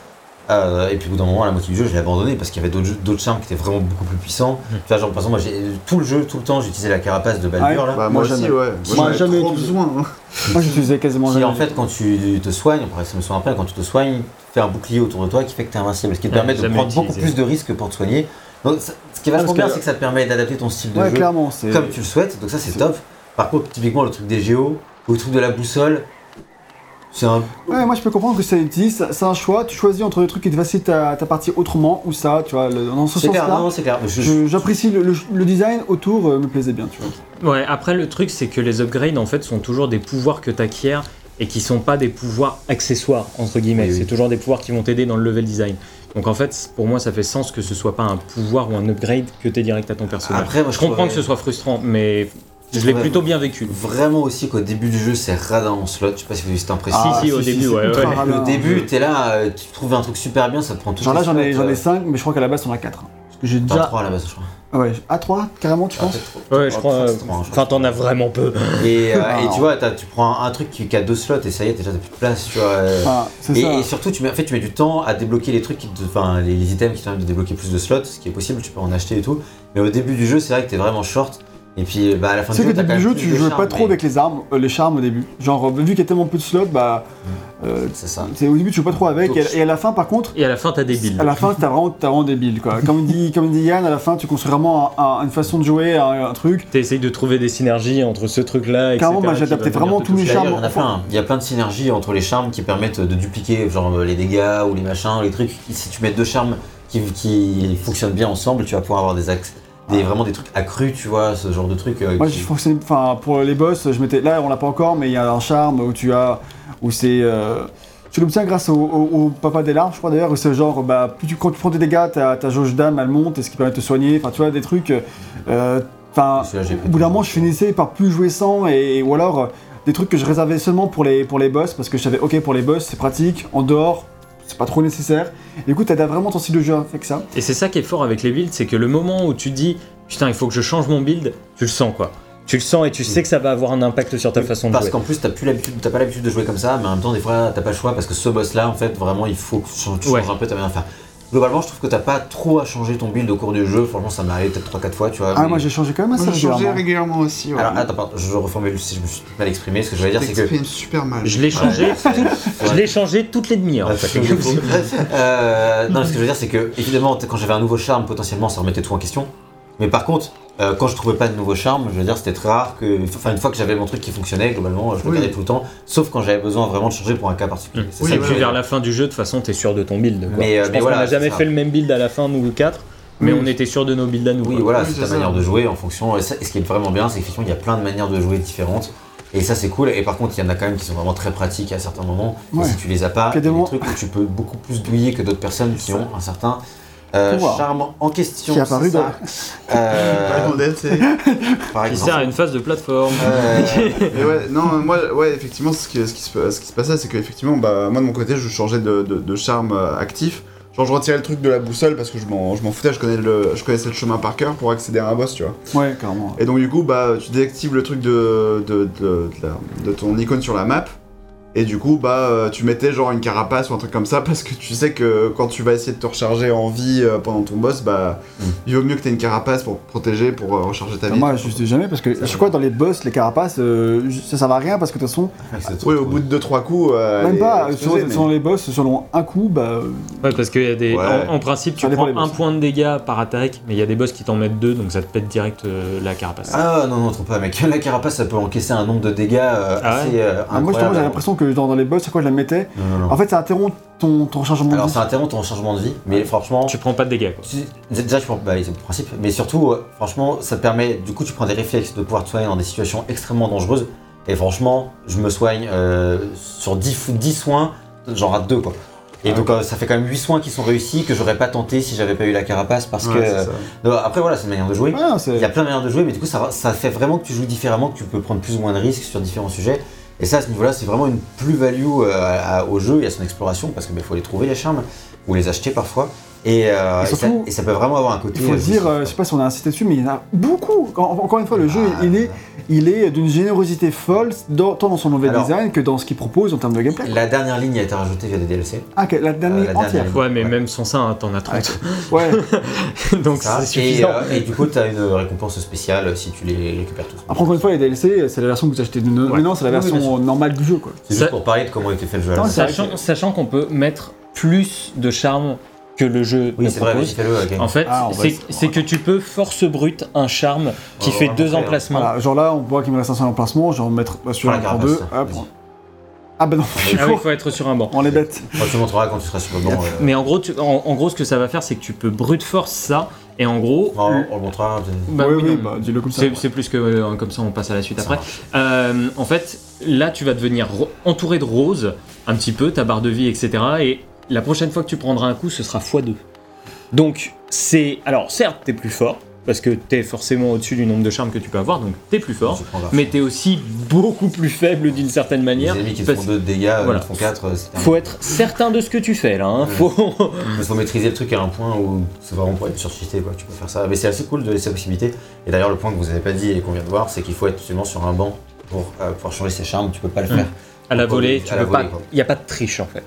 [SPEAKER 2] euh, et puis au bout d'un moment, la moitié du jeu, je l'ai abandonné parce qu'il y avait d'autres charmes qui étaient vraiment beaucoup plus puissants.
[SPEAKER 3] Mm.
[SPEAKER 2] Tu vois, genre, par exemple, moi, j'ai tout le jeu, tout le temps, j'utilisais la carapace de Baldur
[SPEAKER 1] Ouais.
[SPEAKER 2] là.
[SPEAKER 4] Bah,
[SPEAKER 1] Moi,
[SPEAKER 4] moi, aussi,
[SPEAKER 1] jamais.
[SPEAKER 4] ouais.
[SPEAKER 1] Moi,
[SPEAKER 4] Moi, j'en
[SPEAKER 1] jamais
[SPEAKER 4] trop besoin. hein.
[SPEAKER 1] Moi, j'utilisais quasiment
[SPEAKER 2] Qui
[SPEAKER 1] jamais.
[SPEAKER 2] en fait, quand tu te soignes, on se me soigner après, quand tu te soignes, fait un bouclier autour de toi qui fait que tu es invincible, ce qui te
[SPEAKER 3] Ouais,
[SPEAKER 2] permet de prendre beaucoup plus de risques pour te soigner. Donc, ça- ce qui est vachement bien,
[SPEAKER 1] que-
[SPEAKER 2] c'est que ça te permet d'adapter ton style de
[SPEAKER 1] Ouais,
[SPEAKER 2] jeu
[SPEAKER 1] clairement. c'est-
[SPEAKER 2] comme tu le souhaites, donc ça c'est
[SPEAKER 1] c'est-
[SPEAKER 2] top. Par contre, typiquement, le truc des géos ou le truc de la boussole, c'est un.
[SPEAKER 1] Ouais, moi je peux comprendre que ça utilise, c'est un choix, tu choisis entre des trucs qui te facilitent ta, ta partie autrement ou ça, tu vois, le- dans ce
[SPEAKER 2] C'est clair,
[SPEAKER 1] sens-là.
[SPEAKER 2] non, c'est clair.
[SPEAKER 1] J'apprécie le, le- le design autour, euh, me plaisait bien, tu vois.
[SPEAKER 3] Ouais, après le truc c'est que les upgrades en fait sont toujours des pouvoirs que tu acquiers et qui sont pas des pouvoirs accessoires entre guillemets,
[SPEAKER 2] Oui, oui.
[SPEAKER 3] c'est toujours des pouvoirs qui vont t'aider dans le level design. Donc en fait, pour moi ça fait sens que ce soit pas un pouvoir ou un upgrade que tu direct à ton personnage.
[SPEAKER 2] Après, moi,
[SPEAKER 3] je
[SPEAKER 2] je
[SPEAKER 3] comprends que ce soit frustrant, mais je
[SPEAKER 2] Je
[SPEAKER 3] l'ai plutôt bien vécu.
[SPEAKER 2] Vraiment aussi qu'au début du jeu, c'est radin en slot. Je sais pas si vous avez cette impression.
[SPEAKER 3] si, si, au début, ouais,
[SPEAKER 1] ultra
[SPEAKER 3] ouais.
[SPEAKER 1] radin,
[SPEAKER 2] Au début,
[SPEAKER 1] ouais.
[SPEAKER 2] t'es là, euh, tu trouves un truc super bien, ça te prend tout
[SPEAKER 1] Genre là j'en ai, j'en ai 5, mais je crois qu'à la base on a 4. Parce que j'ai déjà.
[SPEAKER 2] 3 à la base, je crois.
[SPEAKER 1] Ah ouais, à 3 carrément, tu
[SPEAKER 2] Ah,
[SPEAKER 1] penses
[SPEAKER 3] Ouais, je crois. Enfin, t'en as vraiment peu.
[SPEAKER 2] Et, euh,
[SPEAKER 1] Ah,
[SPEAKER 2] et tu vois, t'as- tu prends un, un truc qui, qui a deux slots et ça y est, déjà t'as plus de place, tu vois. euh.
[SPEAKER 1] Ah,
[SPEAKER 2] Et,
[SPEAKER 1] ça.
[SPEAKER 2] et surtout, tu mets, en fait, tu mets du temps à débloquer les trucs, qui te- enfin les, les items qui te permettent de débloquer plus de slots, ce qui est possible, tu peux en acheter et tout. Mais au début du jeu, c'est vrai que t'es vraiment short. Et puis, bah, à la fin
[SPEAKER 1] Tu
[SPEAKER 2] du
[SPEAKER 1] sais
[SPEAKER 2] jeu, t'as quand même
[SPEAKER 1] jeu,
[SPEAKER 2] plus
[SPEAKER 1] tu
[SPEAKER 2] de
[SPEAKER 1] jouais
[SPEAKER 2] charme,
[SPEAKER 1] pas trop
[SPEAKER 2] mais-
[SPEAKER 1] avec les armes, euh, les charmes au début. Genre, euh, vu qu'il y a tellement peu de slots, bah. euh,
[SPEAKER 2] C'est ça.
[SPEAKER 1] c'est- au début, tu joues pas trop avec. Et, à- et à la fin, par contre,
[SPEAKER 3] Et à la fin, t'as des builds.
[SPEAKER 1] à la fin, t'as vraiment, t'as vraiment des builds, quoi. Comme dit, comme dit Yann, à la fin, tu construis vraiment un- un- une façon de jouer, un, un truc.
[SPEAKER 3] T'essayes de trouver des synergies entre ce truc-là, etc.
[SPEAKER 1] Carrément, moi, j'ai
[SPEAKER 3] qui va
[SPEAKER 1] adapté
[SPEAKER 3] venir
[SPEAKER 1] vraiment
[SPEAKER 3] te
[SPEAKER 1] tous les
[SPEAKER 3] toucher.
[SPEAKER 1] charmes.
[SPEAKER 2] Il y en a plein. Il y a plein de synergies entre les charmes qui permettent de dupliquer genre les dégâts ou les machins, les trucs. Si tu mets deux charmes qui, qui fonctionnent bien ensemble, tu vas pouvoir avoir des axes, des, vraiment des trucs accrus, tu vois, ce genre de trucs. euh,
[SPEAKER 1] Moi,
[SPEAKER 2] qui-
[SPEAKER 1] je fonctionne, enfin, pour les boss, je m'étais, là, on l'a pas encore, mais il y a un charme où tu as, où c'est, euh, tu l'obtiens grâce au, au- au papa des larmes, je crois d'ailleurs, où c'est genre, bah, plus tu, quand tu prends des dégâts, ta, ta jauge d'âme, elle monte, et ce qui permet de te soigner, enfin, tu vois, des trucs, euh, enfin, au bout d'un moment, je finissais par plus jouer sans, et, ou alors, euh, des trucs que je réservais seulement pour les, pour les boss, parce que je savais, ok, pour les boss, c'est pratique, en dehors, c'est pas trop nécessaire. Et du coup, t'as vraiment ton style de jeu avec ça.
[SPEAKER 3] Et c'est ça qui est fort avec les builds, c'est que le moment où tu dis putain, il faut que je change mon build, tu le sens quoi. Tu le sens et tu sais que ça va avoir un impact sur ta façon de
[SPEAKER 2] Parce
[SPEAKER 3] jouer.
[SPEAKER 2] qu'en plus, t'as plus l'habitude, t'as pas l'habitude de jouer comme ça, mais en même temps, des fois, t'as pas le choix parce que ce boss-là, en fait, vraiment, il faut que tu changes, tu
[SPEAKER 3] Ouais.
[SPEAKER 2] changes un peu ta manière de faire. Globalement, je trouve que t'as pas trop à changer ton build au cours du jeu. Franchement, ça m'est arrivé peut-être 3-4 fois, tu vois.
[SPEAKER 1] Ah,
[SPEAKER 2] mais-
[SPEAKER 1] moi, j'ai changé quand même assez
[SPEAKER 4] Moi, j'ai changé
[SPEAKER 1] régulièrement.
[SPEAKER 4] régulièrement aussi. ouais.
[SPEAKER 2] Alors, attends, pardon, je reformule si je me suis mal exprimé. Ce que je voulais dire, c'est que.
[SPEAKER 4] T'exprimes super mal.
[SPEAKER 3] Je l'ai changé, je l'ai changé toutes les demi-heures.
[SPEAKER 2] Euh, non, ce que je veux dire, c'est que, évidemment, quand j'avais un nouveau charme, potentiellement, ça remettait tout en question. Mais par contre, euh, quand je trouvais pas de nouveau charme, je veux dire, c'était très rare que. Enfin, une fois que j'avais mon truc qui fonctionnait, globalement, je le
[SPEAKER 4] Oui.
[SPEAKER 2] gardais tout le temps. Sauf quand j'avais besoin vraiment de changer pour un cas particulier. C'est
[SPEAKER 4] Oui,
[SPEAKER 2] ça que
[SPEAKER 3] vers la fin du jeu, de toute façon, t'es sûr de ton build. Quoi.
[SPEAKER 2] Mais, euh,
[SPEAKER 3] je
[SPEAKER 2] mais
[SPEAKER 3] pense
[SPEAKER 2] voilà,
[SPEAKER 3] qu'on n'a jamais
[SPEAKER 2] ça.
[SPEAKER 3] fait le même build à la fin, nous ou quatre, mais
[SPEAKER 1] Oui.
[SPEAKER 3] on était sûr de nos builds à nous.
[SPEAKER 2] Oui,
[SPEAKER 3] quoi.
[SPEAKER 2] voilà,
[SPEAKER 4] Oui,
[SPEAKER 2] c'est ta
[SPEAKER 4] ça.
[SPEAKER 2] manière de jouer en fonction. Et, ça- et ce qui est vraiment bien, c'est qu'effectivement, il y a plein de manières de jouer différentes. Et ça, c'est cool. Et par contre, il y en a quand même qui sont vraiment très pratiques à certains moments.
[SPEAKER 1] Ouais.
[SPEAKER 2] Et si tu les as pas,
[SPEAKER 1] Il y a des
[SPEAKER 2] trucs où tu peux beaucoup plus douiller que d'autres personnes qui ont un certain euh,
[SPEAKER 1] Pouvoir.
[SPEAKER 2] charme en question.
[SPEAKER 1] Qui est apparu
[SPEAKER 2] c'est ça. Euh,
[SPEAKER 4] Ouais, dans DLC.
[SPEAKER 2] par
[SPEAKER 3] Qui sert à une phase de plateforme.
[SPEAKER 2] Euh,
[SPEAKER 4] ouais, non, moi, ouais, effectivement, ce qui, ce qui, se, ce qui se passait, c'est qu'effectivement, bah, moi de mon côté, je changeais de, de, de charme euh, actif. Genre, je retirais le truc de la boussole parce que je m'en je m'en foutais, je, connais le, je connaissais le chemin par cœur pour accéder à un boss, tu vois.
[SPEAKER 1] Ouais, carrément.
[SPEAKER 4] Et donc, du coup, bah, tu désactives le truc de, de, de, de la- de ton icône sur la map. Et du coup, bah, euh, tu mettais genre une carapace ou un truc comme ça parce que tu sais que quand tu vas essayer de te recharger en vie euh, pendant ton boss, bah,
[SPEAKER 2] Mm.
[SPEAKER 4] il vaut mieux que t'aies une carapace pour te protéger, pour euh, recharger ta vie.
[SPEAKER 1] Moi, je sais jamais parce que je crois que dans les boss, les carapaces, euh, ça sert à rien parce que de toute façon,
[SPEAKER 4] Oui, au bout de 2-3 coups. euh,
[SPEAKER 1] même pas
[SPEAKER 4] mais-
[SPEAKER 1] sur les boss, selon un coup, bah.
[SPEAKER 3] Ouais, parce qu'il y a des.
[SPEAKER 4] Ouais.
[SPEAKER 3] En, en principe, tu
[SPEAKER 1] Ça
[SPEAKER 3] prends un
[SPEAKER 1] boss.
[SPEAKER 3] point de dégâts par attaque, mais il y a des boss qui t'en mettent deux, donc ça te pète direct euh, la carapace.
[SPEAKER 2] Ah non, non, trop pas, mec. La carapace, ça peut encaisser un nombre de dégâts euh,
[SPEAKER 3] Ah ouais
[SPEAKER 2] assez euh,
[SPEAKER 1] ah, moi,
[SPEAKER 2] incroyable.
[SPEAKER 1] j'ai l'impression que dans, dans les boss, à quoi je la mettais
[SPEAKER 2] Non, non, non.
[SPEAKER 1] En fait, ça interrompt ton, ton chargement
[SPEAKER 2] Alors
[SPEAKER 1] de vie.
[SPEAKER 2] ça interrompt ton changement de vie, mais franchement,
[SPEAKER 3] Tu prends pas de dégâts quoi.
[SPEAKER 2] tu- déjà tu prends, bah, c'est le principe, mais surtout, euh, franchement, ça te permet, du coup, tu prends des réflexes de pouvoir te soigner dans des situations extrêmement dangereuses. Et franchement, je me soigne euh, sur 10, fou- 10 soins, j'en rate 2 quoi. Et
[SPEAKER 4] Ah
[SPEAKER 2] donc euh, ça fait quand même 8 soins qui sont réussis que j'aurais pas tenté si j'avais pas eu la carapace parce
[SPEAKER 4] Ouais,
[SPEAKER 2] que. euh, après voilà, c'est une manière de jouer.
[SPEAKER 1] Ah,
[SPEAKER 2] Il y a plein de manières de jouer, mais du coup, ça fait vraiment que tu joues différemment, que tu peux prendre plus ou moins de risques sur différents sujets. Et ça, à ce niveau-là, c'est vraiment une plus-value euh, au jeu et à son exploration, parce qu'il faut les trouver, les charmes, ou les acheter parfois. Et, euh,
[SPEAKER 1] Et
[SPEAKER 2] et ça,
[SPEAKER 1] surtout,
[SPEAKER 2] et ça peut vraiment avoir un côté.
[SPEAKER 1] Il faut
[SPEAKER 2] euh,
[SPEAKER 1] dire, euh, je sais pas si on a insisté dessus, mais il y en a beaucoup. En- Encore une fois, le jeu,
[SPEAKER 2] Ah,
[SPEAKER 1] il est, il est d'une générosité folle, dans- tant dans son mauvais
[SPEAKER 2] Alors-
[SPEAKER 1] design que dans ce qu'il propose en termes de gameplay.
[SPEAKER 2] La dernière ligne a été rajoutée via des DLC.
[SPEAKER 1] Ah, ok, la dernière
[SPEAKER 2] Euh, la dernière
[SPEAKER 1] entière.
[SPEAKER 2] ligne.
[SPEAKER 3] Ouais, mais
[SPEAKER 2] Ouais.
[SPEAKER 3] même sans ça, hein, t'en as 30.
[SPEAKER 1] Ouais.
[SPEAKER 3] Donc
[SPEAKER 2] Ça.
[SPEAKER 3] c'est
[SPEAKER 2] Et,
[SPEAKER 3] suffisant.
[SPEAKER 2] euh, et du coup, tu as une récompense spéciale si tu les récupères tous.
[SPEAKER 1] Après, encore une fois, les DLC, c'est la version que vous achetez de
[SPEAKER 3] Ouais.
[SPEAKER 1] maintenant, c'est la version normale du jeu.
[SPEAKER 2] C'est
[SPEAKER 3] Ça-
[SPEAKER 2] juste pour parler de comment était fait le jeu.
[SPEAKER 1] Non,
[SPEAKER 3] sachant qu'on peut mettre plus de charme que le jeu
[SPEAKER 2] Oui,
[SPEAKER 3] ne
[SPEAKER 2] c'est vrai,
[SPEAKER 3] propose.
[SPEAKER 2] ok.
[SPEAKER 3] En fait,
[SPEAKER 1] Ah, on
[SPEAKER 3] c'est que tu peux force brute un charme qui
[SPEAKER 2] On
[SPEAKER 3] fait deux
[SPEAKER 2] hein.
[SPEAKER 3] emplacements.
[SPEAKER 1] Voilà, genre là, on voit qu'il me reste un seul emplacement, je vais en mettre bah,
[SPEAKER 2] Prends la
[SPEAKER 1] en deux. Hop. Ah bah non,
[SPEAKER 3] Ah oui, il
[SPEAKER 1] con.
[SPEAKER 3] faut être sur un banc.
[SPEAKER 1] On les bête.
[SPEAKER 2] Bon, tu montreras quand tu seras sur le banc. euh,
[SPEAKER 3] Mais en gros, tu- en, en gros, ce que ça va faire, c'est que tu peux brute force ça, et en gros,
[SPEAKER 2] on, on le montrera.
[SPEAKER 3] bah
[SPEAKER 1] oui,
[SPEAKER 3] oui,
[SPEAKER 1] bah dis-le comme ça.
[SPEAKER 3] c'est plus que euh, comme ça, on passe à la suite
[SPEAKER 2] Ça
[SPEAKER 3] après. Euh, en fait, là, tu vas devenir entouré de roses, un petit peu, ta barre de vie, etc. Et la prochaine fois que tu prendras un coup, ce sera x2. Donc, c'est. Alors, certes, t'es plus fort, parce que t'es forcément au-dessus du nombre de charmes que tu peux avoir, donc t'es plus fort. Mais t'es aussi beaucoup plus faible d'une certaine
[SPEAKER 2] Les
[SPEAKER 3] manière.
[SPEAKER 2] ennemis qui te font 2 de dégâts, euh,
[SPEAKER 3] Voilà.
[SPEAKER 2] ils te font 4, c'est
[SPEAKER 3] Faut être certain de ce que tu fais là. Hein. Faut...
[SPEAKER 2] Il faut maîtriser le truc à un point où c'est vraiment pour être quoi. Tu peux faire ça. Mais c'est assez cool de laisser la possibilité. Et d'ailleurs, le point que vous avez pas dit et qu'on vient de voir, c'est qu'il faut être seulement sur un banc pour euh, pouvoir changer ses charmes. Tu peux pas le faire.
[SPEAKER 3] À tu
[SPEAKER 2] la volée.
[SPEAKER 3] Il n'y a pas de triche en fait.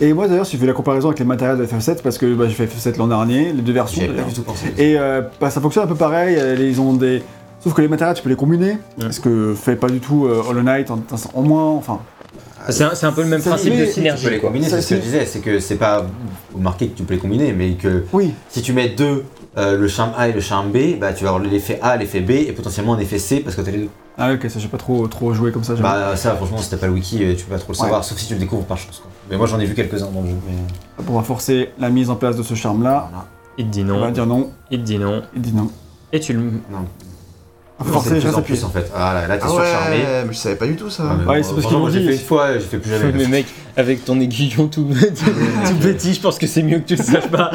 [SPEAKER 1] Et moi d'ailleurs, j'ai fait la comparaison avec les matériels de FF7 parce que bah, j'ai fait FF7 l'an dernier, les deux versions.
[SPEAKER 2] Pas
[SPEAKER 1] d'ailleurs.
[SPEAKER 2] du tout pensé.
[SPEAKER 1] Et euh, bah, ça fonctionne un peu pareil, euh, ils ont des... Sauf que les matériels, tu peux les combiner, ce que fait pas du tout euh, Hollow Knight, en, en moins, enfin...
[SPEAKER 3] C'est un, c'est un peu le même principe
[SPEAKER 1] mais-
[SPEAKER 3] de
[SPEAKER 1] tu
[SPEAKER 2] Tu peux les
[SPEAKER 3] synergie.
[SPEAKER 2] Combiner, c'est ce que je disais. C'est que c'est pas marqué que tu peux les combiner, mais que
[SPEAKER 1] Oui,
[SPEAKER 2] si tu mets deux, euh, le charme A et le charme B, bah tu vas avoir l'effet A, l'effet B et potentiellement un effet C parce que t'as les deux.
[SPEAKER 1] Ah ok, ça j'ai pas trop, trop joué comme ça.
[SPEAKER 2] Bah ça, franchement, si t'as pas le wiki, tu peux pas trop le
[SPEAKER 1] Ouais.
[SPEAKER 2] savoir, sauf si tu le découvres par chance. Quoi. Mais moi, j'en ai vu quelques-uns dans le jeu. mais-
[SPEAKER 1] On va forcer la mise en place de ce charme-là.
[SPEAKER 2] Voilà.
[SPEAKER 3] Il te dit
[SPEAKER 1] On va
[SPEAKER 3] non,
[SPEAKER 1] dire non,
[SPEAKER 3] il te dit non,
[SPEAKER 1] il dit non.
[SPEAKER 3] et tu le.
[SPEAKER 2] Non.
[SPEAKER 1] Va je
[SPEAKER 2] plus
[SPEAKER 1] reste
[SPEAKER 2] en plus en fait. Ah là, là t'es
[SPEAKER 4] Ah
[SPEAKER 2] surcharmé.
[SPEAKER 4] ouais, mais je savais pas du tout ça.
[SPEAKER 2] Ouais,
[SPEAKER 1] c'est parce qu'ils
[SPEAKER 2] j'ai
[SPEAKER 1] dit.
[SPEAKER 2] fait une fois, j'ai fait plus jamais.
[SPEAKER 3] Mais mec, avec ton aiguillon tout, tout, tout petit, je pense que c'est mieux que tu le saches pas.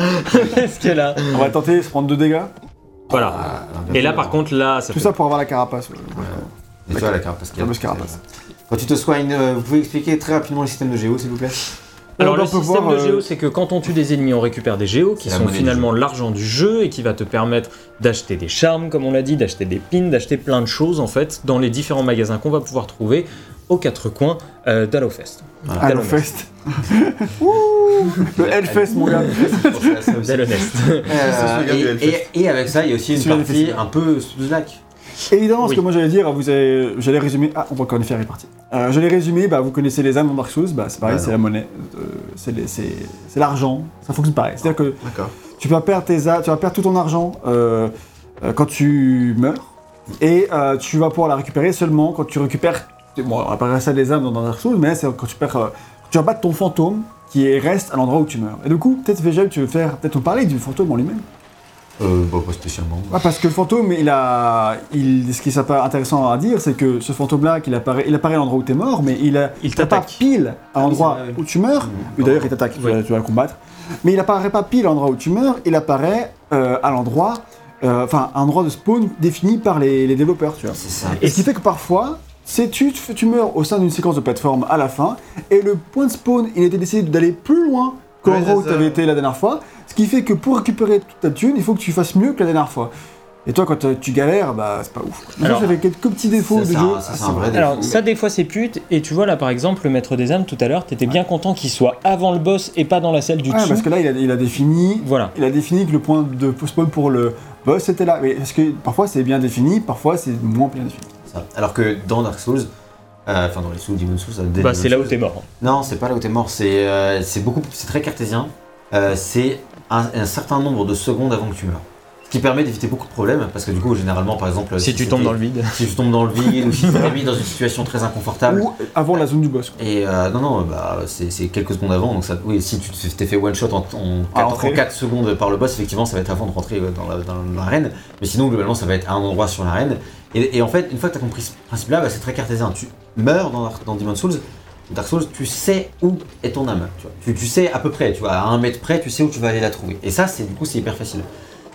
[SPEAKER 3] Parce que là.
[SPEAKER 1] On va tenter de se prendre deux dégâts.
[SPEAKER 3] Voilà.
[SPEAKER 2] Ah,
[SPEAKER 3] Et là, par contre, là, ça
[SPEAKER 1] Tout
[SPEAKER 3] fait-
[SPEAKER 1] ça pour avoir la carapace. ouais.
[SPEAKER 2] Et toi, la carapace.
[SPEAKER 1] La fameuse carapace.
[SPEAKER 2] Quand tu te soignes, euh, vous pouvez expliquer très rapidement le système de géo, s'il vous plaît?
[SPEAKER 3] Alors le système
[SPEAKER 1] voir,
[SPEAKER 3] de
[SPEAKER 1] euh,
[SPEAKER 3] géo, c'est que quand on tue des ennemis, on récupère des géos, qui sont finalement l'argent du jeu et qui va te permettre d'acheter des charmes, comme on l'a dit, d'acheter des pins, d'acheter plein de choses en fait dans les différents magasins qu'on va pouvoir trouver aux quatre coins euh, d'Hallowfest.
[SPEAKER 1] Ah, le fest. Ouh, le Hellfest, mon gars.
[SPEAKER 2] Euh, et, et- et avec ça, il y a aussi une partie un peu sous lac.
[SPEAKER 1] Évidemment, ce que moi j'allais dire, vous avez, j'allais résumer. Ah, on va encore une faire, il est parti. Euh, résumer, bah, vous connaissez les âmes dans Dark Souls, bah, c'est pareil,
[SPEAKER 2] Ouais,
[SPEAKER 1] c'est la monnaie, euh, c'est, les- c'est, c'est l'argent, ça fonctionne pareil. C'est-à-dire que
[SPEAKER 4] D'accord.
[SPEAKER 1] tu vas perdre tes tu vas perdre tout ton argent euh, euh, quand tu meurs, et tu vas pouvoir la récupérer seulement quand tu récupères. Bon, on pas ça des âmes dans Dark Souls, mais c'est quand tu perds, tu vas battre ton fantôme qui est- reste à l'endroit où tu meurs. Et du coup, peut-être Végel, tu veux faire, peut-être nous parler du fantôme en lui-même.
[SPEAKER 2] Euh, bah, pas spécialement.
[SPEAKER 1] Ouais, parce que le fantôme, il a, il, ce qui est intéressant à dire, c'est que ce fantôme-là, qu'il apparaît, il apparaît à l'endroit où t'es mort, mais il, a,
[SPEAKER 3] Il
[SPEAKER 1] pas
[SPEAKER 3] t'attaque.
[SPEAKER 1] pile à l'endroit
[SPEAKER 2] vrai.
[SPEAKER 1] où tu meurs.
[SPEAKER 2] Mmh.
[SPEAKER 1] D'ailleurs, il t'attaque, tu,
[SPEAKER 3] Oui.
[SPEAKER 1] tu vas le combattre. Mais il apparaît pas pile à l'endroit où tu meurs, il apparaît euh, à l'endroit, euh, enfin, un endroit de spawn défini par les, les développeurs, tu vois.
[SPEAKER 2] C'est ça.
[SPEAKER 1] Et ce qui fait que parfois, c'est tu, tu, tu meurs au sein d'une séquence de plateforme à la fin, et le point de spawn, il était décidé d'aller plus loin que
[SPEAKER 4] Ouais,
[SPEAKER 1] l'endroit où
[SPEAKER 4] c'est
[SPEAKER 1] tu avais été la dernière fois, ce qui fait que pour récupérer toute ta thune, il faut que tu fasses mieux que la dernière fois. Et toi, quand euh, tu galères, bah c'est pas ouf.
[SPEAKER 3] Alors,
[SPEAKER 1] fait quelques petits défauts
[SPEAKER 2] ça,
[SPEAKER 1] de jeu.
[SPEAKER 2] ça, vrai défaut.
[SPEAKER 3] Alors ça des fois c'est pute et tu vois là par exemple le maître des âmes tout à l'heure t'étais bien content qu'il soit avant le boss et pas dans la salle du
[SPEAKER 1] Ouais,
[SPEAKER 3] dessous.
[SPEAKER 1] parce que là, il a, il a défini.
[SPEAKER 3] Voilà.
[SPEAKER 1] Il a défini que le point de spawn pour le boss c'était là. Mais parce que parfois c'est bien défini, parfois c'est moins bien défini.
[SPEAKER 2] ça. Alors que dans Dark Souls, euh, enfin dans les Souls, Demon Souls,
[SPEAKER 3] Bah c'est là où t'es mort.
[SPEAKER 2] Non, c'est pas là où t'es mort, c'est euh, c'est beaucoup, c'est très cartésien. Euh, c'est un, un certain nombre de secondes avant que tu meurs. Ce qui permet d'éviter beaucoup de problèmes, parce que du coup, généralement, par exemple,
[SPEAKER 3] Si tu tombes dans le vide.
[SPEAKER 2] Si tu tombes dans le vide, ou si tu es mis dans une situation très inconfortable.
[SPEAKER 1] Ou avant la zone du boss. quoi.
[SPEAKER 2] Et euh, non, non, bah, c'est c'est quelques secondes avant, donc ça, oui, si tu t'es fait one shot en, en,
[SPEAKER 1] À
[SPEAKER 2] 4,
[SPEAKER 1] rentrer.
[SPEAKER 2] secondes par le boss, effectivement, ça va être avant de rentrer dans la- dans l'arène, mais sinon, globalement, ça va être à un endroit sur l'arène. Et, et en fait, une fois que tu as compris ce principe-là, bah, c'est très cartésien. Tu meurs dans, dans Demon's Souls, Dark Souls, tu sais où est ton âme. Tu, vois. Tu, tu sais à peu près, tu vois, à un mètre près, tu sais où tu vas aller la trouver. Et ça, c'est du coup, c'est hyper facile.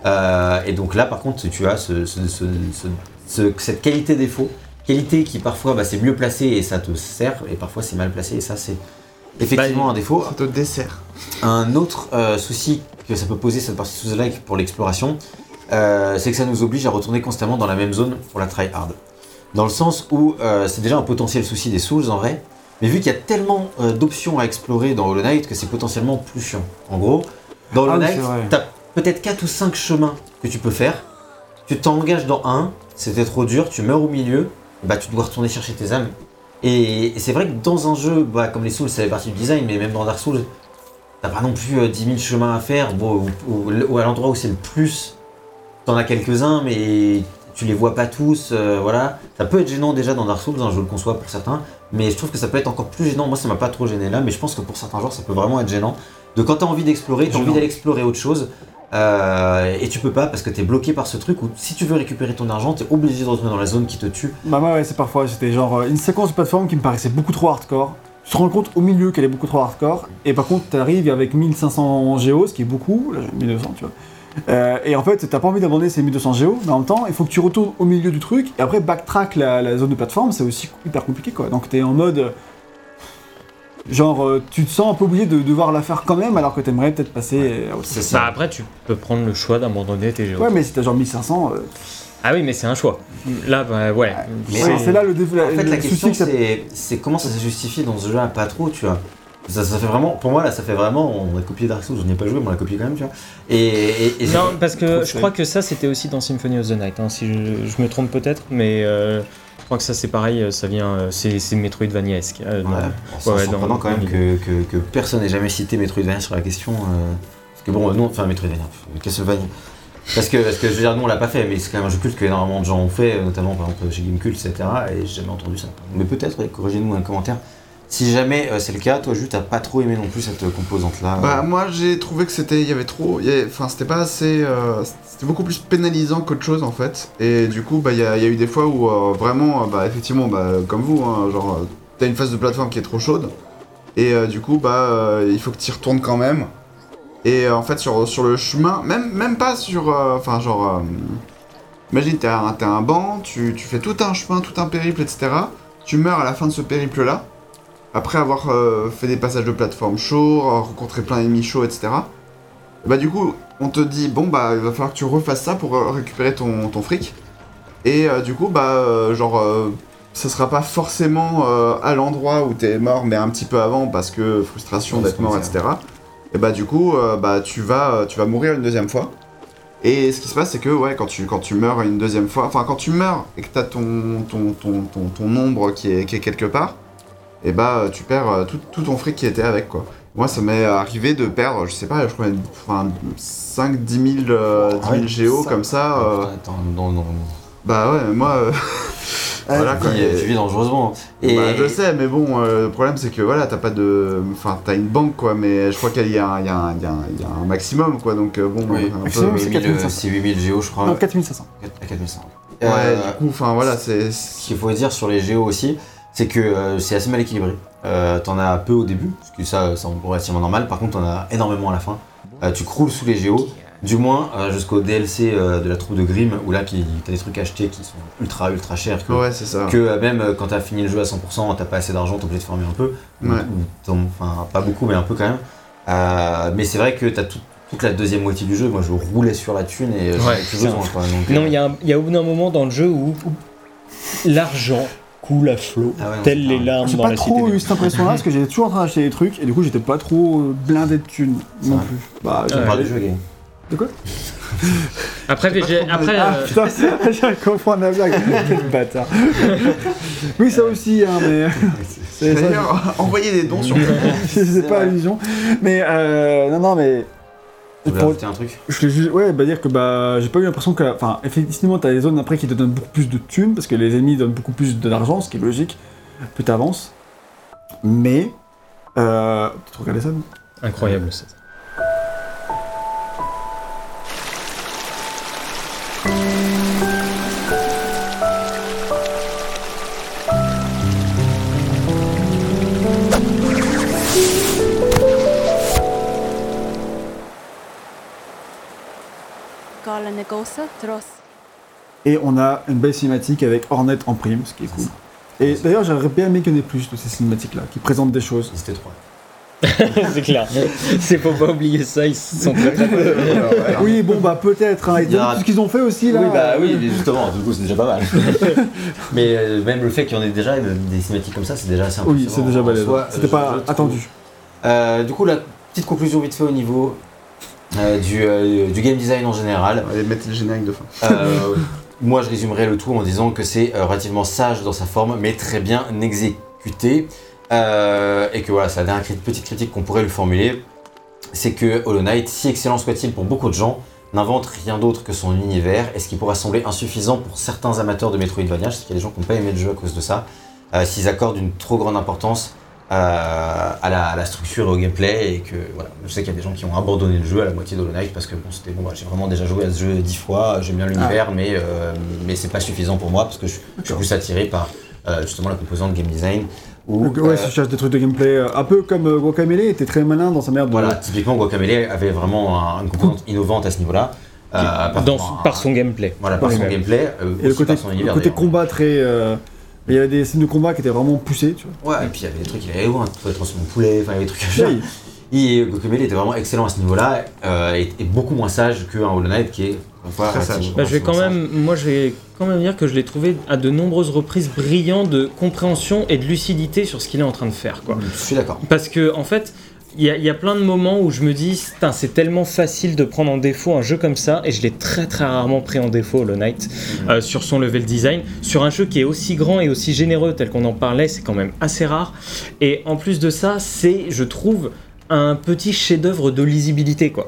[SPEAKER 2] Euh, et donc là, par contre, tu as ce- ce- ce- ce- ce- cette qualité défaut, qualité qui parfois bah, c'est mieux placé et ça te sert, et parfois c'est mal placé et ça c'est effectivement
[SPEAKER 3] Bah,
[SPEAKER 2] un défaut.
[SPEAKER 4] Ça te dessert.
[SPEAKER 2] Un autre euh, souci que ça peut poser cette partie sous like pour l'exploration, euh, c'est que ça nous oblige à retourner constamment dans la même zone pour la try hard. Dans le sens où euh, c'est déjà un potentiel souci des Souls en vrai, mais vu qu'il y a tellement euh, d'options à explorer dans Hollow Knight que c'est potentiellement plus chiant. En gros, dans Hollow
[SPEAKER 1] Ah
[SPEAKER 2] Knight, t'as peut-être 4 ou 5 chemins que tu peux faire. Tu t'engages dans un, c'était trop dur, tu meurs au milieu, bah tu dois retourner chercher tes âmes. Et, et c'est vrai que dans un jeu, bah, comme les Souls, ça fait partie du design, mais même dans Dark Souls, t'as pas non plus euh, 10 000 chemins à faire. Bon, ou, ou- ou à l'endroit où c'est le plus, t'en as quelques-uns, mais tu les vois pas tous. euh, voilà. Ça peut être gênant déjà dans Dark Souls, hein, je le conçois pour certains, mais je trouve que ça peut être encore plus gênant. Moi, ça m'a pas trop gêné là, mais je pense que pour certains joueurs, ça peut vraiment être gênant. De quand t'as envie d'explorer, t'as envie d'aller explorer autre chose. euh, et tu peux pas parce que t'es bloqué par ce truc où si tu veux récupérer ton argent, t'es obligé de retourner dans la zone qui te tue.
[SPEAKER 1] Bah ouais, ouais, c'est parfois, c'était genre euh, une séquence de plateforme qui me paraissait beaucoup trop hardcore. Tu te rends compte au milieu qu'elle est beaucoup trop hardcore, et par contre t'arrives avec 1500 géos, ce qui est beaucoup, là j'ai 1200 tu vois. Euh, et en fait, t'as pas envie d'abandonner ces 1200 géos, mais en même temps, il faut que tu retournes au milieu du truc, et après backtrack la, la zone de plateforme, c'est aussi hyper compliqué quoi. Donc t'es en mode. euh, Genre, euh, tu te sens un peu obligé de devoir la faire quand même, alors que t'aimerais peut-être passer à autre chose.
[SPEAKER 2] C'est
[SPEAKER 3] Bah
[SPEAKER 2] ça.
[SPEAKER 3] après, tu peux prendre le choix d'abandonner tes géos.
[SPEAKER 1] Ouais, mais si t'as genre 1500, euh,
[SPEAKER 3] Ah oui, mais c'est un choix. Là, bah, ouais.
[SPEAKER 2] Mais
[SPEAKER 1] ouais, c'est là le, dé-
[SPEAKER 2] En fait,
[SPEAKER 1] le
[SPEAKER 2] la
[SPEAKER 1] souci
[SPEAKER 2] question,
[SPEAKER 1] que ça
[SPEAKER 2] c'est c'est comment ça se justifie dans ce jeu-là, pas trop, tu vois. Ça, ça fait vraiment, pour moi, là, ça fait vraiment, on a copié Dark Souls, on n'y a pas joué, mais on l'a copié quand même, tu vois. Et, et, et
[SPEAKER 3] Non, parce que je crois que ça, c'était aussi dans Symphony of the Night. hein, si je, je me trompe peut-être, mais euh, je crois que ça, c'est pareil. euh, Ça vient, euh, c'est Metroidvania-esque. euh,
[SPEAKER 2] Ouais, surprenant quand même que, que, que personne n'ait jamais cité Metroidvania sur la question. euh, parce que bon, non, enfin Metroidvania, Castlevania. Parce que, parce que je veux dire, nous on l'a pas fait, mais c'est quand même un jeu culte que énormément de gens ont fait, euh, notamment par exemple chez Gamecult, etc. Et j'ai jamais entendu ça. Mais peut-être, corrigez-nous dans les commentaires. Si jamais euh, c'est le cas, toi, Jus, t'as pas trop aimé non plus cette euh, composante-là.
[SPEAKER 4] Bah moi j'ai trouvé que c'était, il y avait trop, enfin c'était pas assez, euh, c'était beaucoup plus pénalisant qu'autre chose en fait. Et du coup bah il y, a eu des fois où euh, vraiment, euh, bah effectivement, bah comme vous, hein, genre euh, t'as une phase de plateforme qui est trop chaude et euh, du coup bah euh, il faut que tu y retournes quand même. Et euh, en fait sur, sur le chemin, même même pas sur, euh, enfin genre, euh, imagine t'as un, un banc, tu, tu fais tout un chemin, tout un périple, etc. Tu meurs à la fin de ce périple là après avoir euh, fait des passages de plateforme chauds, euh, rencontré plein d'ennemis chauds, etc. Bah du coup, on te dit, bon bah il va falloir que tu refasses ça pour euh, récupérer ton, ton fric. Et du coup, bah euh, genre, ça sera pas forcément à l'endroit où t'es mort, mais un petit peu avant parce que frustration d'être mort, etc. Et bah du coup, bah tu vas, tu vas mourir une deuxième fois. Et ce qui se passe, c'est que ouais, quand tu, quand tu meurs une deuxième fois, enfin quand tu meurs et que t'as ton, ton, ton, ton, ton ombre qui est, qui est quelque part, et bah tu perds euh, tout, tout ton fric qui était avec quoi. Moi ça m'est arrivé de perdre, je sais pas, je crois, enfin 5 10 000, euh, 10 000
[SPEAKER 2] Ah ouais,
[SPEAKER 4] géos
[SPEAKER 2] ça-
[SPEAKER 4] comme ça.
[SPEAKER 2] Oh,
[SPEAKER 4] euh,
[SPEAKER 2] putain, attends, non, non, non.
[SPEAKER 4] bah ouais, mais moi. euh, voilà
[SPEAKER 2] tu,
[SPEAKER 4] quoi.
[SPEAKER 2] vis, tu vis dangereusement. Et
[SPEAKER 4] Bah, je sais, mais bon, euh, le problème c'est que voilà, t'as pas de. Enfin, t'as une banque quoi, mais je crois qu'il y, a un- il y, a un- il y a un- il y a un maximum quoi, donc euh, bon,
[SPEAKER 2] Oui,
[SPEAKER 4] un peu-
[SPEAKER 1] maximum, c'est
[SPEAKER 2] 8000,
[SPEAKER 1] 4500.
[SPEAKER 2] c'est 8000 géos, je crois.
[SPEAKER 1] Non, 4500.
[SPEAKER 2] À 4500.
[SPEAKER 4] Ouais,
[SPEAKER 2] Euh,
[SPEAKER 4] du coup, enfin voilà, c'est.
[SPEAKER 2] Ce qu'il faut dire sur les géos aussi, c'est que euh, c'est assez mal équilibré. Euh, t'en as peu au début, parce que ça, c'est relativement normal. Par contre, t'en as énormément à la fin. Euh, tu croules sous les géos, du moins euh, jusqu'au DLC euh, de la troupe de Grimm, où là, qui- t'as des trucs achetés qui sont ultra ultra chers. Que,
[SPEAKER 4] Ouais, c'est ça.
[SPEAKER 2] que euh, même euh, quand t'as fini le jeu à 100%, t'as pas assez d'argent, t'es obligé de farmer un peu. Ou-
[SPEAKER 4] Ouais.
[SPEAKER 2] Enfin, pas beaucoup, mais un peu quand même. Euh, mais c'est vrai que t'as tout- toute la deuxième moitié du jeu. Moi, je roulais sur la thune et
[SPEAKER 3] Ouais,
[SPEAKER 2] plus besoin. Quoi, donc,
[SPEAKER 3] Non, il y, a un- il y a au bout d'un moment dans le jeu où l'argent coule à flot,
[SPEAKER 2] Ah ouais,
[SPEAKER 3] telles les larmes
[SPEAKER 1] J'ai
[SPEAKER 3] dans
[SPEAKER 1] pas
[SPEAKER 3] la
[SPEAKER 1] trop
[SPEAKER 3] cité.
[SPEAKER 1] eu cette impression-là parce que j'étais toujours en train d'acheter des trucs et du coup j'étais pas trop euh, blindé de thunes non
[SPEAKER 2] vrai.
[SPEAKER 1] plus. Bah,
[SPEAKER 2] on
[SPEAKER 3] Ouais.
[SPEAKER 2] parle du jeu, Game.
[SPEAKER 1] De quoi?
[SPEAKER 3] Après, j'ai- après
[SPEAKER 1] Ah
[SPEAKER 3] euh,
[SPEAKER 1] putain, j'ai compris la blague. Quel bâtard. oui, ça aussi, hein, mais.
[SPEAKER 4] D'ailleurs, envoyez des dons sur.
[SPEAKER 1] je sais pas allusion. Mais euh, non, non, mais Pour-
[SPEAKER 2] un truc
[SPEAKER 1] Je voulais juste, ouais, bah dire que bah, j'ai pas eu l'impression que, enfin, effectivement, t'as des zones après qui te donnent beaucoup plus de thunes parce que les ennemis donnent beaucoup plus d'argent, ce qui est logique, plus t'avances. Mais, euh, tu te regardais ça, non
[SPEAKER 3] Incroyable ça.
[SPEAKER 1] Et on a une belle cinématique avec Hornet en prime, ce qui est cool. Et d'ailleurs, j'aurais bien aimé qu'il y en ait plus de ces cinématiques-là, qui présentent des choses.
[SPEAKER 2] C'était trois.
[SPEAKER 3] c'est clair. C'est faut pas oublier ça, ils sont très
[SPEAKER 1] Oui, bon, bah peut-être, hein, et
[SPEAKER 2] aura-
[SPEAKER 1] tout ce qu'ils ont fait aussi là.
[SPEAKER 2] Oui, bah oui, mais justement, du coup, c'est déjà pas mal. mais euh, même le fait qu'il y en ait déjà une- des cinématiques comme ça, c'est déjà assez
[SPEAKER 1] Oui, c'est déjà balèze. C'était pas attendu.
[SPEAKER 2] Euh, du coup, la petite conclusion vite fait au niveau euh, du, euh, du game design en général.
[SPEAKER 4] Allez, mettre le générique de fin.
[SPEAKER 2] Euh, moi, je résumerai le tout en disant que c'est euh, relativement sage dans sa forme, mais très bien exécuté. Euh, et que voilà, c'est la dernière petite critique qu'on pourrait lui formuler, c'est que Hollow Knight, si excellent soit-il pour beaucoup de gens, n'invente rien d'autre que son univers, et ce qui pourra sembler insuffisant pour certains amateurs de Metroidvania, je sais qu'il y a des gens qui n'ont pas aimé le jeu à cause de ça, euh, s'ils accordent une trop grande importance euh, à, la, à la structure et au gameplay, et que voilà, je sais qu'il y a des gens qui ont abandonné le jeu à la moitié d'Hollow Knight parce que bon, c'était bon, bah, j'ai vraiment déjà joué à ce jeu dix fois, j'aime bien l'univers, mais, euh, mais c'est pas suffisant pour moi parce que je, je suis plus attiré par euh, justement la composante game design. Où,
[SPEAKER 1] Donc, ouais,
[SPEAKER 2] euh,
[SPEAKER 1] si tu cherches des trucs de gameplay, euh, un peu comme euh, Guacamelee était très malin dans sa merde. de-
[SPEAKER 2] voilà, typiquement Guacamelee avait vraiment un- une composante innovante à ce niveau-là. euh, par,
[SPEAKER 3] son gameplay.
[SPEAKER 2] voilà, par son gameplay, euh,
[SPEAKER 1] Et le côté,
[SPEAKER 2] par son
[SPEAKER 1] le
[SPEAKER 2] univers.
[SPEAKER 1] côté
[SPEAKER 2] d'ailleurs.
[SPEAKER 1] combat très. Il y avait des scènes de combat qui étaient vraiment poussées, tu vois.
[SPEAKER 2] Ouais, et puis il y avait des trucs, il allait loin, tu pouvais transformer en poulet, enfin il y avait des trucs à faire.
[SPEAKER 1] Oui.
[SPEAKER 2] Et Guacamelee était vraiment excellent à ce niveau-là, euh, et, et beaucoup moins sage qu'un Hollow Knight qui est fois,
[SPEAKER 4] Très sage.
[SPEAKER 3] Bah, je vais quand même, moi je vais quand même dire que je l'ai trouvé à de nombreuses reprises brillant de compréhension et de lucidité sur ce qu'il est en train de faire. Quoi.
[SPEAKER 2] Je suis d'accord.
[SPEAKER 3] Parce que en fait, il y, a- il y a plein de moments où je me dis, c'est tellement facile de prendre en défaut un jeu comme ça, et je l'ai très très rarement pris en défaut Hollow Knight euh, sur son level design, sur un jeu qui est aussi grand et aussi généreux tel qu'on en parlait, c'est quand même assez rare. Et en plus de ça, c'est, je trouve, un petit chef-d'œuvre de lisibilité quoi.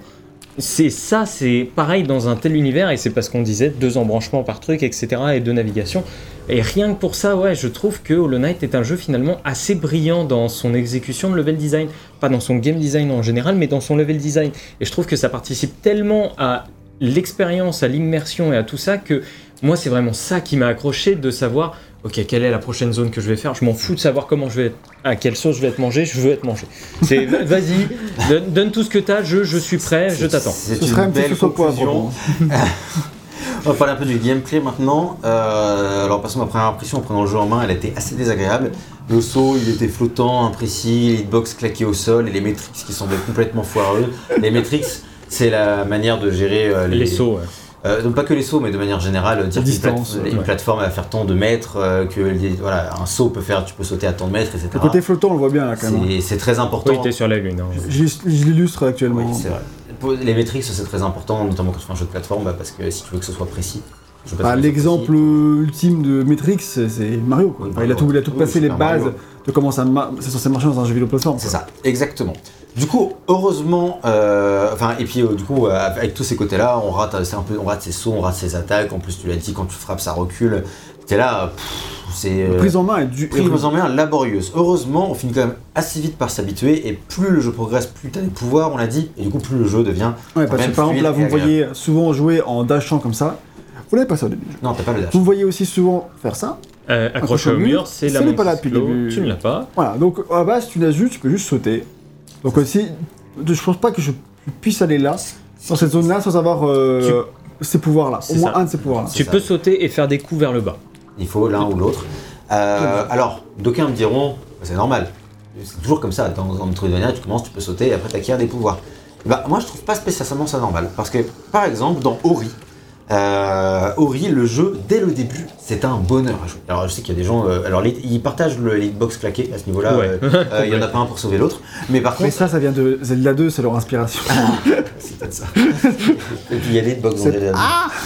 [SPEAKER 3] C'est ça, c'est pareil dans un tel univers, et c'est parce qu'on disait deux embranchements par truc, etc., et deux navigations. Et rien que pour ça, ouais, je trouve que Hollow Knight est un jeu finalement assez brillant dans son exécution de level design. Pas dans son game design en général, mais dans son level design. Et je trouve que ça participe tellement à l'expérience, à l'immersion et à tout ça que moi, c'est vraiment ça qui m'a accroché de savoir, ok, quelle est la prochaine zone que je vais faire. Je m'en fous de savoir comment je vais être, à quelle sauce je vais être mangé, je veux être mangé. C'est vas-y, donne, donne tout ce que t'as, je, je suis prêt, je t'attends.
[SPEAKER 2] C'est
[SPEAKER 1] Ce
[SPEAKER 2] une
[SPEAKER 1] serait
[SPEAKER 2] belle
[SPEAKER 1] sauce au poivre.
[SPEAKER 2] conclusion.
[SPEAKER 1] bon.
[SPEAKER 2] On va parler un peu du gameplay maintenant. Euh, alors, passons ma première impression en prenant le jeu en main, elle était assez désagréable. Le saut, il était flottant, imprécis, les hitbox claqués au sol et les métriques qui semblaient complètement foireux. Les métriques, c'est la manière de gérer euh, les,
[SPEAKER 3] Les sauts, ouais.
[SPEAKER 2] Euh, donc pas que les sauts, mais de manière générale, dire qu'une
[SPEAKER 1] distance,
[SPEAKER 2] plate- une
[SPEAKER 3] ouais.
[SPEAKER 2] plateforme va faire tant de mètres, euh, que les- voilà, un saut peut faire, tu peux sauter à tant de mètres, etc.
[SPEAKER 1] Le côté flottant, on le voit bien là quand même.
[SPEAKER 2] C'est c'est très important.
[SPEAKER 3] Oui, t'es sur la lune. hein.
[SPEAKER 1] Je, je l'illustre actuellement.
[SPEAKER 2] Oui, c'est vrai. Pour les métriques, c'est très important, notamment quand tu fais un jeu de plateforme, bah, parce que si tu veux que ce soit précis.
[SPEAKER 1] Bah, L'exemple ultime de Matrix, c'est Mario. Quoi.
[SPEAKER 2] Oui,
[SPEAKER 1] Enfin, il, a tout, il a tout
[SPEAKER 2] oui,
[SPEAKER 1] placé les bases
[SPEAKER 2] Mario.
[SPEAKER 1] de comment ça ma- c'est censé marcher dans un jeu vidéo plateforme.
[SPEAKER 2] C'est ça, exactement. Du coup, heureusement, euh, enfin, et puis euh, du coup, euh, avec tous ces côtés-là, on rate, c'est un peu, on rate ses sauts, on rate ses attaques. En plus, tu l'as dit, quand tu frappes, ça recule. T'es là, c'est. euh,
[SPEAKER 1] Prise en main est du.
[SPEAKER 2] prise en main laborieuse. Heureusement, on finit quand même assez vite par s'habituer, et plus le jeu progresse, plus t'as des pouvoirs, on l'a dit, et du coup, plus le jeu devient.
[SPEAKER 1] Ouais, parce que par exemple, là, vous me voyez souvent jouer en dashant comme ça. Vous l'avez pas ça au début.
[SPEAKER 2] Non, t'as pas le dash.
[SPEAKER 1] Vous me voyez aussi souvent faire ça.
[SPEAKER 3] Euh, accroché au mur, c'est la
[SPEAKER 1] Ce n'est
[SPEAKER 3] montre
[SPEAKER 1] pas là depuis le
[SPEAKER 3] cyclo,
[SPEAKER 1] début.
[SPEAKER 3] Tu ne l'as pas.
[SPEAKER 1] Voilà, donc à base, tu n'as juste, tu peux juste sauter. Donc aussi, je pense pas que je puisse aller là, dans cette zone-là, sans avoir euh, ces pouvoirs-là. Au moins
[SPEAKER 3] ça.
[SPEAKER 1] un de ces pouvoirs-là.
[SPEAKER 3] Tu
[SPEAKER 2] ça.
[SPEAKER 3] peux sauter et faire des coups vers le bas.
[SPEAKER 2] Il faut l'un ou l'autre. Euh, alors, d'aucuns me diront, c'est normal. C'est toujours comme ça. Dans, dans Metroidvania, tu commences, tu peux sauter et après tu acquiers des pouvoirs. Bah, moi, je trouve pas spécialement ça normal. Parce que, par exemple, dans Ori, euh, Ori, le jeu, dès le début, c'est un bonheur à jouer. Alors, je sais qu'il y a des gens. euh, alors, les- ils partagent le hitbox claqué à ce niveau-là.
[SPEAKER 3] Ouais.
[SPEAKER 2] euh, euh, Il y en a pas un pour sauver l'autre. Mais par
[SPEAKER 1] Mais ça, ça vient de Zelda 2, c'est leur inspiration.
[SPEAKER 2] c'est peut-être ça. et puis, il y a les hitbox dans
[SPEAKER 1] C'est-
[SPEAKER 2] les.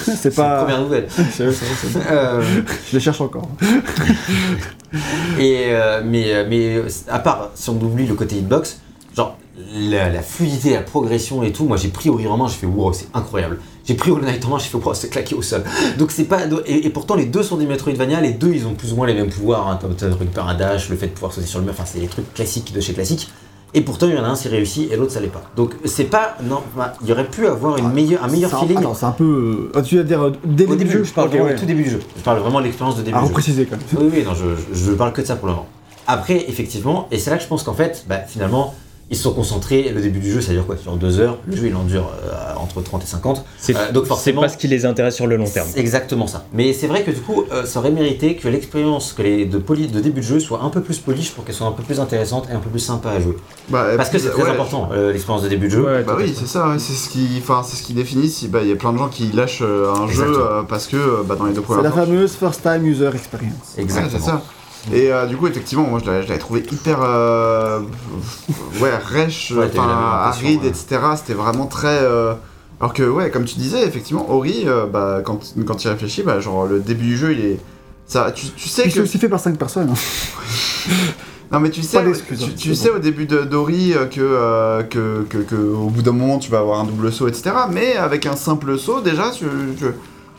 [SPEAKER 1] c'est
[SPEAKER 2] C'est
[SPEAKER 1] pas.
[SPEAKER 2] une première nouvelle.
[SPEAKER 1] C'est vrai, c'est vrai.
[SPEAKER 2] Euh,
[SPEAKER 1] Je les cherche encore.
[SPEAKER 2] Et euh, mais, mais à part si on oublie le côté hitbox, genre la, la fluidité, la progression et tout, moi j'ai pris Ori en main, j'ai fait wow, c'est incroyable. J'ai pris Hollow Knight en main, j'ai fait wow, c'est claqué au sol. Donc c'est pas. Et, et pourtant les deux sont des Metroidvania, les deux ils ont plus ou moins les mêmes pouvoirs. Hein. T'as- t'as récupères un dash, le fait de pouvoir sauter sur le mur, enfin c'est les trucs classiques de chez classique. Et pourtant il y en a un c'est réussi et l'autre ça l'est pas. Donc c'est pas. Non, bah, il y aurait pu avoir une meilleure, un meilleur feeling.
[SPEAKER 1] C'est un peu. euh, tu vas dire euh, dès le
[SPEAKER 2] Au
[SPEAKER 1] début
[SPEAKER 2] début,
[SPEAKER 1] du jeu
[SPEAKER 2] je parle
[SPEAKER 1] Ok,
[SPEAKER 2] vraiment
[SPEAKER 1] ouais.
[SPEAKER 2] tout début du jeu. Je parle vraiment de l'expérience de début
[SPEAKER 1] À
[SPEAKER 2] du jeu.
[SPEAKER 1] repréciser quand même.
[SPEAKER 2] Oui, oui, non, je, je, je parle que de ça pour le moment. Après, effectivement, et c'est là que je pense qu'en fait, bah, finalement, ils se sont concentrés. Le début du jeu, ça dure quoi? Sur deux heures. Le jeu, il en dure euh, entre 30 et 50.
[SPEAKER 3] C'est
[SPEAKER 2] Euh, donc
[SPEAKER 3] c'est
[SPEAKER 2] forcément-
[SPEAKER 3] pas ce qui les intéresse sur le long terme.
[SPEAKER 2] C'est exactement ça. Mais c'est vrai que du coup, euh, ça aurait mérité que l'expérience que les de, de début de jeu soit un peu plus polish pour qu'elle soit un peu plus intéressante et un peu plus sympa à jouer.
[SPEAKER 4] Bah,
[SPEAKER 2] Parce que c'est très
[SPEAKER 4] ouais,
[SPEAKER 2] important, euh, l'expérience de début de jeu.
[SPEAKER 3] Ouais,
[SPEAKER 4] Bah oui, c'est ça, ouais, c'est ce qui, enfin, c'est ce qui définit si bah il y a plein de gens qui lâchent euh, un jeu
[SPEAKER 2] Exactement.
[SPEAKER 4] euh, parce que bah, dans les deux
[SPEAKER 1] C'est la
[SPEAKER 4] premières
[SPEAKER 1] fameuse first time user experience.
[SPEAKER 4] Ouais,
[SPEAKER 2] Exactement.
[SPEAKER 4] c'est ça. Et euh, du coup, effectivement, moi je l'avais trouvé hyper. euh, ouais, rêche,
[SPEAKER 2] Ouais,
[SPEAKER 4] aride,
[SPEAKER 2] ouais.
[SPEAKER 4] etc. C'était vraiment très. euh, Alors que, ouais, comme tu disais, effectivement, Ori, euh, bah, quand, quand il réfléchit, bah, genre le début du jeu, il est. Ça, tu, tu sais
[SPEAKER 1] Puis
[SPEAKER 4] que.
[SPEAKER 1] c'est aussi fait par 5 personnes. hein.
[SPEAKER 4] Non, mais tu sais,
[SPEAKER 1] Pas d'excuses,
[SPEAKER 4] tu,
[SPEAKER 1] hein,
[SPEAKER 4] tu sais au début de d'Ori euh, que, euh, que, que, que au bout d'un moment tu vas avoir un double saut, etc. Mais avec un simple saut, déjà,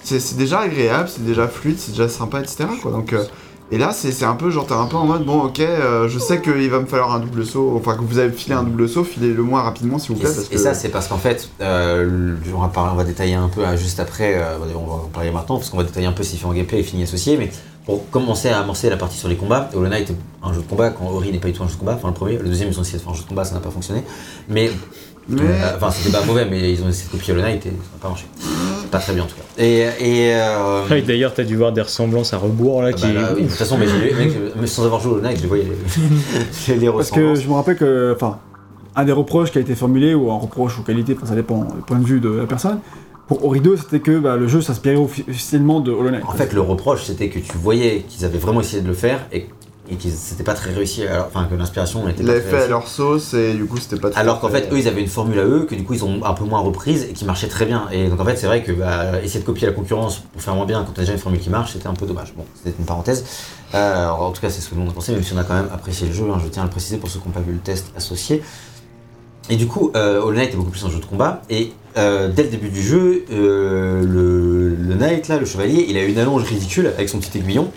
[SPEAKER 4] c'est c'est déjà agréable, c'est déjà fluide, c'est déjà sympa, etc. Quoi. Donc, euh, et là, c'est un peu genre, t'es un peu en mode, bon, ok, euh, je sais qu'il va me falloir un double saut, enfin que vous avez filé un double saut, filez-le moi rapidement s'il vous
[SPEAKER 2] Et,
[SPEAKER 4] plaît. Parce
[SPEAKER 2] et
[SPEAKER 4] que...
[SPEAKER 2] ça, c'est parce qu'en fait, euh, on, va parler- on va détailler un peu euh, juste après, euh, on va en parler maintenant, parce qu'on va détailler un peu qui fait en gameplay et fini associé, mais pour commencer à amorcer la partie sur les combats, Hollow Knight est un jeu de combat, quand Ori n'est pas du tout un jeu de combat, enfin le premier, le deuxième ils ont essayé de faire un jeu de combat, ça n'a pas fonctionné, mais
[SPEAKER 4] Mais-
[SPEAKER 2] Euh, Enfin, c'était pas mauvais, mais ils ont essayé de copier Hollow Knight et ça n'a pas marché. Pas très bien en tout cas. Et. et euh,
[SPEAKER 3] Ah, et D'ailleurs, t'as dû voir des ressemblances à rebours là
[SPEAKER 2] ah
[SPEAKER 3] qui.
[SPEAKER 2] bah là, oui, de toute façon, mais, j'ai- mec, mais sans avoir joué au Hollow Knight, je voyais les, les
[SPEAKER 1] Parce que je me rappelle que, enfin, un des reproches qui a été formulé, ou un reproche ou qualité, enfin, ça dépend du point de vue de la personne, pour Ori 2, c'était que bah, le jeu s'inspirait offi- officiellement de Hollow Knight.
[SPEAKER 2] En fait, le reproche, c'était que tu voyais qu'ils avaient vraiment essayé de le faire et, et que c'était pas très réussi, alors- enfin que l'inspiration n'était
[SPEAKER 4] Ils
[SPEAKER 2] pas
[SPEAKER 4] l'avaient
[SPEAKER 2] très
[SPEAKER 4] fait à leur sauce et du coup c'était pas à
[SPEAKER 2] Alors qu'en fait, eux, ils avaient une formule à eux que du coup, ils ont un peu moins reprise et qui marchait très bien. Et donc, en fait, c'est vrai que bah, essayer de copier la concurrence pour faire moins bien quand t'as déjà une formule qui marche, c'était un peu dommage. Bon, c'était une parenthèse. Euh, alors, en tout cas, c'est ce que nous on a pensé, même si on a quand même apprécié le jeu, hein, je tiens à le préciser pour ceux qui n'ont pas vu le test associé. Et du coup, euh, Hollow Knight est beaucoup plus un jeu de combat. Et euh, dès le début du jeu, euh, le, le Knight, là, le chevalier, il a une allonge ridicule avec son petit aiguillon.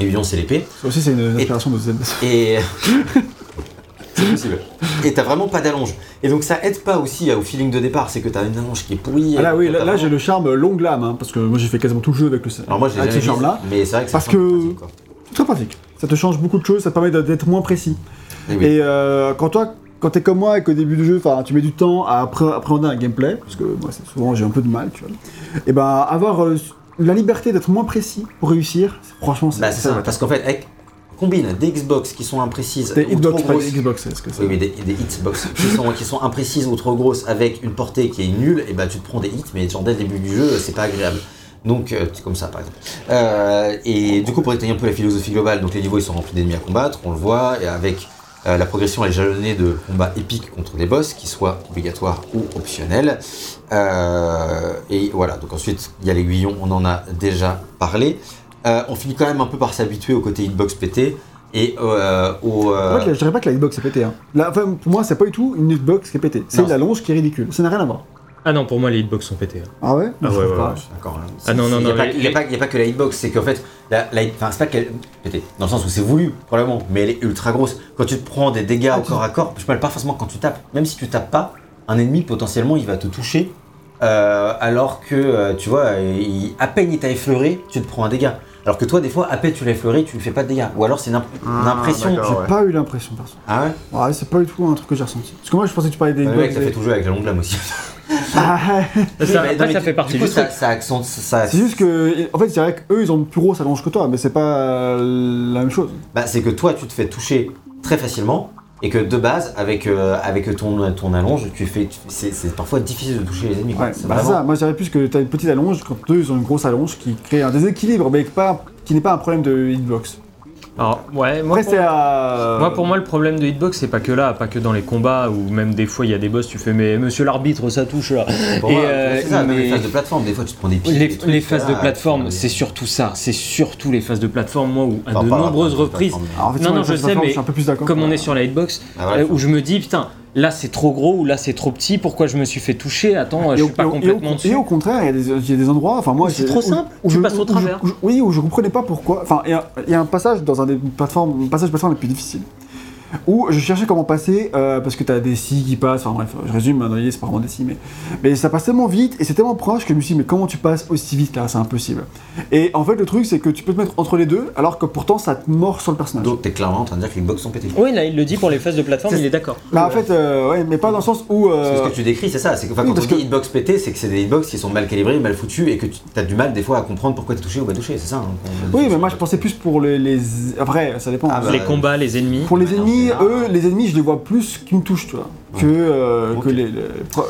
[SPEAKER 2] L'aiguillon, c'est l'épée.
[SPEAKER 1] Ça aussi, c'est une inspiration de Zelda.
[SPEAKER 2] Et. c'est possible. Et t'as vraiment pas d'allonge. Et donc ça aide pas aussi au feeling de départ, c'est que t'as une allonge qui est pourrie.
[SPEAKER 1] Ah là, oui, là, là, j'ai le charme longue lame, hein, parce que moi j'ai fait quasiment tout le jeu avec, le,
[SPEAKER 2] Alors moi jamais
[SPEAKER 1] ce charme-là.
[SPEAKER 2] vu, mais c'est vrai que
[SPEAKER 1] Parce que-. C'est très pratique. Ça te change beaucoup de choses, ça te permet d'être moins précis.
[SPEAKER 2] Et oui.
[SPEAKER 1] Et euh, quand toi, quand t'es comme moi et qu'au début du jeu, tu mets du temps à appré- appréhender un gameplay, parce que moi, souvent j'ai un peu de mal, tu vois. Et ben, avoir euh, la liberté d'être moins précis pour réussir, franchement, c'est
[SPEAKER 2] Bah c'est ça,
[SPEAKER 1] va.
[SPEAKER 2] parce qu'en fait, avec, combine des Xbox qui sont imprécises
[SPEAKER 1] Des
[SPEAKER 2] ou trop grosses.
[SPEAKER 1] Xbox, ce que c'est.
[SPEAKER 2] Oui, mais des, des qui sont, qui sont imprécises ou trop grosses avec une portée qui est nulle, et bah tu te prends des hits, mais genre dès le début du jeu, c'est pas agréable. Donc, euh, c'est comme ça par exemple. Euh, et du coup, pour détailler un peu la philosophie globale, donc les niveaux ils sont remplis d'ennemis à combattre, on le voit, et avec euh, la progression est jalonnée de combats épiques contre des boss, qui soient obligatoires ou optionnels. Euh, et voilà, donc ensuite il y a l'aiguillon, on en a déjà parlé. Euh, on finit quand même un peu par s'habituer au côté hitbox pété et au.
[SPEAKER 1] En fait, je dirais pas que la hitbox est pétée. Hein. La- enfin, pour moi, c'est pas du tout une hitbox qui est pétée. C'est la longe qui est ridicule. Ça n'a rien à voir.
[SPEAKER 3] Ah non, pour moi, les hitbox sont pétés. hein.
[SPEAKER 1] Ah ouais
[SPEAKER 3] Ah ouais,
[SPEAKER 2] d'accord.
[SPEAKER 3] Ah non, non,
[SPEAKER 2] Il n'y a,
[SPEAKER 3] non,
[SPEAKER 2] il y a pas- que la hitbox, c'est qu'en fait, la, la hit- enfin, c'est pas qu'elle. pété, Dans le sens où c'est voulu, probablement, mais elle est ultra grosse. Quand tu te prends des dégâts au
[SPEAKER 1] tu-
[SPEAKER 2] corps à corps, je parle pas forcément quand tu tapes. Même si tu tapes pas, un ennemi potentiellement il va te toucher, euh, alors que euh, tu vois, il- à peine il t'a effleuré, tu te prends un dégât. Alors que toi, des fois, à peine tu l'as effleuré, tu lui fais pas de dégâts. Ou alors c'est une, imp- une
[SPEAKER 4] Ah,
[SPEAKER 2] impression.
[SPEAKER 4] d'accord.
[SPEAKER 1] J'ai
[SPEAKER 4] ouais.
[SPEAKER 1] pas eu l'impression, perso.
[SPEAKER 2] Ah ouais?
[SPEAKER 1] Ouais, c'est pas du tout un truc que j'ai ressenti. Parce que moi, je pensais que tu parlais des
[SPEAKER 2] Le mec, ça fait tout jeu avec la longue lame aussi.
[SPEAKER 1] Ah,
[SPEAKER 3] Ça,
[SPEAKER 2] Mais non,
[SPEAKER 3] après,
[SPEAKER 2] mais
[SPEAKER 3] ça
[SPEAKER 2] du-
[SPEAKER 3] fait partie
[SPEAKER 2] du
[SPEAKER 3] du,
[SPEAKER 2] coup, ça,
[SPEAKER 3] truc.
[SPEAKER 2] ça accentue. Ça,
[SPEAKER 1] c'est juste que, en fait, c'est vrai qu'eux, ils ont une plus grosse allonge que toi, mais c'est pas euh, la même chose.
[SPEAKER 2] Bah, c'est que toi, tu te fais toucher très facilement et que de base, avec, euh, avec ton, ton allonge, tu fais, tu- c'est, c'est parfois difficile de toucher les ennemis. quoi.
[SPEAKER 1] Ouais,
[SPEAKER 2] C'est
[SPEAKER 1] bah
[SPEAKER 2] vraiment-
[SPEAKER 1] ça, moi je dirais plus que t'as une petite allonge, quand eux ils ont une grosse allonge qui crée un déséquilibre, mais pas, qui n'est pas un problème de hitbox.
[SPEAKER 3] Alors, ouais, moi,
[SPEAKER 1] Après,
[SPEAKER 3] pour...
[SPEAKER 1] c'est à.
[SPEAKER 3] moi, pour moi, le problème de hitbox, c'est pas que là, pas que dans les combats, ou même des fois, il y a des boss, tu fais, mais monsieur l'arbitre, ça touche là.
[SPEAKER 2] Pour
[SPEAKER 3] Et,
[SPEAKER 2] moi,
[SPEAKER 3] euh,
[SPEAKER 2] c'est ça, même
[SPEAKER 3] mais-
[SPEAKER 2] les phases de plateforme, des fois tu te prends des pieds.
[SPEAKER 3] Les,
[SPEAKER 2] des trucs,
[SPEAKER 3] les phases de
[SPEAKER 2] ah,
[SPEAKER 3] plateforme, c'est surtout ça. C'est surtout les phases de plateforme, moi, où à
[SPEAKER 2] Enfin,
[SPEAKER 3] de nombreuses reprises,
[SPEAKER 2] plateforme, mais-
[SPEAKER 1] Alors, en fait,
[SPEAKER 3] Non, non, je sais, mais comme on est sur la hitbox,
[SPEAKER 2] Ah, voilà,
[SPEAKER 3] euh, où je me dis, putain, là c'est trop gros ou là c'est trop petit, pourquoi je me suis fait toucher, attends, je
[SPEAKER 1] Et au,
[SPEAKER 3] suis pas
[SPEAKER 1] et
[SPEAKER 3] complètement
[SPEAKER 1] et au-
[SPEAKER 3] dessus.
[SPEAKER 1] et au contraire, il y a des, il y a des endroits, enfin moi,
[SPEAKER 3] C'est trop
[SPEAKER 1] où-
[SPEAKER 3] simple,
[SPEAKER 1] où
[SPEAKER 3] tu
[SPEAKER 1] je-
[SPEAKER 3] passes au
[SPEAKER 1] où je-
[SPEAKER 3] travers.
[SPEAKER 1] où je- oui, où je comprenais pas pourquoi. Enfin, il y, a- il y a un passage dans un des plateformes, un passage de plateforme les plus difficiles, où je cherchais comment passer euh, parce que t'as des scies qui passent. Enfin bref, je résume, dans l'idée, c'est pas vraiment des scies, mais mais ça passe tellement vite et c'est tellement proche que je me suis dit mais comment tu passes aussi vite là, c'est impossible. Et en fait, le truc c'est que tu peux te mettre entre les deux, alors que pourtant ça te mord sur le personnage.
[SPEAKER 2] Donc t'es clairement en train de dire que les box sont pétés.
[SPEAKER 3] Oui, là il le dit pour les phases de plateforme, il est d'accord.
[SPEAKER 1] Bah en fait, euh, ouais, mais pas dans le sens où.
[SPEAKER 2] Parce
[SPEAKER 1] euh,
[SPEAKER 2] ce que tu décris, c'est ça. C'est que enfin,
[SPEAKER 1] oui,
[SPEAKER 2] quand on
[SPEAKER 1] parce
[SPEAKER 2] dit
[SPEAKER 1] que-
[SPEAKER 2] hitbox pété, c'est que c'est des hitbox qui sont mal calibrés, mal foutus et que tu as du mal des fois à comprendre pourquoi t'es touché ou pas touché. C'est ça. hein,
[SPEAKER 1] Oui, mais moi je pensais plus pour les. les... Après, ça dépend.
[SPEAKER 2] Ah, bah,
[SPEAKER 3] les combats, les ennemis.
[SPEAKER 1] Pour les
[SPEAKER 2] non,
[SPEAKER 1] ennemis,
[SPEAKER 2] c'est
[SPEAKER 1] eux, les ennemis, je les vois plus qui me touchent, tu vois, que, euh, que les, les-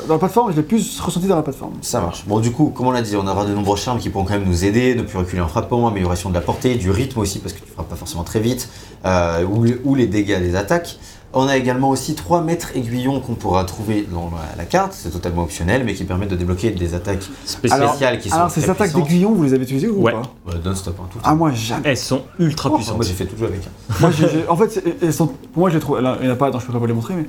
[SPEAKER 1] Dans la plateforme, je l'ai plus ressenti dans la plateforme.
[SPEAKER 2] Ça marche. Bon, du coup, comme on l'a dit, on aura de nombreux charmes qui pourront quand même nous aider, ne plus reculer en frappant, amélioration de la portée, du rythme aussi, parce que tu frappes pas forcément très vite, euh, ou les dégâts des attaques. On a également aussi trois maîtres aiguillons qu'on pourra trouver dans la, la carte, c'est totalement optionnel, mais qui permettent de débloquer des attaques
[SPEAKER 3] Spécial.
[SPEAKER 1] Alors-
[SPEAKER 2] spéciales qui sont
[SPEAKER 1] Alors, ces attaques
[SPEAKER 2] puissantes.
[SPEAKER 1] d'aiguillon, vous les avez utilisées ou
[SPEAKER 3] Ouais.
[SPEAKER 1] pas
[SPEAKER 2] Ouais, non-stop, hein, tout le
[SPEAKER 1] Ah, moi, jamais.
[SPEAKER 3] Elles sont ultra
[SPEAKER 1] Oh,
[SPEAKER 3] puissantes.
[SPEAKER 2] Moi, j'ai fait tout le jeu avec. hein.
[SPEAKER 1] moi, j'ai- j'ai- en fait, elles sont- pour moi, je les trouve. Il n'y en a pas, donc je peux pas vous les montrer, mais.
[SPEAKER 2] Mm.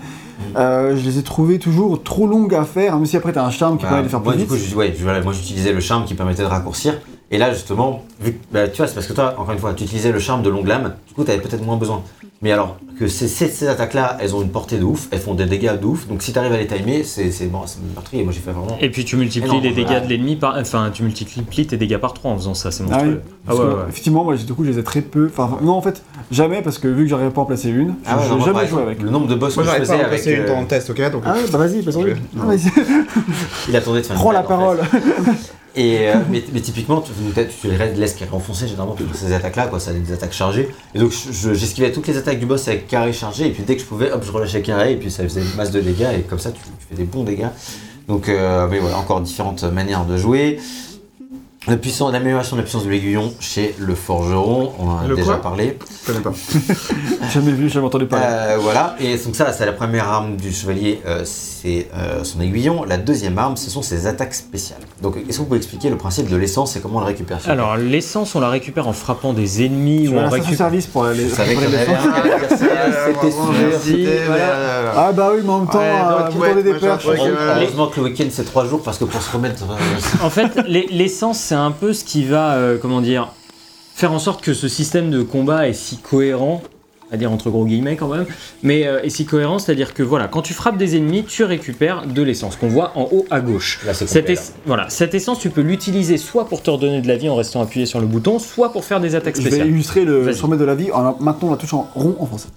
[SPEAKER 1] euh, je les ai trouvées toujours trop longues à faire, même si après, t'as un charme qui
[SPEAKER 2] Bah,
[SPEAKER 1] permet de faire
[SPEAKER 2] moi,
[SPEAKER 1] plus
[SPEAKER 2] du coup, je- ouais, je- voilà, moi j'utilisais le charme qui permettait de raccourcir. Et là, justement, vu que, bah, tu vois, c'est parce que toi, encore une fois, tu utilisais le charme de longue lame, du coup, tu avais peut-être moins besoin. Mais alors que ces, ces- ces attaques-là, elles ont une portée de ouf, elles font des dégâts de ouf, donc si tu arrives à les timer, c'est c'est bon, c'est meurtrier. Moi, j'ai fait vraiment.
[SPEAKER 3] Et puis tu multiplies les dégâts de l'ennemi par. Enfin, tu multiplies tes dégâts par 3 en faisant ça, c'est
[SPEAKER 1] Ah oui,
[SPEAKER 3] monstrueux. Ah
[SPEAKER 1] parce
[SPEAKER 3] ouais,
[SPEAKER 1] que,
[SPEAKER 3] ouais.
[SPEAKER 1] effectivement, moi, du coup, je les ai très peu. Enfin, non, en fait, jamais, parce que vu que j'arrivais pas à en placer une,
[SPEAKER 2] Ah
[SPEAKER 1] je n'ai jamais joué avec.
[SPEAKER 2] Le nombre de boss
[SPEAKER 4] Moi
[SPEAKER 2] que je
[SPEAKER 4] pas
[SPEAKER 2] faisais
[SPEAKER 4] à en
[SPEAKER 2] avec.
[SPEAKER 4] passer une
[SPEAKER 2] euh,
[SPEAKER 4] pendant le test, ok Donc,
[SPEAKER 1] Ah ouais, bah vas-y, lui. Ah, vas-y.
[SPEAKER 2] il attendait de faire une
[SPEAKER 1] Prends la parole.
[SPEAKER 2] Et, euh, mais, mais typiquement, tu, peut-être tu les laisses carré enfoncé généralement pour ces attaques-là, quoi. Ça des attaques chargées. Et donc je- je- j'esquivais toutes les attaques du boss avec carré chargé. Et puis dès que je pouvais, hop, je relâchais carré. Et puis ça faisait une masse de dégâts. Et comme ça, tu, tu fais des bons dégâts. Donc, euh, mais voilà, encore différentes manières de jouer. La puissance- L'amélioration de la puissance de l'aiguillon chez le forgeron, on en a
[SPEAKER 4] Le
[SPEAKER 2] déjà parlé.
[SPEAKER 4] je connais pas.
[SPEAKER 1] Jamais vu, jamais entendu parler.
[SPEAKER 2] Euh, voilà, et donc ça, c'est la première arme du chevalier, euh, c'est euh, son aiguillon. La deuxième arme, ce sont ses attaques spéciales. Donc, est-ce que vous pouvez expliquer le principe de l'essence et comment on le récupère vous
[SPEAKER 3] Alors, l'essence, on la récupère en frappant des ennemis ou en
[SPEAKER 1] la
[SPEAKER 3] récupérant.
[SPEAKER 1] service pour les
[SPEAKER 2] avait c'était
[SPEAKER 3] voilà.
[SPEAKER 4] euh,
[SPEAKER 1] Ah bah oui, mais en même temps,
[SPEAKER 3] Ouais,
[SPEAKER 1] euh, vous des
[SPEAKER 4] moi,
[SPEAKER 1] perches.
[SPEAKER 2] Heureusement que le week-end c'est trois jours parce que pour se remettre.
[SPEAKER 3] En fait, l'e- l'essence, c'est un peu ce qui va, euh, comment dire, faire en sorte que ce système de combat est si cohérent, à dire entre gros guillemets quand même, mais euh, est si cohérent, c'est-à-dire que voilà, quand tu frappes des ennemis, tu récupères de l'essence qu'on voit en haut à gauche.
[SPEAKER 2] Là,
[SPEAKER 3] Cette, voilà, cette essence, tu peux l'utiliser soit pour te redonner de la vie en restant appuyé sur le bouton, soit pour faire des attaques
[SPEAKER 1] Je vais
[SPEAKER 3] spéciales.
[SPEAKER 1] illustrer le surmettre de la vie en maintenant la touche en rond en français.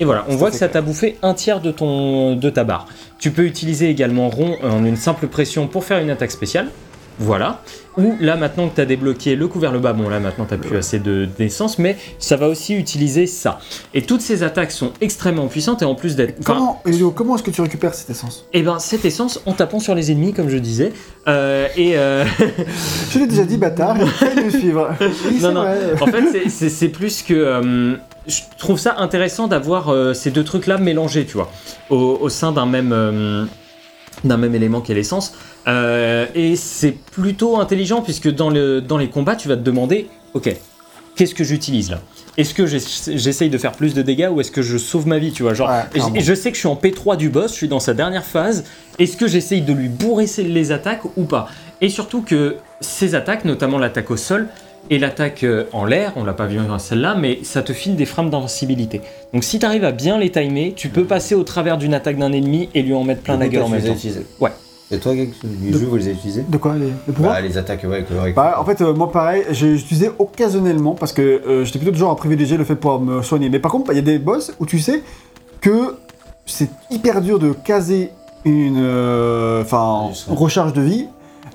[SPEAKER 3] Et voilà, on voit que ça t'a bouffé un tiers de, ton, de ta barre. Tu peux utiliser également rond en une simple pression pour faire une attaque spéciale. Voilà. Ou là, maintenant que tu as débloqué le couvert le bas, bon là maintenant tu plus assez de d'essence, mais ça va aussi utiliser ça. Et toutes ces attaques sont extrêmement puissantes et en plus d'être.
[SPEAKER 1] Comment, comment est-ce que tu récupères cette essence?
[SPEAKER 3] Eh ben, cette essence en tapant sur les ennemis, comme je disais. Euh, et. euh,
[SPEAKER 1] Je l'ai déjà dit, bâtard, il me suivre. Oui, c'est
[SPEAKER 3] Non, non.
[SPEAKER 1] vrai.
[SPEAKER 3] en fait, c'est- plus que. euh, je trouve ça intéressant d'avoir ces deux trucs-là mélangés, tu vois, au, au sein d'un même, d'un même élément qui est l'essence. Euh, et c'est plutôt intelligent puisque dans, le, dans les combats, tu vas te demander ok, qu'est-ce que j'utilise là? Est-ce que j'ess- j'essaye de faire plus de dégâts ou est-ce que je sauve ma vie Tu vois, genre,
[SPEAKER 1] Ouais,
[SPEAKER 3] et je-
[SPEAKER 1] clairement.
[SPEAKER 3] et je sais que je suis en P3 du boss, je suis dans sa dernière phase. Est-ce que j'essaye de lui bourrer les attaques ou pas? Et surtout que ces attaques, notamment l'attaque au sol et l'attaque euh, en l'air, on l'a pas vu dans celle-là, mais ça te file des frames d'invincibilité. Donc si tu arrives à bien les timer, tu peux passer au travers d'une attaque d'un ennemi et lui en mettre plein la gueule en même temps. Ouais.
[SPEAKER 2] Et toi, Gag, du jeu, vous les avez utilisés
[SPEAKER 1] De quoi les, les pouvoirs
[SPEAKER 2] Bah, les attaques, ouais, avec-
[SPEAKER 1] Bah, en fait, euh, moi pareil, j'ai utilisé occasionnellement parce que euh, j'étais plutôt du genre à privilégier le fait de pouvoir me soigner. Mais par contre, il y a des boss où tu sais que c'est hyper dur de caser une euh, enfin recharge de vie.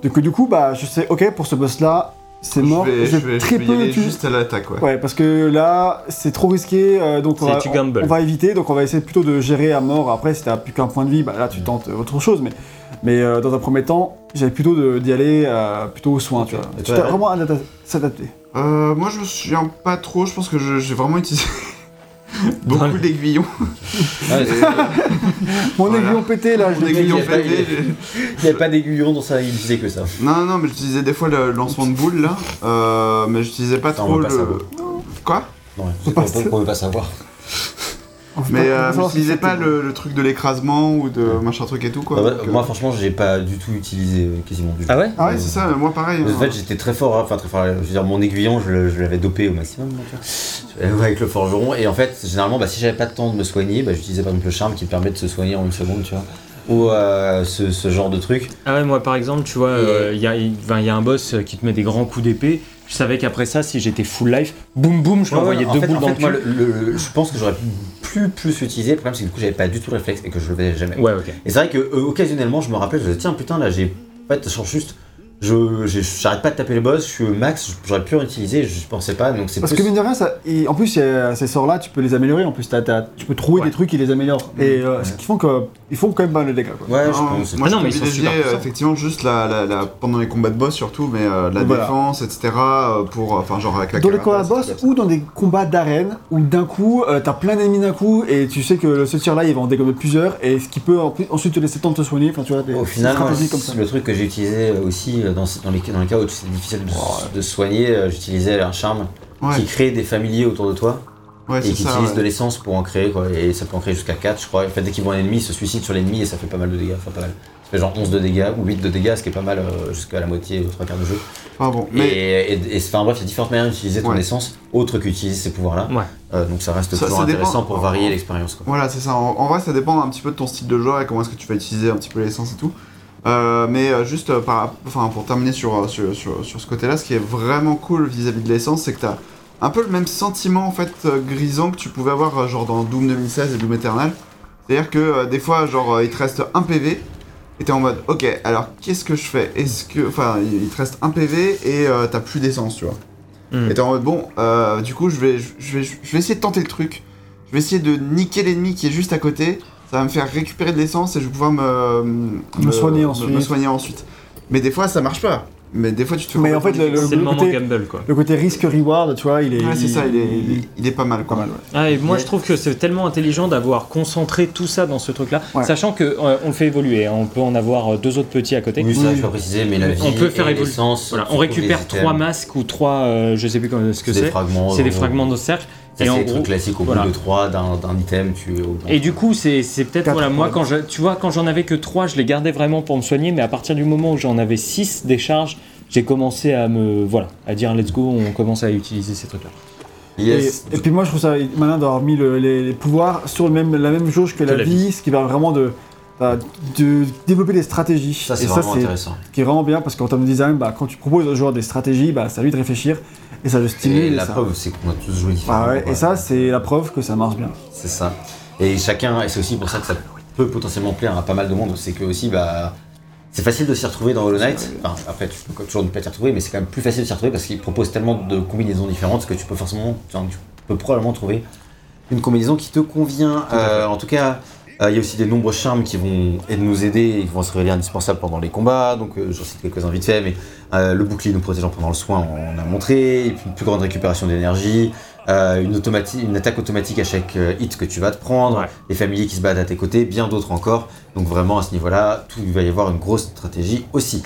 [SPEAKER 1] Donc du coup, bah, je sais, ok, pour ce boss-là, c'est mort.
[SPEAKER 4] Je vais, je vais,
[SPEAKER 1] très
[SPEAKER 4] je vais y
[SPEAKER 1] peu
[SPEAKER 4] aller
[SPEAKER 1] tu-
[SPEAKER 4] juste à l'attaque, ouais.
[SPEAKER 1] Ouais, parce que là, c'est trop risqué, euh, donc on va,
[SPEAKER 3] tu
[SPEAKER 1] on-
[SPEAKER 3] gambles.
[SPEAKER 1] on va éviter, donc on va essayer plutôt de gérer à mort. Après, si t'as plus qu'un point de vie, bah là tu tentes euh, autre chose, mais, mais euh, dans un premier temps, j'avais plutôt de- d'y aller euh, plutôt aux soins, tu vois.
[SPEAKER 2] Et
[SPEAKER 1] Tu
[SPEAKER 2] Red
[SPEAKER 1] vraiment à s'adapter.
[SPEAKER 4] Euh, moi, je me souviens pas trop. Je pense que je- j'ai vraiment utilisé beaucoup d'aiguillons.
[SPEAKER 2] Ah,
[SPEAKER 1] Mon
[SPEAKER 4] Voilà.
[SPEAKER 1] aiguillon pété là, je
[SPEAKER 4] aiguillon
[SPEAKER 2] il n'y a pas d'aiguillon dans ça, il disait que ça.
[SPEAKER 4] Non, non, mais j'utilisais des fois le lancement de boule là. Euh, mais j'utilisais pas
[SPEAKER 2] Ça, on
[SPEAKER 4] trop
[SPEAKER 2] veut pas
[SPEAKER 4] le.
[SPEAKER 2] savoir.
[SPEAKER 4] Quoi?
[SPEAKER 2] Non,
[SPEAKER 1] se-
[SPEAKER 2] qu'on veut pas savoir.
[SPEAKER 4] Mais euh,
[SPEAKER 1] pas
[SPEAKER 4] le, le truc de l'écrasement ou de machin truc et tout quoi.
[SPEAKER 2] Ah bah,
[SPEAKER 4] donc, euh,
[SPEAKER 2] moi, franchement, j'ai pas du tout utilisé euh, quasiment du tout.
[SPEAKER 3] Ah ouais
[SPEAKER 4] Ah ouais, c'est ça, moi pareil.
[SPEAKER 2] En
[SPEAKER 4] hein.
[SPEAKER 2] fait, j'étais très fort, hein, enfin très fort. Je veux dire, mon aiguillon, je, le- je l'avais dopé au maximum, donc, tu vois. Euh, avec le forgeron. Et en fait, généralement, bah, si j'avais pas de temps de me soigner, bah, j'utilisais par exemple le charme qui me permet de se soigner en une seconde, tu vois. Ou euh, ce, ce genre de truc.
[SPEAKER 3] Ah ouais, moi par exemple, tu vois, il a, y a un boss qui te met des grands coups d'épée. Je savais qu'après ça, si j'étais full life, boum boum, je
[SPEAKER 2] Ouais,
[SPEAKER 3] l'envoyais
[SPEAKER 2] en
[SPEAKER 3] deux
[SPEAKER 2] fait,
[SPEAKER 3] boules
[SPEAKER 2] en
[SPEAKER 3] dans
[SPEAKER 2] fait,
[SPEAKER 3] le
[SPEAKER 2] moi,
[SPEAKER 3] cul.
[SPEAKER 2] le- le- je pense que j'aurais plus plus l'utiliser. Le problème, c'est que du coup, j'avais pas du tout le réflexe et que je le faisais jamais.
[SPEAKER 3] Ouais, ok.
[SPEAKER 2] Et c'est vrai que euh, occasionnellement, je me rappelle, je me disais, tiens, putain, là, j'ai. En fait, je change juste. Je j'arrête pas de taper les boss, je suis au max, j'aurais pu en utiliser, je pensais pas, donc c'est
[SPEAKER 1] Parce
[SPEAKER 2] plus.
[SPEAKER 1] que mine de rien, ça, et en plus, a ces sorts-là, tu peux les améliorer. En plus, t'as- t'as- tu peux trouver
[SPEAKER 3] Ouais.
[SPEAKER 1] des trucs qui les améliorent. Et euh, ce qui font qu'ils font quand même pas mal de dégâts. Quoi.
[SPEAKER 2] Ouais, je pense.
[SPEAKER 4] Moi,
[SPEAKER 3] non, mais ils sont
[SPEAKER 4] effectivement juste la, la, la- pendant les combats de boss surtout, mais euh, la
[SPEAKER 1] Voilà.
[SPEAKER 4] défense, etc. euh, Pour, enfin, genre avec la
[SPEAKER 1] Dans les combats boss
[SPEAKER 4] tout ça.
[SPEAKER 1] ou dans des combats d'arène où d'un coup euh, t'as plein d'ennemis d'un coup et tu sais que ce tir là il va en dégommer plusieurs et ce qui peut en plus- ensuite te laisser le temps de te soigner. Enfin, tu vois, des
[SPEAKER 2] Au final,
[SPEAKER 1] comme ça.
[SPEAKER 2] le truc que j'ai utilisé aussi euh, dans, dans, les, dans les cas où c'est difficile de, soigner, euh, j'utilisais un charme
[SPEAKER 4] Ouais,
[SPEAKER 2] qui crée des familiers autour de toi
[SPEAKER 4] ouais,
[SPEAKER 2] et qui
[SPEAKER 4] ça.
[SPEAKER 2] utilise
[SPEAKER 4] ouais.
[SPEAKER 2] de l'essence pour en créer quoi. Et ça peut en créer jusqu'à 4 je crois. En fait, dès qu'ils voient un ennemi, ils se suicident sur l'ennemi et ça fait pas mal de dégâts. Enfin, pas mal. Ça fait genre 11 de dégâts ou 8 de dégâts, ce qui est pas mal euh, jusqu'à la moitié ou trois quarts de jeu.
[SPEAKER 4] Ah bon, mais
[SPEAKER 2] Et, et, et- enfin bref, il y a différentes manières d'utiliser ton
[SPEAKER 4] Ouais.
[SPEAKER 2] essence autre qu'utiliser ces pouvoirs-là.
[SPEAKER 3] Ouais.
[SPEAKER 2] Euh, donc ça reste
[SPEAKER 4] Ça-
[SPEAKER 2] toujours
[SPEAKER 4] ça dépend.
[SPEAKER 2] intéressant pour varier l'expérience.
[SPEAKER 4] Voilà, c'est ça. En, en vrai, ça dépend un petit peu de ton style de jeu et comment est-ce que tu vas utiliser un petit peu l'essence et tout. Euh, mais euh, juste euh, par, enfin, pour terminer sur, sur, sur, sur ce côté-là, ce qui est vraiment cool vis-à-vis de l'essence, c'est que tu as un peu le même sentiment en fait grisant que tu pouvais avoir genre dans Doom 2016 et Doom Eternal. C'est-à-dire que euh, des fois, genre, il te reste un PV et t'es en mode, ok, alors qu'est-ce que je fais? Est-ce que, enfin, il te reste un PV et euh, t'as plus d'essence, tu vois.
[SPEAKER 3] Hmm.
[SPEAKER 4] Et t'es en mode, bon, euh, du coup, je vais, je, vais, je vais essayer de tenter le truc. Je vais essayer de niquer l'ennemi qui est juste à côté. Ça va me faire récupérer de l'essence et je vais pouvoir me,
[SPEAKER 1] Me soigner
[SPEAKER 4] me-
[SPEAKER 1] ensuite.
[SPEAKER 4] me soigner ensuite. Mais des fois, ça marche pas. Mais des fois, tu te fais
[SPEAKER 1] Mais en fait, le-.
[SPEAKER 3] C'est le moment
[SPEAKER 1] côté-
[SPEAKER 3] gamble quoi.
[SPEAKER 1] Le côté risque-reward, tu vois, il est.
[SPEAKER 4] Ouais, c'est ça, il est, il, est- il est pas mal,
[SPEAKER 1] pas
[SPEAKER 4] quoi.
[SPEAKER 1] mal. Ouais.
[SPEAKER 3] Ah, et moi
[SPEAKER 2] Mais-
[SPEAKER 3] je trouve que c'est tellement intelligent d'avoir concentré tout ça dans ce truc là,
[SPEAKER 1] Ouais.
[SPEAKER 3] sachant que euh, on le fait évoluer, hein. on peut en avoir euh, deux autres petits à côté.
[SPEAKER 2] Oui, ça,
[SPEAKER 1] Oui.
[SPEAKER 2] je préciser, mais la
[SPEAKER 3] On
[SPEAKER 2] vie
[SPEAKER 3] peut faire évoluer. Voilà, on récupère trois masques ou trois, euh, je sais plus comment- ce que
[SPEAKER 2] des
[SPEAKER 3] c'est.
[SPEAKER 2] fragments.
[SPEAKER 3] C'est des fragments de cercle.
[SPEAKER 2] C'est des trucs classiques au bout
[SPEAKER 3] voilà.
[SPEAKER 2] de 3 d'un d'un item, tu.
[SPEAKER 3] Et du coup, c'est c'est peut-être voilà, moi quand je, tu vois quand j'en avais que 3, je les gardais vraiment pour me soigner, mais à partir du moment où j'en avais 6 des charges, j'ai commencé à me voilà, à dire let's go, on commence à utiliser ces trucs là.
[SPEAKER 2] Yes.
[SPEAKER 1] Et, et puis moi je trouve ça malin d'avoir mis le- les, les pouvoirs sur le même, la même jauge que la,
[SPEAKER 3] la
[SPEAKER 1] vie, ce qui va vraiment de, bah, de développer des stratégies.
[SPEAKER 2] Ça, c'est
[SPEAKER 1] ça
[SPEAKER 2] vraiment
[SPEAKER 1] c'est
[SPEAKER 2] intéressant.
[SPEAKER 1] ce qui est vraiment bien parce qu'en termes de design, bah, quand tu proposes aux joueurs des stratégies, bah, c'est à lui de réfléchir et ça le stimule. et
[SPEAKER 2] la
[SPEAKER 1] ça-
[SPEAKER 2] preuve, c'est qu'on a tous joué différemment.
[SPEAKER 1] Ah ouais,
[SPEAKER 2] quoi.
[SPEAKER 1] et ça c'est la preuve que ça marche bien.
[SPEAKER 2] C'est ça. Et chacun, et c'est aussi pour ça que ça peut potentiellement plaire à pas mal de monde, c'est que aussi, bah. C'est facile de s'y retrouver dans Hollow Knight. Enfin, après, tu peux toujours ne pas t'y retrouver, mais c'est quand même plus facile de s'y retrouver parce qu'il propose tellement de combinaisons différentes que tu peux forcément, tu peux probablement trouver une combinaison qui te convient. Euh, en tout cas, euh, il y a aussi des nombreux charmes qui vont nous aider et qui vont se révéler indispensables pendant les combats. Donc, euh, j'en cite quelques-uns vite fait, mais euh, le bouclier nous protégeant pendant le soin, on a montré. Et puis une plus grande récupération d'énergie. Euh, une, attaque automatique à chaque euh, hit que tu vas te prendre.
[SPEAKER 3] Ouais.
[SPEAKER 2] Les familiers qui se battent à tes côtés, bien d'autres encore. Donc, vraiment, à ce niveau-là, tout, il va y avoir une grosse stratégie aussi.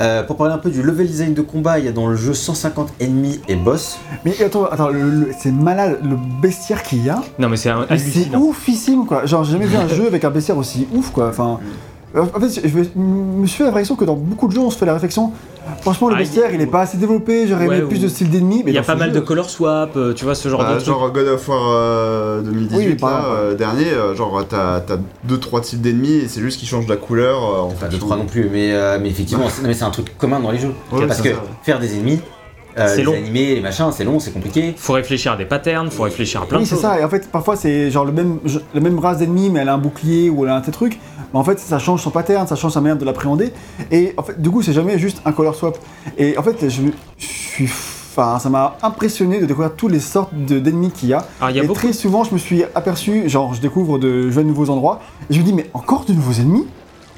[SPEAKER 2] Euh, pour parler un peu du level design de combat, il y a dans le jeu 150 ennemis et boss.
[SPEAKER 1] Mais attends, attends le- le- c'est malade le bestiaire qu'il y a.
[SPEAKER 3] Non mais c'est un-
[SPEAKER 1] Mais C'est oufissime quoi. Genre j'ai jamais vu un jeu avec un bestiaire aussi ouf quoi. Enfin, en fait, je me suis fait la réflexion que dans beaucoup de jeux on se fait la réflexion. Franchement le
[SPEAKER 3] Ah,
[SPEAKER 1] bestiaire il est pas assez développé. J'aurais
[SPEAKER 3] Ouais,
[SPEAKER 1] aimé plus
[SPEAKER 3] ou-
[SPEAKER 1] de style d'ennemis. mais
[SPEAKER 3] Il y a pas mal
[SPEAKER 1] jeu-
[SPEAKER 3] de color swap, euh, tu vois ce genre
[SPEAKER 4] Bah,
[SPEAKER 3] de trucs.
[SPEAKER 4] genre God of War euh, 2018,
[SPEAKER 1] Oui, par
[SPEAKER 4] là, euh, dernier, euh, genre t'as 2-3 types d'ennemis et c'est juste qu'ils changent la couleur. euh, en
[SPEAKER 2] Enfin,
[SPEAKER 4] fonction-
[SPEAKER 2] 2-3 non plus, mais, euh, mais effectivement, c'est non, mais c'est un truc commun dans les jeux.
[SPEAKER 4] Ouais,
[SPEAKER 2] Parce que
[SPEAKER 4] ça.
[SPEAKER 2] faire des ennemis, euh,
[SPEAKER 3] C'est
[SPEAKER 2] les
[SPEAKER 3] long.
[SPEAKER 2] animer, les machins, c'est long, c'est compliqué.
[SPEAKER 3] Faut réfléchir à des patterns, faut réfléchir à plein
[SPEAKER 1] Oui
[SPEAKER 3] de
[SPEAKER 1] c'est
[SPEAKER 3] choses.
[SPEAKER 1] ça. Et en fait parfois c'est genre le même la même race d'ennemis mais elle a un bouclier ou elle a un tel truc. Mais en fait ça change son pattern, ça change sa manière de l'appréhender. Et en fait du coup c'est jamais juste un color swap. Et en fait je, je suis Enfin, ça m'a impressionné de découvrir toutes les sortes de- d'ennemis qu'il y a.
[SPEAKER 3] Il y a
[SPEAKER 1] et
[SPEAKER 3] beaucoup
[SPEAKER 1] très souvent, je me suis aperçu, genre, je découvre de jeunes nouveaux endroits, et je me dis, mais encore de nouveaux ennemis?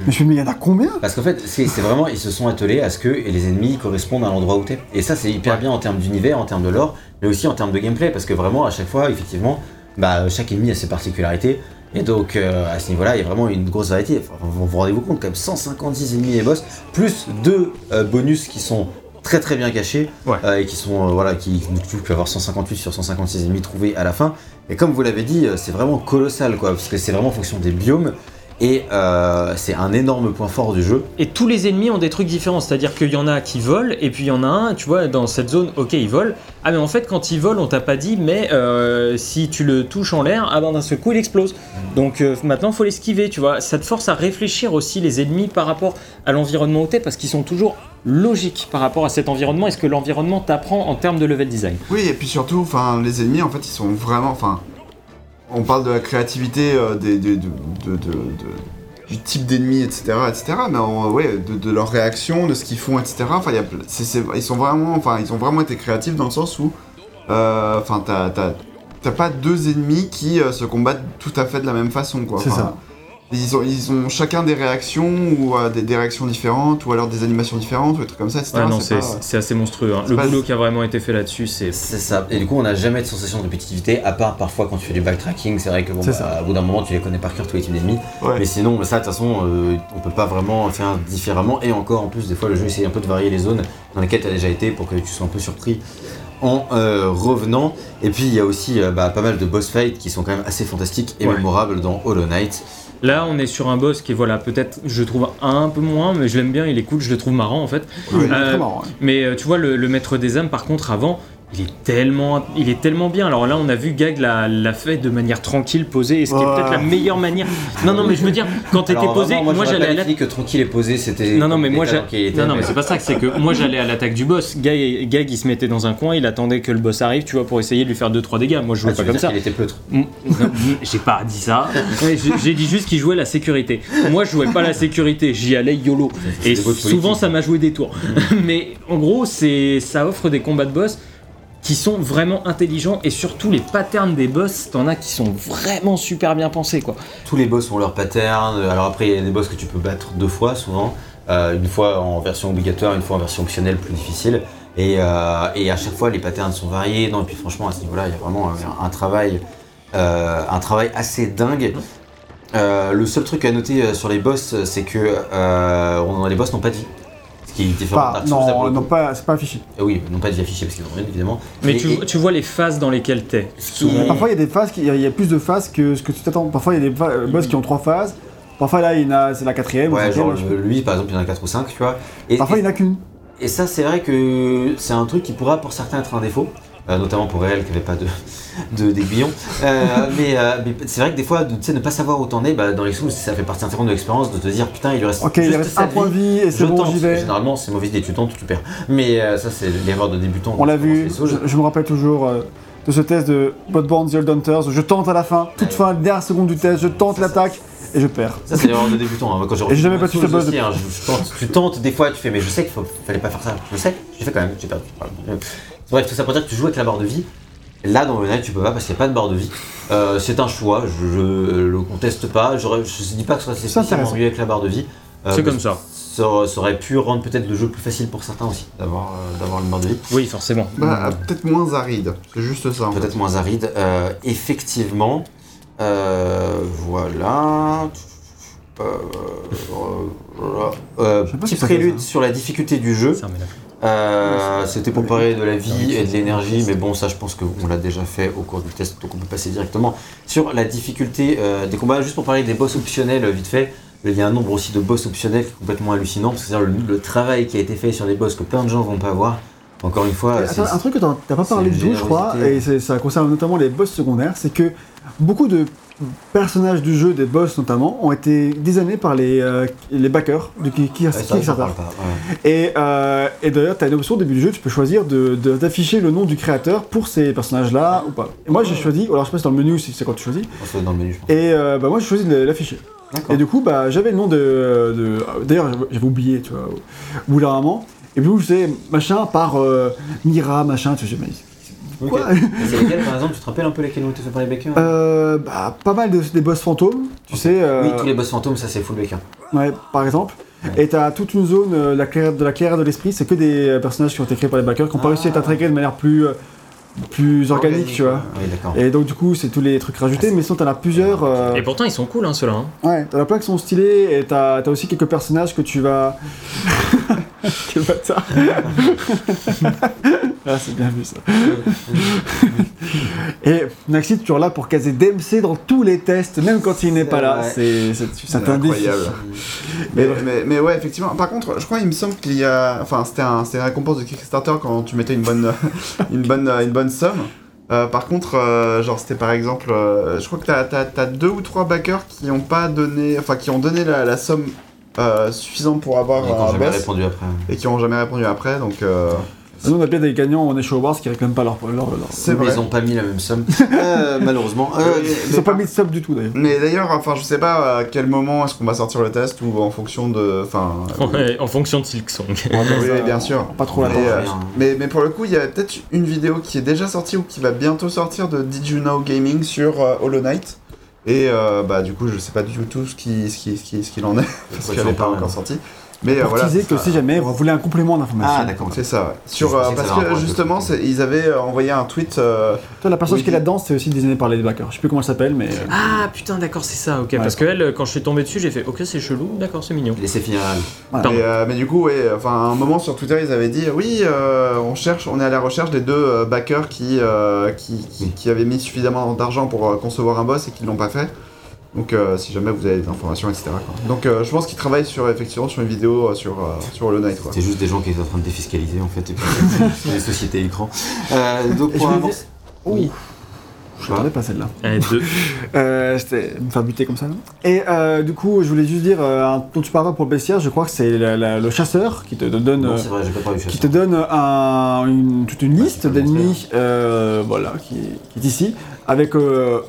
[SPEAKER 1] Mais je me dis, mais il y en a combien?
[SPEAKER 2] Parce qu'en fait, c'est vraiment, ils se sont attelés à ce que les ennemis correspondent à l'endroit où t'es. Et ça, c'est hyper bien en termes d'univers, en termes de lore, mais aussi en termes de gameplay, parce que vraiment, à chaque fois, effectivement, bah, chaque ennemi a ses particularités. Et donc, euh, à ce niveau-là, il y a vraiment une grosse variété. Enfin, vous vous rendez-vous compte, comme 156 ennemis et boss, plus deux euh, bonus qui sont très très bien cachés
[SPEAKER 3] Ouais.
[SPEAKER 2] euh, et qui sont euh, voilà qui tu peux avoir 158 sur 156 ennemis trouvés à la fin. Et comme vous l'avez dit, c'est vraiment colossal quoi, parce que c'est vraiment en fonction des biomes et euh, c'est un énorme point fort du jeu.
[SPEAKER 3] Et tous les ennemis ont des trucs différents, c'est-à-dire qu'il y en a qui volent, et puis il y en a un, tu vois, dans cette zone, ok, il vole. Ah, mais en fait, quand il vole, on t'a pas dit, mais euh, si tu le touches en l'air, ah ben d'un seul coup, il explose. Donc euh, maintenant, faut l'esquiver, tu vois. Ça te force à réfléchir aussi les ennemis par rapport à l'environnement où t'es, parce qu'ils sont toujours logiques par rapport à cet environnement et ce que l'environnement t'apprend en termes de level design.
[SPEAKER 4] Oui, et puis surtout, enfin, les ennemis, en fait, ils sont vraiment, enfin, on parle de la créativité euh, des, des- de, de- de- de- du type d'ennemis, etc., etc. Mais ouais, de, leur réaction, de ce qu'ils font, etc. Enfin, y a ils sont vraiment, enfin, ils ont vraiment été créatifs dans le sens où, euh, enfin, t'as, pas deux ennemis qui euh, se combattent tout à fait de la même façon, quoi.
[SPEAKER 1] C'est ça.
[SPEAKER 4] Ils ont, ils ont chacun des réactions ou euh, des, des réactions différentes ou alors des animations différentes ou des trucs comme ça, etc.
[SPEAKER 3] Ouais, non,
[SPEAKER 4] C'est
[SPEAKER 3] c'est
[SPEAKER 4] pas-
[SPEAKER 3] c'est assez monstrueux. hein.
[SPEAKER 4] c'est
[SPEAKER 3] Le
[SPEAKER 4] pas-
[SPEAKER 3] boulot qui a vraiment été fait là-dessus, c'est.
[SPEAKER 2] C'est ça. Et du coup, on n'a jamais de sensation de répétitivité, à part parfois quand tu fais du backtracking. C'est vrai que bon,
[SPEAKER 1] C'est
[SPEAKER 2] bah, au bout d'un moment, tu les connais par cœur tous les types d'ennemis.
[SPEAKER 4] Ouais.
[SPEAKER 2] Mais sinon, ça, de toute façon, euh, on peut pas vraiment faire différemment. Et encore, en plus, des fois, le jeu essaie un peu de varier les zones dans lesquelles tu as déjà été pour que tu sois un peu surpris en euh, revenant. Et puis, il y a aussi euh, bah, pas mal de boss fights qui sont quand même assez fantastiques et
[SPEAKER 3] Ouais.
[SPEAKER 2] mémorables dans Hollow Knight.
[SPEAKER 3] Là, on est sur un boss qui est, voilà, peut-être, je trouve un peu moins, mais je l'aime bien, il est cool, je le trouve marrant en fait.
[SPEAKER 1] Oui, il est
[SPEAKER 3] Euh,
[SPEAKER 1] très marrant. ouais.
[SPEAKER 3] Mais euh, tu vois, le, le maître des âmes, par contre, avant, il est tellement, il est tellement bien. Alors là, on a vu Gag l'a, l'a fait de manière tranquille, posée, et ce qui est peut-être la meilleure manière. Non, non, mais je veux dire, quand t'étais posé,
[SPEAKER 2] vraiment,
[SPEAKER 3] moi, j'allais à la.
[SPEAKER 2] défini que tranquille et posé, c'était.
[SPEAKER 3] Non, non, mais moi, j'a-
[SPEAKER 2] il était,
[SPEAKER 3] non, non, mais c'est pas ça. C'est que moi, j'allais à l'attaque du boss. Gag, Gag, il se mettait dans un coin, il attendait que le boss arrive, tu vois, pour essayer de lui faire 2-3 dégâts. Moi, je jouais
[SPEAKER 2] Ah,
[SPEAKER 3] pas comme ça.
[SPEAKER 2] qu'il était pleutre.
[SPEAKER 3] Mm, non, mm, J'ai pas dit ça. J'ai- dit juste qu'il jouait la sécurité. Moi, je jouais pas la sécurité. J'y allais YOLO. Et souvent, ça m'a joué des tours. Mais en gros, c'est ça offre des combats de boss qui sont vraiment intelligents et surtout les patterns des boss, t'en as qui sont vraiment super bien pensés quoi.
[SPEAKER 2] Tous les boss ont leur pattern. Alors après, il y a des boss que tu peux battre deux fois souvent. Euh, une fois en version obligatoire, une fois en version optionnelle plus difficile. Et, euh, et à chaque fois, les patterns sont variés. Non, et puis franchement, à ce niveau-là, il y a vraiment un, travail, euh, un travail assez dingue. Le seul truc à noter sur les boss, c'est que les boss n'ont pas de vie. Qui est différent
[SPEAKER 1] Pas, non, non, pas, c'est pas affiché.
[SPEAKER 2] Euh, Oui, n'ont pas affichée parce qu'ils ont rien, évidemment.
[SPEAKER 3] Mais
[SPEAKER 2] Et-
[SPEAKER 3] tu,
[SPEAKER 2] et-
[SPEAKER 3] tu vois les phases dans lesquelles t'es.
[SPEAKER 1] Parfois, il y a des phases, il y a- il y a plus de phases que ce que tu t'attends. Parfois, il y a des euh, boss qui ont trois phases. Parfois, là, il y en a, c'est la quatrième. ou
[SPEAKER 2] Ouais, genre le- lui par exemple, il y en a 4 ou 5, tu vois. Et,
[SPEAKER 1] Parfois,
[SPEAKER 2] et-
[SPEAKER 1] il n'y en a qu'une.
[SPEAKER 2] Et ça, c'est vrai que c'est un truc qui pourra pour certains être un défaut, euh, notamment pour elle qui n'avait pas de d'aiguillon. Euh, mais euh, mais c'est vrai que des fois, de- tu sais, ne pas savoir où t'en es, bah, dans les sous, ça fait partie intégrante de l'expérience de te dire putain, il lui reste
[SPEAKER 1] Ok, il
[SPEAKER 2] juste
[SPEAKER 1] reste un point de vie et c'est bon, j'y vais.
[SPEAKER 2] Généralement, c'est mauvaise idée, tu tentes tu perds. Mais ça, c'est l'erreur de débutant.
[SPEAKER 1] On l'a vu, je, je me rappelle toujours de ce test de Bloodborne The Old Hunters. Je tente à la fin, toute fin, dernière seconde du test, je tente l'attaque et je perds.
[SPEAKER 2] Ça, c'est l'erreur de débutant. hein. Quand j'ai
[SPEAKER 1] jamais battu ce boss
[SPEAKER 2] hein, je- je tente- tu tentes des fois, tu fais, mais je sais qu'il fallait pas faire ça. Je sais, j'ai fait quand même, j'ai perdu. Bref, tout ça pour dire que tu joues avec la barre de vie. Là, dans le net, tu peux pas parce qu'il n'y a pas de barre de vie. Euh, c'est un choix, je, je le conteste pas. Je ne dis pas que ce soit
[SPEAKER 1] C'est
[SPEAKER 2] spécialement mieux avec la barre de vie. Euh,
[SPEAKER 3] C'est comme ça.
[SPEAKER 2] Ça, ça aurait pu rendre peut-être le jeu plus facile pour certains aussi, d'avoir euh, une barre de vie.
[SPEAKER 3] Oui, forcément.
[SPEAKER 4] Bah, peut-être moins aride. C'est juste ça. fait.
[SPEAKER 2] Peut-être moins aride. Euh, effectivement, euh, voilà. Euh, euh, euh,
[SPEAKER 1] Je sais pas
[SPEAKER 2] petit
[SPEAKER 1] ça
[SPEAKER 2] prélude
[SPEAKER 1] ça.
[SPEAKER 2] sur la difficulté du jeu.
[SPEAKER 3] Ça,
[SPEAKER 2] Euh, C'était pour parler de la vie et de l'énergie, mais bon, ça je pense qu'on l'a déjà fait au cours du test, donc on peut passer directement sur la difficulté euh, des combats. Juste pour parler des boss optionnels, euh, vite fait, il y a un nombre aussi de boss optionnels qui est complètement hallucinant, parce que c'est le, le travail qui a été fait sur les boss que plein de gens vont pas voir. Encore une fois,
[SPEAKER 1] Attends,
[SPEAKER 2] c'est-
[SPEAKER 1] un truc que t'as pas parlé du tout, je crois, et ça concerne notamment les boss secondaires, c'est que beaucoup de personnages du jeu, des boss notamment, ont été designés par les, euh, les backers du
[SPEAKER 2] Ouais,
[SPEAKER 1] Kickstarter.
[SPEAKER 2] pas, ouais.
[SPEAKER 1] Et, euh, et d'ailleurs, tu as une option au début du jeu, tu peux choisir de- de- d'afficher le nom du créateur pour ces personnages-là ou pas. Et moi, j'ai choisi, alors je sais pas si dans le menu, si c'est quand tu choisis,
[SPEAKER 2] dans le menu, je pense.
[SPEAKER 1] et euh, bah, moi, j'ai choisi de l'afficher. Et du coup, bah, j'avais le nom de. de- D'ailleurs, j'avais- oublié, tu vois, au bout d'un moment. Et puis, je faisais machin par euh, Mira, machin, tu sais, mais.
[SPEAKER 2] Ok.
[SPEAKER 1] Quoi
[SPEAKER 2] Et C'est lesquels par exemple Tu te rappelles un peu lesquels ont été faits par les Baker
[SPEAKER 1] euh, bah, Pas mal de, des boss fantômes, tu sais. euh,
[SPEAKER 2] Oui, tous les boss fantômes, ça c'est full Baker.
[SPEAKER 1] Ouais, par exemple. Et t'as toute une zone, euh, la clairière, de la clairière de l'esprit, c'est que des euh, personnages qui ont été créés par les backers, qui ont pas
[SPEAKER 2] Ah.
[SPEAKER 1] réussi à être intégrés de manière plus, euh, plus organique,
[SPEAKER 4] Organique,
[SPEAKER 1] tu vois.
[SPEAKER 2] Oui, d'accord.
[SPEAKER 1] Et donc du coup, c'est tous les trucs rajoutés, mais sinon t'en as plusieurs. euh,
[SPEAKER 3] Et pourtant, ils sont cool, hein, ceux-là. hein.
[SPEAKER 1] Ouais, t'en as plein qui sont stylés, et t'as as aussi quelques personnages que tu vas... Quel bâtard Ah, c'est bien vu ça. Et Naxi, toujours là pour caser DMC dans tous les tests, même quand il n'est pas là. C'est
[SPEAKER 4] incroyable. Mais, mais, mais ouais, effectivement. Par contre, je crois, il me semble qu'il y a. Enfin, c'était un, c'était une récompense de Kickstarter quand tu mettais une bonne, une bonne, une bonne somme. Euh, par contre, euh, genre, c'était par exemple. euh, je crois que t'as as, deux ou trois backers qui ont pas donné. Enfin, qui ont donné la, la somme euh, suffisante pour avoir
[SPEAKER 2] Et quand
[SPEAKER 4] un
[SPEAKER 2] jamais
[SPEAKER 4] boss
[SPEAKER 2] répondu après.
[SPEAKER 4] et qui ont jamais répondu après. Donc, euh,
[SPEAKER 1] Nous, on a bien des gagnants, on est show wars qui réclament pas leur. leur, leur-
[SPEAKER 4] c'est
[SPEAKER 2] Mais
[SPEAKER 4] vrai.
[SPEAKER 2] ils ont pas mis la même somme. Euh, malheureusement. Euh,
[SPEAKER 1] Ils
[SPEAKER 4] mais
[SPEAKER 1] ont pas mis de sub du tout d'ailleurs.
[SPEAKER 4] Mais d'ailleurs, enfin, je sais pas à quel moment est-ce qu'on va sortir le test ou en fonction de. Enfin.
[SPEAKER 3] Ouais, en fonction de
[SPEAKER 1] va faire
[SPEAKER 4] Oui, bien sûr.
[SPEAKER 1] Pas trop
[SPEAKER 4] euh,
[SPEAKER 2] rien.
[SPEAKER 4] mais, mais pour le coup, il y a peut-être une vidéo qui est déjà sortie ou qui va bientôt sortir de Did You Know Gaming sur euh, Hollow Knight. Et euh, bah du coup, je sais pas du tout ce qui ce qui ce qui ce qu'il en est parce qu'elle n'est pas encore sortie. Mais euh,
[SPEAKER 1] Pour
[SPEAKER 4] voilà.
[SPEAKER 1] teaser
[SPEAKER 4] c'est
[SPEAKER 1] que
[SPEAKER 4] ça.
[SPEAKER 1] si jamais vous voulez un complément d'information.
[SPEAKER 2] Ah, d'accord.
[SPEAKER 4] C'est ça, ouais. Sur, euh,
[SPEAKER 2] que
[SPEAKER 4] parce que justement, c'est- ils avaient euh, envoyé un tweet. euh,
[SPEAKER 1] Toi, la personne
[SPEAKER 4] Oui,
[SPEAKER 1] qui est là-dedans, c'est aussi designé par les backers. Je sais plus comment elle s'appelle, mais. euh,
[SPEAKER 3] Ah putain, d'accord, c'est ça, ok. Parce que elle, quand je suis tombé dessus, j'ai fait ok, c'est chelou, d'accord, c'est mignon.
[SPEAKER 1] Voilà.
[SPEAKER 4] Et, euh, mais du coup, ouais, enfin, à un moment sur Twitter, ils avaient dit oui, euh, on cherche, on est à la recherche des deux euh, backers qui, euh, qui, qui, qui avaient mis suffisamment d'argent pour euh, concevoir un boss et qui l'ont pas fait. Donc, euh, si jamais vous avez des informations, etc. quoi. Donc, euh, je pense qu'ils travaillent sur effectivement sur une vidéo euh, sur euh, sur Hollow Knight, quoi.
[SPEAKER 2] C'était juste des gens qui étaient en train de défiscaliser en fait. Et puis, c'est des sociétés écran. Euh, donc pour
[SPEAKER 1] je vais
[SPEAKER 2] avancer.
[SPEAKER 1] Oui. Je m'attendais pas celle-là.
[SPEAKER 3] Eh, deux.
[SPEAKER 1] Euh, C'était me faire buter comme ça. non? Et euh, du coup, je voulais juste dire, euh, un- dont tu parles pour le bestiaire, je crois que c'est la- la- le chasseur qui te donne.
[SPEAKER 2] Non,
[SPEAKER 1] euh,
[SPEAKER 2] c'est vrai, j'ai pas parlé du
[SPEAKER 1] qui
[SPEAKER 2] chasseur.
[SPEAKER 1] te donne un- une, toute une liste
[SPEAKER 2] peux le
[SPEAKER 1] d'ennemis, euh, voilà, qui, qui est ici, avec euh,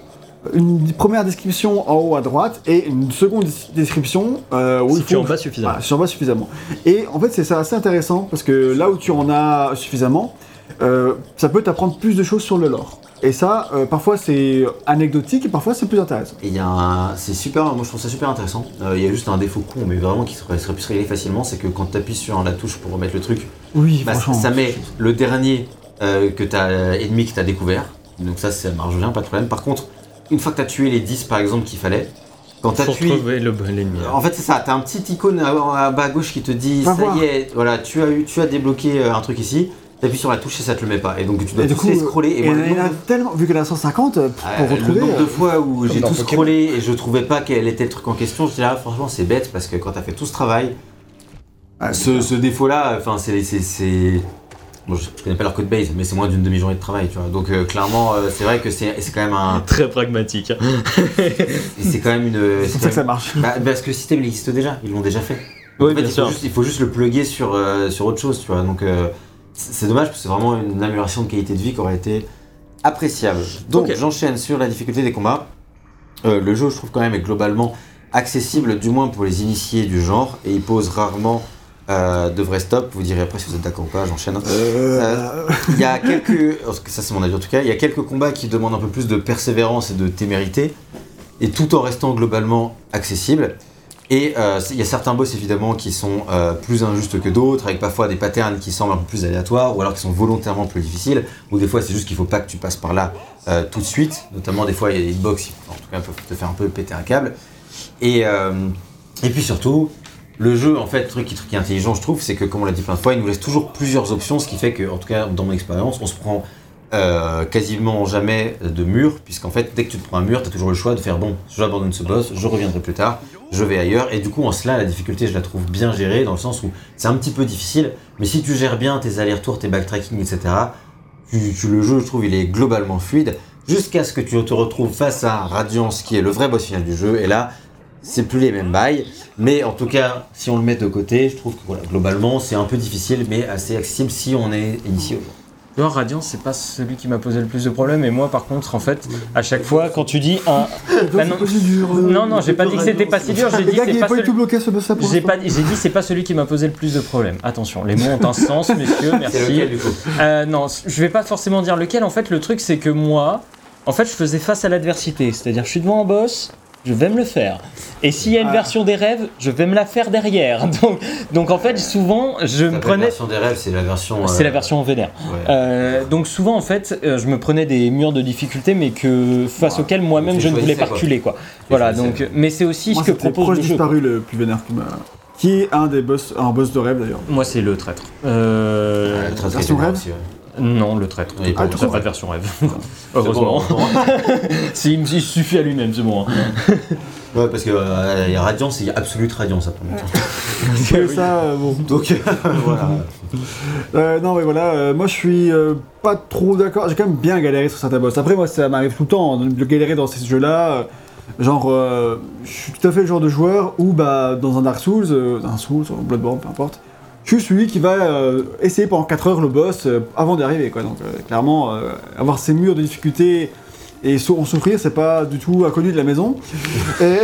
[SPEAKER 1] une première description en haut à droite et une seconde des- description euh, où
[SPEAKER 3] Si
[SPEAKER 1] il
[SPEAKER 3] tu
[SPEAKER 1] faut
[SPEAKER 3] en bas suffisamment.
[SPEAKER 1] voilà, si tu en bas suffisamment. Et en fait, c'est ça assez intéressant parce que là où tu en as suffisamment, euh, ça peut t'apprendre plus de choses sur le lore. Et ça, euh, parfois c'est anecdotique et parfois c'est plus intéressant.
[SPEAKER 2] Et il y a un... C'est super, moi je trouve ça super intéressant. Euh, Il y a juste un défaut con, mais vraiment qui serait, se régler facilement, c'est que quand tu appuies sur la touche pour remettre le truc,
[SPEAKER 1] Oui,
[SPEAKER 2] bah,
[SPEAKER 1] franchement.
[SPEAKER 2] ça met le dernier euh, que t'as ennemi que t'as découvert. Donc ça, ça marche bien, pas de problème. Par contre, une fois que t'as tué les 10 par exemple qu'il fallait, quand
[SPEAKER 3] le bon ennemi.
[SPEAKER 2] En fait, c'est ça, t'as un petit icône à, bas à gauche qui te dit
[SPEAKER 1] Va
[SPEAKER 2] ça
[SPEAKER 1] voir.
[SPEAKER 2] y est, voilà, tu as, eu, tu as débloqué euh, un truc ici, t'appuies sur la touche et ça te le met pas. Et donc tu dois
[SPEAKER 1] Et coup,
[SPEAKER 2] les scroller. Et
[SPEAKER 1] et
[SPEAKER 2] moi,
[SPEAKER 1] il
[SPEAKER 2] le
[SPEAKER 1] y en a tellement, vu qu'elle a 150, euh, pour
[SPEAKER 2] Ah,
[SPEAKER 1] retrouver.
[SPEAKER 2] le nombre de
[SPEAKER 1] euh,
[SPEAKER 2] fois où j'ai tout
[SPEAKER 1] Pokémon.
[SPEAKER 2] scrollé et je trouvais pas quel était le truc en question, je dis là franchement c'est bête parce que quand t'as fait tout ce travail,
[SPEAKER 1] ah,
[SPEAKER 2] ce, ce défaut-là, enfin c'est bon, je, je connais pas leur code base, mais c'est moins d'une demi-journée de travail, tu vois. Donc euh, clairement euh, c'est vrai que c'est c'est quand même un
[SPEAKER 3] Très pragmatique. hein.
[SPEAKER 2] c'est quand même une
[SPEAKER 1] c'est
[SPEAKER 2] c'est
[SPEAKER 1] pour ça que ça marche.
[SPEAKER 2] même- bah, parce que le système il existe déjà, ils l'ont déjà fait.
[SPEAKER 3] Oui,
[SPEAKER 2] en fait,
[SPEAKER 3] bien
[SPEAKER 2] il,
[SPEAKER 3] sûr.
[SPEAKER 2] Faut juste, il faut juste le plugger sur, euh, sur autre chose, tu vois. Donc, euh, c'est dommage parce que c'est vraiment une amélioration de qualité de vie qui aurait été appréciable. Donc, j'enchaîne sur la difficulté des combats. Euh, le jeu, je trouve quand même, est globalement accessible, du moins pour les initiés du genre, et il pose rarement euh, de stops. Vous direz après si vous êtes d'accord ou pas, j'enchaîne.
[SPEAKER 1] Euh,
[SPEAKER 2] Il y a quelques, ça c'est mon avis en tout cas, il y a quelques combats qui demandent un peu plus de persévérance et de témérité, et tout en restant globalement accessible. Et euh, il y a certains boss évidemment qui sont euh, plus injustes que d'autres, avec parfois des patterns qui semblent un peu plus aléatoires, ou alors qui sont volontairement plus difficiles, ou des fois c'est juste qu'il faut pas que tu passes par là euh, tout de suite, notamment des fois il y a des hitbox qui en tout cas peuvent te faire un peu péter un câble. Et, euh, et puis surtout, le jeu, en fait, truc qui, est intelligent, je trouve, c'est que, comme on l'a dit plein de fois, il nous laisse toujours plusieurs options, ce qui fait que, en tout cas, dans mon expérience, on se prend euh, quasiment jamais de mur, puisqu'en fait, dès que tu te prends un mur, tu as toujours le choix de faire bon, j'abandonne ce boss, je reviendrai plus tard, je vais ailleurs, et du coup, en cela, la difficulté, je la trouve bien gérée, dans le sens où c'est un petit peu difficile, mais si tu gères bien tes allers-retours, tes backtracking, etc., le jeu, je trouve, il est globalement fluide, jusqu'à ce que tu te retrouves face à Radiance, qui est le vrai boss final du jeu, et là, c'est plus les mêmes bails, mais en tout cas, si on le met de côté, je trouve que voilà, globalement, c'est un peu difficile, mais assez accessible si on est initié au jeu.
[SPEAKER 3] Tu vois, Radiant, c'est pas celui qui m'a posé le plus de problèmes. Et moi, par contre, en fait, à chaque fois, quand tu dis un. Bah non.
[SPEAKER 1] c'est pas si dur.
[SPEAKER 3] Non, non, j'ai pas dit que c'était pas si dur. J'ai dit
[SPEAKER 1] gars,
[SPEAKER 3] c'est pas celui.
[SPEAKER 1] tout bloqué ce boss
[SPEAKER 3] J'ai pas, j'ai dit c'est pas celui qui m'a posé le plus de problèmes. Attention, les mots ont un sens, messieurs. Merci. Euh, non, je vais pas forcément dire lequel. En fait, le truc, c'est que moi, en fait, je faisais face à l'adversité. C'est-à-dire, je suis devant un boss, je vais me le faire. Et s'il y a une
[SPEAKER 1] Ah.
[SPEAKER 3] version des rêves, je vais me la faire derrière. Donc, donc en fait, souvent, je me
[SPEAKER 2] La
[SPEAKER 3] prenais.
[SPEAKER 2] version des rêves, c'est la version.
[SPEAKER 3] C'est
[SPEAKER 2] euh,
[SPEAKER 3] la version en vénère.
[SPEAKER 2] ouais.
[SPEAKER 3] Euh, donc souvent en fait, euh, je me prenais des murs de difficulté, mais que face
[SPEAKER 2] Ouais.
[SPEAKER 3] auxquels moi-même je ne voulais pas reculer quoi. Voilà, donc, mais c'est aussi
[SPEAKER 1] Moi,
[SPEAKER 3] ce que propose
[SPEAKER 1] proche
[SPEAKER 3] le jeu.
[SPEAKER 1] disparu le plus vénère qui m'a. qui est un des boss, un boss de rêve d'ailleurs.
[SPEAKER 3] Moi, c'est le traître. Euh,
[SPEAKER 2] Ouais, le traître
[SPEAKER 1] version rêve
[SPEAKER 2] aussi, ouais.
[SPEAKER 3] Non, le traître.
[SPEAKER 1] Tout
[SPEAKER 3] T'as
[SPEAKER 1] court.
[SPEAKER 3] pas de version rêve. Heureusement.
[SPEAKER 2] bon,
[SPEAKER 3] Si, il il suffit à lui-même, c'est bon. hein.
[SPEAKER 2] Ouais, parce que euh, il y a Radiance et il y a Absolute Radiance.
[SPEAKER 1] C'est ça, euh, bon.
[SPEAKER 2] Donc voilà.
[SPEAKER 1] Euh, non, mais voilà, euh, moi je suis euh, pas trop d'accord. J'ai quand même bien galéré sur certains boss. Après, moi, ça m'arrive tout le temps hein, de galérer dans ces jeux-là. Euh, Genre, euh, je suis tout à fait le genre de joueur où, bah, dans un Dark Souls, euh, un Souls, un Bloodborne, peu importe, je suis celui qui va euh, essayer pendant 4 heures le boss euh, avant d'y arriver, quoi. Donc, euh, clairement, avoir ces murs de difficulté et en souffrir, c'est pas du tout inconnu de la maison. et,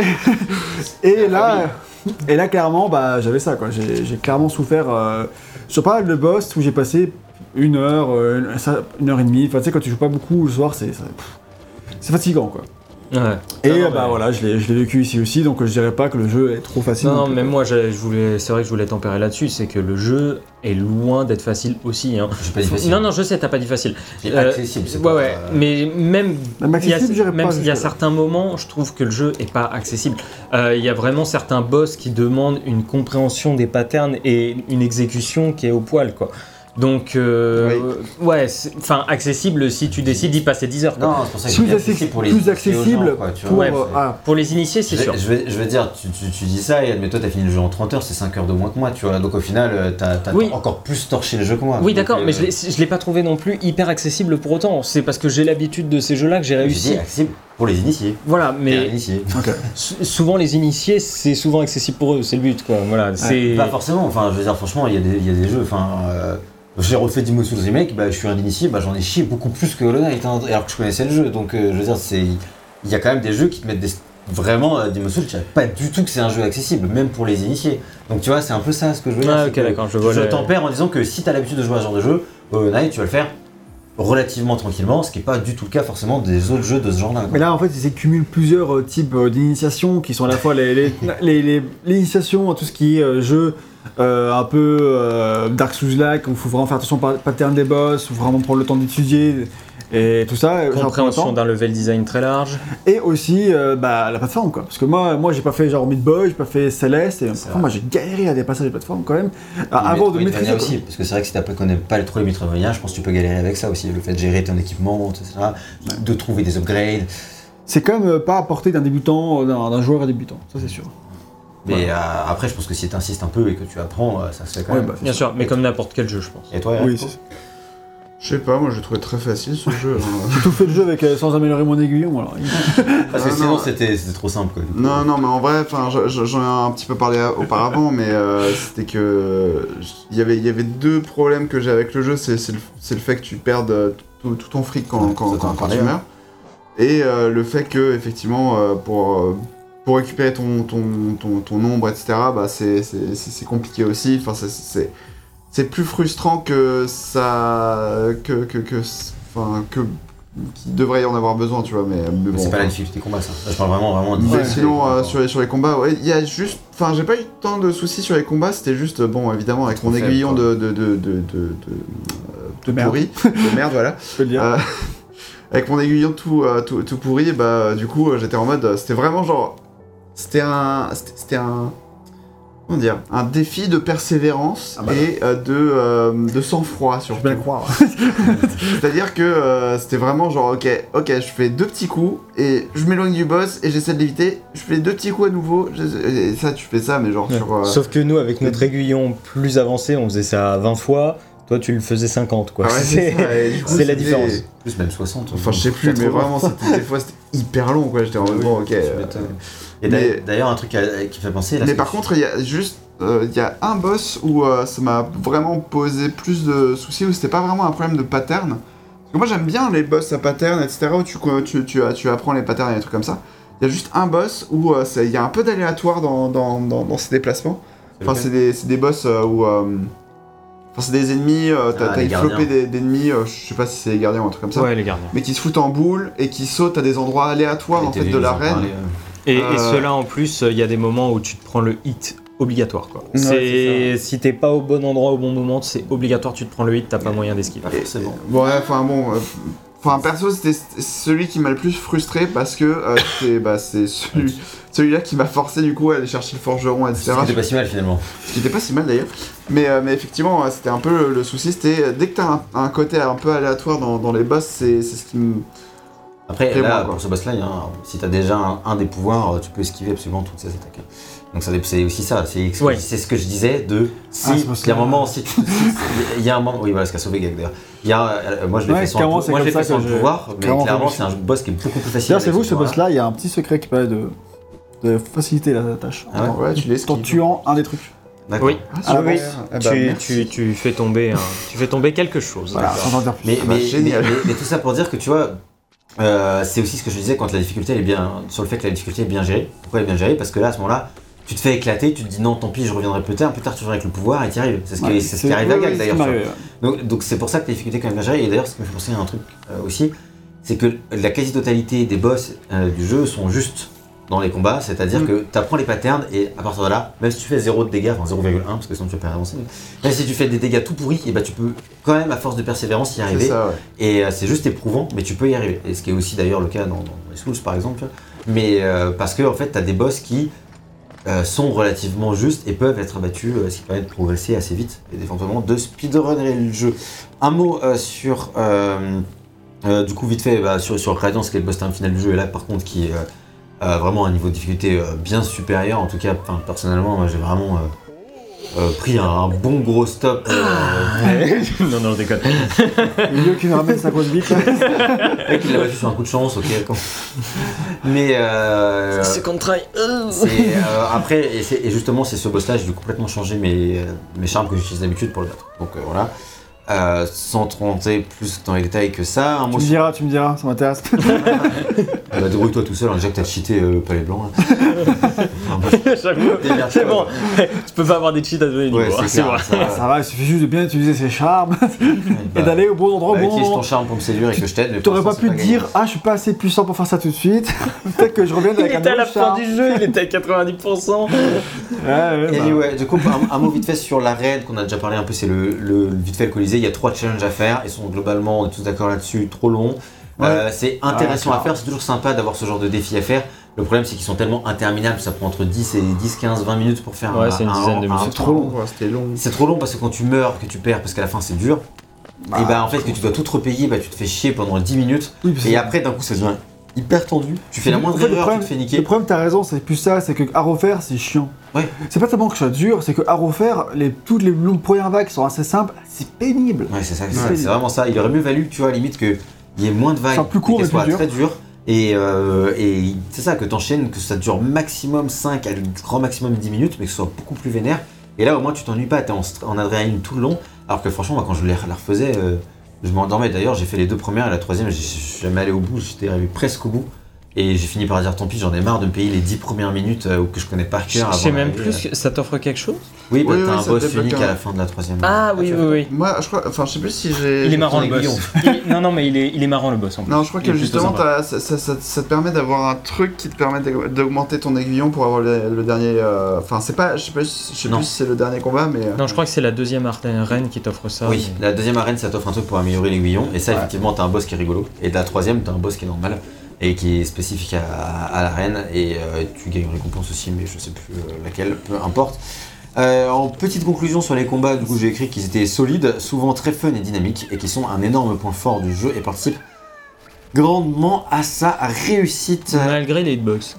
[SPEAKER 1] et là, et là, clairement, bah, j'avais ça, quoi. J'ai j'ai clairement souffert sur pas mal de boss où j'ai passé une heure, une, heure et demie. Enfin, tu sais, quand tu joues pas beaucoup le soir, c'est ça- pff, c'est fatigant, quoi.
[SPEAKER 3] Ouais.
[SPEAKER 1] Et
[SPEAKER 3] Non, non,
[SPEAKER 1] bah
[SPEAKER 3] mais-
[SPEAKER 1] voilà, je l'ai je l'ai vécu ici aussi, donc euh, je dirais pas que le jeu est trop facile.
[SPEAKER 3] Non, non,
[SPEAKER 1] quoi.
[SPEAKER 3] moi, je je voulais, c'est vrai que je voulais tempérer là-dessus, c'est que le jeu est loin d'être facile aussi. Hein.
[SPEAKER 2] Pas dit facile.
[SPEAKER 3] Non, non, je sais, t'as pas dit facile.
[SPEAKER 2] C'est
[SPEAKER 3] Euh,
[SPEAKER 2] accessible. c'est
[SPEAKER 3] Ouais,
[SPEAKER 2] pas-
[SPEAKER 3] ouais, mais même
[SPEAKER 1] Même
[SPEAKER 3] il y a,
[SPEAKER 1] accessible, j'irais
[SPEAKER 3] même
[SPEAKER 1] pas.
[SPEAKER 3] il y a
[SPEAKER 1] jusque-là.
[SPEAKER 3] certains moments, je trouve que le jeu est pas accessible. Euh, il y a vraiment certains boss qui demandent une compréhension des patterns et une exécution qui est au poil, quoi. Donc, euh, ouais, enfin, accessible si tu décides d'y passer 10 heures. quoi.
[SPEAKER 2] Non, c'est pour ça que
[SPEAKER 1] Plus
[SPEAKER 2] j'ai bien
[SPEAKER 1] accessi-
[SPEAKER 2] poussé pour les
[SPEAKER 1] plus accessible
[SPEAKER 2] gens, quoi, tu
[SPEAKER 1] pour.
[SPEAKER 2] vois.
[SPEAKER 3] Ouais,
[SPEAKER 1] euh, ah,
[SPEAKER 3] Pour les initiés, c'est
[SPEAKER 2] Je
[SPEAKER 3] sûr.
[SPEAKER 2] je, vais dire, tu, tu, tu dis ça et admets-toi, t'as fini le jeu en 30 heures, c'est 5 heures de moins que moi, tu vois. Donc au final, euh, t'as t'as
[SPEAKER 3] Oui.
[SPEAKER 2] encore plus torché le jeu que moi.
[SPEAKER 3] Oui, d'accord,
[SPEAKER 2] euh,
[SPEAKER 3] mais je l'ai- je l'ai pas trouvé non plus hyper accessible pour autant. C'est parce que j'ai l'habitude de ces jeux-là que j'ai
[SPEAKER 2] J'ai
[SPEAKER 3] réussi.
[SPEAKER 2] dit accessible pour les initiés.
[SPEAKER 3] Voilà, mais
[SPEAKER 2] initié.
[SPEAKER 3] souvent les initiés, c'est souvent accessible pour eux, c'est le but, quoi. Voilà, c'est.
[SPEAKER 2] Pas forcément, enfin, je veux dire, franchement, il y, a des- il y a des jeux, enfin. euh, j'ai refait Demon's Souls Remake, bah, je suis un initié, bah, j'en ai chié beaucoup plus que Hollow Knight, hein, alors que je connaissais le jeu. Donc, euh, je veux dire, c'est. Il y a quand même des jeux qui te mettent des. Vraiment, euh, Demon's Souls, je savais pas du tout que c'est un jeu accessible, même pour les initiés. Donc, tu vois, c'est un peu ça ce que je veux dire.
[SPEAKER 3] Ah, ok, d'accord, je vois.
[SPEAKER 2] Je
[SPEAKER 3] le-
[SPEAKER 2] tempère en disant que si t'as l'habitude de jouer à ce genre de jeu, Hollow Knight, tu vas le faire relativement tranquillement, ce qui est pas du tout le cas forcément des autres jeux de ce genre-là.
[SPEAKER 1] Mais là, en fait, ils cumulent plusieurs euh, types euh, d'initiations qui sont à la fois les, les, les- les- l'initiation à tout ce qui est euh, jeu euh, un peu euh, Dark Souls-like, où il faut vraiment faire attention au pa- pattern des boss, où faut vraiment prendre le temps d'étudier et tout ça.
[SPEAKER 3] Compréhension d'un level design très large.
[SPEAKER 1] Et aussi euh, bah, la plateforme, quoi. Parce que moi, moi j'ai pas fait genre Midboy, j'ai pas fait Céleste, et pourtant, moi j'ai galéré à des passages de plateforme quand même, ah,
[SPEAKER 2] Les
[SPEAKER 1] avant de
[SPEAKER 2] Metroidvania
[SPEAKER 1] maîtriser. quoi.
[SPEAKER 2] aussi, parce que c'est vrai que si tu connais pas trop les Metroidvania, je pense que tu peux galérer avec ça aussi, le fait de gérer ton équipement, etc., de trouver des upgrades.
[SPEAKER 1] C'est quand même pas à portée d'un débutant, d'un d'un joueur débutant, ça c'est sûr.
[SPEAKER 2] Mais euh, après, je pense que si tu insistes un peu et que tu apprends, euh, ça se fait quand
[SPEAKER 1] Ouais,
[SPEAKER 2] même.
[SPEAKER 1] bah,
[SPEAKER 3] Bien sûr, mais comme n'importe quel jeu, je pense.
[SPEAKER 2] Et toi,
[SPEAKER 1] Oui,
[SPEAKER 4] Je sais pas, moi je trouvé très facile ce jeu. hein.
[SPEAKER 1] j'ai tout fait le jeu avec, euh, sans améliorer mon aiguillon. Alors.
[SPEAKER 2] Parce que
[SPEAKER 4] Ah,
[SPEAKER 2] sinon,
[SPEAKER 4] non.
[SPEAKER 2] c'était c'était trop simple. Quoi.
[SPEAKER 4] Non, non, mais en vrai, j'en ai un petit peu parlé auparavant, mais euh, c'était que il y avait, il y avait deux problèmes que j'ai avec le jeu, c'est c'est le, le fait que tu perdes tout, tout ton fric quand,
[SPEAKER 2] Ouais,
[SPEAKER 4] quand, quand, quand tu
[SPEAKER 2] parlait,
[SPEAKER 4] meurs, et euh, le fait que effectivement euh, pour euh, pour récupérer ton ton, ton, ton nombre, etc. Bah c'est c'est- c'est- c'est compliqué aussi. Enfin, c'est- c'est c'est plus frustrant que ça que que que enfin que qu'il devrait y en avoir besoin, tu vois, mais, mais bon.
[SPEAKER 2] c'est pas la difficulté combat, ça. Là, je parle vraiment, vraiment de
[SPEAKER 1] Ouais.
[SPEAKER 4] sinon, euh, sur, les, sur les combats, ouais, il y a juste. Enfin, j'ai pas eu tant de soucis sur les combats, c'était juste, euh, bon, évidemment, avec mon aiguillon de. de. de. de. de. de,
[SPEAKER 1] De merde.
[SPEAKER 4] pourri. de merde, voilà.
[SPEAKER 1] Je peux le dire.
[SPEAKER 4] Euh, avec mon aiguillon tout, euh, tout, tout pourri, bah, du coup, j'étais en mode. C'était vraiment genre. C'était un. C'était un. Comment dire Un défi de persévérance
[SPEAKER 1] Ah bah.
[SPEAKER 4] et euh, de, euh, de sang-froid,
[SPEAKER 1] Je
[SPEAKER 4] surtout.
[SPEAKER 1] peux bien le croire.
[SPEAKER 4] C'est-à-dire que euh, c'était vraiment genre, ok, ok, je fais deux petits coups et je m'éloigne du boss et j'essaie de l'éviter. Je fais deux petits coups à nouveau. je- Et ça, tu fais ça, mais genre sur. euh,
[SPEAKER 3] Sauf que nous, avec notre aiguillon plus avancé, on faisait ça 20 fois. Toi, tu le faisais 50, quoi.
[SPEAKER 4] ah ouais,
[SPEAKER 3] C'est- la différence.
[SPEAKER 2] Plus même 60.
[SPEAKER 4] Enfin, je sais plus, mais
[SPEAKER 2] 80.
[SPEAKER 4] vraiment, des fois, c'était hyper long, quoi. J'étais en mode, bon, ok. Euh.
[SPEAKER 2] Et
[SPEAKER 4] mais-
[SPEAKER 2] d'ailleurs- un truc à- qui fait penser. Là,
[SPEAKER 4] Mais par contre, il y a juste. euh, Il y a un boss où euh, ça m'a vraiment posé plus de soucis, où c'était pas vraiment un problème de pattern. Parce que moi j'aime bien les boss à pattern, etc., où tu, tu, tu, tu apprends les patterns et des trucs comme ça. Il y a juste un boss où euh, il y a un peu d'aléatoire dans, dans, dans, dans ses déplacements. Enfin, c'est des, c'est des boss euh, où. euh, Enfin, c'est des ennemis, euh, t'as
[SPEAKER 2] Ah,
[SPEAKER 4] des- d'ennemis, euh, je sais pas si c'est les gardiens ou un truc comme ça,
[SPEAKER 3] Ouais, les gardiens.
[SPEAKER 4] mais qui se foutent en boule et qui sautent à des endroits aléatoires en fait de l'arène.
[SPEAKER 2] Euh.
[SPEAKER 3] Et, et
[SPEAKER 4] Euh,
[SPEAKER 3] ceux-là, en plus, il y a des moments où tu te prends le hit obligatoire, quoi.
[SPEAKER 4] Ouais,
[SPEAKER 3] c'est si t'es pas au bon endroit au bon moment, c'est obligatoire, tu te prends le hit, t'as pas moyen d'esquiver.
[SPEAKER 2] Pas forcément.
[SPEAKER 4] Ouais, enfin bon. euh, Enfin, perso, c'était celui qui m'a le plus frustré parce que euh, c'est bah, c'est celui, celui-là qui m'a forcé du coup à aller chercher le forgeron, etc.
[SPEAKER 2] C'était pas si mal finalement.
[SPEAKER 4] Ce qui était pas si mal d'ailleurs. Mais, euh, mais effectivement, c'était un peu le, le souci. C'était dès que t'as un, un côté un peu aléatoire dans, dans les boss, c'est c'est ce qui me.
[SPEAKER 2] Après, là, pour ce boss-là, si t'as déjà un, un des pouvoirs, euh, tu peux esquiver absolument toutes ces attaques. hein. Donc ça, c'est aussi ça, c'est ce, que-
[SPEAKER 3] Ouais.
[SPEAKER 2] c'est ce que je disais de si
[SPEAKER 1] Ah,
[SPEAKER 2] il y a un moment, si tu, il y a un moment, oui voilà, ce qu'a sauvé Gag d'ailleurs. Il y a, euh, moi je l'ai
[SPEAKER 1] Ouais,
[SPEAKER 2] fait sans, moi je l'ai fait le
[SPEAKER 1] je-
[SPEAKER 2] pouvoir, mais
[SPEAKER 1] clairement,
[SPEAKER 2] c'est un boss qui est beaucoup plus facile.
[SPEAKER 1] C'est vous, ce
[SPEAKER 2] pouvoir-là.
[SPEAKER 1] boss-là, il y a un petit secret qui permet de, de faciliter la tâche.
[SPEAKER 2] Ah ouais?
[SPEAKER 4] Ouais, tu.
[SPEAKER 1] En tuant un des trucs.
[SPEAKER 2] D'accord.
[SPEAKER 3] Oui.
[SPEAKER 4] Ah,
[SPEAKER 1] Ah, oui.
[SPEAKER 4] Eh ben,
[SPEAKER 3] tu, tu, tu fais tomber un- tu fais tomber quelque chose.
[SPEAKER 1] Voilà, sans en dire plus.
[SPEAKER 2] Mais,
[SPEAKER 4] Ah bah,
[SPEAKER 2] mais,
[SPEAKER 4] génial.
[SPEAKER 2] mais- mais- mais tout ça pour dire que tu vois, euh, c'est aussi ce que je disais quand la difficulté elle est bien. sur le fait que la difficulté est bien gérée. Pourquoi elle est bien gérée? Parce que là, à ce moment-là, tu te fais éclater, tu te dis non, tant pis, je reviendrai plus tard. Plus tard, tu reviens avec le pouvoir et tu arrives. C'est ce, qui-
[SPEAKER 1] Ouais,
[SPEAKER 2] c'est ce qui arrive à Gag d'ailleurs. Donc donc c'est pour ça que la difficulté est quand même bien gérée. Et d'ailleurs, ce qui me fait penser à un truc euh, aussi, c'est que la quasi-totalité des boss euh, du jeu sont justes dans les combats, c'est-à-dire
[SPEAKER 1] Mm.
[SPEAKER 2] que tu apprends les patterns et à partir de là, même si tu fais 0 de dégâts, enfin 0,1 parce que sinon tu vas pas avancer, même si tu fais des dégâts tout pourris, et bah tu peux quand même à force de persévérance y arriver.
[SPEAKER 4] ça, ouais.
[SPEAKER 2] Et euh, c'est juste éprouvant, mais tu peux y arriver. Et ce qui est aussi d'ailleurs le cas dans, dans les Souls par exemple. Mais euh, parce que en fait, tu as des boss qui euh, sont relativement justes et peuvent être abattus, euh, ce qui permet de progresser assez vite et éventuellement de speedrunner le jeu. Un mot euh, sur. du coup, vite fait, bah, sur, sur Radiance, qui est le boss final du jeu, et là par contre, qui vraiment un niveau de difficulté euh, bien supérieur. En tout cas, personnellement, moi j'ai vraiment. euh, euh, pris un, un bon gros stop. euh,
[SPEAKER 3] non, non, je déconne.
[SPEAKER 1] Mieux qu'il ramène sa grosse bite.
[SPEAKER 2] Et qu'il l'a battu sur un coup de chance, ok. Mais euh, c'est, euh, après, et, c'est- et justement, c'est ce boss-là, j'ai dû complètement changer mes, euh, mes charmes que j'utilise d'habitude pour le battre. Donc euh, voilà. Euh, sans trop rentrer plus dans les détails que ça, un
[SPEAKER 1] Tu me diras, tu me diras, ça m'intéresse.
[SPEAKER 2] Ah bah, débrouille-toi tout seul, hein, déjà que t'as cheaté euh, palais blanc. Démerde-toi.
[SPEAKER 3] C'est bon. tu peux pas avoir des cheats à donner
[SPEAKER 2] Ouais,
[SPEAKER 3] niveau, hein,
[SPEAKER 2] clair, ça va.
[SPEAKER 1] Ça va, il suffit juste de bien utiliser ses charmes
[SPEAKER 2] Bah,
[SPEAKER 1] et d'aller au bon endroit
[SPEAKER 2] bah,
[SPEAKER 1] bon
[SPEAKER 2] utilise ton charme pour me séduire et que je t'aide.
[SPEAKER 1] T'aurais pas pu te dire, ah, je suis pas assez puissant pour faire ça tout de suite. Peut-être que je revienne
[SPEAKER 3] Il
[SPEAKER 1] avec un
[SPEAKER 3] était à la
[SPEAKER 1] autre
[SPEAKER 3] fin
[SPEAKER 1] charme.
[SPEAKER 3] du jeu, il était à 90%.
[SPEAKER 1] Ouais, ouais, bah.
[SPEAKER 2] Anyway, du coup, un, un mot vite fait sur l'arène qu'on a déjà parlé un peu, c'est le, le- vite fait le Colisée. Il y a trois challenges à faire, ils sont globalement, on est tous d'accord là-dessus, trop longs. Euh, c'est intéressant
[SPEAKER 1] Ah,
[SPEAKER 2] à faire, c'est toujours sympa d'avoir ce genre de défi à faire. Le problème, c'est qu'ils sont tellement interminables, ça prend entre 10 et 10, 15, 20 minutes pour faire
[SPEAKER 3] Ouais,
[SPEAKER 2] un,
[SPEAKER 3] c'est une
[SPEAKER 2] un-
[SPEAKER 3] dizaine de
[SPEAKER 2] un-
[SPEAKER 3] minutes.
[SPEAKER 4] C'est trop long. C'était long.
[SPEAKER 2] C'est trop long parce que quand tu meurs, que tu perds, parce qu'à la fin c'est dur,
[SPEAKER 1] Bah,
[SPEAKER 2] et bah en fait que tu dois tout repayer, bah tu te fais chier pendant 10 minutes,
[SPEAKER 1] oui,
[SPEAKER 2] et après d'un coup ça devient hyper tendu. Tu fais la
[SPEAKER 1] En
[SPEAKER 2] moindre
[SPEAKER 1] fait, le
[SPEAKER 2] erreur, tu te fais
[SPEAKER 1] Le
[SPEAKER 2] niquer.
[SPEAKER 1] problème, t'as raison, c'est plus ça, c'est que à refaire, c'est chiant.
[SPEAKER 2] Ouais.
[SPEAKER 1] C'est pas tellement que ça dur, c'est que à refaire, les, toutes les longues premières vagues sont assez simples, c'est pénible.
[SPEAKER 2] Ouais, c'est ça, c'est vraiment ça. Il aurait mieux valu, tu vois, limite qu'il y ait moins de vagues,
[SPEAKER 1] Soit plus court,
[SPEAKER 2] qu'elles soient
[SPEAKER 1] dur.
[SPEAKER 2] très dures. Et, euh, et c'est ça, que t'enchaînes, que ça dure maximum 5 à le grand maximum 10 minutes, mais que ce soit beaucoup plus vénère. Et là, au moins, tu t'ennuies pas, t'es en, en adrénaline tout le long. Alors que franchement, moi, quand je les- la refaisais, euh, je m'endormais. D'ailleurs, j'ai fait les deux premières et la troisième, je suis jamais allé au bout, j'étais arrivé presque au bout. Et j'ai fini par dire tant pis, j'en ai marre de me payer les 10 premières minutes euh, que je connais par cœur.
[SPEAKER 3] je sais même plus,
[SPEAKER 2] euh.
[SPEAKER 3] que ça t'offre quelque chose?
[SPEAKER 2] Oui, bah,
[SPEAKER 4] Oui,
[SPEAKER 2] t'as
[SPEAKER 4] oui,
[SPEAKER 2] un boss unique
[SPEAKER 4] un-
[SPEAKER 2] à la fin de la troisième.
[SPEAKER 3] Ah oui,
[SPEAKER 2] as
[SPEAKER 3] oui,
[SPEAKER 2] fait
[SPEAKER 3] oui.
[SPEAKER 4] Moi, je crois. Enfin, je sais plus si j'ai.
[SPEAKER 3] Il est marrant le boss. Il- Non, non, mais il est, il est marrant le boss en plus.
[SPEAKER 4] Non, je crois
[SPEAKER 3] Il
[SPEAKER 4] que justement, ça, ça- ça- ça te permet d'avoir un truc qui te permet d'aug- d'augmenter ton aiguillon pour avoir le, le dernier. euh, Enfin, c'est pas. Je sais pas, je sais
[SPEAKER 2] Non.
[SPEAKER 4] plus si c'est le dernier combat, mais. euh,
[SPEAKER 3] Non, je crois que c'est la deuxième arène qui t'offre ça.
[SPEAKER 2] Oui,
[SPEAKER 3] mais-
[SPEAKER 2] la deuxième arène, ça t'offre un truc pour améliorer l'aiguillon. Et ça, effectivement, t'as un boss qui est rigolo. Et de la troisième, t'as un boss qui est normal et qui est spécifique à, à l'arène. Et euh, tu gagnes une récompense aussi, mais je sais plus euh, laquelle, peu importe. Euh, en petite conclusion sur les combats, du coup, j'ai écrit qu'ils étaient solides, souvent très fun et dynamiques, et qui sont un énorme point fort du jeu et participent grandement à sa réussite.
[SPEAKER 3] Malgré les hitbox.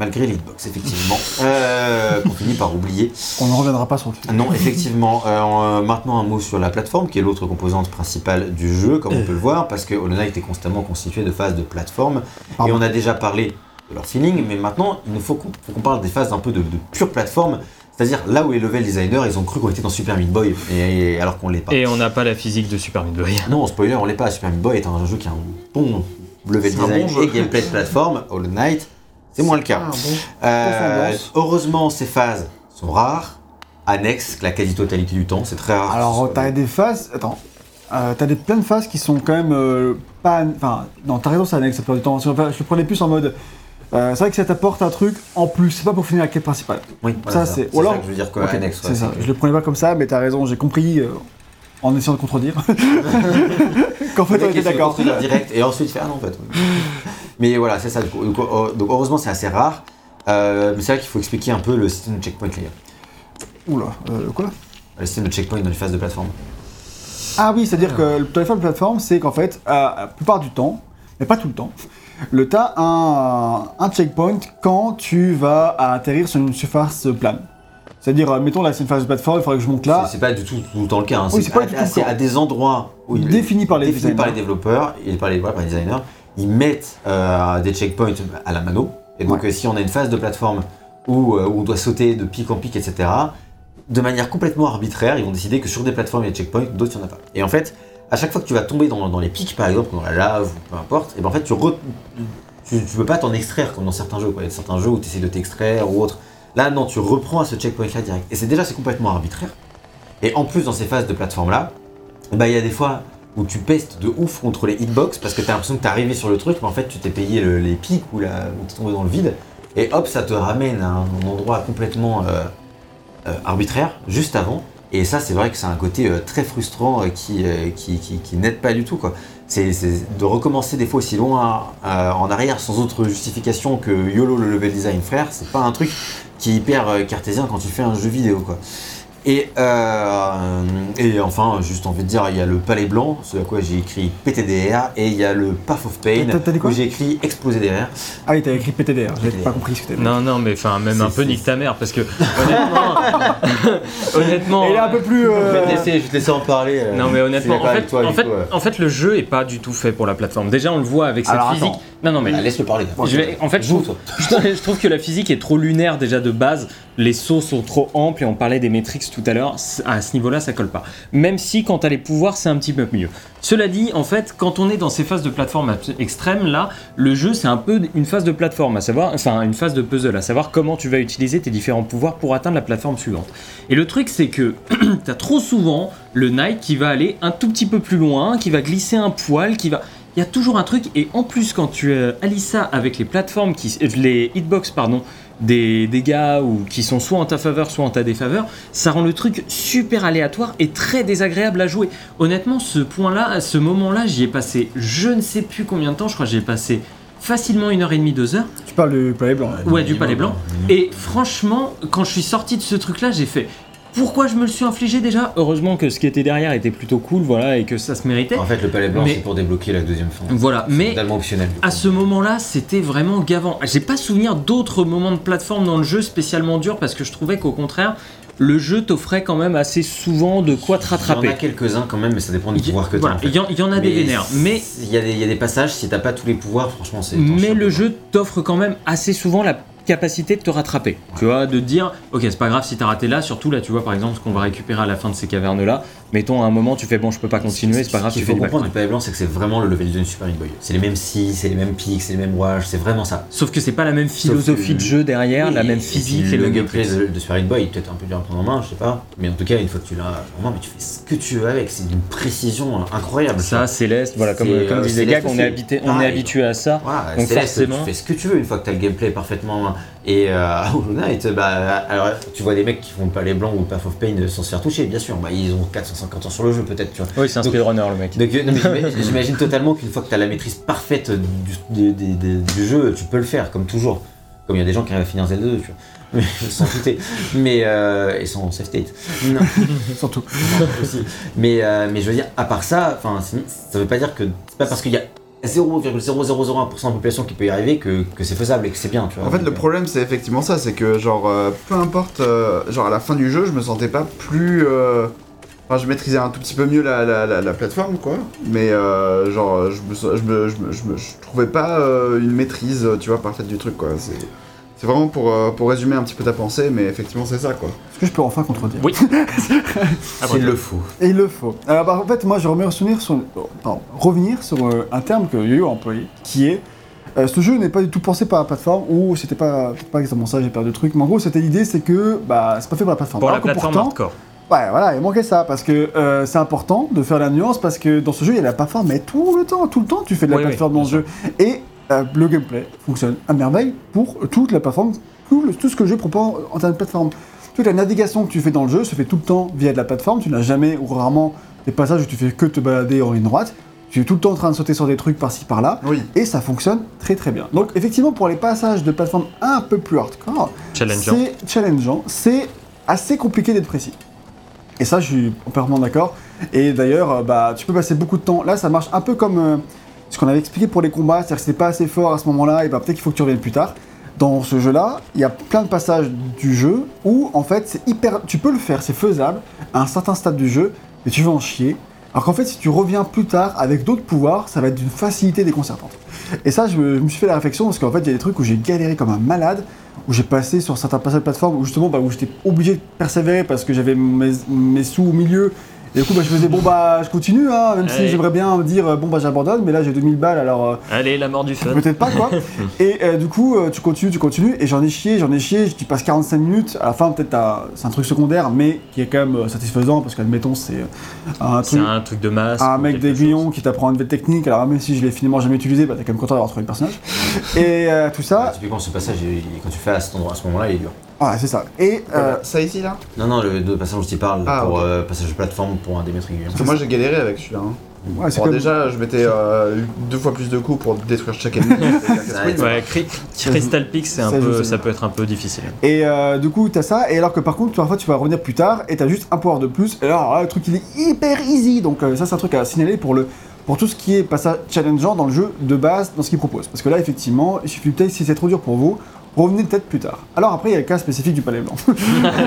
[SPEAKER 2] Malgré les hitbox, effectivement. Euh, qu'on finit par oublier.
[SPEAKER 1] On ne reviendra pas sur le film.
[SPEAKER 2] Non, effectivement. Euh, maintenant, un mot sur la plateforme, qui est l'autre composante principale du jeu, comme on peut le voir, parce que Hollow Knight est constamment constitué de phases de plateforme. Et on a déjà parlé de leur feeling, mais maintenant, il nous faut qu'on parle des phases un peu de, de pure plateforme. C'est-à-dire là où les level designers, ils ont cru qu'on était dans Super Meat Boy, et, et alors qu'on l'est pas.
[SPEAKER 3] Et on n'a pas la physique de Super Meat Boy.
[SPEAKER 2] Non, spoiler, on l'est pas. Super Meat Boy est un jeu qui a un bon level design
[SPEAKER 4] bon jeu.
[SPEAKER 2] et gameplay de plateforme. Hollow Knight, c'est moins le cas.
[SPEAKER 4] Ah, bon.
[SPEAKER 2] Euh, heureusement, ces phases sont rares, annexes la quasi-totalité du temps. C'est très rare.
[SPEAKER 1] Alors, t'as des phases. Attends. Euh, t'as des, plein de phases qui sont quand même euh, pas. Enfin, non, t'as raison, c'est annexe, ça perd du temps. Je le prenais plus en mode. euh, c'est vrai que ça t'apporte un truc en plus, c'est pas pour finir la quête principale.
[SPEAKER 2] Oui,
[SPEAKER 1] ça,
[SPEAKER 2] voilà,
[SPEAKER 1] c'est-
[SPEAKER 2] C'est
[SPEAKER 1] ou alors-
[SPEAKER 2] ça que je veux dire quoi, annexe. ouais,
[SPEAKER 1] c'est ça, je le prenais pas comme ça, mais t'as raison, j'ai compris en essayant de contredire. qu'en fait on était d'accord.
[SPEAKER 2] direct et ensuite fait ah non en fait. mais voilà, c'est ça. Donc, donc, heureusement c'est assez rare. Euh, mais c'est vrai qu'il faut expliquer un peu le système de checkpoint les gars.
[SPEAKER 1] Oula, euh, quoi
[SPEAKER 2] Le système de checkpoint dans les phases de plateforme.
[SPEAKER 1] Ah oui, c'est-à-dire que le téléphone de plateforme, c'est qu'en fait, la plupart du temps, mais pas tout le temps, le t'as un, un checkpoint quand tu vas atterrir sur une surface plane. C'est-à-dire, euh, mettons là, c'est une phase de plateforme, il faudrait que je monte là.
[SPEAKER 2] C'est- pas du tout, tout le temps le cas. hein.
[SPEAKER 1] Oui, c'est pas
[SPEAKER 2] à, à des endroits où il-
[SPEAKER 1] Définis par les
[SPEAKER 2] définis par les développeurs et par les, par les designers. Ils mettent euh, des checkpoints à la mano. Et donc,
[SPEAKER 1] Ouais.
[SPEAKER 2] si on a une phase de plateforme où, euh, où on doit sauter de pic en pic, etc., de manière complètement arbitraire, ils vont décider que sur des plateformes il y a des checkpoints, d'autres il n'y en a pas. Et en fait, à chaque fois que tu vas tomber dans, dans les pics, par exemple, dans la lave ou peu importe, et ben en fait, tu, re- tu, tu peux pas t'en extraire comme dans certains jeux. Quoi. Il y a certains jeux où tu essaies de t'extraire ou autre. Là, non, tu reprends à ce checkpoint-là direct. Et c'est déjà, c'est complètement arbitraire. Et en plus, dans ces phases de plateforme-là, bah, il y a des fois où tu pestes de ouf contre les hitbox parce que t'as l'impression que t'es arrivé sur le truc, mais en fait, tu t'es payé le- les pics ou, t'es tombé dans le vide. Et hop, ça te ramène à un endroit complètement euh, euh, arbitraire, juste avant. Et ça, c'est vrai que c'est un côté euh, très frustrant qui, qui, qui, n'aide pas du tout. quoi. C'est de recommencer des fois aussi loin en arrière sans autre justification que YOLO le level design, frère. C'est pas un truc qui est hyper cartésien quand tu fais un jeu vidéo. quoi. Et, euh, et enfin, juste envie de dire, il y a le palais blanc, ce à quoi j'ai écrit PTDR, et il y a le Path of Pain,
[SPEAKER 1] T'as- t'as dit quoi
[SPEAKER 2] où j'ai écrit exploser derrière.
[SPEAKER 1] Ah oui, t'as écrit PTDR,
[SPEAKER 2] PTDR.
[SPEAKER 1] pas compris ce que t'as dit.
[SPEAKER 3] Non, non, mais enfin, même un peu nique ta mère, parce que honnêtement, honnêtement,
[SPEAKER 1] Et il est un peu plus.
[SPEAKER 2] Je vais
[SPEAKER 1] euh,
[SPEAKER 2] te laisser, je vais te laisser en parler. euh,
[SPEAKER 3] non mais honnêtement, en fait,
[SPEAKER 2] toi,
[SPEAKER 3] en, fait,
[SPEAKER 2] coup,
[SPEAKER 3] en fait, le jeu est pas du tout fait pour la plateforme. Déjà, on le voit avec cette
[SPEAKER 1] Alors,
[SPEAKER 3] physique.
[SPEAKER 1] attends.
[SPEAKER 3] Non, non, mais
[SPEAKER 2] Laisse-le parler.
[SPEAKER 3] je vais- en fait, je trouve, je trouve que la physique est trop lunaire déjà de base. Les sauts sont trop amples et on parlait des métriques tout à l'heure. À ce niveau-là, ça colle pas. Même si quand t'as les pouvoirs, c'est un petit peu mieux. Cela dit, en fait, quand on est dans ces phases de plateforme extrêmes, là, le jeu c'est un peu une phase de plateforme, à savoir, enfin une phase de puzzle, à savoir comment tu vas utiliser tes différents pouvoirs pour atteindre la plateforme suivante. Et le truc, c'est que t'as trop souvent le knight qui va aller un tout petit peu plus loin, qui va glisser un poil, qui va. Il y a toujours un truc, et en plus, quand tu euh, allies ça avec les plateformes, qui, les hitbox, pardon, des dégâts ou qui sont soit en ta faveur, soit en ta défaveur, ça rend le truc super aléatoire et très désagréable à jouer. Honnêtement, ce point-là, à ce moment-là, j'y ai passé je ne sais plus combien de temps, je crois que j'y ai passé facilement une heure et demie, deux heures.
[SPEAKER 1] Tu parles du palais blanc.
[SPEAKER 3] Ouais, du palais blanc. Et franchement, quand je suis sorti de ce truc-là, j'ai fait. Pourquoi je me le suis infligé déjà Heureusement que ce qui était derrière était plutôt cool, voilà, et que ça se méritait.
[SPEAKER 2] En fait, le palais blanc,
[SPEAKER 3] Mais-
[SPEAKER 2] c'est pour débloquer la deuxième fin.
[SPEAKER 3] Voilà, mais
[SPEAKER 2] totalement optionnel.
[SPEAKER 3] à ce moment-là, c'était vraiment gavant. J'ai pas souvenir d'autres moments de plateforme dans le jeu spécialement durs parce que je trouvais qu'au contraire, le jeu t'offrait quand même assez souvent de quoi te
[SPEAKER 2] Il y en
[SPEAKER 3] rattraper.
[SPEAKER 2] a quelques-uns quand même, mais ça dépend du pouvoir que tu as.
[SPEAKER 3] il y, en- il y en a des vénères, mais
[SPEAKER 2] il y, a des- il y a des passages, si t'as pas tous les pouvoirs, franchement, c'est.
[SPEAKER 3] mais le jeu t'offre quand même assez souvent la capacité de te rattraper. Tu vois, de te dire, ok, c'est pas grave si t'as raté là, surtout là, tu vois, par exemple, ce qu'on va récupérer à la fin de ces cavernes-là. Mettons, à un moment, tu fais, bon, je peux pas continuer, c'est pas grave,
[SPEAKER 2] Ce qu'il faut comprendre du palais blanc, c'est que c'est vraiment le level design Super Meat Boy. C'est les mêmes scies, c'est les mêmes pics, c'est les mêmes rouages, c'est vraiment ça.
[SPEAKER 3] Sauf que c'est pas la même philosophie
[SPEAKER 2] que-
[SPEAKER 3] de jeu derrière, la même physique et
[SPEAKER 2] le
[SPEAKER 3] le
[SPEAKER 2] gameplay de, de Super Meat Boy est peut-être un peu dur à prendre en main, je sais pas. Mais en tout cas, une fois que tu l'as en main, mais tu fais ce que tu veux avec, c'est d'une précision incroyable.
[SPEAKER 3] Ça, Céleste, voilà, comme,
[SPEAKER 2] euh,
[SPEAKER 3] disait Gag, on est,
[SPEAKER 2] aussi.
[SPEAKER 3] habité, on est
[SPEAKER 2] Pareil.
[SPEAKER 3] habitué à ça.
[SPEAKER 2] Voilà,
[SPEAKER 3] Donc
[SPEAKER 2] Céleste,
[SPEAKER 3] forcément-
[SPEAKER 2] tu fais ce que tu veux une fois que tu as le gameplay parfaitement en main. Et euh, bah, alors, tu vois des mecs qui font pas les blancs ou Path of Pain sans se faire toucher, bien sûr. Bah, ils ont 450 ans sur le jeu, peut-être, tu vois.
[SPEAKER 3] Oui, c'est un speedrunner le mec.
[SPEAKER 2] Donc, euh, non, mais j'imagine- totalement qu'une fois que tu as la maîtrise parfaite du, du- du- du- du jeu, tu peux le faire, comme toujours. Comme il y a des gens qui arrivent à finir Zelda 2, tu vois. Mais, sans douter. Mais, euh, et sans save state. Non,
[SPEAKER 1] Surtout.
[SPEAKER 2] aussi. Mais, euh, mais je veux dire, à part ça, ça veut pas dire que c'est pas parce qu'il y a 0,0001% de population qui peut y arriver que, que c'est faisable et que c'est bien, tu vois.
[SPEAKER 4] En fait, le
[SPEAKER 2] Donc,
[SPEAKER 4] problème, c'est effectivement ça, c'est que, genre, euh, peu importe, euh, genre, à la fin du jeu, je me sentais pas plus. euh, Enfin, je maîtrisais un tout petit peu mieux la, la, la, la plateforme, quoi. Mais, euh, genre, je me, je me, je me, je me- je trouvais pas euh, une maîtrise, tu vois, parfaite du truc, quoi. C'est. C'est vraiment pour, euh, pour résumer un petit peu ta pensée, mais effectivement c'est ça quoi.
[SPEAKER 1] Est-ce que je peux enfin contredire
[SPEAKER 3] Oui.
[SPEAKER 2] S'il le faut.
[SPEAKER 1] Et il le faut. Alors, bah, en fait, moi, je remets revenir sur, pardon, revenir sur euh, un terme que Yo-Yo a employé, qui est euh, ce jeu n'est pas du tout pensé par la plateforme, ou c'était pas, pas exactement ça, j'ai perdu le truc, mais en gros, c'était l'idée, c'est que bah, c'est pas fait pour la plateforme.
[SPEAKER 3] Pour la
[SPEAKER 1] que
[SPEAKER 3] plateforme
[SPEAKER 1] pourtant-
[SPEAKER 3] hardcore.
[SPEAKER 1] Ouais, voilà, il manquait ça, parce que euh, c'est important de faire la nuance, parce que dans ce jeu, il y a la plateforme, mais tout le temps, tout le temps, tu fais de la
[SPEAKER 3] Oui, oui,
[SPEAKER 1] plateforme dans le jeu. Et euh, le gameplay fonctionne à merveille pour toute la plateforme, tout, le- tout ce que le jeu propose en termes de plateforme. Toute la navigation que tu fais dans le jeu se fait tout le temps via de la plateforme, tu n'as jamais ou rarement des passages où tu fais que te balader en ligne droite. tu es tout le temps en train de sauter sur des trucs par-ci par-là,
[SPEAKER 4] Oui.
[SPEAKER 1] et ça fonctionne très très bien. Donc effectivement, pour les passages de plateforme un peu plus hardcore,
[SPEAKER 3] Challengeant.
[SPEAKER 1] c'est challengeant, c'est assez compliqué d'être précis. Et ça, je suis entièrement d'accord. Et d'ailleurs, euh, bah, tu peux passer beaucoup de temps. Là, ça marche un peu comme euh, ce qu'on avait expliqué pour les combats, c'est-à-dire que c'était pas assez fort à ce moment-là, et bah, peut-être qu'il faut que tu reviennes plus tard. Dans ce jeu-là, il y a plein de passages du jeu où, en fait, c'est hyper. Tu peux le faire, c'est faisable à un certain stade du jeu, mais tu vas en chier. Alors qu'en fait, si tu reviens plus tard avec d'autres pouvoirs, ça va être d'une facilité déconcertante. Et ça, je me, suis fait la réflexion parce qu'en fait, il y a des trucs où j'ai galéré comme un malade, où j'ai passé sur certains passages de plateforme où justement, bah, où j'étais obligé de persévérer parce que j'avais mes sous au milieu. Et du coup, bah, je me disais, bon, bah, je continue, hein, même si j'aimerais bien me dire, euh, bon, bah, j'abandonne, mais là, j'ai 2000 balles, alors. euh,
[SPEAKER 3] Allez, la mort du fun.
[SPEAKER 1] Peut-être pas quoi. et euh, du coup, euh, tu continues, tu continues, et j'en ai chié, j'en ai chié, tu passes 45 minutes. À la fin, peut-être c'est un truc secondaire, mais qui est quand même euh, satisfaisant parce qu'admettons, c'est euh, un
[SPEAKER 3] C'est
[SPEAKER 1] truc.
[SPEAKER 3] un truc de masse.
[SPEAKER 1] Un mec d'aiguillon qui t'apprend une nouvelle technique, alors même si je l'ai finalement jamais utilisé, bah t'es quand même content d'avoir trouvé le personnage. et euh, tout ça,
[SPEAKER 2] Typiquement, ce passage, quand tu fais à, cet endroit, à ce moment-là, il est dur.
[SPEAKER 1] Voilà, c'est ça. Et euh,
[SPEAKER 4] Ça ici là
[SPEAKER 2] Non, non, le deux passages dont tu parles,
[SPEAKER 4] Ah,
[SPEAKER 2] pour
[SPEAKER 4] ok.
[SPEAKER 2] euh, passage de plateforme pour un des maîtres aiguillons.
[SPEAKER 4] Parce que moi j'ai galéré avec celui-là. hein.
[SPEAKER 1] ouais, c'est
[SPEAKER 4] Bon,
[SPEAKER 1] comme-
[SPEAKER 4] déjà, je mettais euh, deux fois plus de coups pour détruire chaque ennemi.
[SPEAKER 3] Ouais, Cry- Crystal Peak, c'est un
[SPEAKER 1] Ça, je
[SPEAKER 3] peu,
[SPEAKER 1] sais.
[SPEAKER 3] ça peut être un peu difficile.
[SPEAKER 1] Et euh, du coup, t'as ça, et alors que par contre, parfois tu vas revenir plus tard et t'as juste un pouvoir de plus, et alors là, le truc il est hyper easy, donc euh, ça c'est un truc à signaler pour, le, pour tout ce qui est passage challengeant dans le jeu de base, dans ce qu'il propose. Parce que là, effectivement, il suffit peut-être, si c'est trop dur pour vous, revenez peut-être plus tard. Alors après, il y a le cas spécifique du palais blanc.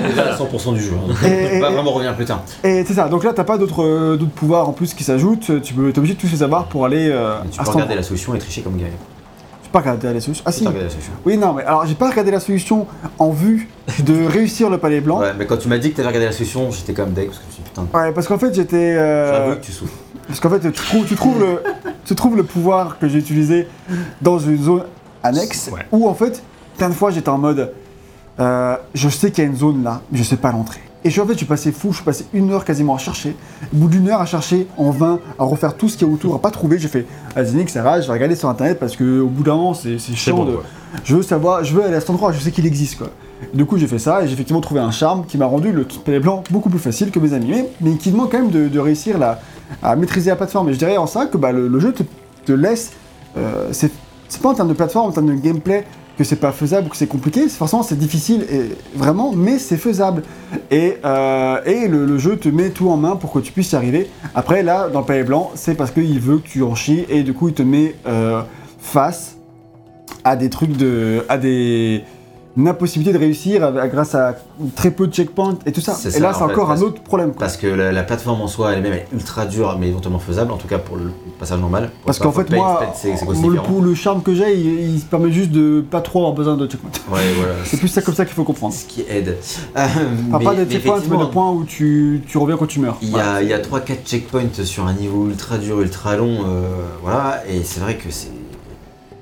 [SPEAKER 2] déjà à 100% du jeu. hein.
[SPEAKER 1] Et-
[SPEAKER 2] On va
[SPEAKER 1] et-
[SPEAKER 2] vraiment revenir plus tard.
[SPEAKER 1] et c'est ça, donc là, t'as pas d'autres euh, d'autres pouvoirs en plus qui s'ajoutent, tu peux, t'es obligé de tous les avoir pour aller euh,
[SPEAKER 2] Tu
[SPEAKER 1] à
[SPEAKER 2] peux regarder la solution et tricher comme.
[SPEAKER 1] Tu peux pas regarder la solution. Ah si,
[SPEAKER 2] peux regarder la solution.
[SPEAKER 1] oui, non, mais alors j'ai pas regardé la solution en vue de réussir le palais blanc.
[SPEAKER 2] Ouais, mais quand tu m'as dit que t'avais regardé la solution, j'étais quand même deck parce que je me suis dit, putain,
[SPEAKER 1] Ouais, parce qu'en fait, j'étais. euh,
[SPEAKER 2] j'avoue que tu souffres.
[SPEAKER 1] Parce qu'en fait, tu trouves, tu, trouves le, tu trouves le pouvoir que j'ai utilisé dans une zone annexe
[SPEAKER 3] Ouais.
[SPEAKER 1] où en fait, plein de fois j'étais en mode euh, je sais qu'il y a une zone là, mais je sais pas l'entrée. Et je, en fait, je suis passé fou, je suis passé une heure quasiment à chercher. Au bout d'une heure à chercher, en vain, à refaire tout ce qu'il y a autour, à pas trouver, j'ai fait vas-y, ça va, je vais regarder sur internet parce que au bout d'un moment, c'est c'est chiant
[SPEAKER 3] bon,
[SPEAKER 1] de. Je veux savoir, je veux aller à cet endroit, je sais qu'il existe quoi. Du coup, j'ai fait ça et j'ai effectivement trouvé un charme qui m'a rendu le palais blanc beaucoup plus facile que mes amis, mais, mais qui demande quand même de, de réussir la, à maîtriser la plateforme. Et je dirais en ça que bah, le, le jeu te, te laisse. euh, c'est pas en termes de plateforme, en termes de gameplay que c'est pas faisable ou que c'est compliqué. Forcément, c'est difficile et vraiment, mais c'est faisable. Et, euh, et le, le jeu te met tout en main pour que tu puisses y arriver. Après, là, dans le palais blanc, c'est parce qu'il veut que tu en chies et du coup, il te met euh, face à des trucs de. à des. Une impossibilité de réussir grâce à très peu de checkpoints et tout ça. Et
[SPEAKER 2] ça,
[SPEAKER 1] là, c'est encore un autre problème. Quoi.
[SPEAKER 2] Parce que la, la plateforme en soi elle-même est ultra dure, mais éventuellement faisable, en tout cas pour le passage normal. Pour
[SPEAKER 1] Parce qu'en
[SPEAKER 2] Pay,
[SPEAKER 1] fait, moi,
[SPEAKER 2] c'est c'est aussi
[SPEAKER 1] le,
[SPEAKER 2] différent.
[SPEAKER 1] coup- le charme que j'ai, il, permet juste de pas trop avoir besoin de checkpoints.
[SPEAKER 2] Ouais, voilà.
[SPEAKER 1] C'est plus ça comme ça qu'il faut comprendre.
[SPEAKER 2] ce qui aide. Euh,
[SPEAKER 1] Pas,
[SPEAKER 2] mais-
[SPEAKER 1] pas des checkpoints, mais des points où tu, tu reviens quand tu meurs.
[SPEAKER 2] Il y a, a 3-4 checkpoints sur un niveau ultra dur, ultra long, euh, voilà, et c'est vrai que c'est.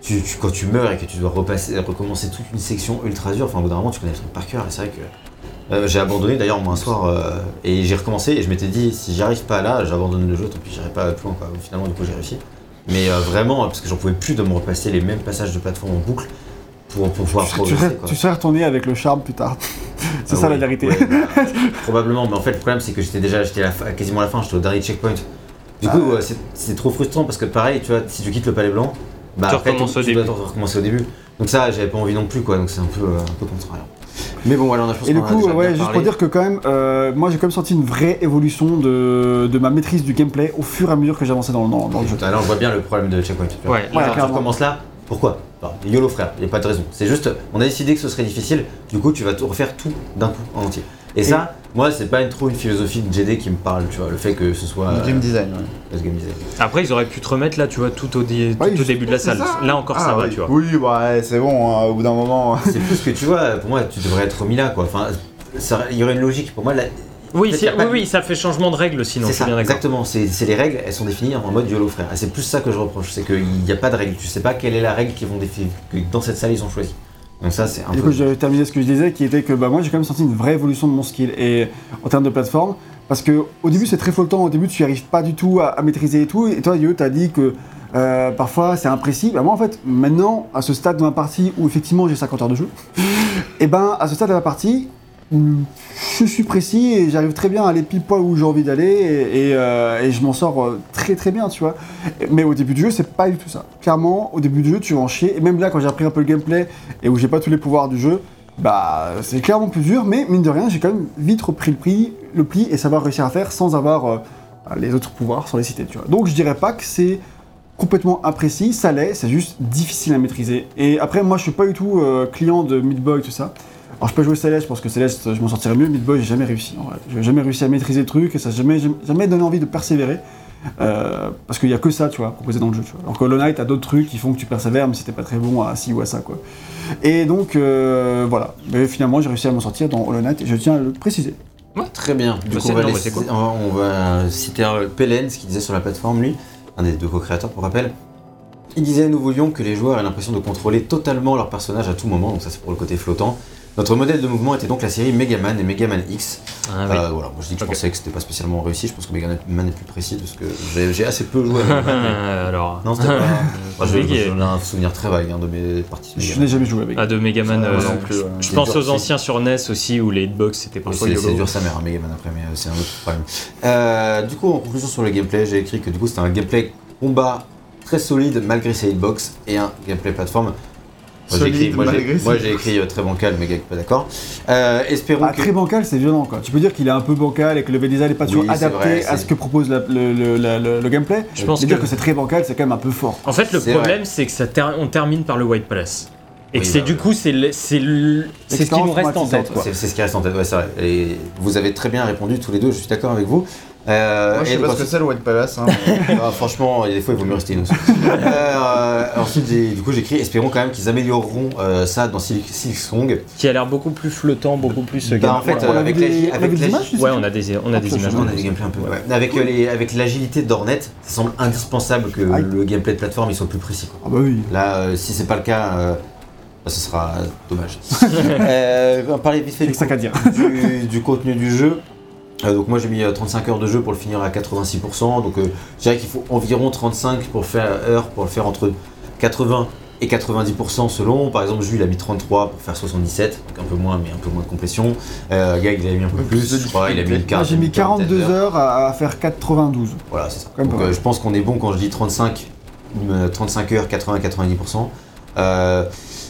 [SPEAKER 2] Tu, tu- quand tu meurs et que tu dois repasser, recommencer toute une section ultra dure, enfin au bout d'un moment tu connais le truc par cœur, et c'est vrai que. euh, j'ai abandonné d'ailleurs moi un soir euh, et j'ai recommencé et je m'étais dit si j'y arrive pas là, j'abandonne le jeu, tant pis j'irai pas plus loin quoi. Finalement du coup j'ai réussi. Mais euh, vraiment, parce que j'en pouvais plus de me repasser les mêmes passages de plateforme en boucle pour, pour pouvoir
[SPEAKER 1] Tu,
[SPEAKER 2] progresser.
[SPEAKER 1] serais,
[SPEAKER 2] quoi.
[SPEAKER 1] tu serais retourné avec le charme plus tard. c'est
[SPEAKER 2] Ah
[SPEAKER 1] ça la vérité.
[SPEAKER 2] ouais, bah, probablement, mais en fait le problème c'est que j'étais déjà j'étais quasiment à la fin, j'étais au dernier checkpoint. Du
[SPEAKER 1] Ah
[SPEAKER 2] coup c'est- c'est trop frustrant parce que pareil, tu vois, si tu quittes le palais blanc, bah
[SPEAKER 3] Tu
[SPEAKER 2] après,
[SPEAKER 3] recommences au
[SPEAKER 2] tu dois recommencer au début. Donc ça j'avais pas envie non plus quoi, donc c'est un peu, euh, un peu contrariant. Mais bon voilà, on a je pense
[SPEAKER 1] Et du
[SPEAKER 2] qu'on en a
[SPEAKER 1] coup,
[SPEAKER 2] déjà
[SPEAKER 1] ouais,
[SPEAKER 2] bien
[SPEAKER 1] juste
[SPEAKER 2] parlé.
[SPEAKER 1] pour dire que quand même, euh, moi j'ai quand même senti une vraie évolution de, de ma maîtrise du gameplay au fur et à mesure que j'avançais dans, dans, dans le jeu.
[SPEAKER 2] Là on voit bien le problème de checkpoint. tu vois.
[SPEAKER 3] Ouais,
[SPEAKER 2] Là,
[SPEAKER 1] ouais,
[SPEAKER 2] quand tu
[SPEAKER 1] clairement.
[SPEAKER 2] recommences là, pourquoi? Enfin, YOLO frère, il a pas de raison. C'est juste, on a décidé que ce serait difficile, du coup tu vas tout refaire tout d'un coup en entier. Et, ça, moi c'est pas une, trop une philosophie de GD qui me parle, tu vois, le fait que ce soit...
[SPEAKER 4] Le game design, ouais.
[SPEAKER 2] le game design.
[SPEAKER 3] Après, ils auraient pu te remettre là, tu vois, tout au, di- tout au début de la salle. Là encore, ça
[SPEAKER 4] Ah,
[SPEAKER 3] va,
[SPEAKER 4] oui.
[SPEAKER 3] tu vois.
[SPEAKER 4] Oui, bah ouais, c'est bon, hein, au bout d'un moment.
[SPEAKER 2] C'est plus que tu vois, pour moi tu devrais être mis là quoi. Enfin, ça- il y aurait une logique. Pour moi,
[SPEAKER 3] Oui, oui,
[SPEAKER 2] de-
[SPEAKER 3] oui, ça fait changement de règle sinon,
[SPEAKER 2] c'est ça,
[SPEAKER 3] bien
[SPEAKER 2] exactement. C'est les règles, elles sont définies en mode YOLO frère. Et c'est plus ça que je reproche, c'est qu'il n'y a pas de règle. Tu sais pas quelle est la règle qu'ils vont définir, que dans cette salle ils ont choisi. Donc ça c'est un
[SPEAKER 1] Du
[SPEAKER 2] peu.
[SPEAKER 1] coup, j'ai terminé ce que je disais, qui était que bah, moi j'ai quand même senti une vraie évolution de mon skill et en termes de plateforme. Parce que au début c'est très flottant, au début tu n'y arrives pas du tout à, à maîtriser et tout. Et toi, Yo, t'as dit que euh, parfois c'est imprécis. Bah, moi en fait, maintenant, à ce stade de ma partie où effectivement j'ai 50 heures de jeu, et ben à ce stade de la partie, je suis précis et j'arrive très bien à aller pile poil où j'ai envie d'aller et, euh, je m'en sors euh, très très bien, tu vois. Mais au début du jeu, c'est pas du tout ça. Clairement, au début du jeu, tu vas en chier. Et même là, quand j'ai appris un peu le gameplay et où j'ai pas tous les pouvoirs du jeu, bah c'est clairement plus dur. Mais mine de rien, j'ai quand même vite repris le, prix, le pli et savoir réussir à faire sans avoir euh, les autres pouvoirs sans les citer, tu vois. Donc je dirais pas que c'est complètement imprécis, ça l'est, c'est juste difficile à maîtriser. Et après, moi je suis pas du tout client de Boy, tout ça. Alors je peux jouer Céleste, je pense que Céleste, je m'en sortirais mieux. Meat Boy, j'ai jamais réussi. J'ai jamais réussi à maîtriser le truc et ça n'a jamais, jamais donné envie de persévérer. Euh, parce qu'il y a que ça, tu vois, proposé dans le jeu. Tu vois. Alors que Hollow Knight a d'autres trucs qui font que tu persévères, mais si t'es pas très bon à ci ou à ça, quoi. Et donc, euh, voilà. Mais finalement, j'ai réussi à m'en sortir dans Hollow Knight et je tiens à le préciser.
[SPEAKER 2] Très bien. Du
[SPEAKER 3] Bah,
[SPEAKER 2] coup,
[SPEAKER 3] c'est-
[SPEAKER 2] on va,
[SPEAKER 3] non, bah,
[SPEAKER 2] laisser-
[SPEAKER 3] c'est cool.
[SPEAKER 2] on va- on va citer euh, Pelen, ce qu'il disait sur la plateforme, lui, un des deux co-créateurs pour rappel. Il disait Nous voulions que les joueurs aient l'impression de contrôler totalement leur personnage à tout moment, donc ça c'est pour le côté flottant. Notre modèle de mouvement était donc la série Megaman et Megaman X.
[SPEAKER 3] Ah, oui.
[SPEAKER 2] Euh, voilà, moi je dis que je pensais que c'était pas spécialement réussi, je pense que Megaman est plus précis parce que j'ai j'ai assez peu joué à Megaman. mais-
[SPEAKER 3] Alors.
[SPEAKER 2] Non, c'était pas. Moi, je-
[SPEAKER 3] compliqué.
[SPEAKER 2] J'en ai un souvenir très vague hein, de mes parties de
[SPEAKER 1] Je n'ai jamais joué avec.
[SPEAKER 3] Ah, de Megaman. Euh,
[SPEAKER 4] non plus.
[SPEAKER 3] Je pense
[SPEAKER 2] dur,
[SPEAKER 3] aux
[SPEAKER 2] c'est-
[SPEAKER 3] anciens sur NES aussi où les hitbox c'était
[SPEAKER 2] Oui,
[SPEAKER 3] parfois
[SPEAKER 2] c'est
[SPEAKER 3] YOLO.
[SPEAKER 2] c'est dur sa mère, hein, Megaman après, mais euh, c'est un autre problème. Euh, du coup, en conclusion sur le gameplay, j'ai écrit que du coup c'était un gameplay combat très solide malgré ses hitbox et un gameplay plateforme. Moi, j'ai
[SPEAKER 4] Solide
[SPEAKER 2] écrit, moi, j'ai-
[SPEAKER 4] malgré ses
[SPEAKER 2] moi, j'ai écrit euh, très bancal, mais gars pas d'accord. Euh, espérons
[SPEAKER 1] Ah,
[SPEAKER 2] que.
[SPEAKER 1] très bancal, c'est violent quoi. Tu peux dire qu'il est un peu bancal et que le level design n'est pas toujours
[SPEAKER 2] Oui,
[SPEAKER 1] adapté
[SPEAKER 2] vrai,
[SPEAKER 1] à ce que propose la- le, le- la- le- le gameplay.
[SPEAKER 3] Je pense
[SPEAKER 1] Mais
[SPEAKER 3] que.
[SPEAKER 1] dire que c'est très bancal, c'est quand même un peu fort.
[SPEAKER 3] En fait, le problème, c'est que ça ter- on termine par le White Palace. Et que
[SPEAKER 2] Oui,
[SPEAKER 3] c'est
[SPEAKER 2] bah,
[SPEAKER 3] du coup, c'est le- c'est ce qui nous reste en tête.
[SPEAKER 2] c'est ce qui reste en tête, ouais, c'est vrai. Et vous avez très bien répondu tous les deux, je suis d'accord avec vous. Euh,
[SPEAKER 4] Moi, je
[SPEAKER 2] et
[SPEAKER 4] sais pas ce que c'est le White Palace. Hein.
[SPEAKER 2] Ah, franchement, des fois, il vaut mieux rester innocent. euh, ensuite, j'ai- du coup, j'ai écrit espérons quand même qu'ils amélioreront euh, ça dans Silk Silk Song.
[SPEAKER 3] Qui a l'air beaucoup plus flottant, beaucoup plus. euh,
[SPEAKER 2] Bah, en fait,
[SPEAKER 1] on
[SPEAKER 2] avec
[SPEAKER 1] des, des images
[SPEAKER 3] Ouais, on a des, on a
[SPEAKER 1] Ah,
[SPEAKER 3] des images.
[SPEAKER 2] On a des gameplays un peu. ouais. Avec, les- avec l'agilité d'Hornet, ça semble indispensable que
[SPEAKER 1] Aïe.
[SPEAKER 2] le gameplay de plateforme il soit plus précis. quoi.
[SPEAKER 1] Ah bah oui.
[SPEAKER 2] Là, euh, si c'est pas le cas, euh, bah, ce sera dommage. euh, on va parler vite fait
[SPEAKER 1] dire.
[SPEAKER 2] du contenu du jeu. Euh, donc moi j'ai mis euh, 35 heures de jeu pour le finir à 86%. Donc euh, je dirais qu'il faut environ 35 pour faire heures pour le faire entre 80 et 90% selon. Par exemple, Jules il a mis 33 pour faire 77, donc un peu moins mais un peu moins de complétion. Euh, Gag il a mis un peu
[SPEAKER 4] Plus
[SPEAKER 2] je crois, il a mis une
[SPEAKER 1] Moi
[SPEAKER 2] quart-
[SPEAKER 1] j'ai mis
[SPEAKER 2] une quarantaine
[SPEAKER 1] 42
[SPEAKER 2] d'heures.
[SPEAKER 1] heures à, faire 92.
[SPEAKER 2] Voilà, c'est ça.
[SPEAKER 1] Quand même
[SPEAKER 2] Donc euh, je pense qu'on est bon quand je dis 35, euh, 35 heures, 80-90%. Euh,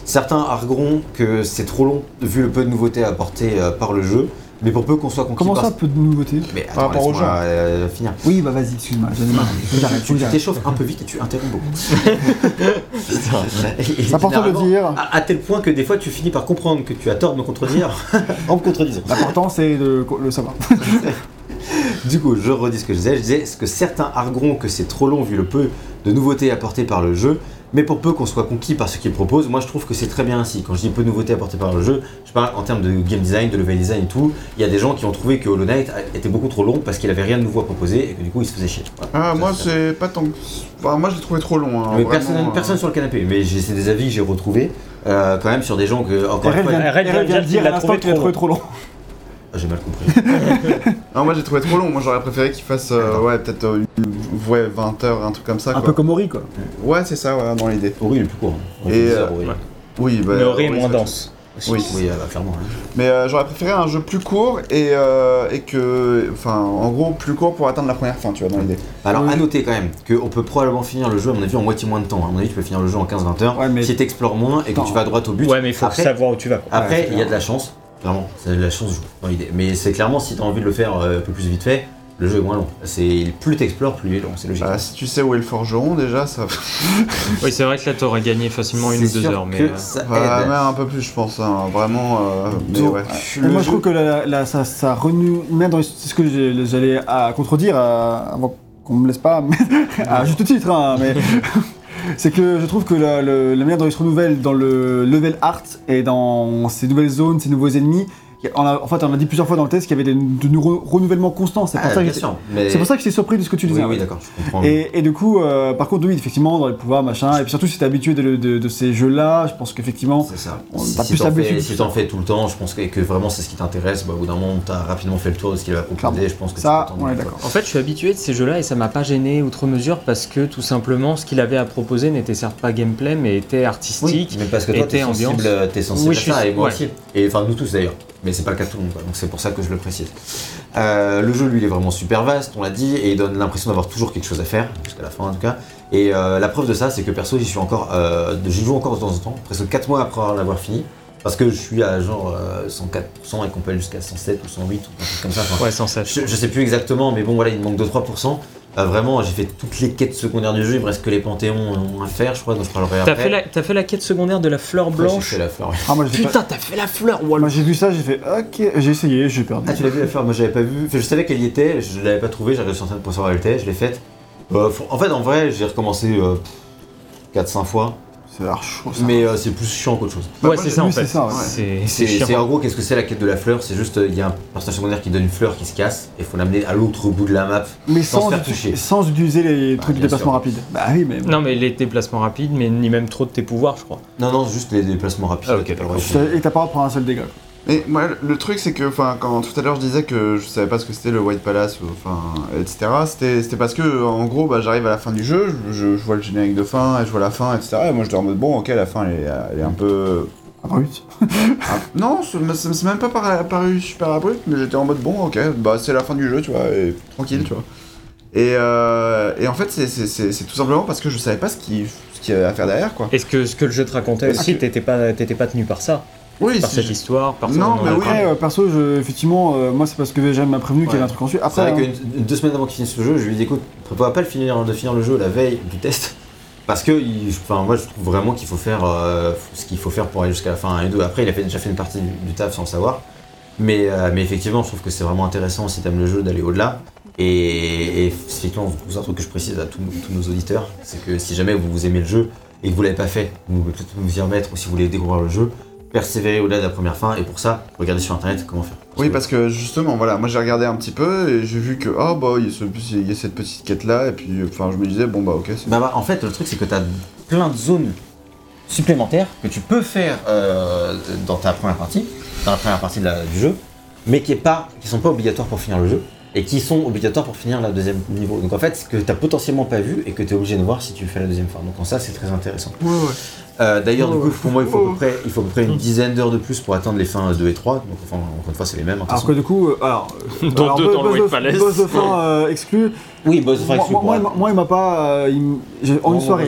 [SPEAKER 2] certains argueront que c'est trop long vu le peu de nouveautés apportées euh, par le jeu, mais pour peu qu'on soit conquis
[SPEAKER 1] Comment
[SPEAKER 2] par...
[SPEAKER 1] ça, peu de nouveautés
[SPEAKER 2] Mais
[SPEAKER 4] Par rapport au
[SPEAKER 2] laisse-moi, euh, finir.
[SPEAKER 1] Oui, bah vas-y, excuse-moi, j'en ai marre. Faut que j'arrête, faut
[SPEAKER 2] Tu
[SPEAKER 1] que j'arrête.
[SPEAKER 2] t'échauffes un peu vite et tu interromps beaucoup. Et
[SPEAKER 1] C'est important de le
[SPEAKER 2] généralement,
[SPEAKER 1] dire.
[SPEAKER 2] À, à tel point que des fois tu finis par comprendre que tu as tort de me contredire en me contredisant.
[SPEAKER 1] L'important c'est de le savoir.
[SPEAKER 2] Du coup, je redis ce que je disais. Je disais ce que certains argueront que c'est trop long vu le peu de nouveautés apportées par le jeu. Mais pour peu qu'on soit conquis par ce qu'il propose, moi je trouve que c'est très bien ainsi. Quand je dis peu de nouveautés apportées par le jeu, je parle en termes de game design, de level design et tout. Il y a des gens qui ont trouvé que Hollow Knight était beaucoup trop long parce qu'il avait rien de nouveau à proposer et que du coup il se faisait chier. Voilà.
[SPEAKER 4] Ah,
[SPEAKER 2] Ça,
[SPEAKER 4] moi,
[SPEAKER 2] c'est-
[SPEAKER 4] pas tant que. Enfin, moi, je l'ai trouvé trop long. Hein,
[SPEAKER 2] Mais
[SPEAKER 4] vraiment,
[SPEAKER 2] personne,
[SPEAKER 4] euh.
[SPEAKER 2] personne sur le canapé. Mais c'est des avis que j'ai retrouvés euh, quand même sur des gens que encore une fois,
[SPEAKER 1] vient, de
[SPEAKER 3] qu'il
[SPEAKER 1] dire
[SPEAKER 3] l'a
[SPEAKER 1] à l'instant
[SPEAKER 3] trouvé
[SPEAKER 1] qu'il a
[SPEAKER 3] trop
[SPEAKER 1] trouvé trop long.
[SPEAKER 2] Ah, j'ai mal compris.
[SPEAKER 4] Non, moi, j'ai trouvé trop long. Moi, j'aurais préféré qu'il fasse, euh, ouais, peut-être euh, une- ouais, 20 heures, un truc comme ça.
[SPEAKER 1] Un
[SPEAKER 4] quoi.
[SPEAKER 1] peu comme Ori quoi.
[SPEAKER 4] Ouais, c'est ça, ouais, dans l'idée.
[SPEAKER 2] Ori il est plus court. hein.
[SPEAKER 4] Et,
[SPEAKER 2] Ori,
[SPEAKER 4] euh,
[SPEAKER 2] Ori.
[SPEAKER 3] ouais.
[SPEAKER 4] Oui, bah.
[SPEAKER 3] Mais Ori est
[SPEAKER 4] oui,
[SPEAKER 3] moins dense.
[SPEAKER 4] Oui.
[SPEAKER 2] Oui, euh, clairement. hein.
[SPEAKER 4] Mais euh, j'aurais préféré un jeu plus court et, euh, et que. Enfin, en gros, plus court pour atteindre la première fin, tu vois, dans l'idée.
[SPEAKER 2] Alors,
[SPEAKER 1] Oui.
[SPEAKER 2] à noter quand même qu'on peut probablement finir le jeu, à mon avis, en moitié moins de temps. À mon avis, tu peux finir le jeu en 15-20 heures.
[SPEAKER 1] Ouais, mais-
[SPEAKER 2] Si tu explores moins et que
[SPEAKER 1] Attends.
[SPEAKER 2] tu vas droit au but.
[SPEAKER 3] Ouais, mais il faut
[SPEAKER 2] après,
[SPEAKER 3] savoir où tu vas. quoi.
[SPEAKER 2] après, il y a de la chance. Vraiment, c'est de la chance dans l'idée. Mais c'est clairement, si tu as envie de le faire euh, un peu plus vite fait, le jeu est moins long. C'est plus tu explores, plus il est long. C'est logique.
[SPEAKER 4] Bah, si tu sais où est le forgeron, déjà, ça.
[SPEAKER 3] Oui, c'est vrai que là, t'aurais gagné facilement une ou deux
[SPEAKER 2] sûr
[SPEAKER 3] heures. Mais
[SPEAKER 2] que
[SPEAKER 3] euh,
[SPEAKER 2] ça
[SPEAKER 4] Ouais,
[SPEAKER 2] aide.
[SPEAKER 4] même un peu plus, je pense. hein, Vraiment. euh, mais ouais.
[SPEAKER 1] Et moi je trouve que la- la- ça, ça renoue, même dans ce que j'allais à contredire à- avant qu'on me laisse pas, mais- à juste titre, hein, mais c'est que je trouve que la, manière dont il se renouvelle dans le level art et dans ces nouvelles zones, ces nouveaux ennemis, on a, en fait on a dit plusieurs fois dans le test qu'il y avait des, de nouveaux renouvellements constants. C'est pour,
[SPEAKER 2] Ah. Mais...
[SPEAKER 1] pour ça que j'étais surpris de ce que tu
[SPEAKER 2] Oui,
[SPEAKER 1] disais.
[SPEAKER 2] oui,
[SPEAKER 1] ouais.
[SPEAKER 2] d'accord, je comprends.
[SPEAKER 1] Et, et du coup, euh, par contre, oui, effectivement, dans les pouvoirs, machin, et puis surtout si t'es habitué de, de- de ces jeux-là, je pense qu'effectivement,
[SPEAKER 2] C'est ça.
[SPEAKER 1] On
[SPEAKER 2] si
[SPEAKER 1] a
[SPEAKER 2] si
[SPEAKER 1] plus
[SPEAKER 2] fais, si t'en fais tout le temps, je pense que, que vraiment c'est ce qui t'intéresse. Bah, au bout d'un moment, t'as rapidement fait le tour de ce qu'il va proposer. Je pense que
[SPEAKER 1] ça,
[SPEAKER 2] donner,
[SPEAKER 1] d'accord.
[SPEAKER 3] En fait, je suis habitué de ces jeux-là et ça m'a pas gêné outre mesure parce que tout simplement, ce qu'il avait à proposer n'était certes pas gameplay mais était
[SPEAKER 2] Oui,
[SPEAKER 3] artistique.
[SPEAKER 2] mais parce que toi, sensible,
[SPEAKER 3] ambiance.
[SPEAKER 2] t'es sensible
[SPEAKER 3] Oui,
[SPEAKER 2] à ça, et moi
[SPEAKER 3] ouais.
[SPEAKER 2] aussi. Et enfin, nous tous d'ailleurs. Mais c'est pas le cas de tout le monde, quoi. donc c'est pour ça que je le précise. Euh, le jeu, lui, il est vraiment super vaste, on l'a dit, et il donne l'impression d'avoir toujours quelque chose à faire, jusqu'à la fin en tout cas. Et euh, la preuve de ça, c'est que perso, j'y suis encore, euh, j'y joue encore de temps en temps, presque 4 mois après l'avoir fini, parce que je suis à genre euh, 104% et qu'on peut aller jusqu'à 107 ou 108 ou un truc comme ça. Enfin,
[SPEAKER 3] Ouais, sans ça.
[SPEAKER 2] je, je sais plus exactement, mais bon voilà, il me manque 2-3%. Euh, vraiment, j'ai fait toutes les quêtes secondaires du jeu, il me reste que les panthéons euh, à faire, je crois, donc je parlerai
[SPEAKER 3] T'as
[SPEAKER 2] après.
[SPEAKER 3] fait, la, t'as fait la quête secondaire de la fleur
[SPEAKER 2] Ouais,
[SPEAKER 3] blanche
[SPEAKER 2] J'ai fait la fleur. ouais.
[SPEAKER 1] Ah, moi, j'ai pas-
[SPEAKER 3] Putain, t'as fait la fleur
[SPEAKER 1] Moi, j'ai vu ça, j'ai fait ok, j'ai essayé, j'ai perdu.
[SPEAKER 2] Ah, tu l'as vu la fleur Moi, j'avais pas vu. Enfin, je savais qu'elle y était, je l'avais pas trouvée, j'avais réussi en train de savoir où elle était, je l'ai faite. Euh, en fait, en vrai, j'ai recommencé euh, 4-5 fois,
[SPEAKER 1] C'est l'air chaud ça.
[SPEAKER 2] mais euh, c'est plus chiant qu'autre chose.
[SPEAKER 1] Bah,
[SPEAKER 3] Ouais, c'est ça en fait.
[SPEAKER 1] c'est
[SPEAKER 2] en gros, qu'est-ce que c'est la quête de la fleur? C'est juste, euh, il y a un personnage secondaire qui donne une fleur qui se casse, et il faut l'amener à l'autre bout de la map.
[SPEAKER 1] Mais
[SPEAKER 2] sans
[SPEAKER 1] sans,
[SPEAKER 2] se faire
[SPEAKER 1] uti-
[SPEAKER 2] toucher.
[SPEAKER 1] sans utiliser les trucs de déplacement
[SPEAKER 2] sûr.
[SPEAKER 1] rapide. Bah oui, mais.
[SPEAKER 3] Non, mais les déplacements rapides, mais ni même trop de tes pouvoirs, je crois.
[SPEAKER 2] Non, non, juste les déplacements rapides.
[SPEAKER 3] Ah, ok,
[SPEAKER 2] t'as le droit
[SPEAKER 1] Et t'as pas de prendre un seul dégât.
[SPEAKER 4] Mais moi, le truc, c'est que, enfin, quand tout à l'heure je disais que je savais pas ce que c'était le White Palace, ou, enfin, etc., c'était c'était parce que, en gros, bah, j'arrive à la fin du jeu, je, je- je vois le générique de fin, et je vois la fin, etc., et moi je en mode, bon, ok, la fin, elle est, elle est un peu...
[SPEAKER 1] Abrupte.
[SPEAKER 4] Ah, non, c'est même pas par- apparu super abrupt, mais j'étais en mode, bon, ok, bah, c'est la fin du jeu, tu vois, et tranquille, tu vois. Et, euh, et en fait, c'est- c'est c'est- c'est tout simplement parce que je savais pas ce qu'il ce qu'il y avait à faire derrière, quoi.
[SPEAKER 3] Est-ce que ce que le jeu te racontait aussi, t'étais pas, t'étais pas tenu par ça?
[SPEAKER 4] Oui,
[SPEAKER 3] Par cette
[SPEAKER 4] je-
[SPEAKER 3] histoire par
[SPEAKER 4] Non, mais oui.
[SPEAKER 1] Après, euh, perso, je, effectivement, euh, moi c'est parce que VGM m'a prévenu qu'il y avait un truc ensuite.
[SPEAKER 2] C'est
[SPEAKER 1] Après,
[SPEAKER 2] vrai
[SPEAKER 1] hein,
[SPEAKER 2] que deux semaines avant qu'il finisse le jeu, je lui ai dit écoute, prépare pas le finir, de finir le jeu la veille du test. Parce que il- enfin, moi je trouve vraiment qu'il faut faire euh, ce qu'il faut faire pour aller jusqu'à la fin 1 et 2. Après il a fait, déjà fait une partie du, du taf sans le savoir. Mais, euh, mais effectivement je trouve que c'est vraiment intéressant si t'aimes le jeu d'aller au-delà. Et, et effectivement, c'est un truc que je précise à tous, tous nos auditeurs, c'est que si jamais vous, vous aimez le jeu et que vous l'avez pas fait, vous pouvez peut-être vous y remettre ou si vous voulez découvrir le jeu, persévérer au-delà de la première fin et pour ça, regardez sur internet comment faire.
[SPEAKER 4] Oui, parce que justement, voilà, moi j'ai regardé un petit peu et j'ai vu que, oh bah, il y, a ce- il y a cette petite quête là, et puis, enfin, je me disais, bon bah, ok.
[SPEAKER 2] Bah, bah, en fait, le truc, c'est que tu as plein de zones supplémentaires que tu peux faire euh, dans ta première partie, dans la première partie de la- du jeu, mais qui, est pas, qui sont pas obligatoires pour finir le jeu, et qui sont obligatoires pour finir la deuxième niveau. Donc en fait, ce que tu potentiellement pas vu et que tu es obligé de voir si tu fais la deuxième fin. Donc en ça, c'est très intéressant.
[SPEAKER 4] Ouais, ouais.
[SPEAKER 2] Euh, D'ailleurs, du coup, pour moi, il faut, à peu près, il faut à peu près une dizaine d'heures de plus pour atteindre les fins 2 et 3. Donc enfin, encore une fois, c'est les mêmes. hein,
[SPEAKER 1] alors que du coup, euh, alors. alors,
[SPEAKER 3] deux
[SPEAKER 1] boss-
[SPEAKER 3] dans le
[SPEAKER 1] de-
[SPEAKER 3] Palace.
[SPEAKER 1] Boss de fin euh, exclu.
[SPEAKER 2] Oui, boss de fin exclu,
[SPEAKER 1] moi, moi, il m'a- moi, il m'a pas. euh, il en
[SPEAKER 2] Moi,
[SPEAKER 1] une soirée.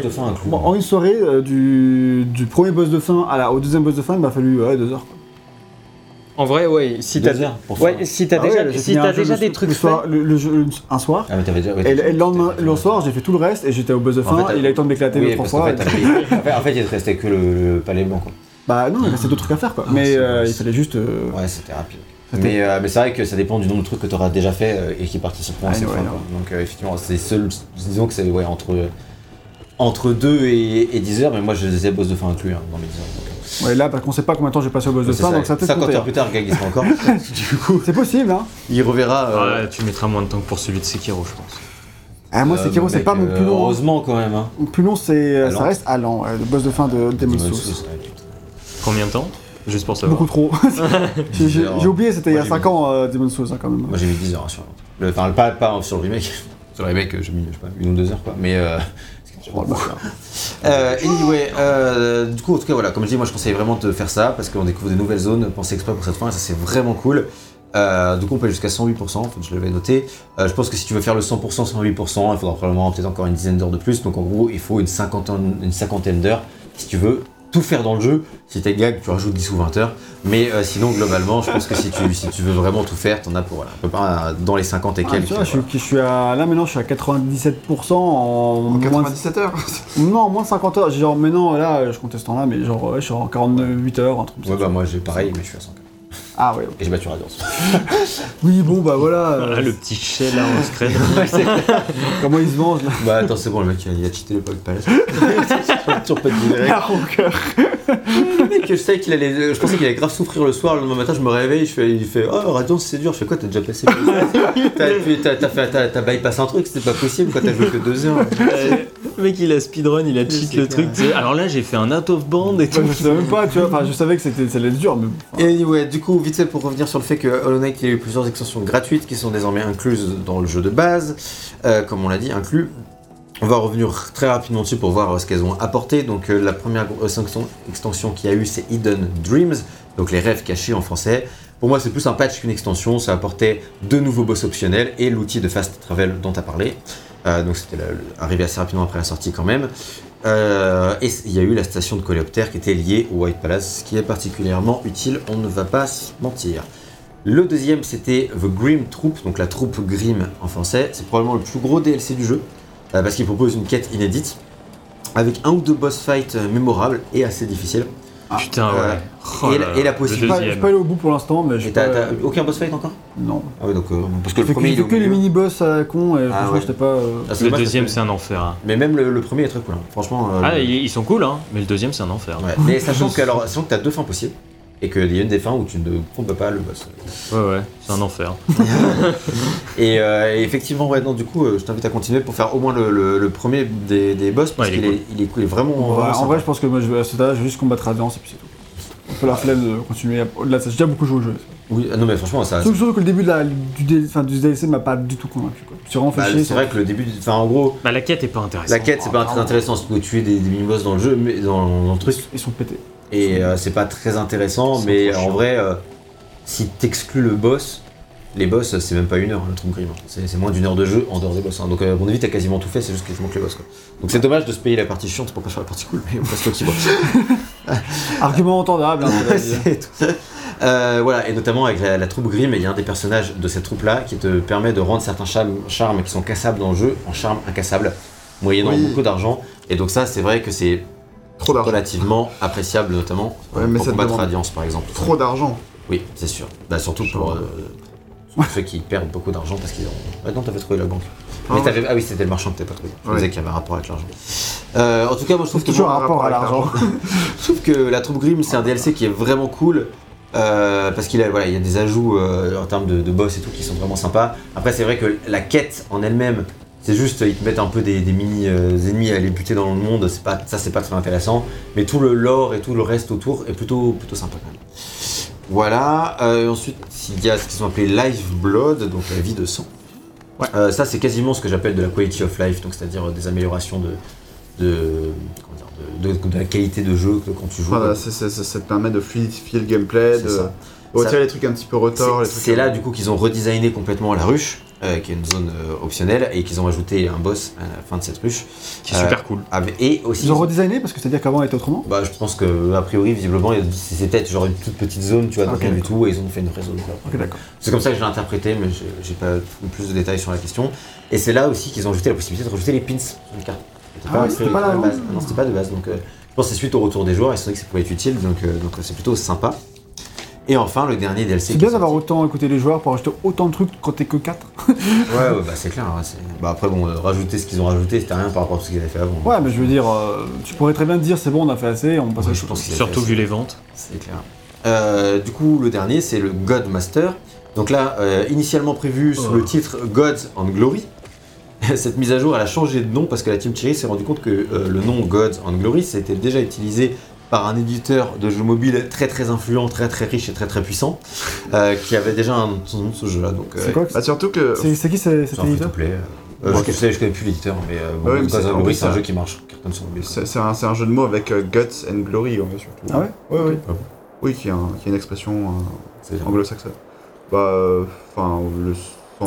[SPEAKER 1] en une euh, du, du premier boss de fin à la, au deuxième boss de fin, il m'a fallu ouais, deux heures. quoi.
[SPEAKER 3] En vrai, ouais, si t'as ouais, si
[SPEAKER 1] Ah
[SPEAKER 3] déjà,
[SPEAKER 1] ouais,
[SPEAKER 3] si déjà des trucs
[SPEAKER 1] le
[SPEAKER 3] faits,
[SPEAKER 1] soir, le, le jeu- un soir.
[SPEAKER 2] Ah, mais t'avais déjà. ouais,
[SPEAKER 1] Et, le- et le lendemain, le soir, j'ai fait tout le reste et j'étais au boss de
[SPEAKER 2] En
[SPEAKER 1] fin.
[SPEAKER 2] fait,
[SPEAKER 1] il a eu le temps de m'éclater
[SPEAKER 2] Oui,
[SPEAKER 1] deux trois fois.
[SPEAKER 2] en fait, en fait, il te restait que le, le palais blanc, quoi.
[SPEAKER 1] Bah non, il restait d'autres trucs à faire quoi.
[SPEAKER 2] Ah,
[SPEAKER 1] mais euh, il fallait juste. euh,
[SPEAKER 2] Ouais, c'était rapide. Mais, euh, mais c'est vrai que ça dépend du nombre de trucs que tu auras déjà fait euh, et qui participeront à cette
[SPEAKER 1] ouais,
[SPEAKER 2] fin.
[SPEAKER 1] non.
[SPEAKER 2] quoi. Donc euh, effectivement, c'est seul, disons que c'est ouais, entre, entre 2 et, et 10 heures, mais moi je les ai boss de fin inclus hein, dans mes 10 heures.
[SPEAKER 1] Ouais, là, parce qu'on sait pas combien de temps j'ai passé au boss de fin, donc ça peut
[SPEAKER 2] 50
[SPEAKER 1] être
[SPEAKER 2] heures plus tard, Gag il sera encore. du coup,
[SPEAKER 1] C'est possible, hein.
[SPEAKER 2] il reverra. euh,
[SPEAKER 3] Ouais, tu mettras moins de temps que pour celui de Sekiro, je pense.
[SPEAKER 1] Ah, moi,
[SPEAKER 2] euh,
[SPEAKER 1] Sekiro, c'est pas mon
[SPEAKER 2] euh,
[SPEAKER 1] plus long. hein.
[SPEAKER 2] Heureusement quand même. Hein.
[SPEAKER 1] Le plus long, c'est, ça reste ouais, le boss de fin de Demon's
[SPEAKER 2] Demon's
[SPEAKER 1] Souls.
[SPEAKER 3] Combien de temps? Juste pour savoir.
[SPEAKER 1] Beaucoup trop. J'ai- oublié, c'était il y a
[SPEAKER 2] Moi, j'ai
[SPEAKER 1] 5
[SPEAKER 2] mis-
[SPEAKER 1] ans, euh, Demon's Souls, hein, quand même.
[SPEAKER 2] Moi j'ai mis 10 heures hein, sur le. Enfin, pas, pas sur le remake. sur le remake, j'ai mis, je sais pas, une ou deux heures quoi. Mais. Euh, anyway, euh, du coup, en tout cas, voilà, comme je dis, moi je conseille vraiment de faire ça parce qu'on découvre des nouvelles zones, pensez exprès pour cette fin et ça c'est vraiment cool. Euh, du coup, on peut aller jusqu'à 108%, en fait, je l'avais noté. Je pense que si tu veux faire le 100%, 108%, il faudra probablement peut-être encore une dizaine d'heures de plus. Donc en gros, il faut une cinquantaine, une cinquantaine d'heures si tu veux tout faire dans le jeu. Si t'es gag, tu rajoutes 10 ou 20 heures. Mais euh, sinon, globalement, je pense que si tu, si tu veux vraiment tout faire, t'en as pour voilà, à peu près euh, dans les 50 et
[SPEAKER 1] Ah,
[SPEAKER 2] quelques.
[SPEAKER 1] tu vois, je,
[SPEAKER 2] voilà.
[SPEAKER 1] suis, je suis à, là maintenant, je suis à 97% en,
[SPEAKER 4] En
[SPEAKER 1] moins de,
[SPEAKER 4] 97 heures
[SPEAKER 1] non, moins de 50 heures. Genre, mais non, là, je compte ce temps-là, mais genre, ouais, je suis en 48 heures, un truc comme
[SPEAKER 2] Ouais, bah moi j'ai pareil, mais je suis à 100.
[SPEAKER 1] Ah, ouais. ok.
[SPEAKER 2] Et j'ai battu Radiance.
[SPEAKER 1] Oui, bon, bah voilà. euh,
[SPEAKER 3] Voilà, le petit shell là en scred.
[SPEAKER 1] Comment ils se là.
[SPEAKER 2] Bah attends, c'est bon, le mec il a cheaté le Pocket Palace. toujours pas de.
[SPEAKER 1] La rancœur.
[SPEAKER 2] Le mec, je qu'il allait. Je pensais qu'il allait grave souffrir le soir. Le lendemain matin, je me réveille. Je fais, il fait Oh, Radiance, c'est dur. Je fais quoi T'as déjà passé T'as bypassé un truc, c'était pas possible quand t'as joué que deux heures.
[SPEAKER 3] le mec il a speedrun, il a cheat le truc. sais. Alors là j'ai fait un out of band et tout.
[SPEAKER 1] Je savais même pas, tu vois. Enfin, je savais que c'était, ça allait être dur, mais.
[SPEAKER 2] Et anyway, du coup, vite fait pour revenir sur le fait que Hollow Knight, a eu plusieurs extensions gratuites qui sont désormais incluses dans le jeu de base, euh, comme on l'a dit, inclus. On va revenir très rapidement dessus pour voir euh, ce qu'elles ont apporté. Donc euh, la première extension- qu'il y a eu, c'est Hidden Dreams, donc les rêves cachés en français. Pour moi, c'est plus un patch qu'une extension. Ça apportait deux nouveaux boss optionnels et l'outil de fast travel dont tu as parlé. Donc c'était arrivé assez rapidement après la sortie quand même. Euh, et il y a eu la station de coléoptère qui était liée au White Palace, ce qui est particulièrement utile, on ne va pas se mentir. Le deuxième, c'était The Grim Troop, donc la troupe Grim en français. C'est probablement le plus gros DLC du jeu, euh, parce qu'il propose une quête inédite, avec un ou deux boss fights euh, mémorables et assez difficiles.
[SPEAKER 3] Putain, ouais.
[SPEAKER 2] Euh,
[SPEAKER 3] Oh
[SPEAKER 2] et la- et la
[SPEAKER 3] le
[SPEAKER 2] possibilité-
[SPEAKER 1] Je suis pas- allé au bout pour l'instant, mais je
[SPEAKER 2] Et t'as
[SPEAKER 1] pas...
[SPEAKER 2] aucun boss fight encore?
[SPEAKER 1] Non.
[SPEAKER 2] Ah ouais, donc euh, parce que le
[SPEAKER 1] fait,
[SPEAKER 2] premier
[SPEAKER 1] j'ai que les
[SPEAKER 2] milieu.
[SPEAKER 1] mini-boss à la con, et
[SPEAKER 2] Ah
[SPEAKER 1] franchement,
[SPEAKER 2] ouais.
[SPEAKER 1] j'étais pas... euh,
[SPEAKER 2] Ah, c'est
[SPEAKER 3] Le
[SPEAKER 2] dommage
[SPEAKER 3] deuxième, c'est un enfer. hein.
[SPEAKER 2] Mais même le, le premier est très cool, hein. franchement. euh,
[SPEAKER 3] Ah,
[SPEAKER 2] le-
[SPEAKER 3] ils, sont cool, hein, mais le deuxième, c'est un enfer.
[SPEAKER 2] Ouais. Mais sachant que alors, sachant que t'as deux fins possibles et qu'il y a une des fins où tu ne trompes pas le boss.
[SPEAKER 3] Ouais, ouais, c'est un enfer.
[SPEAKER 2] Et, euh, et effectivement, ouais, non, du coup, euh, je t'invite à continuer pour faire au moins le, le- le premier des, des boss parce
[SPEAKER 3] Ouais,
[SPEAKER 2] qu'il
[SPEAKER 3] est
[SPEAKER 2] cool, il est vraiment.
[SPEAKER 1] En vrai,
[SPEAKER 2] vraiment
[SPEAKER 1] en
[SPEAKER 2] sympa.
[SPEAKER 1] vrai, je pense que moi, je vais à ce stade, je vais juste combattre Radiance et puis c'est tout. Un peu la flemme de continuer au-delà de ça. J'ai déjà beaucoup joué au jeu.
[SPEAKER 2] Oui, ah non, mais franchement, ça.
[SPEAKER 1] Surtout, surtout que le début de la, du, dé- enfin, du DLC m'a pas du tout convaincu. Quoi. Fait
[SPEAKER 2] bah,
[SPEAKER 1] chier.
[SPEAKER 2] c'est vrai que le début, du- enfin, en gros,
[SPEAKER 3] Bah, la quête est pas intéressante.
[SPEAKER 2] la quête c'est pas très intéressant, c'est de tuer des, des mini-boss dans le jeu, mais dans, dans le truc,
[SPEAKER 1] Ils sont pétés.
[SPEAKER 2] Et euh, c'est pas très intéressant, mais en vrai, euh, si t'exclus le boss, les boss c'est même pas une heure, le truc grim, c'est moins d'une heure de jeu en dehors des boss. hein. Donc euh, à mon avis, t'as quasiment tout fait, c'est juste qu'il te manque les boss. Quoi. Donc c'est dommage de se payer la partie chiante pour pas faire la partie cool, mais on passe toi qui vois.
[SPEAKER 1] Argument entendable. Hein,
[SPEAKER 2] tout. Euh, voilà, et notamment avec la, la troupe Grimm, il y a un des personnages de cette troupe-là qui te permet de rendre certains charmes, charmes qui sont cassables dans le jeu en charmes incassables, moyennant
[SPEAKER 4] Oui.
[SPEAKER 2] beaucoup d'argent. Et donc ça, c'est vrai que c'est
[SPEAKER 4] Trop
[SPEAKER 2] relativement appréciable, notamment
[SPEAKER 4] Ouais, mais
[SPEAKER 2] pour combattre Radiance, par exemple.
[SPEAKER 4] Trop d'argent.
[SPEAKER 2] Oui, c'est sûr. Bah, surtout pour, euh, pour ceux qui perdent beaucoup d'argent parce qu'ils ont... Maintenant, t'avais trouvé la banque.
[SPEAKER 4] Ah
[SPEAKER 2] Mais Ah oui, c'était le marchand que t'avais pas trouvé. Je
[SPEAKER 4] Ouais.
[SPEAKER 2] disais qu'il y avait un rapport avec l'argent. Euh, en tout cas, moi, je trouve que
[SPEAKER 1] toujours un rapport à l'argent.
[SPEAKER 2] je trouve que la troupe Grimm c'est un DLC qui est vraiment cool euh, parce qu'il a, voilà, il y a des ajouts en termes de, de boss et tout qui sont vraiment sympas. Après c'est vrai que la quête en elle-même c'est juste ils te mettent un peu des, des mini euh, ennemis à les buter dans le monde, c'est pas, ça c'est pas très intéressant. Mais tout le lore et tout le reste autour est plutôt, plutôt sympa quand même. Voilà, euh, ensuite il y a ce qu'ils ont appelé Life Blood, donc la vie de sang. Euh, ça c'est quasiment ce que j'appelle de la quality of life, donc c'est-à-dire des améliorations de, de, dire, de, de- de la qualité de jeu que quand tu joues.
[SPEAKER 4] Voilà, ça te permet de fluidifier le gameplay, de retirer les trucs un petit peu retors.
[SPEAKER 2] C'est là du coup qu'ils ont redesigné complètement la ruche, euh, qui est une zone euh, optionnelle, et qu'ils ont ajouté un boss à la fin de cette ruche.
[SPEAKER 3] Qui est
[SPEAKER 2] Euh,
[SPEAKER 3] super cool.
[SPEAKER 2] avec- et aussi.
[SPEAKER 1] Ils ont redesigné parce que c'est-à-dire qu'avant elle était autrement?
[SPEAKER 2] Bah, je pense que a priori, visiblement, c'était genre une toute petite zone, tu vois, de
[SPEAKER 1] Ok,
[SPEAKER 2] rien du tout, et ils ont fait une vraie zone. quoi.
[SPEAKER 1] Ok, d'accord.
[SPEAKER 2] C'est comme ça que je l'ai interprété, mais j'ai- pas plus de détails sur la question. Et c'est là aussi qu'ils ont ajouté la possibilité de rajouter les pins sur une carte. C'était
[SPEAKER 1] Ah pas avant
[SPEAKER 2] base. Non, c'était pas de base. Donc, euh, je pense que c'est suite au retour des joueurs, ils se sont dit que ça pouvait être utile, donc euh, donc, euh, c'est plutôt sympa. Et enfin, le dernier DLC.
[SPEAKER 1] C'est bien d'avoir autant écouté les joueurs pour acheter autant de trucs quand t'es que 4.
[SPEAKER 2] Ouais, ouais, bah c'est clair. hein, bah, après, bon, euh, rajouter ce qu'ils ont rajouté, c'était rien par rapport à ce qu'ils avaient fait avant.
[SPEAKER 1] Ouais, mais je veux dire, euh, tu pourrais très bien te dire c'est bon, on a fait assez, on passe à
[SPEAKER 2] Ouais, je pense
[SPEAKER 3] Surtout vu les ventes.
[SPEAKER 2] C'est clair. Euh, du coup, le dernier, c'est le God Master. Donc là, euh, initialement prévu sous
[SPEAKER 3] Oh.
[SPEAKER 2] le titre Gods and Glory. Cette mise à jour, elle a changé de nom parce que la Team Cherry s'est rendu compte que euh, le nom Gods and Glory, c'était déjà utilisé par un éditeur de jeux mobiles très très influent, très très riche et très très puissant, euh, qui avait déjà un son nom de ce jeu-là. Donc, euh,
[SPEAKER 1] C'est quoi que
[SPEAKER 4] Bah, surtout que.
[SPEAKER 1] c'est C'est qui c'est- cet
[SPEAKER 2] c'est un
[SPEAKER 1] éditeur
[SPEAKER 2] free-to-play. Euh,
[SPEAKER 1] Ok.
[SPEAKER 2] Je sais, je connais plus l'éditeur, mais, euh, bon,
[SPEAKER 4] Ouais, mais
[SPEAKER 2] Gods
[SPEAKER 4] c'est-
[SPEAKER 2] un
[SPEAKER 4] ça-
[SPEAKER 2] jeu qui marche, cartonne sur mobile.
[SPEAKER 4] C'est c'est un, c'est un jeu de mots avec euh, Guts and Glory, en fait, surtout.
[SPEAKER 1] Ah ouais
[SPEAKER 4] Ouais, ouais.
[SPEAKER 2] Ah bon
[SPEAKER 4] Oui, qui a, un- qui a une expression euh,
[SPEAKER 2] C'est-
[SPEAKER 4] anglo-saxonne. Bah, euh, enfin, le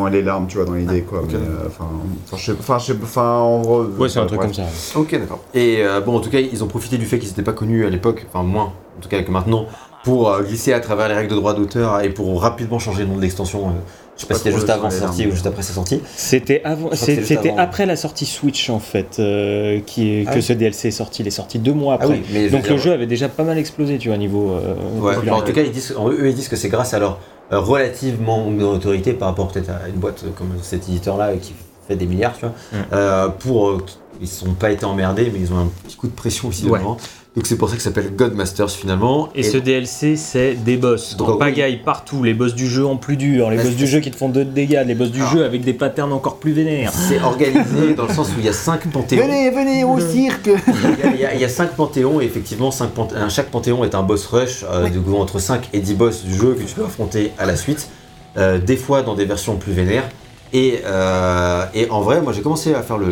[SPEAKER 4] les larmes, tu vois, dans l'idée, quoi. mais, euh, Enfin, enfin, je sais sais- enfin, en gros.
[SPEAKER 3] Ouais, c'est un truc comme ça.
[SPEAKER 2] Ok, d'accord. Et euh, bon, en tout cas, ils ont profité du fait qu'ils n'étaient pas connus à l'époque, enfin moins, en tout cas que maintenant, pour euh, glisser à travers les règles de droit d'auteur et pour rapidement changer le nom de l'extension. je sais pas
[SPEAKER 4] Pas
[SPEAKER 2] si c'était juste avant sa sortie ou juste après sa sortie.
[SPEAKER 3] C'était avant, c'était après la sortie Switch en fait, euh, qui
[SPEAKER 2] Ah
[SPEAKER 3] que
[SPEAKER 2] oui.
[SPEAKER 3] ce DLC est sorti. Il est sorti deux mois
[SPEAKER 2] Ah
[SPEAKER 3] après.
[SPEAKER 2] oui, mais je veux
[SPEAKER 3] Donc
[SPEAKER 2] dire,
[SPEAKER 3] le jeu avait déjà pas mal explosé, tu vois, niveau. euh,
[SPEAKER 2] Ouais, en tout cas, ils disent, en- eux, ils disent que c'est grâce à leur relativement de autorité par rapport peut-être à une boîte comme cet éditeur-là qui fait des milliards, tu vois,
[SPEAKER 3] Mm.
[SPEAKER 2] euh, pour euh, ils sont pas été emmerdés, mais ils ont un petit coup de pression aussi
[SPEAKER 3] Ouais.
[SPEAKER 2] devant. Donc c'est pour ça que ça s'appelle Godmasters finalement.
[SPEAKER 3] Et, ce DLC, c'est des boss.
[SPEAKER 2] Donc,
[SPEAKER 3] En
[SPEAKER 2] oui.
[SPEAKER 3] pagaille partout. Les boss du jeu en plus dur, les
[SPEAKER 2] Ouais,
[SPEAKER 3] boss du jeu qui te font 2 de dégâts, les boss du
[SPEAKER 2] Ah.
[SPEAKER 3] jeu avec des patterns encore plus vénères.
[SPEAKER 2] c'est organisé dans le sens où il y a cinq panthéons.
[SPEAKER 1] Venez, venez au cirque
[SPEAKER 2] Il y a- il y, a- il y a 5 panthéons et effectivement cinq chaque panthéon est un boss rush euh, de gros entre 5 et 10 boss du jeu que tu peux affronter à la suite, euh, des fois dans des versions plus vénères. Et, euh, et en vrai, moi j'ai commencé à faire le.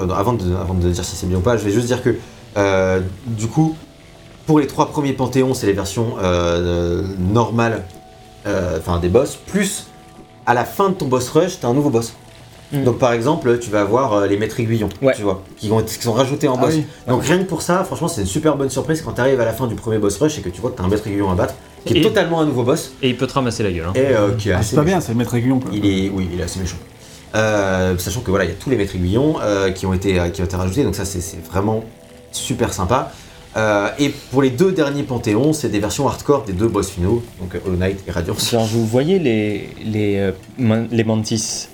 [SPEAKER 2] euh, Avant de, avant de dire si c'est bien ou pas, je vais juste dire que euh, du coup, Pour les trois premiers Panthéons, c'est les versions euh, normales, euh, enfin des boss, plus à la fin de ton boss rush, t'as un nouveau boss.
[SPEAKER 3] Mm.
[SPEAKER 2] Donc par exemple, tu vas avoir euh, les maîtres aiguillons,
[SPEAKER 3] Ouais.
[SPEAKER 2] tu vois, qui, vont, qui sont rajoutés en
[SPEAKER 1] Ah
[SPEAKER 2] boss.
[SPEAKER 1] oui.
[SPEAKER 2] Donc rien que pour ça, franchement, c'est une super bonne surprise quand tu arrives à la fin du premier boss rush et que tu vois que t'as un maître aiguillon à battre, qui est
[SPEAKER 3] Et-
[SPEAKER 2] totalement un nouveau boss
[SPEAKER 3] Et il peut te ramasser la gueule. hein.
[SPEAKER 2] et euh, qui est
[SPEAKER 1] Ah,
[SPEAKER 2] assez
[SPEAKER 1] c'est pas
[SPEAKER 2] méchant.
[SPEAKER 1] bien, c'est le maître aiguillon quoi.
[SPEAKER 2] Il est, oui, il est assez méchant. Euh, sachant que voilà, il y a tous les maîtres aiguillons euh, qui ont été euh, qui ont été rajoutés, donc ça c'est c'est vraiment super sympa. Euh, et pour les deux derniers Panthéons, c'est des versions hardcore des deux boss finaux, donc euh, Hollow Knight et Radiance.
[SPEAKER 3] Genre, vous voyez les, les, euh, man- les mantis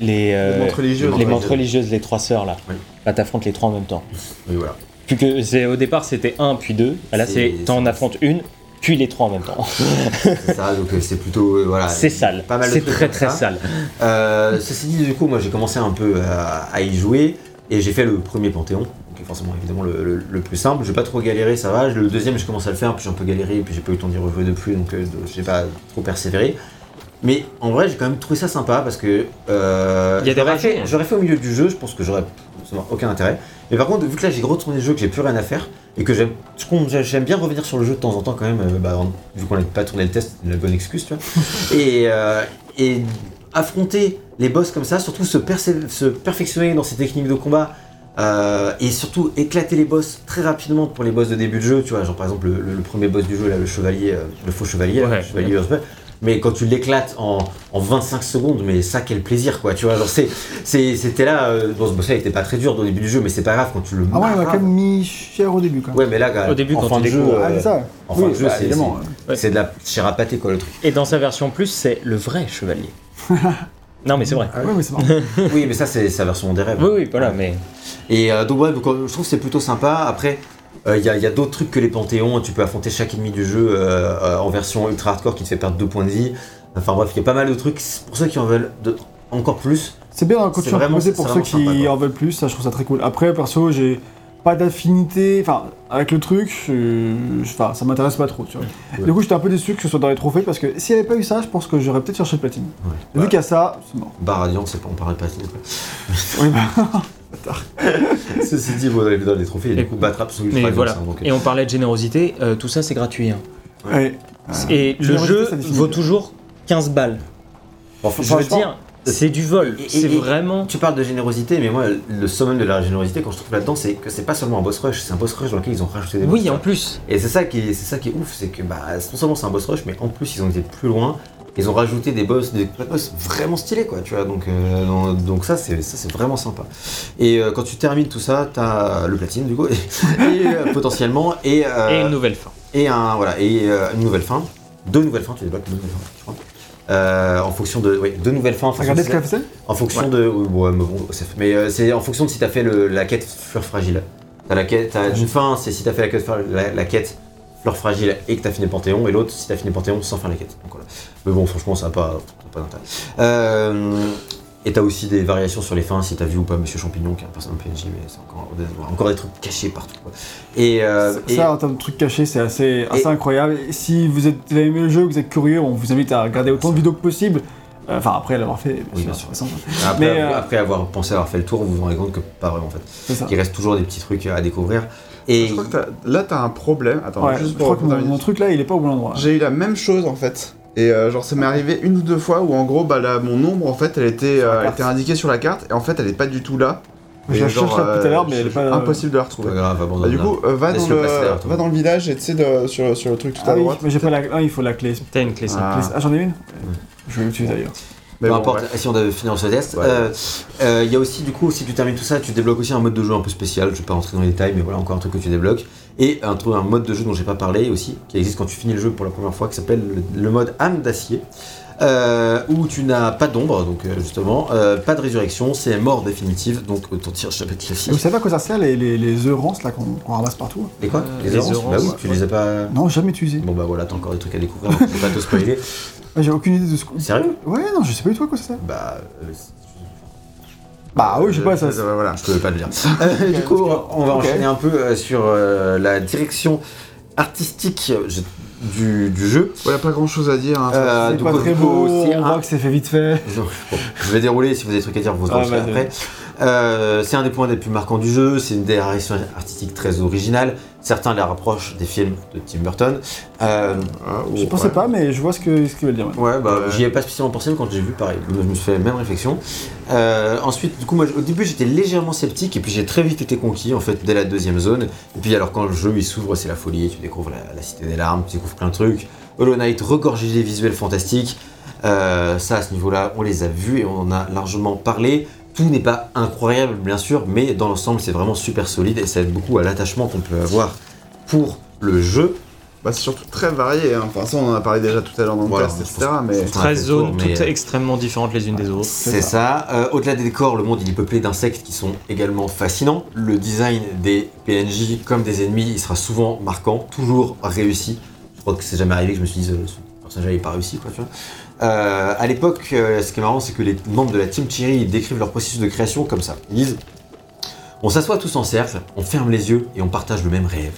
[SPEAKER 3] les, euh,
[SPEAKER 4] Les montres religieuses.
[SPEAKER 3] les montres religieuses, les trois sœurs là.
[SPEAKER 2] Oui.
[SPEAKER 3] Là, t'affrontes les trois en même temps.
[SPEAKER 2] Oui, voilà.
[SPEAKER 3] Plus que c'est au départ c'était un puis deux. Là
[SPEAKER 2] C'est-
[SPEAKER 3] c'est t'en affrontes une puis les trois en même temps.
[SPEAKER 2] C'est ça, donc c'est plutôt euh, voilà.
[SPEAKER 3] c'est sale.
[SPEAKER 2] Pas mal de
[SPEAKER 3] C'est très très
[SPEAKER 2] ça.
[SPEAKER 3] sale.
[SPEAKER 2] Euh, ceci dit, du coup, moi j'ai commencé un peu à, à y jouer et j'ai fait le premier Panthéon, qui est forcément évidemment le, le- le plus simple. J'ai pas trop galéré, ça va. Le deuxième, j'ai commencé à le faire, puis j'ai un peu galéré, puis j'ai pas eu le temps d'y rejouer de plus, donc euh, j'ai pas trop persévéré. Mais en vrai, j'ai quand même trouvé ça sympa parce que. euh,
[SPEAKER 3] Il y a des
[SPEAKER 2] fait,
[SPEAKER 3] hein.
[SPEAKER 2] j'aurais fait au milieu du jeu, je pense que j'aurais ça n'aurait aucun intérêt. Mais par contre, vu que là j'ai retourné le jeu, que j'ai plus rien à faire, et que j'aime je bien revenir sur le jeu de temps en temps quand même, euh, bah, vu qu'on n'a pas tourné le test, c'est une bonne excuse, tu vois. et, euh, et affronter les boss comme ça, surtout se, se perfectionner dans ses techniques de combat, euh, et surtout éclater les boss très rapidement pour les boss de début de jeu, tu vois, genre par exemple le, le- le premier boss du jeu, là, le chevalier, euh, le faux chevalier,
[SPEAKER 3] Ouais,
[SPEAKER 2] le chevalier Ursula, mais quand tu l'éclates en, en 25 secondes, mais ça quel plaisir quoi, tu vois, genre c'est, c'est- c'était là, euh, bon ce boss là il était pas très dur au début du jeu, mais c'est pas grave quand tu le
[SPEAKER 1] Ah ouais, on a
[SPEAKER 2] marraves.
[SPEAKER 1] quand même mis cher au début quand même.
[SPEAKER 2] Ouais mais là, gars,
[SPEAKER 3] Au début,
[SPEAKER 2] en
[SPEAKER 3] quand
[SPEAKER 2] fin
[SPEAKER 3] tu
[SPEAKER 2] de jeu, euh,
[SPEAKER 1] Ah, c'est ça
[SPEAKER 2] en fin
[SPEAKER 1] Oui,
[SPEAKER 2] de jeu,
[SPEAKER 1] bah,
[SPEAKER 2] c'est,
[SPEAKER 1] évidemment.
[SPEAKER 2] c'est-
[SPEAKER 3] Ouais.
[SPEAKER 2] c'est de la chair à pâté quoi le truc.
[SPEAKER 3] Et dans sa version plus c'est le vrai chevalier. non mais c'est vrai.
[SPEAKER 1] Ouais, mais c'est marrant.
[SPEAKER 2] oui mais ça c'est sa version des rêves.
[SPEAKER 3] Oui oui voilà mais
[SPEAKER 2] Et euh, donc, ouais, donc, euh, je trouve que c'est plutôt sympa. Après, euh, il y a, il y a d'autres trucs que les Panthéons. Tu peux affronter chaque ennemi du jeu euh, en version ultra hardcore qui te fait perdre 2 points de vie. Enfin bref, il y a pas mal de trucs. Pour ceux qui en veulent de- encore plus,
[SPEAKER 1] C'est bien quand
[SPEAKER 2] C'est
[SPEAKER 1] tu as proposé pour ceux qui
[SPEAKER 2] quoi.
[SPEAKER 1] en veulent plus, ça je trouve ça très cool. Après, perso, j'ai pas d'affinité, enfin, avec le truc, euh, enfin, ça m'intéresse pas trop, tu vois.
[SPEAKER 2] Ouais.
[SPEAKER 1] Du coup, j'étais un peu déçu que ce soit dans les trophées parce que s'il n'y avait pas eu ça, je pense que j'aurais peut-être cherché le platine.
[SPEAKER 2] Ouais.
[SPEAKER 1] Vu qu'il y a ça, c'est mort.
[SPEAKER 2] Bar Radiant, c'est pas, on parle de quoi.
[SPEAKER 1] Oui, bah,
[SPEAKER 2] Ceci dit, vous avez dans les trophées, et du coup, battre absolument
[SPEAKER 3] voilà.
[SPEAKER 2] donc,
[SPEAKER 3] Et on parlait de générosité, euh, tout ça c'est gratuit. hein.
[SPEAKER 1] ouais.
[SPEAKER 3] Et le jeu vaut toujours 15 balles.
[SPEAKER 2] bon,
[SPEAKER 3] Je veux dire, c'est du vol. C'est vraiment.
[SPEAKER 2] Tu parles de générosité, mais moi, le summum de la générosité, quand je trouve là-dedans, c'est que c'est pas seulement un boss rush, c'est un boss rush dans lequel ils ont rajouté des
[SPEAKER 3] Oui, en plus.
[SPEAKER 2] Et c'est ça qui est, c'est ça qui est ouf, c'est que bah, non seulement c'est un boss rush, mais en plus ils ont été plus loin. Ils ont rajouté des boss, des boss vraiment stylés quoi, tu vois. Donc, euh, donc ça c'est vraiment sympa. Et euh, quand tu termines tout ça, t'as le platine du coup, et, et, euh, potentiellement et
[SPEAKER 3] Et une nouvelle fin.
[SPEAKER 2] et un voilà et une nouvelle fin, deux nouvelles fins, tu débloques deux nouvelles fins, je crois. Euh, en fonction de oui, deux nouvelles fins. en fonction
[SPEAKER 1] Regardez
[SPEAKER 2] de
[SPEAKER 1] ce qu'elle faisait
[SPEAKER 2] en fonction de. Ouais, mais bon, c'est- mais euh, c'est en fonction de si t'as fait le- la quête fleur fragile. T'as la quête, t'as une fin, c'est si t'as fait la quête, la, la quête fleur fragile et que t'as fini le Panthéon, et l'autre si t'as fini le Panthéon sans faire la quête. Donc voilà. Mais bon, franchement, ça n'a pas, pas d'intérêt. Euh, et t'as aussi des variations sur les fins, si t'as vu ou pas Monsieur Champignon, qui est un personnage PNJ, mais c'est encore, des- encore des trucs cachés partout. quoi. Et, euh, et-
[SPEAKER 1] Ça, en termes de trucs cachés, c'est assez, assez
[SPEAKER 2] et-
[SPEAKER 1] incroyable. Et si vous, êtes, vous avez aimé le jeu, vous êtes curieux, on vous invite à regarder autant de vidéos que possible. Euh, Enfin, après l'avoir fait, bien
[SPEAKER 2] Oui,
[SPEAKER 1] sûr,
[SPEAKER 2] bien sûr.
[SPEAKER 1] récent.
[SPEAKER 2] après,
[SPEAKER 1] mais, euh,
[SPEAKER 2] après avoir pensé avoir fait le tour, vous vous rendez compte que pas vraiment en fait.
[SPEAKER 1] Ça.
[SPEAKER 2] Il reste toujours des petits trucs à découvrir. Et
[SPEAKER 4] Je crois que t'as- là, t'as un problème. Attends,
[SPEAKER 1] Ouais,
[SPEAKER 4] juste
[SPEAKER 1] je
[SPEAKER 4] pour
[SPEAKER 1] crois que
[SPEAKER 4] à
[SPEAKER 1] mon, mon truc là, il est pas au bon endroit.
[SPEAKER 4] J'ai eu la même chose en fait. Et euh, genre ça m'est arrivé une ou deux fois où en gros bah là, mon nombre en fait elle était, euh, elle était indiquée sur la carte et en fait elle est pas du tout là.
[SPEAKER 1] Je la cherche là tout à l'heure, mais elle est pas.
[SPEAKER 4] Impossible de la retrouver.
[SPEAKER 2] pas grave, abandonne.
[SPEAKER 4] Bah, du coup euh, va, dans le,
[SPEAKER 2] toi.
[SPEAKER 4] va dans le village et tu sais de- sur, sur le truc tout
[SPEAKER 1] Ah
[SPEAKER 4] à
[SPEAKER 1] oui,
[SPEAKER 4] droite.
[SPEAKER 1] mais j'ai pas la. Ah, il faut la clé.
[SPEAKER 3] T'as une clé ça.
[SPEAKER 4] Ah.
[SPEAKER 1] Ah, j'en ai une Je vais l'utiliser d'ailleurs.
[SPEAKER 4] Mais
[SPEAKER 2] Peu
[SPEAKER 4] bon,
[SPEAKER 2] importe,
[SPEAKER 4] bref.
[SPEAKER 2] si on devait finir ce test.
[SPEAKER 4] Ouais.
[SPEAKER 2] Euh, euh, Il y a aussi, du coup, si tu termines tout ça, tu débloques aussi un mode de jeu un peu spécial. Je vais pas rentrer dans les détails, mais voilà, encore un truc que tu débloques. Et un, mode de jeu dont j'ai pas parlé aussi, qui existe quand tu finis le jeu pour la première fois, qui s'appelle le, le mode âme d'acier. euh, où tu n'as pas d'ombre, donc euh, justement, euh, pas de résurrection, c'est mort définitive, donc euh, ton tir chapitre
[SPEAKER 1] Et
[SPEAKER 2] classique.
[SPEAKER 1] vous savez à quoi ça sert les, les, les là qu'on qu'on ramasse partout?
[SPEAKER 2] Et quoi?
[SPEAKER 3] Euh,
[SPEAKER 2] Les
[SPEAKER 3] les
[SPEAKER 2] Bah oui,
[SPEAKER 3] ouais.
[SPEAKER 2] tu les as pas.
[SPEAKER 1] Non, jamais utilisé.
[SPEAKER 2] Bon bah voilà, t'as encore des trucs à découvrir, donc je vais pas te spoiler.
[SPEAKER 1] J'ai aucune idée de ce que.
[SPEAKER 2] Sérieux?
[SPEAKER 1] Ouais, non, je sais pas du tout à quoi ça sert.
[SPEAKER 2] Bah.
[SPEAKER 1] Bah oui, je sais pas, ça.
[SPEAKER 4] Euh, voilà.
[SPEAKER 2] Je peux pas le dire. Euh, du coup, on va enchaîner un peu euh, sur la direction artistique du, du jeu.
[SPEAKER 4] Ouais, pas grand chose à dire. hein, ça-
[SPEAKER 2] Euh,
[SPEAKER 1] C'est pas
[SPEAKER 2] coup,
[SPEAKER 1] très beau,
[SPEAKER 2] c'est
[SPEAKER 1] on
[SPEAKER 2] un-
[SPEAKER 1] voit que c'est fait vite fait.
[SPEAKER 2] Bon, je vais dérouler si vous avez des trucs à dire, vous
[SPEAKER 1] Ah,
[SPEAKER 2] en
[SPEAKER 1] vas-y.
[SPEAKER 2] après. Euh, c'est un des points les plus marquants du jeu, c'est une direction artistique très originale. Certains les rapprochent des films de Tim Burton. Euh,
[SPEAKER 4] Ah,
[SPEAKER 1] Je pensais
[SPEAKER 4] ouais.
[SPEAKER 1] pas, mais je vois ce que ce qu'il veut dire. ouais.
[SPEAKER 2] Ouais, bah,
[SPEAKER 4] Ouais.
[SPEAKER 2] j'y ai pas spécialement pensé, mais quand j'ai vu, pareil, je me suis fait la même réflexion. Euh, ensuite, du coup, moi, au début, j'étais légèrement sceptique, et puis j'ai très vite été conquis, en fait, dès la deuxième zone. Et puis, alors, quand le jeu il s'ouvre, c'est la folie, tu découvres la, la Cité des Larmes, tu découvres plein de trucs. Hollow Knight regorgé des visuels fantastiques. Euh, ça, à ce niveau-là, on les a vus et on en a largement parlé. Tout n'est pas incroyable, bien sûr, mais dans l'ensemble, c'est vraiment super solide et ça aide beaucoup à l'attachement qu'on peut avoir pour le jeu.
[SPEAKER 4] Bah, c'est surtout très varié. hein. Enfin, ça, on en a parlé déjà tout à l'heure dans le
[SPEAKER 2] Voilà,
[SPEAKER 4] test, etc. Mais
[SPEAKER 2] je pense-
[SPEAKER 3] 13
[SPEAKER 2] tour,
[SPEAKER 3] zones,
[SPEAKER 2] mais,
[SPEAKER 3] toutes
[SPEAKER 2] euh,
[SPEAKER 3] extrêmement différentes les unes des autres.
[SPEAKER 2] C'est ça. Euh, Au-delà des décors, le monde il est peuplé d'insectes qui sont également fascinants. Le design des PNJ comme des ennemis, il sera souvent marquant, toujours réussi. Je crois que c'est jamais arrivé que je me suis dit, euh, ce personnage n'est pas réussi, quoi, tu vois. Euh, à l'époque, euh, ce qui est marrant, c'est que les membres de la Team Cherry décrivent leur processus de création comme ça. Ils disent On s'assoit tous en cercle, on ferme les yeux et on partage le même rêve.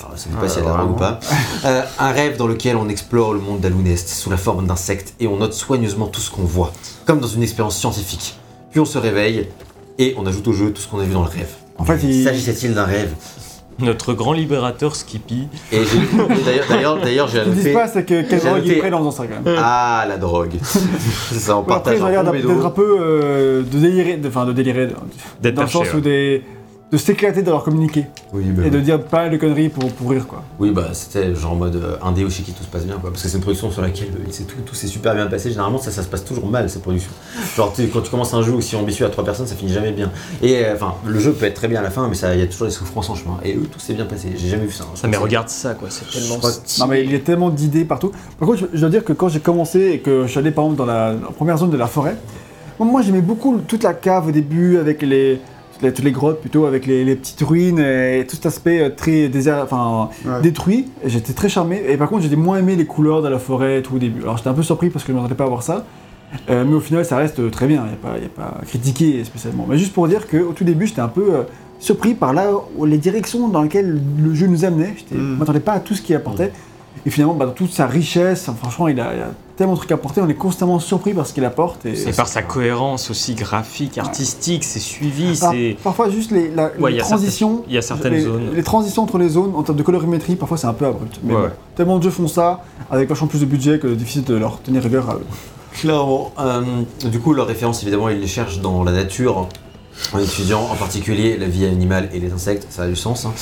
[SPEAKER 2] Alors, ça ne dit pas si elle ou pas. Euh, un rêve dans lequel on explore le monde d'Alunest sous la forme d'insectes et on note soigneusement tout ce qu'on voit, comme dans une expérience scientifique. Puis on se réveille et on ajoute au jeu tout ce qu'on a vu dans le rêve.
[SPEAKER 1] En fait, il-
[SPEAKER 2] S'agissait-il d'un rêve?
[SPEAKER 3] Notre grand libérateur Skippy.
[SPEAKER 2] Et j'ai- d'ailleurs, d'ailleurs, d'ailleurs, j'ai
[SPEAKER 1] Ce qu'ils disent
[SPEAKER 2] annoté.
[SPEAKER 1] pas, c'est que quel
[SPEAKER 2] J'ai
[SPEAKER 1] drogue ils
[SPEAKER 2] noté-
[SPEAKER 1] prennent en faisant ça quand même.
[SPEAKER 2] Ah, la drogue. Ça, on
[SPEAKER 1] Après,
[SPEAKER 2] partage un
[SPEAKER 1] ont l'air d'être un peu euh, de délirer, enfin de délirer, de-
[SPEAKER 3] D'être
[SPEAKER 1] dans le sens où des, de s'éclater dans leur communiqué
[SPEAKER 2] Oui, bah,
[SPEAKER 1] et de dire pas mal de conneries pour, pour rire quoi.
[SPEAKER 2] oui, bah c'était genre en mode euh, indé au Shiki, tout se passe bien, quoi. Parce que c'est une production sur laquelle euh, c'est tout, tout s'est super bien passé. Généralement, ça, ça se passe toujours mal, ces productions. Genre, quand tu commences un jeu aussi ambitieux à trois personnes, ça finit jamais bien. Et euh, enfin, le jeu peut être très bien à la fin, mais ça- il y a toujours des souffrances en chemin. Et eux, tout s'est bien passé. J'ai jamais vu ça. hein.
[SPEAKER 3] Ça, mais regarde ça, quoi. C'est tellement.
[SPEAKER 1] Non mais il y a tellement d'idées partout. Par contre, je, je dois dire que quand j'ai commencé et que je suis allé par exemple dans la, la première zone de la forêt, moi, moi, j'aimais beaucoup toute la cave au début avec les toutes les, grottes plutôt avec les, les petites ruines et tout cet aspect euh, très désert, enfin
[SPEAKER 4] Ouais.
[SPEAKER 1] détruit. J'étais très charmé. Et par contre, j'ai moins aimé les couleurs de la forêt et tout au début. Alors j'étais un peu surpris parce que je ne m'attendais pas à voir ça. Euh, mais au final, ça reste euh, très bien. Il n'y a, a pas à critiquer spécialement. Mais juste pour dire qu'au tout début, j'étais un peu euh, surpris par là les directions dans lesquelles le jeu nous amenait. Je ne
[SPEAKER 4] Mm.
[SPEAKER 1] m'attendais pas à tout ce qu'il apportait. Et finalement, bah, dans toute sa richesse, franchement, il a, il a tellement de trucs à apporter. On est constamment surpris par ce qu'il apporte. Et,
[SPEAKER 3] Et par sa cohérence aussi graphique, artistique, c'est suivi, c'est.
[SPEAKER 1] parfois, juste les, la-
[SPEAKER 3] Ouais,
[SPEAKER 1] les
[SPEAKER 3] il y a
[SPEAKER 1] transitions.
[SPEAKER 3] certaines- il y a certaines
[SPEAKER 1] les,
[SPEAKER 3] zones.
[SPEAKER 1] Les transitions entre les zones, en termes de colorimétrie, parfois c'est un peu abrupt. Mais
[SPEAKER 3] Ouais,
[SPEAKER 1] bon,
[SPEAKER 3] ouais.
[SPEAKER 1] tellement de jeux font ça, avec vachement plus de budget que difficile de leur tenir rigueur à eux.
[SPEAKER 2] Clairement. Euh, du coup, leur référence, évidemment, ils les cherchent dans la nature, en étudiant en particulier la vie animale et les insectes, ça a du sens. hein.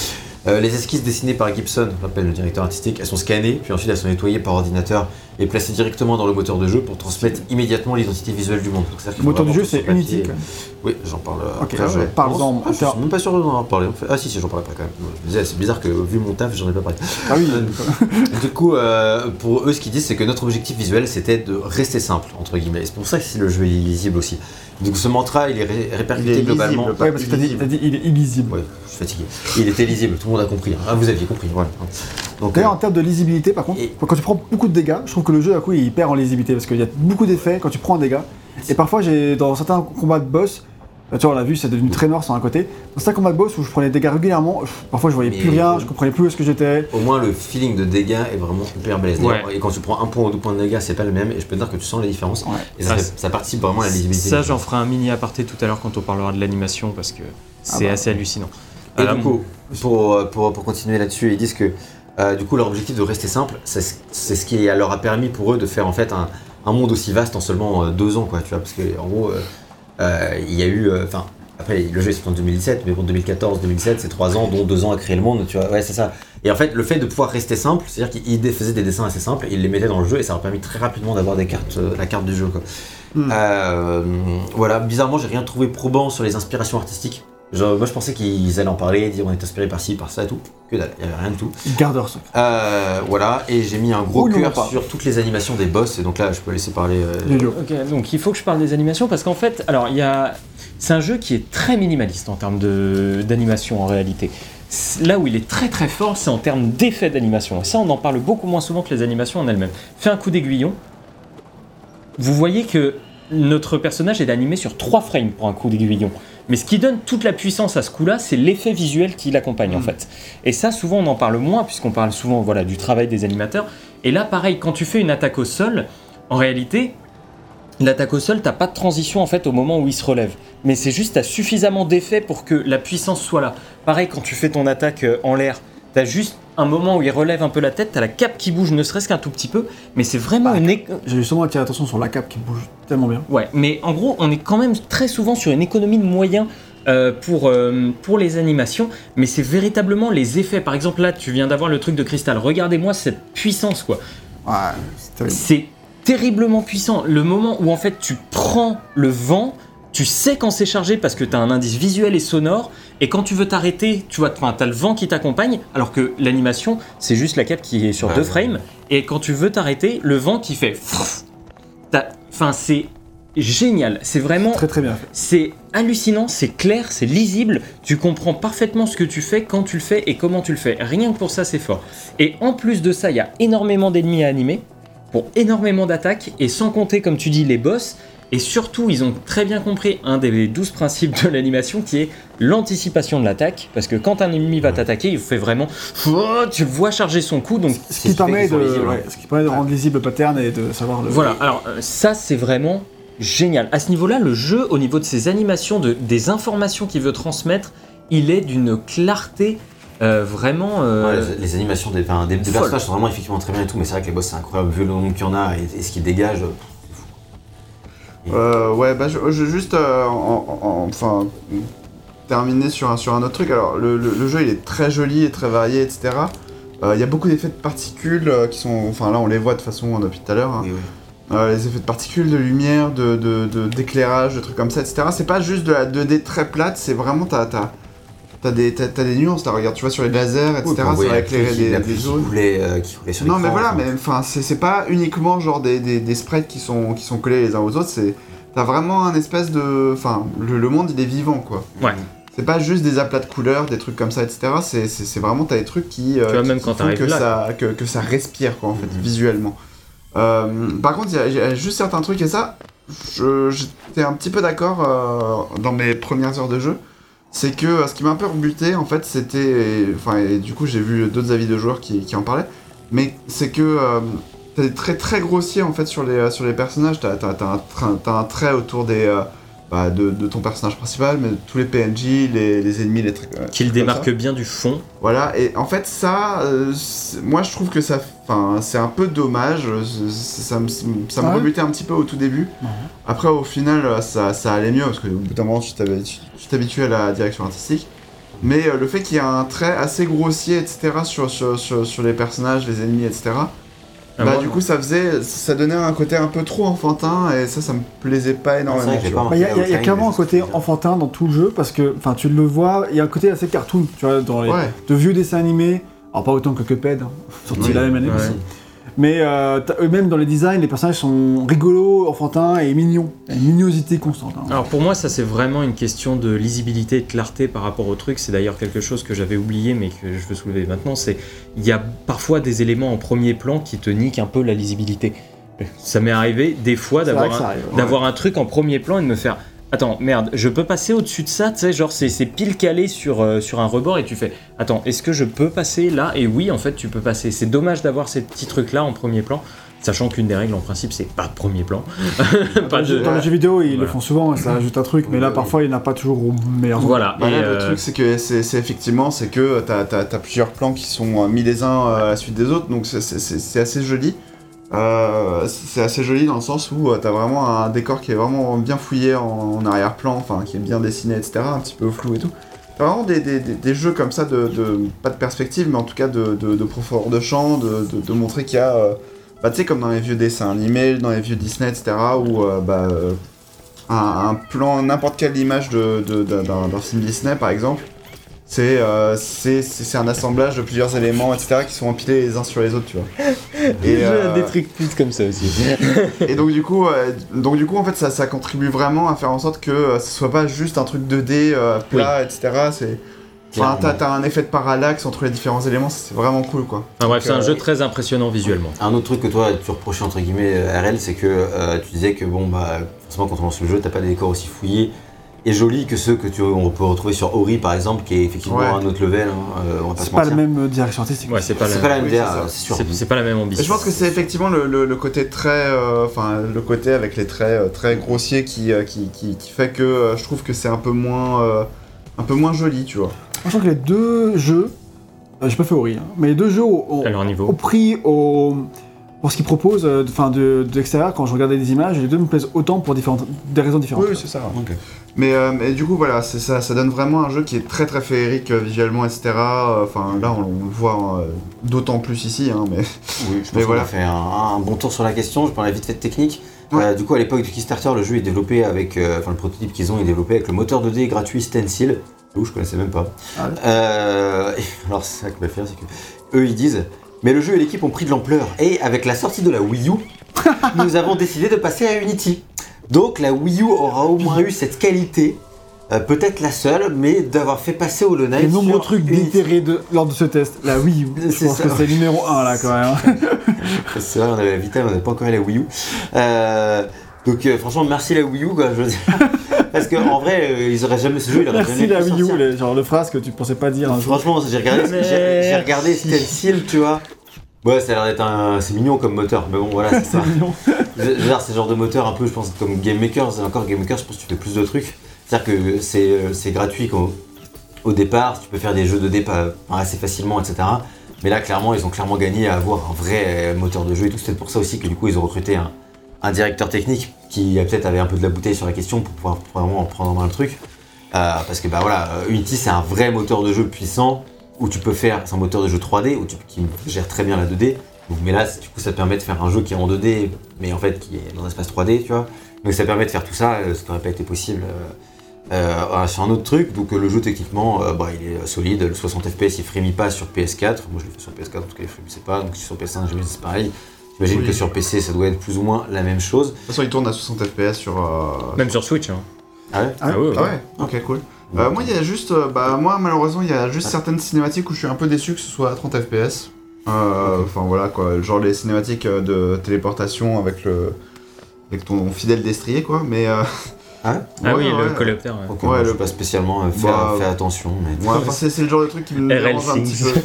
[SPEAKER 2] Euh, les esquisses dessinées par Gibson, je rappelle le directeur artistique, elles sont scannées, puis ensuite elles sont nettoyées par ordinateur et placées directement dans le moteur de jeu pour transmettre immédiatement l'identité visuelle du monde. Donc,
[SPEAKER 1] Le moteur du jeu, c'est Unity.
[SPEAKER 2] Oui, j'en parle euh,
[SPEAKER 1] Ok,
[SPEAKER 2] après. je
[SPEAKER 1] ouais.
[SPEAKER 2] Ah, je
[SPEAKER 1] inter-
[SPEAKER 2] suis même pas sûr d'en parler. Ah si, si, j'en parle après quand même. Je me disais, c'est bizarre que vu mon taf, j'en ai pas parlé.
[SPEAKER 1] Ah oui,
[SPEAKER 2] Du coup, euh, pour eux, ce qu'ils disent, c'est que notre objectif visuel, c'était de rester simple, entre guillemets. Et c'est pour ça que le jeu est illisible aussi. Donc ce mantra, il est ré- répercuté
[SPEAKER 4] Il est
[SPEAKER 2] globalement.
[SPEAKER 1] ouais, parce que t'as dit, dit, il est illisible.
[SPEAKER 2] Ouais, je suis fatigué. Il était lisible, tout le monde a compris. hein. Ah, vous aviez compris, voilà. Donc,
[SPEAKER 1] D'ailleurs, en
[SPEAKER 2] euh,
[SPEAKER 1] termes de lisibilité, par contre,
[SPEAKER 2] Et-
[SPEAKER 1] quand tu prends beaucoup de dégâts, je trouve que le jeu, à coup, il perd en lisibilité parce qu'il y a beaucoup d'effets quand tu prends un dégât. Et parfois, j'ai dans certains combats de boss, tu vois, on l'a vu, c'est devenu très noir sur un côté. Dans certains combats de boss où je prenais des dégâts régulièrement, parfois je voyais
[SPEAKER 2] Mais-
[SPEAKER 1] plus rien, je comprenais plus où est-ce que j'étais.
[SPEAKER 2] au moins, le feeling de dégâts est vraiment hyper balèze.
[SPEAKER 3] Ouais.
[SPEAKER 2] Et quand tu prends un point ou deux points de dégâts, c'est pas le même. Et je peux te dire que tu sens les différences.
[SPEAKER 1] Ouais.
[SPEAKER 2] Et ça,
[SPEAKER 3] Ah,
[SPEAKER 2] fait-
[SPEAKER 3] c'est-
[SPEAKER 2] ça participe vraiment à la lisibilité.
[SPEAKER 3] Ça,
[SPEAKER 2] du
[SPEAKER 3] j'en ferai un mini aparté tout à l'heure quand on parlera de l'animation parce que c'est
[SPEAKER 1] bah.
[SPEAKER 3] assez hallucinant.
[SPEAKER 2] Et
[SPEAKER 3] Euh,
[SPEAKER 2] du coup, pour, euh, pour, pour continuer là-dessus, ils disent que euh, du coup leur objectif de rester simple, c'est ce- c'est ce qui leur a permis pour eux de faire en fait un, un monde aussi vaste en seulement euh, deux ans, quoi, tu vois, parce que en gros, euh, il y a eu, enfin, après le jeu est sorti en 2017, mais bon, 2014-2017, c'est trois ans, dont deux ans à créer le monde, tu vois, ouais, c'est ça. Et en fait, le fait de pouvoir rester simple, c'est-à-dire qu'ils dé- faisaient des dessins assez simples, ils les mettaient dans le jeu et ça leur a permis très rapidement d'avoir des cartes, euh, la carte du jeu, quoi.
[SPEAKER 4] Hmm.
[SPEAKER 2] Euh, voilà, bizarrement, j'ai rien trouvé probant sur les inspirations artistiques. Genre, moi je pensais qu'ils allaient en parler, dire on est inspiré par ci, par ça et tout. Que dalle, il y avait rien du tout.
[SPEAKER 1] Gardeur secret.
[SPEAKER 2] Euh, voilà, et j'ai mis un gros cœur sur toutes les animations des boss, et donc là je peux laisser parler. euh.
[SPEAKER 3] Ok, donc il faut que je parle des animations parce qu'en fait, alors il y a, c'est un jeu qui est très minimaliste en termes de d'animation en réalité. Là où il est très très fort, c'est en termes d'effets d'animation. Et ça, on en parle beaucoup moins souvent que les animations en elles-mêmes. Fais un coup d'aiguillon. Vous voyez que notre personnage est animé sur 3 frames pour un coup d'aiguillon. Mais ce qui donne toute la puissance à ce coup-là, c'est l'effet visuel qui l'accompagne en fait. Et ça, souvent, on en parle moins puisqu'on parle souvent voilà, du travail des animateurs. Et là, pareil, quand tu fais une attaque au sol, en réalité, L'attaque au sol, t'as pas de transition en fait au moment où il se relève. Mais c'est juste, t'as suffisamment d'effet pour que la puissance soit là. Pareil, quand tu fais ton attaque euh, en l'air, t'as juste un moment où il relève un peu la tête, t'as la cape qui bouge ne serait-ce qu'un tout petit peu, mais c'est vraiment
[SPEAKER 1] Bah,
[SPEAKER 3] une,
[SPEAKER 1] J'ai justement attiré l'attention sur la cape qui bouge tellement bien.
[SPEAKER 3] Ouais, mais en gros, on est quand même très souvent sur une économie de moyens euh, pour, euh, pour les animations, mais c'est véritablement les effets. Par exemple, là, tu viens d'avoir le truc de cristal. Regardez-moi cette puissance, quoi.
[SPEAKER 1] Ouais, c'est terrible.
[SPEAKER 3] C'est terriblement puissant. Le moment où en fait tu prends le vent, tu sais quand c'est chargé parce que tu as un indice visuel et sonore, et quand tu veux t'arrêter, tu vois, tu as le vent qui t'accompagne, alors que l'animation, c'est juste la cape qui est sur
[SPEAKER 2] Ouais.
[SPEAKER 3] deux frames, et quand tu veux t'arrêter, le vent qui fait... Enfin, c'est génial. C'est vraiment...
[SPEAKER 1] Très très bien fait.
[SPEAKER 3] C'est hallucinant, c'est clair, c'est lisible, tu comprends parfaitement ce que tu fais, quand tu le fais et comment tu le fais. Rien que pour ça, c'est fort. Et en plus de ça, il y a énormément d'ennemis à animer, pour énormément d'attaques, et sans compter, comme tu dis, les boss. Et surtout, ils ont très bien compris un des douze principes de l'animation qui est l'anticipation de l'attaque. Parce que quand un ennemi va t'attaquer, il fait vraiment. Tu le vois charger son coup, donc
[SPEAKER 1] Ce
[SPEAKER 2] qui
[SPEAKER 1] permet de,
[SPEAKER 2] lisibles,
[SPEAKER 1] ouais, ce qui permet de rendre lisible le pattern et de savoir le.
[SPEAKER 3] Voilà, alors euh, ça c'est vraiment génial. À ce niveau-là, le jeu, au niveau de ses animations, de, des informations qu'il veut transmettre, il est d'une clarté euh, vraiment... euh,
[SPEAKER 2] Ouais, les, les animations des, enfin, des, personnages sont vraiment effectivement très bien et tout, mais c'est vrai que les boss c'est incroyable vu le nombre qu'il y en a et, et ce qu'ils dégagent.
[SPEAKER 4] Euh, ouais, bah je, je- juste, euh, en- en- enfin, terminer sur un, sur un autre truc. Alors, le, le- le jeu il est très joli et très varié, etc. Euh, Il y a beaucoup d'effets de particules qui sont, enfin là on les voit de façon depuis tout à l'heure. hein.
[SPEAKER 2] Oui, oui.
[SPEAKER 4] Les effets de particules, de lumière, de de- de- d'éclairage, de, trucs comme ça, etc. C'est pas juste de la 2D très plate, c'est vraiment t'as t'as des t'as, t'as des nuances. Là, regarde, tu vois sur les lasers, etc.
[SPEAKER 2] Oui,
[SPEAKER 4] ça va éclairer
[SPEAKER 2] qui-
[SPEAKER 4] des, des
[SPEAKER 2] pluie qui
[SPEAKER 4] zones.
[SPEAKER 2] coulait, euh, qui coulait sur
[SPEAKER 4] Non mais voilà, mais enfin c'est c'est pas uniquement genre des, des, des sprites qui sont qui sont collés les uns aux autres, c'est t'as vraiment un espèce de, enfin le, le monde il est vivant quoi.
[SPEAKER 3] Ouais.
[SPEAKER 4] C'est pas juste des aplats de couleurs, des trucs comme ça, etc. C'est c'est- c'est vraiment t'as des trucs qui, euh,
[SPEAKER 3] Tu vois, même
[SPEAKER 4] qui
[SPEAKER 3] quand
[SPEAKER 4] font
[SPEAKER 3] t'arrives
[SPEAKER 4] que
[SPEAKER 3] là,
[SPEAKER 4] ça que, que ça respire quoi en fait
[SPEAKER 2] Mhm.
[SPEAKER 4] visuellement. Euh, par contre il y, y a juste certains trucs et ça, je- j'étais un petit peu d'accord euh, dans mes premières heures de jeu. C'est que euh, ce qui m'a un peu rebuté en fait c'était, enfin et du coup j'ai vu d'autres avis de joueurs qui, en parlaient, mais c'est que euh, t'es très très grossier en fait sur les, euh, personnages, t'as un trait autour des, euh, bah, de, de ton personnage principal, mais de tous les PNJ, les, les ennemis, les trucs. euh,
[SPEAKER 3] qu'il démarque bien du fond.
[SPEAKER 4] Voilà, et en fait, ça, euh, moi je trouve que ça, enfin, c'est un peu dommage. euh, Ça, me, ça me
[SPEAKER 1] Ouais.
[SPEAKER 4] rebutait un petit peu au tout début.
[SPEAKER 1] Ouais.
[SPEAKER 4] Après, au final, euh, ça, ça allait mieux parce qu'au bout d'un moment, tu t'habitues tu- tu t'habitues à la direction artistique. Mais euh, le fait qu'il y ait un trait assez grossier, etc., sur, sur, sur, sur les personnages, les ennemis, etc.,
[SPEAKER 3] Ah,
[SPEAKER 4] bah
[SPEAKER 3] moi,
[SPEAKER 4] du coup, ça faisait, ça donnait un côté un peu trop enfantin et ça, ça me plaisait pas
[SPEAKER 2] C'est
[SPEAKER 4] énormément.
[SPEAKER 1] Bah, Il y a, y y clairement un côté enfantin dans tout le jeu parce que, enfin, tu le vois, il y a un côté assez cartoon, tu vois, dans les
[SPEAKER 4] Ouais.
[SPEAKER 1] de vieux dessins animés. Alors pas autant que Cuphead, hein, sorti
[SPEAKER 2] Oui,
[SPEAKER 1] la même année,
[SPEAKER 3] ouais.
[SPEAKER 1] Mais- mais euh, eux-mêmes dans les designs, les personnages sont rigolos, enfantins et mignons. Une mignosité constante. hein.
[SPEAKER 3] Alors pour moi, ça c'est vraiment une question de lisibilité et de clarté par rapport au truc. C'est d'ailleurs quelque chose que j'avais oublié mais que je veux soulever maintenant. C'est il y a parfois des éléments en premier plan qui te niquent un peu la lisibilité. Ça m'est arrivé des fois d'avoir un,
[SPEAKER 1] ouais.
[SPEAKER 3] un truc en premier plan et de me faire Attends, merde, je peux passer au-dessus de ça, tu sais, genre c'est c'est pile calé sur, euh, sur un rebord et tu fais Attends, est-ce que je peux passer là? Et oui, en fait, tu peux passer. C'est dommage d'avoir ces petits trucs-là en premier plan, sachant qu'une des règles en principe, c'est pas de premier plan. pas de...
[SPEAKER 1] Dans les jeux vidéo, ils le font souvent, et ça ajoute un truc, mais là
[SPEAKER 2] Oui,
[SPEAKER 1] parfois il n'y en a pas toujours au meilleur endroit.
[SPEAKER 3] Voilà.
[SPEAKER 4] Bah
[SPEAKER 3] et,
[SPEAKER 4] là, le
[SPEAKER 3] euh,
[SPEAKER 4] truc, c'est que c'est effectivement, c'est que t'as as, plusieurs plans qui sont euh, mis les uns euh, à la suite des autres, donc c'est- c'est c'est- c'est assez joli. Euh, c'est assez joli dans le sens où euh, t'as vraiment un décor qui est vraiment bien fouillé en, arrière-plan, enfin qui est bien dessiné, etc., un petit peu flou et tout. T'as vraiment des, des- jeux comme ça, de, pas de perspective, mais en tout cas de, de, de profondeur de champ, de, montrer qu'il y a, euh, bah, tu sais, comme dans les vieux dessins animés, dans les vieux Disney, etc., où bah, un, un plan, n'importe quelle image d'un film Disney par exemple, c'est euh, c'est- c'est c'est un assemblage de plusieurs éléments, etc., qui sont empilés les uns sur les autres, tu vois.
[SPEAKER 3] Et
[SPEAKER 4] euh,
[SPEAKER 3] des trucs plus comme ça aussi.
[SPEAKER 4] et donc du coup, euh, donc du coup en fait ça, ça contribue vraiment à faire en sorte que euh, ce soit pas juste un truc 2D euh, plat, etc. C'est Enfin, t'as t'as un effet de parallaxe entre les différents éléments, c'est vraiment cool quoi.
[SPEAKER 3] Enfin bref, c'est un
[SPEAKER 4] euh,
[SPEAKER 3] jeu très impressionnant visuellement.
[SPEAKER 2] Un autre truc que toi tu reprochais entre guillemets RL, c'est que euh, tu disais que bon bah forcément quand on lance le jeu, t'as pas des décors aussi fouillés et jolis que ceux que tu on peut retrouver sur Ori par exemple, qui est effectivement
[SPEAKER 4] Ouais.
[SPEAKER 2] un autre level. hein, euh, on va pas
[SPEAKER 1] C'est pas la même euh, direction artistique.
[SPEAKER 3] Ouais, c'est pas,
[SPEAKER 2] C'est
[SPEAKER 3] la-
[SPEAKER 2] pas la même
[SPEAKER 4] Oui, c'est ça.
[SPEAKER 2] c'est sûr.
[SPEAKER 3] c'est- c'est pas la même
[SPEAKER 4] Et
[SPEAKER 3] ambition.
[SPEAKER 4] je pense que c'est effectivement le, le- le côté très, euh, enfin le côté avec les traits euh, très grossiers qui, euh, qui, qui, qui fait que euh, je trouve que c'est un peu moins, euh, un peu moins joli, tu vois.
[SPEAKER 1] Je trouve que les deux jeux, euh, j'ai pas fait Ori, hein, mais les deux jeux au, au-
[SPEAKER 3] à leur
[SPEAKER 1] au
[SPEAKER 3] niveau.
[SPEAKER 1] prix, au, pour ce qu'ils proposent, euh, de- enfin de, de l'extérieur, quand je regardais des images, les deux me plaisent autant pour différentes, des raisons différentes.
[SPEAKER 4] c'est ça. Mais, euh, mais du coup, voilà, c'est ça, ça donne vraiment un jeu qui est très très féerique euh, visuellement, etc. Enfin, là, on, on le voit euh, d'autant plus ici, hein, mais.
[SPEAKER 2] Oui, je pense qu'on
[SPEAKER 4] voilà.
[SPEAKER 2] a fait un, un bon tour sur la question. Je parlais vite fait de technique.
[SPEAKER 4] Ouais.
[SPEAKER 2] Euh, du coup, à l'époque du Kickstarter, le jeu est développé avec, euh, enfin le prototype qu'ils ont est développé avec le moteur 2D gratuit Stencil. Où je connaissais même pas.
[SPEAKER 1] Ah ouais.
[SPEAKER 2] Euh, alors c'est ça qui m'a fait rire, c'est que eux ils disent, mais le jeu et l'équipe ont pris de l'ampleur. Et avec la sortie de la Wii U, nous avons décidé de passer à Unity. Donc la Wii U aura au moins eu cette qualité. euh, Peut-être la seule, mais d'avoir fait passer Hollow Knight
[SPEAKER 1] Les nombreux trucs déterrés de, lors de ce test, la Wii U, je
[SPEAKER 2] C'est
[SPEAKER 1] pense
[SPEAKER 2] ça.
[SPEAKER 1] que c'est numéro 1 là quand même.
[SPEAKER 2] C'est vrai, on avait la Vita, mais on n'avait pas encore eu la Wii U. Euh, donc euh, franchement, merci la Wii U, quoi, je veux dire. Parce qu'en vrai, euh, ils auraient jamais ce jeu, il aurait
[SPEAKER 1] Merci
[SPEAKER 2] jamais
[SPEAKER 1] la
[SPEAKER 2] pu
[SPEAKER 1] Wii U,
[SPEAKER 2] sortir.
[SPEAKER 1] les- genre le phrase que tu pensais pas dire un jour.
[SPEAKER 2] Franchement, j'ai regardé, j'ai j'ai regardé Stencil, tu vois. Ouais, ça a l'air d'être un. C'est mignon comme moteur, mais bon, voilà, c'est
[SPEAKER 1] C'est
[SPEAKER 2] ça.
[SPEAKER 1] mignon.
[SPEAKER 2] Je je veux dire, c'est le genre de moteur un peu, je pense, comme Game Maker. C'est encore Game Maker, je pense que tu fais plus de trucs. C'est-à-dire que c'est euh, c'est gratuit quand, au départ, tu peux faire des jeux de départ assez facilement, etc. Mais là, clairement, ils ont clairement gagné à avoir un vrai euh, moteur de jeu et tout. C'est pour ça aussi que du coup, ils ont recruté un, un directeur technique qui euh, peut-être avait un peu de la bouteille sur la question pour pouvoir vraiment prendre en main le truc. Euh, parce que bah voilà, euh, Unity c'est un vrai moteur de jeu puissant où tu peux faire, c'est un moteur de jeu 3D où tu, qui gère très bien la 2D. Donc, mais là, du coup, ça permet de faire un jeu qui est en 2D, mais en fait qui est dans un espace 3D, tu vois. Donc ça permet de faire tout ça, euh, ce qui n'aurait pas été possible euh, euh, sur un autre truc. Donc euh, le jeu techniquement, euh, bah, il est euh, solide. Le 60 FPS, il frémit pas sur PS4. Moi, je l'ai fait sur PS4, en tout cas, il frémissait pas. Donc sur PS5, j'imagine que c'est pareil. J'imagine
[SPEAKER 4] Oui.
[SPEAKER 2] que sur PC, ça doit être plus ou moins la même chose.
[SPEAKER 4] De toute façon, il tourne à 60 FPS sur. euh,
[SPEAKER 3] Même sur Switch. Hein.
[SPEAKER 2] Ah ouais
[SPEAKER 3] Ah ouais, ouais.
[SPEAKER 4] Ah ouais, ok, cool. Euh, moi, il y a juste. euh, bah, moi, malheureusement, il y a juste certaines cinématiques où je suis un peu déçu que ce soit à 30 FPS. Euh, Enfin, voilà quoi. Genre les cinématiques euh, de téléportation avec le. Avec ton fidèle destrier, quoi. Mais. euh,
[SPEAKER 2] Ah
[SPEAKER 4] ouais,
[SPEAKER 3] oui,
[SPEAKER 4] ouais.
[SPEAKER 3] le coléoptère. ouais.
[SPEAKER 2] Je
[SPEAKER 4] le-
[SPEAKER 2] suis pas spécialement euh, fait,
[SPEAKER 4] Bah,
[SPEAKER 2] fait attention, mais.
[SPEAKER 4] Ouais, enfin, c'est c'est le genre de truc qui me
[SPEAKER 3] RL
[SPEAKER 4] dérange un petit peu.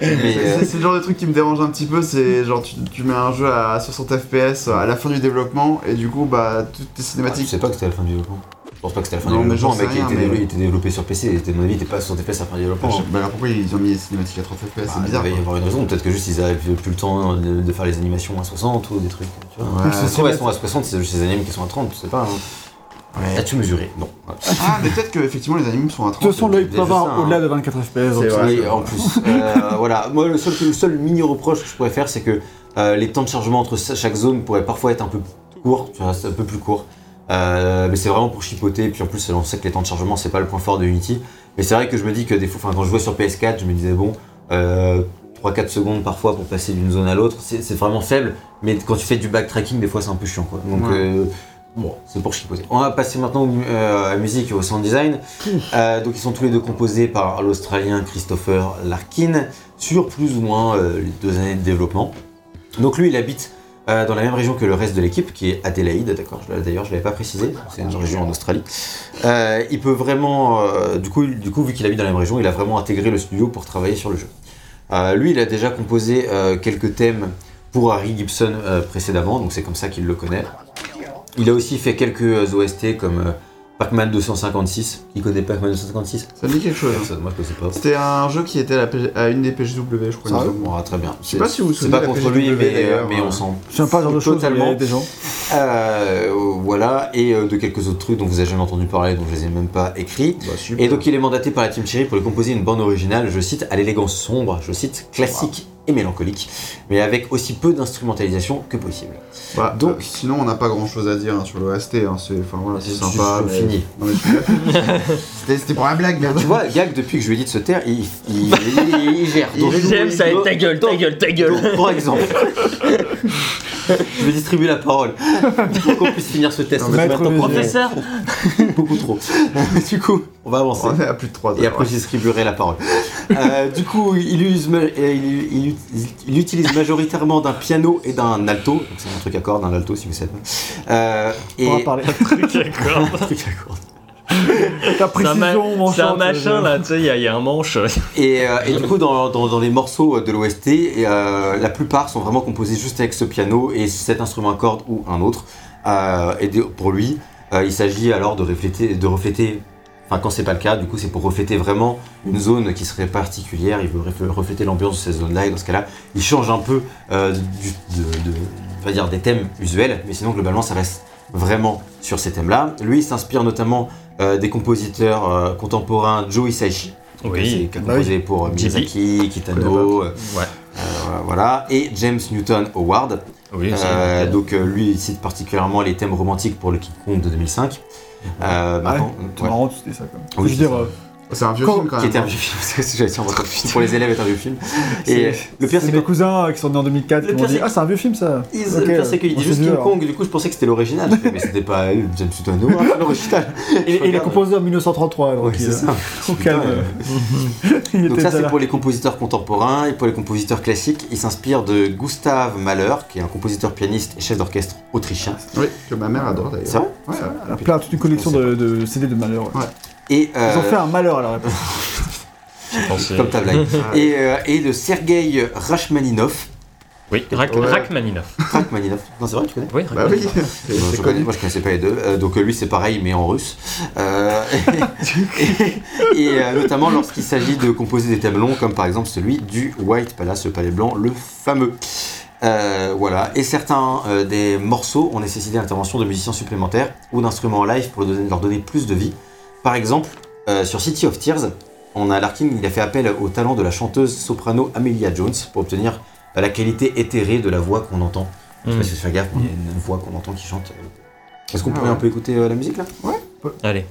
[SPEAKER 2] mais,
[SPEAKER 4] C'est
[SPEAKER 2] euh,
[SPEAKER 4] c'est le genre de truc qui me dérange un petit peu, c'est genre tu, tu mets un jeu à 60 FPS à la fin du développement et du coup bah toutes tes
[SPEAKER 2] ah, tu
[SPEAKER 4] cinématiques.
[SPEAKER 2] sais pas que c'était à la fin du développement. Je pense pas que c'était à la fin
[SPEAKER 4] Non,
[SPEAKER 2] du développement. mec,
[SPEAKER 4] sais
[SPEAKER 2] il
[SPEAKER 4] rien,
[SPEAKER 2] était,
[SPEAKER 4] mais-
[SPEAKER 2] développé, il était développé sur PC. Et à mon avis, il était pas à 60 FPS à la fin du développement.
[SPEAKER 4] Je- bah alors pourquoi ils ont mis les cinématiques à 30 FPS
[SPEAKER 2] Bah,
[SPEAKER 4] C'est bizarre.
[SPEAKER 2] Il va y avoir une raison, peut-être que juste ils avaient plus le temps de, de faire les animations à 60 ou des trucs. Tu vois.
[SPEAKER 4] Ouais.
[SPEAKER 2] Se trouve, elles sont à 60, c'est juste les animes qui sont à 30, tu sais pas. Hein.
[SPEAKER 4] Ouais.
[SPEAKER 2] As-tu mesuré? Non.
[SPEAKER 4] Ah mais peut-être que effectivement les animes sont à
[SPEAKER 1] De
[SPEAKER 4] 30.
[SPEAKER 1] toute façon, l'œil
[SPEAKER 2] c'est
[SPEAKER 1] peut avoir
[SPEAKER 2] hein.
[SPEAKER 1] au-delà de 24 FPS.
[SPEAKER 2] Oui, en plus. Euh, voilà. Moi, le seul, le seul mini reproche que je pourrais faire, c'est que euh, les temps de chargement entre chaque zone pourraient parfois être un peu courts, tu vois, c'est un peu plus court. Euh, mais c'est vraiment pour chipoter. Et puis en plus, on sait que les temps de chargement, c'est pas le point fort de Unity. Mais c'est vrai que je me dis que des fois, quand je jouais sur PS4, je me disais, bon, euh, 3-4 secondes parfois pour passer d'une zone à l'autre, c'est vraiment faible. Mais quand tu fais du backtracking, des fois, c'est un peu chiant, quoi. Donc,
[SPEAKER 4] Ouais.
[SPEAKER 2] euh, Bon, c'est pour chipoter. On va passer maintenant euh, à la musique et au sound design. Euh, donc ils sont tous les deux composés par l'Australien Christopher Larkin sur plus ou moins euh, les deux années de développement. Donc lui, il habite euh, dans la même région que le reste de l'équipe, qui est Adélaïde, d'accord. D'ailleurs, je l'avais pas précisé. C'est une région en Australie. Euh, il peut vraiment, euh, du coup, du coup, vu qu'il habite dans la même région, il a vraiment intégré le studio pour travailler sur le jeu. Lui, il a déjà composé quelques thèmes pour Harry Gibson précédemment, donc c'est comme ça qu'il le connaît. Il a aussi fait quelques OST comme Pac-Man 256. Qui connaît Pac-Man 256
[SPEAKER 4] Ça me dit quelque chose. hein.
[SPEAKER 2] Personne, moi je connais pas.
[SPEAKER 4] C'était un jeu qui était à, la PG à une des PGW, je crois.
[SPEAKER 2] ah, très bien.
[SPEAKER 4] Je sais pas si vous vous
[SPEAKER 2] C'est pas contre lui, mais, euh, mais on
[SPEAKER 4] euh.
[SPEAKER 2] s'en
[SPEAKER 1] Je sais pas, genre de choses,
[SPEAKER 2] Totalement.
[SPEAKER 1] a des gens.
[SPEAKER 2] Euh, voilà, et euh, de quelques autres trucs dont vous avez jamais entendu parler, dont je les ai même pas écrits.
[SPEAKER 4] Bah.
[SPEAKER 2] Et donc il est mandaté par la Team Cherry pour lui composer une bande originale, je cite, à l'élégance sombre, je cite, classique et mélancolique, mais avec aussi peu d'instrumentalisation que possible.
[SPEAKER 4] Bah,
[SPEAKER 2] Donc-
[SPEAKER 4] donc, sinon, on n'a pas grand chose à dire hein, sur l'OST. Hein, c'est enfin, voilà, sympa.
[SPEAKER 2] je- je
[SPEAKER 4] mais- je- C'était pour la blague, merde.
[SPEAKER 2] Tu vois, Gag, depuis que je lui ai dit de se taire, il, il, il- il gère. Donc-
[SPEAKER 3] J'aime ça,
[SPEAKER 2] donc-
[SPEAKER 3] ta gueule, ta gueule, ta gueule.
[SPEAKER 2] donc, par exemple, je vais distribuer la parole pour qu'on puisse finir ce test.
[SPEAKER 3] Professeur
[SPEAKER 2] beaucoup trop. du coup, on va avancer.
[SPEAKER 4] On est à plus de 3 heures.
[SPEAKER 2] Et après, je distribuerai la parole. Euh, du coup, il, use euh, il- il- il utilise majoritairement d'un piano et d'un alto. Donc, c'est un truc à cordes, un alto si vous savez. Euh, et
[SPEAKER 1] On va parler.
[SPEAKER 2] un truc à cordes.
[SPEAKER 1] Ta
[SPEAKER 3] C'est un,
[SPEAKER 1] précision,
[SPEAKER 3] ma-
[SPEAKER 1] mon
[SPEAKER 3] c'est un machin
[SPEAKER 1] euh,
[SPEAKER 3] là, tu sais, il y, y a un manche.
[SPEAKER 2] Et, euh, et du coup, dans, dans- dans les morceaux de l'OST, euh, la plupart sont vraiment composés juste avec ce piano et cet instrument à cordes ou un autre. Euh, et de- pour lui, euh, il s'agit alors de refléter, de refléter, enfin quand c'est pas le cas, du coup c'est pour refléter vraiment une zone qui serait particulière. Il veut ref- refléter l'ambiance de cette zone-là et dans ce cas-là, il change un peu euh, du, de, de- on va dire des thèmes usuels, mais sinon globalement ça reste vraiment sur ces thèmes-là. Lui, il s'inspire notamment euh, des compositeurs euh, contemporains Joe Hisaishi.
[SPEAKER 3] Oui,
[SPEAKER 2] qui a
[SPEAKER 1] bah
[SPEAKER 2] composé pour. Miyazaki, Kitano,
[SPEAKER 3] ouais.
[SPEAKER 2] voilà, et James Newton Howard.
[SPEAKER 3] Oui,
[SPEAKER 2] donc lui, il cite particulièrement les thèmes romantiques pour le King Kong de 2005. Euh, maintenant,
[SPEAKER 1] C'est
[SPEAKER 2] ouais.
[SPEAKER 1] marrant, tu dis ça quand même.
[SPEAKER 2] Oui,
[SPEAKER 1] je veux dire,
[SPEAKER 2] c'est
[SPEAKER 1] euh,
[SPEAKER 4] un vieux
[SPEAKER 1] Quand-
[SPEAKER 4] film quand
[SPEAKER 2] qui
[SPEAKER 4] même.
[SPEAKER 2] était un vieux film, parce que j'allais dire, pour les élèves est un vieux film. Et
[SPEAKER 1] c'est-
[SPEAKER 2] le pire,
[SPEAKER 1] c'est mes
[SPEAKER 2] que
[SPEAKER 1] cousins euh, qui sont nés en 2004
[SPEAKER 2] Le
[SPEAKER 1] qui m'ont
[SPEAKER 2] pire,
[SPEAKER 1] dit
[SPEAKER 2] c'est-
[SPEAKER 1] Ah, c'est un vieux film ça
[SPEAKER 2] le pire, c'est qu'il dit juste King
[SPEAKER 1] alors.
[SPEAKER 2] Kong, du coup je pensais que c'était l'original. Mais c'était pas euh, James Howard, c'est l'original.
[SPEAKER 1] Et, il a composé en 1933, donc
[SPEAKER 2] c'est ça. euh, Donc ça c'est pour les compositeurs contemporains et pour les compositeurs classiques, il s'inspire de Gustav Mahler, qui est un compositeur pianiste et chef d'orchestre autrichien.
[SPEAKER 4] Oui, que ma mère adore d'ailleurs.
[SPEAKER 2] C'est vrai?
[SPEAKER 4] Ouais.
[SPEAKER 1] Elle a plein toute une collection de, CD de malheur. ouais. Ils ont
[SPEAKER 2] euh,
[SPEAKER 1] fait un malheur à la réponse.
[SPEAKER 2] comme ta blague. et, euh, et de Sergei Rachmaninov.
[SPEAKER 3] Oui, Rak-
[SPEAKER 4] Ouais.
[SPEAKER 3] Rachmaninoff.
[SPEAKER 2] Rachmaninov. Non c'est vrai tu connais
[SPEAKER 3] Oui,
[SPEAKER 4] Bah oui,
[SPEAKER 3] Rachmaninoff.
[SPEAKER 4] c'est connu.
[SPEAKER 2] moi je connaissais pas les deux. Euh, donc euh, lui c'est pareil mais en russe. Euh, et et, euh, notamment lorsqu'il s'agit de composer des thèmes longs comme par exemple celui du White Palace, le palais blanc, le fameux. Euh, voilà. Et certains euh, des morceaux ont nécessité l'intervention de musiciens supplémentaires ou d'instruments en live pour leur donner plus de vie. Par exemple, euh, sur City of Tears, on a Larkin, il a fait appel au talent de la chanteuse soprano Amelia Jones pour obtenir euh, la qualité éthérée de la voix qu'on entend. Je sais pas si tu fais gaffe, mais il y a une voix qu'on entend qui chante. euh. Est-ce qu'on
[SPEAKER 4] Ah
[SPEAKER 2] pourrait
[SPEAKER 4] ouais.
[SPEAKER 2] un peu écouter euh, la musique là?
[SPEAKER 3] Allez.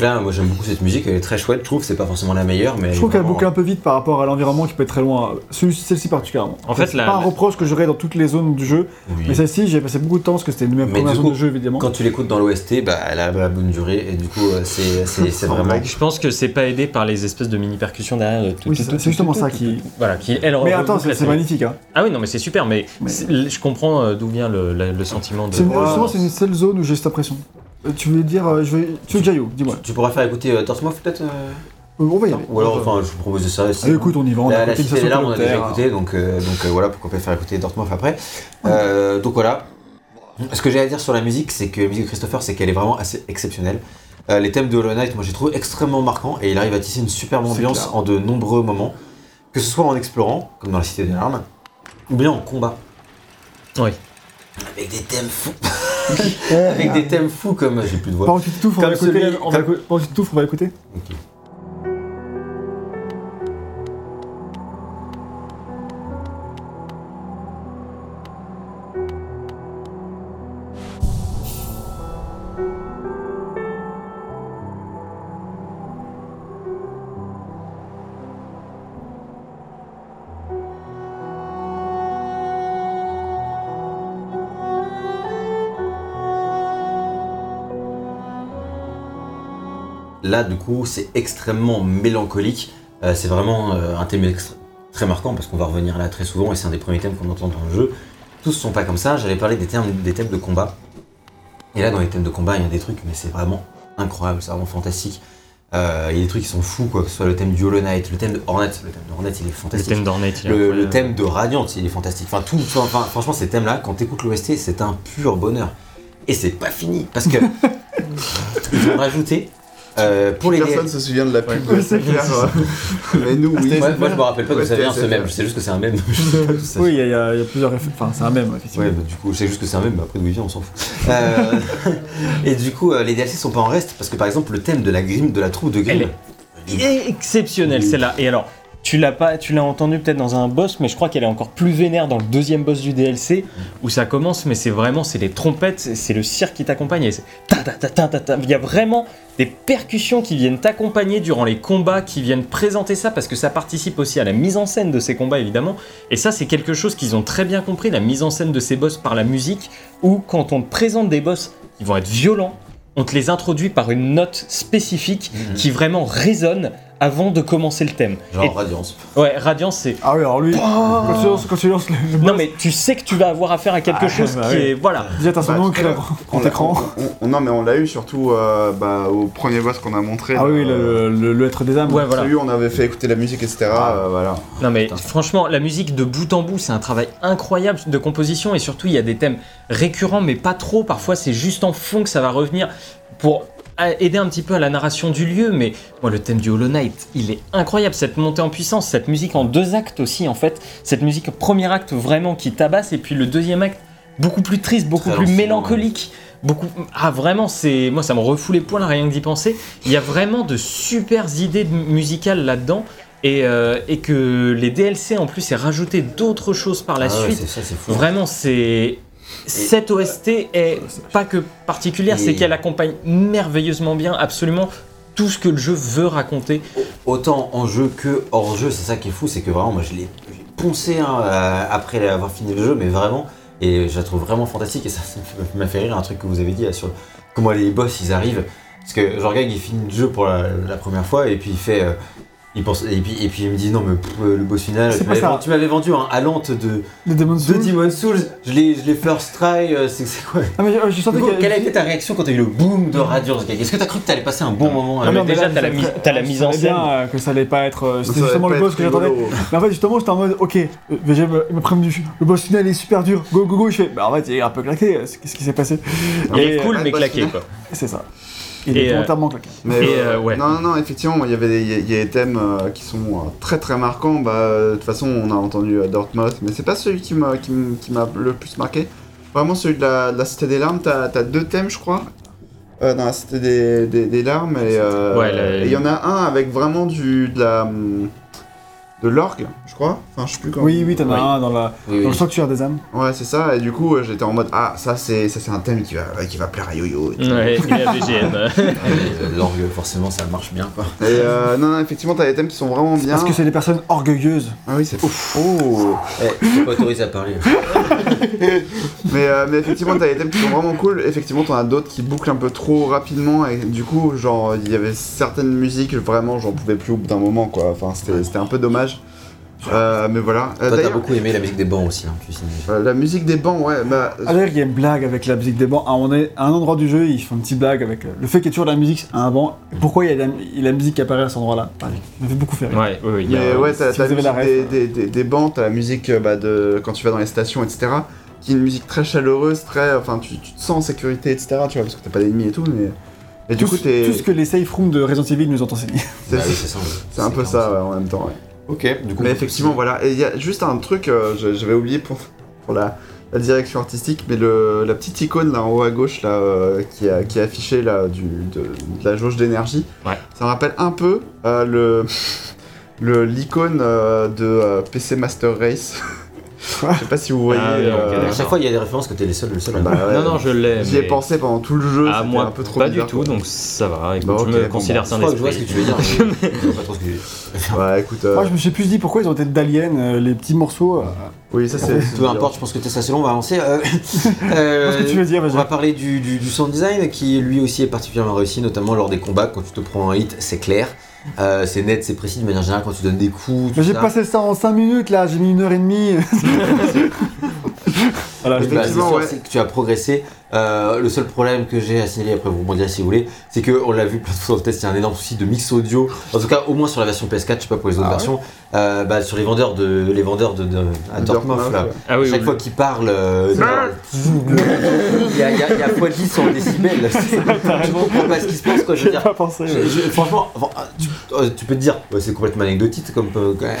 [SPEAKER 2] Donc là, moi j'aime beaucoup cette musique, elle est très chouette. Je trouve que c'est pas forcément la meilleure, mais.
[SPEAKER 1] Je trouve qu'elle
[SPEAKER 2] vraiment-
[SPEAKER 1] boucle un peu vite par rapport à l'environnement qui peut être très loin. Celle-ci particulièrement.
[SPEAKER 3] En fait,
[SPEAKER 1] c'est
[SPEAKER 3] la-
[SPEAKER 1] pas un reproche que j'aurais dans toutes les zones du jeu,
[SPEAKER 2] Oui.
[SPEAKER 1] mais celle-ci, j'ai passé beaucoup de temps parce que c'était une même
[SPEAKER 2] Mais
[SPEAKER 1] première
[SPEAKER 2] du
[SPEAKER 1] zone
[SPEAKER 2] coup,
[SPEAKER 1] de jeu évidemment.
[SPEAKER 2] Quand tu l'écoutes dans l'OST, bah, elle a la bonne durée et du coup, euh, c'est c'est- vraiment.
[SPEAKER 3] Je pense que c'est pas aidé par les espèces de mini percussions derrière. euh, tout,
[SPEAKER 1] Oui,
[SPEAKER 3] tout,
[SPEAKER 1] c'est
[SPEAKER 3] tout,
[SPEAKER 1] c'est justement
[SPEAKER 3] tout,
[SPEAKER 1] ça
[SPEAKER 3] tout,
[SPEAKER 1] qui.
[SPEAKER 3] Voilà, qui elle
[SPEAKER 1] Mais attends, c'est magnifique. Hein.
[SPEAKER 3] Ah oui, non, mais c'est super, mais,
[SPEAKER 1] Mais-
[SPEAKER 3] c'est- je comprends euh, d'où vient le, le- le sentiment de.
[SPEAKER 1] C'est une-
[SPEAKER 4] Ouais.
[SPEAKER 1] justement, c'est une seule zone où j'ai cette impression. Euh, tu veux dire, euh, je vais. Tu veux Jayo, dis-moi.
[SPEAKER 2] Tu pourrais faire écouter euh, peut-être euh
[SPEAKER 1] Euh, On va y aller.
[SPEAKER 2] Ou alors, enfin, je vous propose de ça.
[SPEAKER 1] Ah, écoute, on y va. On a
[SPEAKER 2] la, la
[SPEAKER 1] côté une
[SPEAKER 2] cité des
[SPEAKER 1] station
[SPEAKER 2] larmes, on a déjà
[SPEAKER 1] communautaire.
[SPEAKER 2] écouté, donc, euh, donc euh, voilà, pourquoi pas faire écouter Dortmouth après. Euh, donc voilà. Ce que j'ai à dire sur la musique, c'est que la musique de Christopher, c'est qu'elle est vraiment assez exceptionnelle. Euh, les thèmes de Hollow Knight, moi j'ai trouvé extrêmement marquants et il arrive à tisser une superbe
[SPEAKER 1] C'est
[SPEAKER 2] ambiance
[SPEAKER 1] clair.
[SPEAKER 2] en de nombreux moments, que ce soit en explorant, comme dans la Cité des Larmes, ou bien en combat.
[SPEAKER 3] Oui.
[SPEAKER 2] Avec des thèmes fous. Avec des thèmes fous comme. J'ai plus de voix.
[SPEAKER 1] Pendant que tu t'étouffes, on va écouter.
[SPEAKER 2] celui-
[SPEAKER 1] on va écouter-
[SPEAKER 2] Là, du coup, c'est extrêmement mélancolique. Euh, c'est vraiment euh, un thème très marquant parce qu'on va revenir là très souvent et c'est un des premiers thèmes qu'on entend dans le jeu. Tous sont pas comme ça. J'avais parlé des thèmes, des thèmes de combat. Et là, dans les thèmes de combat, il y a des trucs, mais c'est vraiment incroyable, c'est vraiment fantastique. Euh, il y a des trucs qui sont fous, quoi, que ce soit le thème du Hollow Knight, le thème de Hornet. Le thème de Hornet, il est
[SPEAKER 3] Le
[SPEAKER 2] fantastique.
[SPEAKER 3] thème d'Ornette, il est
[SPEAKER 2] Le, le thème de Radiant, il est fantastique. Enfin, tout, enfin, franchement, ces thèmes-là, quand t'écoutes l'OST, c'est un pur bonheur. Et c'est pas fini, parce que ils ont rajouté euh, pour les
[SPEAKER 4] Personne se souvient de la pub de
[SPEAKER 1] c'est
[SPEAKER 4] euh, mais nous, oui.
[SPEAKER 2] Ouais, moi je me rappelle pas d'où
[SPEAKER 4] Ouais,
[SPEAKER 2] ça vient ce même,
[SPEAKER 4] SFR.
[SPEAKER 2] je sais juste que c'est un ça
[SPEAKER 1] Oui, il y, a- y plusieurs. Enfin, c'est un même, effectivement.
[SPEAKER 2] Ouais, bah, du coup, je sais juste que c'est un même, mais après d'où il vient, on s'en fout. Euh, et du coup, euh, les DLC sont pas en reste, parce que par exemple, le thème de la grime, de la troupe de
[SPEAKER 3] Elle
[SPEAKER 2] Grimm.
[SPEAKER 3] est exceptionnelle celle-là. Et alors, tu l'as pas, tu l'as entendu peut-être dans un boss, mais je crois qu'elle est encore plus vénère dans le deuxième boss du DLC où ça commence. Mais c'est vraiment, c'est les trompettes, c'est- le cirque qui t'accompagne. Il y a vraiment des percussions qui viennent t'accompagner durant les combats, qui viennent présenter ça parce que ça participe aussi à la mise en scène de ces combats évidemment. Et ça, c'est quelque chose qu'ils ont très bien compris, la mise en scène de ces boss par la musique, où quand on te présente des boss qui vont être violents, on te les introduit par une note spécifique
[SPEAKER 2] Mhm.
[SPEAKER 3] qui vraiment résonne avant de commencer le thème.
[SPEAKER 2] Genre
[SPEAKER 3] Et-
[SPEAKER 2] Radiance.
[SPEAKER 3] ouais, Radiance, c'est.
[SPEAKER 1] Ah oui, alors lui, quand tu lances, quand tu lances le, le
[SPEAKER 3] Non,
[SPEAKER 1] boss,
[SPEAKER 3] mais tu sais que tu vas avoir affaire à quelque
[SPEAKER 1] Ah,
[SPEAKER 3] chose
[SPEAKER 1] bah
[SPEAKER 3] qui
[SPEAKER 1] oui.
[SPEAKER 3] est. Voilà.
[SPEAKER 1] déjà t'as son
[SPEAKER 4] Bah,
[SPEAKER 1] nom
[SPEAKER 4] tu
[SPEAKER 1] écrit
[SPEAKER 4] vois,
[SPEAKER 1] en
[SPEAKER 4] l'a-
[SPEAKER 1] écran.
[SPEAKER 4] on- on- non, mais on l'a eu surtout euh, bah, au premier boss qu'on a montré.
[SPEAKER 1] Ah oui,
[SPEAKER 4] euh,
[SPEAKER 1] le, le, le être des âmes.
[SPEAKER 3] Ouais, voilà.
[SPEAKER 4] Celui où on avait fait écouter la musique, etc.
[SPEAKER 1] Ah.
[SPEAKER 4] euh, voilà.
[SPEAKER 3] Non, mais franchement, la musique de bout en bout, c'est un travail incroyable de composition et surtout, il y a des thèmes récurrents, mais pas trop. Parfois, c'est juste en fond que ça va revenir pour aider un petit peu à la narration du lieu, mais moi le thème du Hollow Knight, il est incroyable, cette montée en puissance, cette musique en deux actes aussi en fait, cette musique premier acte vraiment qui tabasse, et puis le deuxième acte beaucoup plus triste, beaucoup plus mélancolique. Beaucoup... Ah vraiment, c'est moi ça me refoule les poils rien que d'y penser. Il y a vraiment de super idées musicales là-dedans. Et, euh, et que les DLC en plus aient rajouté d'autres choses par la
[SPEAKER 2] Ah ouais,
[SPEAKER 3] suite.
[SPEAKER 2] c'est ça.
[SPEAKER 3] Vraiment, c'est. Cette OST est pas que particulière, c'est qu'elle accompagne merveilleusement bien absolument tout ce que le jeu veut raconter.
[SPEAKER 2] Autant en jeu que hors jeu, c'est ça qui est fou, c'est que vraiment, moi je l'ai poncé hein, euh, après avoir fini le jeu, mais vraiment, et je la trouve vraiment fantastique, et ça, ça m'a fait rire un truc que vous avez dit là, sur comment les boss ils arrivent. Parce que Jorgag il finit le jeu pour la, la première fois, et puis il fait. euh, il pense, et, puis, et puis il me dit non, mais pff, le boss final,
[SPEAKER 1] C'est
[SPEAKER 2] tu
[SPEAKER 1] pas
[SPEAKER 2] m'avais
[SPEAKER 1] ça.
[SPEAKER 2] vendu- tu m'avais vendu un Alante de, de
[SPEAKER 1] Souls.
[SPEAKER 2] Demon Souls, je l'ai je l'ai first try, euh, c'est c'est quoi?
[SPEAKER 1] Ah, mais euh, je sentais
[SPEAKER 2] coup, Quelle a été ta réaction quand t'as eu le boom de Radiance Gag Est-ce que t'as cru que t'allais passer un bon moment
[SPEAKER 3] Ah,
[SPEAKER 2] avec
[SPEAKER 3] mais
[SPEAKER 1] non,
[SPEAKER 3] déjà,
[SPEAKER 1] là,
[SPEAKER 3] t'as la mise- t'as la
[SPEAKER 1] je
[SPEAKER 3] mise en
[SPEAKER 1] bien
[SPEAKER 3] scène.
[SPEAKER 1] euh, que ça allait pas être. euh, C'était justement le boss que j'attendais. Mais en fait, justement, j'étais en mode, ok, euh, VG m'a prévenu, le boss final est super dur, go go go. Je fais, bah en fait, il est un peu claqué, euh, qu'est-ce qui s'est passé
[SPEAKER 3] Il est cool,
[SPEAKER 4] euh,
[SPEAKER 3] mais claqué quoi.
[SPEAKER 1] C'est ça. Il est volontairement claqué.
[SPEAKER 4] Mais,
[SPEAKER 3] Et,
[SPEAKER 4] euh,
[SPEAKER 3] ouais.
[SPEAKER 4] Non, non, non, effectivement, il y avait des, il y a- des thèmes euh, qui sont euh, très très marquants. Bah, euh, de toute façon, on a entendu euh, Dartmouth, mais c'est pas celui qui m'a qui m- qui m'a le plus marqué. Vraiment, celui de la, de la Cité des Larmes, t'as as deux thèmes, je crois. euh, dans la Cité des, des, des Larmes, et euh,
[SPEAKER 3] Ouais, la-
[SPEAKER 4] et il y en a un avec vraiment du, de la. hum, de l'orgue, je crois. Enfin, je sais plus comment.
[SPEAKER 1] Oui, oui, t'en as
[SPEAKER 3] Oui.
[SPEAKER 1] un dans, la,
[SPEAKER 2] Oui,
[SPEAKER 1] dans le sanctuaire des âmes.
[SPEAKER 4] Ouais, c'est ça, et du coup, euh, j'étais en mode, ah, ça c'est ça, c'est un thème qui va, qui va plaire à Yo-Yo. tout.
[SPEAKER 3] Ouais, et la VGM.
[SPEAKER 2] Euh, L'orgue, forcément, ça marche bien quoi.
[SPEAKER 4] Et euh, non, non, effectivement, t'as des thèmes qui sont vraiment bien.
[SPEAKER 1] Parce que c'est des personnes orgueilleuses.
[SPEAKER 4] Ah oui, c'est ouf. Oh
[SPEAKER 2] Eh, t'es pas autorisé à parler.
[SPEAKER 4] mais, euh, mais effectivement, t'as des thèmes qui sont vraiment cool. Effectivement, t'en as d'autres qui bouclent un peu trop rapidement. Et du coup, genre, il y avait certaines musiques, vraiment, j'en pouvais plus au bout d'un moment, quoi. Enfin, c'était c'était un peu dommage. Euh, mais voilà. Euh,
[SPEAKER 2] Toi, t'as beaucoup aimé la musique des bancs aussi, hein, tu sais.
[SPEAKER 4] euh, la musique des bancs, ouais, bah.
[SPEAKER 1] Ah, D'ailleurs, il y a une blague avec la musique des bancs. Un, moment donné, à un endroit du jeu, ils font une petite blague avec le fait qu'il y ait toujours de la musique à un banc. Pourquoi il y a de la, musique qui apparaît à cet endroit-là? Ça me fait beaucoup faire rire.
[SPEAKER 3] Ouais, ouais, ouais, il y a-
[SPEAKER 4] Mais ouais, t'as
[SPEAKER 1] si
[SPEAKER 4] la musique
[SPEAKER 1] ref,
[SPEAKER 4] des, des, des, des bancs, t'as la musique bah, de quand tu vas dans les stations, etc. Qui est une musique très chaleureuse, très. Enfin, tu, tu te sens en sécurité, etc. Tu vois, parce que t'as pas d'ennemis et tout, mais. Et du
[SPEAKER 1] tout,
[SPEAKER 4] coup,
[SPEAKER 1] ce-
[SPEAKER 4] t'es.
[SPEAKER 1] tout ce que les safe rooms de Resident Evil nous ont enseigné.
[SPEAKER 4] C'est
[SPEAKER 2] Bah oui, c'est ça.
[SPEAKER 4] c'est un peu ça, ouais, en même temps, ouais.
[SPEAKER 2] Ok, du coup.
[SPEAKER 4] Mais effectivement, voilà. Et il y a juste un truc, euh, je- j'avais oublié pour, pour la, la direction artistique, mais le, la petite icône là en haut à gauche, là, euh, qui, a- qui est affichée là, du, de, de la jauge d'énergie,
[SPEAKER 3] Ouais.
[SPEAKER 4] ça me rappelle un peu euh, le le- l'icône euh, de euh, PC Master Race. Je sais pas si vous voyez.
[SPEAKER 3] Ah oui,
[SPEAKER 4] euh,
[SPEAKER 2] À chaque fois, il y a des références que t'es les seuls, le seul. à-
[SPEAKER 4] bah ouais.
[SPEAKER 3] Non, non, je l'ai.
[SPEAKER 4] J'y ai
[SPEAKER 3] mais-
[SPEAKER 4] pensé pendant tout le jeu.
[SPEAKER 3] Ah, moi,
[SPEAKER 4] un peu trop
[SPEAKER 3] pas
[SPEAKER 4] bizarre,
[SPEAKER 3] du tout,
[SPEAKER 4] quoi.
[SPEAKER 3] donc ça va. Écoute,
[SPEAKER 4] Bah,
[SPEAKER 3] je
[SPEAKER 4] ok,
[SPEAKER 3] me
[SPEAKER 4] bon,
[SPEAKER 3] considère
[SPEAKER 4] bah,
[SPEAKER 3] ça un
[SPEAKER 2] Je crois que je vois ce que tu veux dire. mais je vois pas trop ce que tu veux dire.
[SPEAKER 4] Ouais, écoute. euh,
[SPEAKER 1] Moi, je me suis plus dit pourquoi ils ont été d'aliens, euh, les petits morceaux.
[SPEAKER 4] Oui, ça c'est.
[SPEAKER 2] Peu importe, je pense que t'es assez long, on va avancer.
[SPEAKER 1] Ce que tu veux dire, vas-y.
[SPEAKER 2] on va parler du sound design qui lui aussi est particulièrement réussi, notamment lors des combats. Quand tu te prends un hit, c'est clair. Euh, c'est net, c'est précis de manière générale quand tu donnes des coups.
[SPEAKER 1] j'ai passé ça en 5 minutes là, j'ai mis une heure et demie. voilà,
[SPEAKER 2] Bah,
[SPEAKER 1] je
[SPEAKER 2] c'est
[SPEAKER 4] ouais.
[SPEAKER 2] que tu as progressé. Euh, le seul problème que j'ai à signaler, après vous rebondirez si vous voulez, c'est que on l'a vu plein de fois dans le test, il y a un énorme souci de mix audio. En tout cas, au moins sur la version PS4, je sais pas pour les autres
[SPEAKER 4] Ah ouais
[SPEAKER 2] versions, euh, bah, sur les vendeurs de les vendeurs de, de- à Dortmund, là.
[SPEAKER 3] Ah oui,
[SPEAKER 2] Chaque
[SPEAKER 3] oui,
[SPEAKER 2] fois qu'il parle, euh, il y a, il y a, il y a fois 10 en décibels. C'est- Je comprends pas ce qui se passe, quoi. Je veux dire,
[SPEAKER 1] pas pensé.
[SPEAKER 2] je-
[SPEAKER 1] ouais.
[SPEAKER 2] je- franchement, enfin, tu, tu peux te dire, c'est complètement anecdotique, comme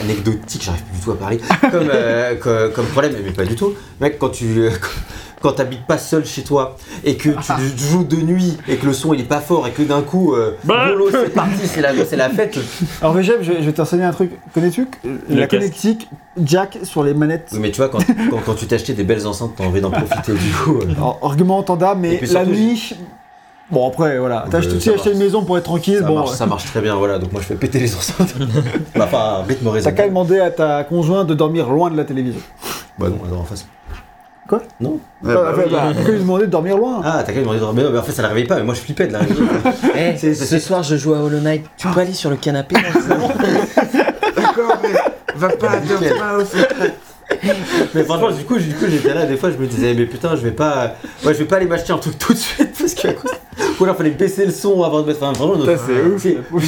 [SPEAKER 2] anecdotique, j'arrive plus du tout à parler, comme, co- comme, problème, mais pas du tout. Mec, quand tu, quand t'habites pas seul chez toi et que tu joues de nuit et que le son il est pas fort et que d'un coup, euh, YOLO, c'est parti, c'est la, c'est la fête.
[SPEAKER 1] Alors Végeb, je, vais- je vais t'enseigner un truc. Connais-tu la
[SPEAKER 3] casque.
[SPEAKER 1] connectique jack sur les manettes
[SPEAKER 2] Oui, mais tu vois, quand, quand, quand tu t'es acheté des belles enceintes, t'as envie d'en profiter du coup. euh.
[SPEAKER 1] Alors, argument entendable, mais la nuit. Bon, après, voilà. T'as
[SPEAKER 2] Euh,
[SPEAKER 1] acheté,
[SPEAKER 2] marche.
[SPEAKER 1] une maison pour être tranquille.
[SPEAKER 2] Ça,
[SPEAKER 1] bon,
[SPEAKER 2] marche, ça marche très bien, voilà. Donc moi je fais péter les enceintes. bah, pas rythme
[SPEAKER 1] T'as
[SPEAKER 2] raisonnable.
[SPEAKER 1] qu'à demander à ta conjointe de dormir loin de la télévision.
[SPEAKER 2] Bah non, alors en face.
[SPEAKER 1] Quoi
[SPEAKER 2] Non.
[SPEAKER 4] Ouais, bah
[SPEAKER 1] Ah,
[SPEAKER 4] oui.
[SPEAKER 1] bah, T'as qu'à lui demander de dormir loin.
[SPEAKER 2] Ah, t'as qu'à lui demander de dormir. Mais en fait, ça la réveille pas, mais moi je flippais de la réveiller.
[SPEAKER 3] Eh,
[SPEAKER 2] C'est-
[SPEAKER 3] ce
[SPEAKER 2] c'est-
[SPEAKER 3] soir je joue à Hollow Knight. Tu peux aller sur le canapé
[SPEAKER 4] D'accord, mais va pas, dors pas au fait.
[SPEAKER 2] mais franchement, du coup, du coup, j'étais là, des fois, je me disais, mais putain, je vais pas. Ouais, je vais pas aller m'acheter un truc tout de suite parce que. Ou alors, fallait baisser le son avant de mettre un vraiment.
[SPEAKER 1] C'est ouf.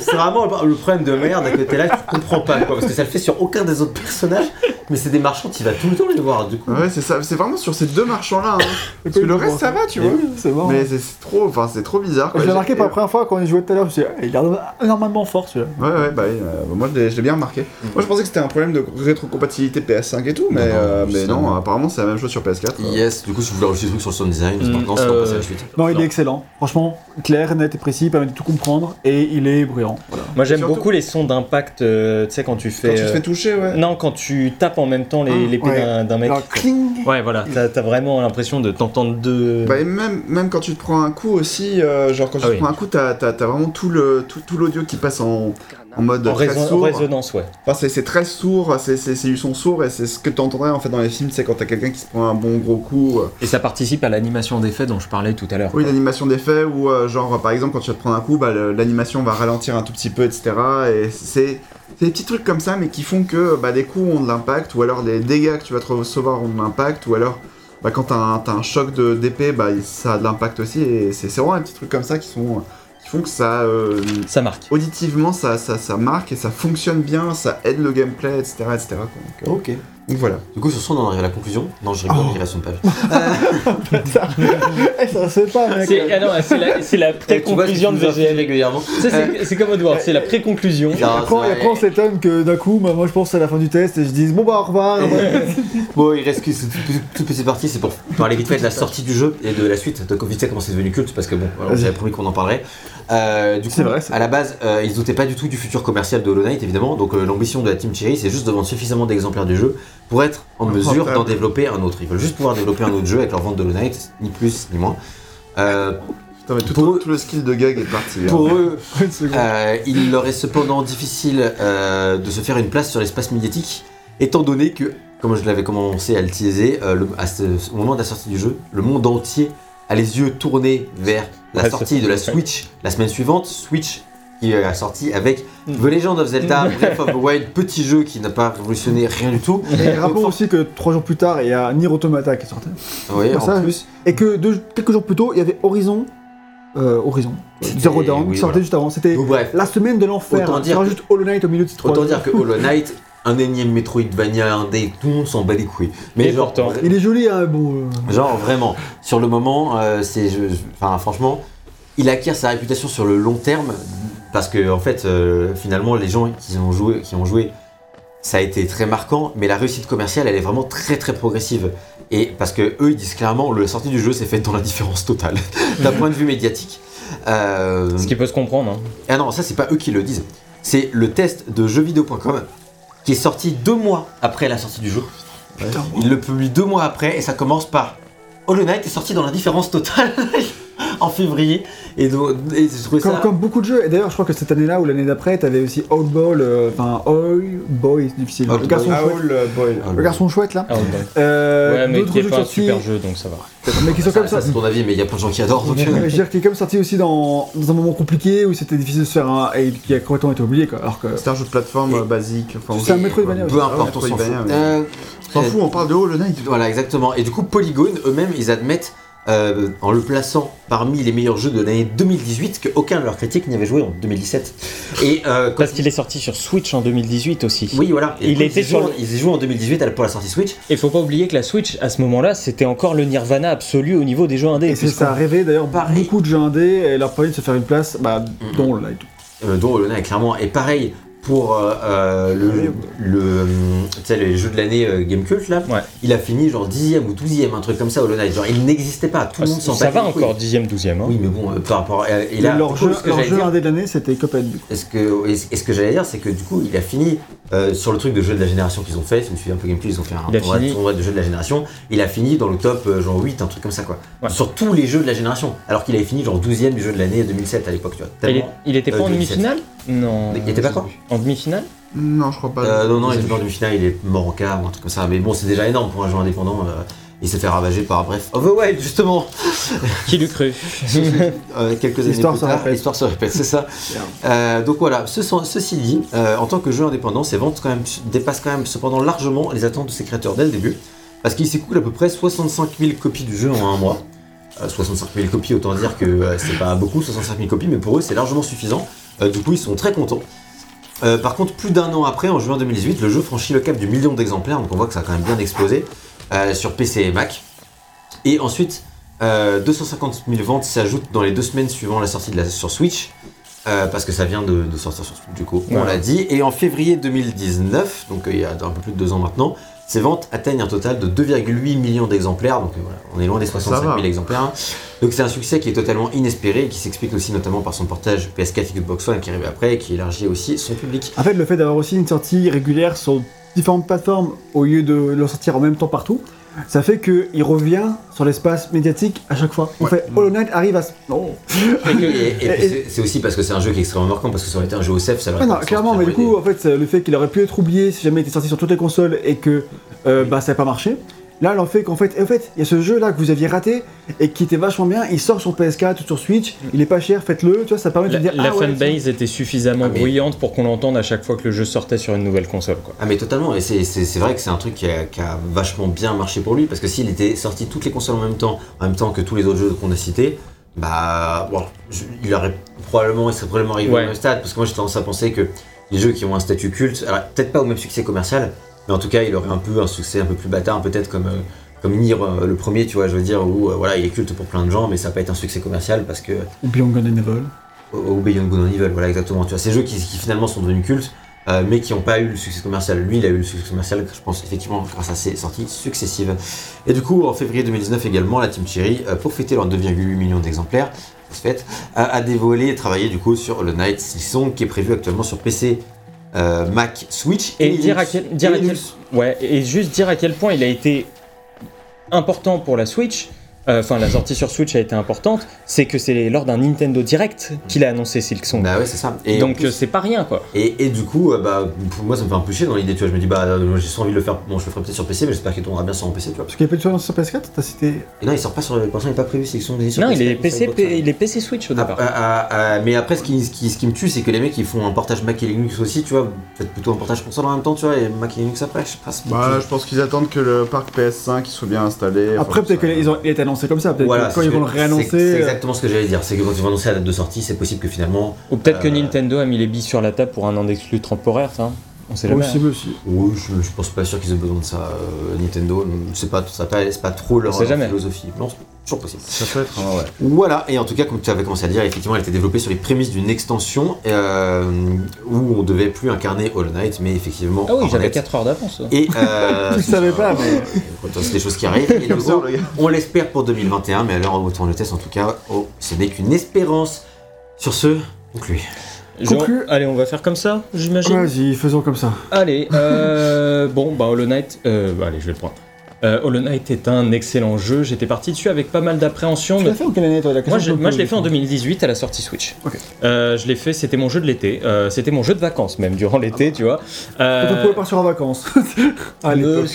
[SPEAKER 2] C'est vraiment le- problème de merde que t'es là, tu comprends pas quoi, parce que ça le fait sur aucun des autres personnages, mais c'est des marchands, tu vas tout le temps les voir, du coup.
[SPEAKER 4] Ouais, c'est ça, c'est vraiment sur ces deux marchands-là. Hein. Parce que le reste, ça va, tu vois.
[SPEAKER 1] C'est marrant.
[SPEAKER 4] Mais c'est c'est trop, enfin, c'est trop bizarre.
[SPEAKER 1] l'ai remarqué
[SPEAKER 4] J'ai-
[SPEAKER 1] pour la première fois quand on y jouait tout à l'heure. Je me suis dit, ah, il a l'air énormément fort celui-là.
[SPEAKER 4] Ouais, ouais, bah oui, euh, moi je l'ai je l'ai bien remarqué. Moi je pensais que c'était un problème de rétrocompatibilité PS5 et tout, mais
[SPEAKER 2] Non, non,
[SPEAKER 4] euh, mais non, apparemment c'est la même chose sur PS4. euh.
[SPEAKER 2] Yes, du coup, si vous voulez rajouter des trucs sur le sound design, maintenant, c'est
[SPEAKER 3] euh,
[SPEAKER 2] pas passer à la suite.
[SPEAKER 1] Non, il est excellent. Franchement, clair, net et précis, il permet de tout comprendre et il est bruyant. Voilà.
[SPEAKER 3] Moi j'aime
[SPEAKER 4] Surtout-
[SPEAKER 3] beaucoup les sons d'impact, euh, tu sais, quand tu fais.
[SPEAKER 4] Quand tu te
[SPEAKER 3] euh,
[SPEAKER 4] fais toucher, ouais.
[SPEAKER 3] Non, quand tu tapes en même temps les-
[SPEAKER 4] Ah,
[SPEAKER 3] l'épée
[SPEAKER 1] ouais.
[SPEAKER 3] d'un- mec.
[SPEAKER 1] Alors, cling
[SPEAKER 3] Ouais, voilà, t'as vraiment l'impression de t'entendre deux.
[SPEAKER 4] Bah, et même, même quand tu te prends un coup aussi, euh, genre quand tu
[SPEAKER 3] Ah
[SPEAKER 4] te
[SPEAKER 3] oui.
[SPEAKER 4] prends un coup, t'as as, vraiment tout le tout, tout l'audio qui passe en, en mode
[SPEAKER 3] en,
[SPEAKER 4] très
[SPEAKER 3] en résonance, ouais.
[SPEAKER 4] Enfin, c'est- c'est très sourd, c'est du son sourd et c'est ce que tu entendrais en fait dans les films, c'est quand t'as quelqu'un qui se prend un bon gros coup. euh,
[SPEAKER 3] Et ça participe à l'animation d'effets dont je parlais tout à l'heure.
[SPEAKER 4] Oui, l'animation d'effet où, euh, genre, par exemple, quand tu vas te prendre un coup, bah, l'animation va ralentir un tout petit peu, etc. Et c'est des petits trucs comme ça, mais qui font que bah, des coups ont de l'impact, ou alors les dégâts que tu vas te recevoir ont de l'impact, ou alors bah, quand t'as un, t'as un choc de- d'épée, bah, ça a de l'impact aussi. Et c'est c'est vraiment des petits trucs comme ça qui, sont, qui font que ça. euh,
[SPEAKER 3] Ça marque.
[SPEAKER 4] auditivement, ça, ça, ça marque et ça fonctionne bien, ça aide le gameplay, etc. etc. quoi. Donc, euh,
[SPEAKER 1] Ok.
[SPEAKER 4] Donc voilà.
[SPEAKER 2] Du coup, sur ce, on en arrive à la conclusion. Non, je rigole,
[SPEAKER 1] Oh.
[SPEAKER 2] il reste une page.
[SPEAKER 1] Eh, ça se fait pas, mec.
[SPEAKER 3] C'est ah non, c'est la, c'est la pré-conclusion de VGL.
[SPEAKER 2] régulièrement.
[SPEAKER 3] Sais, c'est- C'est comme Edward, c'est la pré-conclusion.
[SPEAKER 2] Non,
[SPEAKER 1] Après,
[SPEAKER 2] c'est
[SPEAKER 1] et après, on s'étonne que d'un coup, bah, moi je pense à la fin du test et je dis bon bah au revoir.
[SPEAKER 2] Bon, il reste que cette toute- toute petite partie, c'est pour parler vite fait de la sortie du jeu et de la suite, de vite fait comment c'est devenu culte, parce que bon, voilà,
[SPEAKER 1] Vas-y.
[SPEAKER 2] promis qu'on en parlerait. Euh, du coup,
[SPEAKER 1] vrai,
[SPEAKER 2] à la base, euh, ils se doutaient pas du tout du futur commercial de Hollow Knight, évidemment, donc euh, l'ambition de la Team Cherry, c'est juste de vendre suffisamment d'exemplaires du jeu pour être en mesure d'en développer un autre. Ils veulent juste pouvoir développer un autre jeu avec leur vente de Hollow Knight, ni plus ni moins.
[SPEAKER 4] Putain, mais tout,
[SPEAKER 2] Pour eux-
[SPEAKER 4] tout le skill de gag est parti. hein.
[SPEAKER 2] pour eux,
[SPEAKER 1] seconde.
[SPEAKER 2] Euh, il leur est cependant difficile de se faire une place sur l'espace médiatique, étant donné que, comme je l'avais commencé à le teaser, le- à ce, au moment de la sortie du jeu, le monde entier a les yeux tournés vers la
[SPEAKER 3] Ouais,
[SPEAKER 2] sortie de la. Switch la semaine suivante. Switch qui a sorti avec
[SPEAKER 1] Mm.
[SPEAKER 2] The Legend of Zelda Breath of the Wild, petit jeu qui n'a pas révolutionné rien du tout.
[SPEAKER 1] Et rappelons aussi que trois jours plus tard, il y a Nier Automata qui est sorti.
[SPEAKER 2] Oui, en
[SPEAKER 1] ça,
[SPEAKER 2] plus.
[SPEAKER 1] Et que deux- quelques jours plus tôt, il y avait Horizon. Euh, Horizon. Zero Dawn
[SPEAKER 2] oui,
[SPEAKER 1] qui sortait
[SPEAKER 2] voilà.
[SPEAKER 1] juste avant. C'était la semaine de l'enfer.
[SPEAKER 2] Autant
[SPEAKER 1] hein.
[SPEAKER 2] dire que-
[SPEAKER 1] rajoutes Hollow Knight au milieu de ces trois
[SPEAKER 2] autant dire que Hollow Knight, un énième Metroidvania indé, tout le monde s'en bat les couilles. Mais
[SPEAKER 3] Et
[SPEAKER 2] genre,
[SPEAKER 3] pourtant.
[SPEAKER 1] Il est joli, hein, bon. euh,
[SPEAKER 2] Genre vraiment, sur le moment, euh, c'est, je- je- enfin franchement, il acquiert sa réputation sur le long terme parce que en fait, euh, finalement, les gens qui ont joué, qui ont joué, ça a été très marquant, mais la réussite commerciale, elle est vraiment très très progressive. Et parce que eux, ils disent clairement, la sortie du jeu s'est faite dans l'indifférence totale, d'un point de vue médiatique. Euh,
[SPEAKER 3] Ce qui peut se comprendre. hein.
[SPEAKER 2] ah non, ça c'est pas eux qui le disent. C'est le test de jeuxvideo.com qui est sorti deux mois après la sortie du jeu.
[SPEAKER 1] Putain.
[SPEAKER 2] Il le publie deux mois après et ça commence par Hollow Knight est sorti dans l'indifférence totale en février. Et donc, et
[SPEAKER 1] Comme,
[SPEAKER 2] ça.
[SPEAKER 1] comme beaucoup de jeux. Et d'ailleurs, je crois que cette année-là ou l'année d'après, t'avais aussi Old Ball, euh, enfin Old Boy, c'est difficile.
[SPEAKER 2] Old
[SPEAKER 1] le garçon
[SPEAKER 2] Boy.
[SPEAKER 1] chouette.
[SPEAKER 4] Owl euh, Boy.
[SPEAKER 2] Ah,
[SPEAKER 1] Le garçon chouette là.
[SPEAKER 3] Ah, ouais.
[SPEAKER 1] Euh,
[SPEAKER 3] ouais, mais
[SPEAKER 1] d'autres
[SPEAKER 3] qui est
[SPEAKER 1] jeux
[SPEAKER 3] pas un
[SPEAKER 1] sortis,
[SPEAKER 3] super jeu, donc ça va.
[SPEAKER 1] mais qui sont
[SPEAKER 2] ça,
[SPEAKER 1] comme
[SPEAKER 2] ça,
[SPEAKER 1] ça.
[SPEAKER 2] c'est ton avis, mais il y a plein de gens qui adorent. Donc,
[SPEAKER 1] Mais je veux dire qu'il est comme sorti aussi dans, dans un moment compliqué où c'était difficile de se faire un. et qui a complètement été oublié quoi. Alors que.
[SPEAKER 4] C'est un jeu de plateforme
[SPEAKER 2] Et-
[SPEAKER 4] euh, basique. Enfin,
[SPEAKER 1] C'est un Metroidvania
[SPEAKER 2] peu importe, on s'en fout. Euh,
[SPEAKER 4] On s'en fout, on parle de Hollow Knight.
[SPEAKER 2] Voilà, exactement. Et du coup, Polygon, eux-mêmes, ils admettent, euh, en le plaçant parmi les meilleurs jeux de l'année 2018, qu'aucun de leurs critiques n'y avait joué en 2017. Et euh, quand-
[SPEAKER 3] Parce qu'il est sorti sur Switch en 2018 aussi.
[SPEAKER 2] Oui, voilà. Et
[SPEAKER 3] Il était
[SPEAKER 2] jouent
[SPEAKER 3] sur
[SPEAKER 2] en- Ils y jouent en 2018 à- pour la sortie Switch.
[SPEAKER 3] Et faut pas oublier que la Switch, à ce moment-là, c'était encore le nirvana absolu au niveau des jeux indés.
[SPEAKER 1] Et c'est ça a rêvé d'ailleurs
[SPEAKER 2] Pareil.
[SPEAKER 1] beaucoup de jeux indés et leur permis de se faire une place, bah,
[SPEAKER 2] Mhm.
[SPEAKER 1] dont le Light.
[SPEAKER 2] euh, dont Hollow Knight, clairement. Et pareil pour euh, euh, le, le, les jeux de l'année euh, Game Cult là,
[SPEAKER 3] Ouais.
[SPEAKER 2] il a fini genre 10ème ou 12ème, un truc comme ça Hollow Knight. Genre il n'existait pas, tout le monde s'en
[SPEAKER 3] Ah, ça va encore 10ème, 12ème. Hein.
[SPEAKER 2] Oui, mais bon, euh, par rapport à. Et
[SPEAKER 1] Et
[SPEAKER 2] là,
[SPEAKER 1] leur jeu,
[SPEAKER 2] ce que
[SPEAKER 1] leur jeu
[SPEAKER 2] dire-
[SPEAKER 1] indé de l'année, c'était Cuphead. coup.
[SPEAKER 2] Est-ce que, est-ce est-ce que j'allais dire, c'est que du coup, il a fini euh, sur le truc de jeu de la génération qu'ils ont fait. Si vous me suivez un peu Gameplay, ils ont fait un tournoi,
[SPEAKER 3] fini-
[SPEAKER 2] tournoi de jeu de la génération. Il a fini dans le top euh, genre 8, un truc comme ça quoi.
[SPEAKER 3] Ouais.
[SPEAKER 2] Sur tous les jeux de la génération. Alors qu'il avait fini genre 12ème du jeu de l'année 2007 à l'époque, tu vois.
[SPEAKER 3] Il, est-
[SPEAKER 2] Tellement-
[SPEAKER 3] il était pas
[SPEAKER 2] Euh,
[SPEAKER 3] en
[SPEAKER 2] 2007.
[SPEAKER 3] demi-finale? Non.
[SPEAKER 2] Il était pas quoi?
[SPEAKER 3] En demi-finale
[SPEAKER 4] Non, je crois pas.
[SPEAKER 2] Euh, non, non, il en demi-finale, il est mort en quart ou un truc comme ça. Mais bon, c'est déjà énorme pour un jeu indépendant. euh, il s'est fait ravager par, bref, Overwild justement.
[SPEAKER 3] Qui l'eût cru
[SPEAKER 2] Euh, quelques années plus
[SPEAKER 1] se
[SPEAKER 2] tard, l'histoire se répète, c'est ça. Euh, donc voilà, ce- ceci dit, euh, en tant que jeu indépendant, ses ventes quand même, dépassent quand même cependant largement les attentes de ses créateurs dès le début, parce qu'il s'écoule à peu près 65 000 copies du jeu en un mois. Euh, 65 000 copies, autant dire que euh, c'est pas beaucoup, 65 000 copies, mais pour eux c'est largement suffisant. Euh, du coup, ils sont très contents. Euh, par contre, plus d'un an après, en juin 2018, le jeu franchit le cap du million d'exemplaires, donc on voit que ça a quand même bien explosé euh, sur PC et Mac. Et ensuite, euh, 250 000 ventes s'ajoutent dans les deux semaines suivant la sortie de la, sur Switch, euh, parce que ça vient de, de sortir sur Switch, du coup, on l'a dit. Et en février 2019, donc euh, il y a un peu plus de deux ans maintenant, ces ventes atteignent un total de 2,8 millions d'exemplaires, donc voilà, on est loin des 65 000
[SPEAKER 4] va.
[SPEAKER 2] exemplaires. Donc c'est un succès qui est totalement inespéré et qui s'explique aussi notamment par son portage PS4 et Xbox One qui arrive après et qui élargit aussi son public.
[SPEAKER 1] En fait, le fait d'avoir aussi une sortie régulière sur différentes plateformes au lieu de le sortir en même temps partout, ça fait qu'il revient sur l'espace médiatique à chaque fois. En fait, Hollow Knight arrive à. se- Non.
[SPEAKER 2] Et, et- et puis
[SPEAKER 1] Et-
[SPEAKER 2] c'est- aussi parce que c'est un jeu qui est extrêmement marquant, parce que ça aurait été un jeu au CEF, ça l'aurait
[SPEAKER 1] Ah non, clairement, mais du coup, en fait, le fait qu'il aurait pu être oublié si jamais il était sorti sur toutes les consoles et que euh, bah, ça n'a pas marché. Là, fait qu'en fait, en fait, il y a ce jeu là que vous aviez raté et qui était vachement bien, il sort sur PS4 ou sur Switch, il est pas cher, faites-le, tu vois, ça permet de
[SPEAKER 3] La,
[SPEAKER 1] dire
[SPEAKER 3] la
[SPEAKER 1] ah ouais,
[SPEAKER 3] fanbase était suffisamment
[SPEAKER 2] Ah, mais-
[SPEAKER 3] bruyante pour qu'on l'entende à chaque fois que le jeu sortait sur une nouvelle console. Quoi.
[SPEAKER 2] Ah mais totalement, et c'est- c'est c'est vrai que c'est un truc qui a, qui a vachement bien marché pour lui, parce que s'il était sorti toutes les consoles en même temps, en même temps que tous les autres jeux qu'on a cités, bah bon, je- il aurait probablement, il serait probablement arrivé
[SPEAKER 3] Ouais.
[SPEAKER 2] au même stade, parce que moi j'ai tendance à penser que les jeux qui ont un statut culte, alors peut-être pas au même succès commercial, mais en tout cas il aurait un peu un succès un peu plus bâtard, peut-être comme... euh, comme Nier, euh, le premier, tu vois, je veux dire, où euh, voilà, il est culte pour plein de gens, mais ça va pas être un succès commercial parce que
[SPEAKER 1] Ou Beyond Good and Evil.
[SPEAKER 2] au Beyond Good and Evil, voilà exactement. Tu vois, ces jeux qui, qui finalement sont devenus cultes, euh, mais qui n'ont pas eu le succès commercial. Lui, il a eu le succès commercial, je pense, effectivement, grâce à ses sorties successives. Et du coup, en février 2019 également, la Team Cherry, euh, pour fêter leurs 2,8 millions d'exemplaires, se a, a dévoilé et travaillé du coup sur le Night Song qui est prévu actuellement sur PC, euh, Mac, Switch
[SPEAKER 3] Et
[SPEAKER 2] Linux.
[SPEAKER 3] dire à quel, dire
[SPEAKER 2] Et
[SPEAKER 3] à quel,
[SPEAKER 2] Linux.
[SPEAKER 3] ouais, et juste dire à quel point il a été important pour la Switch. Euh, Enfin, la sortie sur Switch a été importante. C'est que c'est lors d'un Nintendo Direct qu'il a annoncé Silksong.
[SPEAKER 2] Bah ouais, c'est ça. Et
[SPEAKER 3] Donc
[SPEAKER 2] plus-
[SPEAKER 3] c'est pas rien quoi.
[SPEAKER 2] Et, et du coup, euh, bah, pour moi, ça me fait un peu chier dans l'idée, tu vois. Je me dis, bah, euh, j'ai soit envie de le faire, bon, je le ferai peut-être sur PC, mais j'espère qu'il tournera bien sur PC, tu vois.
[SPEAKER 1] Parce qu'il y a pas de choix sur PS4, t'as cité.
[SPEAKER 2] Et non, il sort pas sur. Pour l'instant, il n'est pas prévu, qu'ils sont sur
[SPEAKER 3] Non,
[SPEAKER 2] PS4,
[SPEAKER 3] il est
[SPEAKER 2] sur
[SPEAKER 3] PC, il est PC Switch au
[SPEAKER 2] Ah,
[SPEAKER 3] départ.
[SPEAKER 2] ah, ah, ah, mais après, ce qui, ce, qui, ce qui me tue, c'est que les mecs ils font un portage Mac et Linux aussi, tu vois. Faites plutôt un portage console en même temps, tu vois, et Mac et Linux après, je sais pas.
[SPEAKER 4] Bah, je pense qu'ils attendent que le parc PS5 il soit bien installé.
[SPEAKER 1] Après, peut-être
[SPEAKER 4] ça-
[SPEAKER 1] qu'il ont il été annoncé comme ça, peut-être
[SPEAKER 2] Voilà,
[SPEAKER 1] que quand
[SPEAKER 2] c'est
[SPEAKER 1] ils
[SPEAKER 2] ce
[SPEAKER 1] vont le
[SPEAKER 2] que- c'est-
[SPEAKER 1] réannoncer.
[SPEAKER 2] C'est
[SPEAKER 1] euh,
[SPEAKER 2] exactement ce que j'allais dire. C'est que quand ils vont annoncer la date de sortie, c'est possible que finalement.
[SPEAKER 3] Ou peut-être que
[SPEAKER 2] euh,
[SPEAKER 3] Nintendo a mis les billes sur la table pour un an d'exclus temporaire, ça. On sait jamais.
[SPEAKER 1] Possible aussi.
[SPEAKER 2] Oui, je, je pense pas sûr qu'ils aient besoin de ça, euh, Nintendo. C'est pas, ça pas, c'est pas trop leur, philosophie. Non, c'est toujours possible.
[SPEAKER 4] Ça peut être, hein, ouais.
[SPEAKER 2] Voilà, et en tout cas, comme tu avais commencé à dire, effectivement, elle était développée sur les prémices d'une extension euh, où on devait plus incarner Hollow Knight, mais effectivement.
[SPEAKER 3] Ah oui, j'avais
[SPEAKER 2] Hornet.
[SPEAKER 3] 4 heures d'avance.
[SPEAKER 2] Et euh,
[SPEAKER 1] Tu savais pas, mais-
[SPEAKER 2] C'est des choses qui arrivent. Et
[SPEAKER 4] ça,
[SPEAKER 2] on l'espère pour 2021, mais alors autant le test en tout cas, oh, ce n'est qu'une espérance. Sur ce, conclu.
[SPEAKER 1] Conclu.
[SPEAKER 3] allez, on va faire comme ça, j'imagine.
[SPEAKER 1] Vas-y, faisons comme ça.
[SPEAKER 3] Allez, euh, bon, bah Hollow Knight, euh, bah, allez, je vais le prendre. Euh, Hollow Knight est un excellent jeu, j'étais parti dessus avec pas mal d'appréhension.
[SPEAKER 1] Tu l'as fait en quelle année, toi la question
[SPEAKER 3] Moi, je, moi, l'ai fait en
[SPEAKER 1] du coup.
[SPEAKER 3] 2018 à la sortie Switch. Euh, je l'ai fait, c'était mon jeu de l'été. Euh, c'était mon jeu de vacances même durant l'été, tu vois.
[SPEAKER 1] Quand
[SPEAKER 3] Euh,
[SPEAKER 1] on pouvait partir en vacances. à l'époque.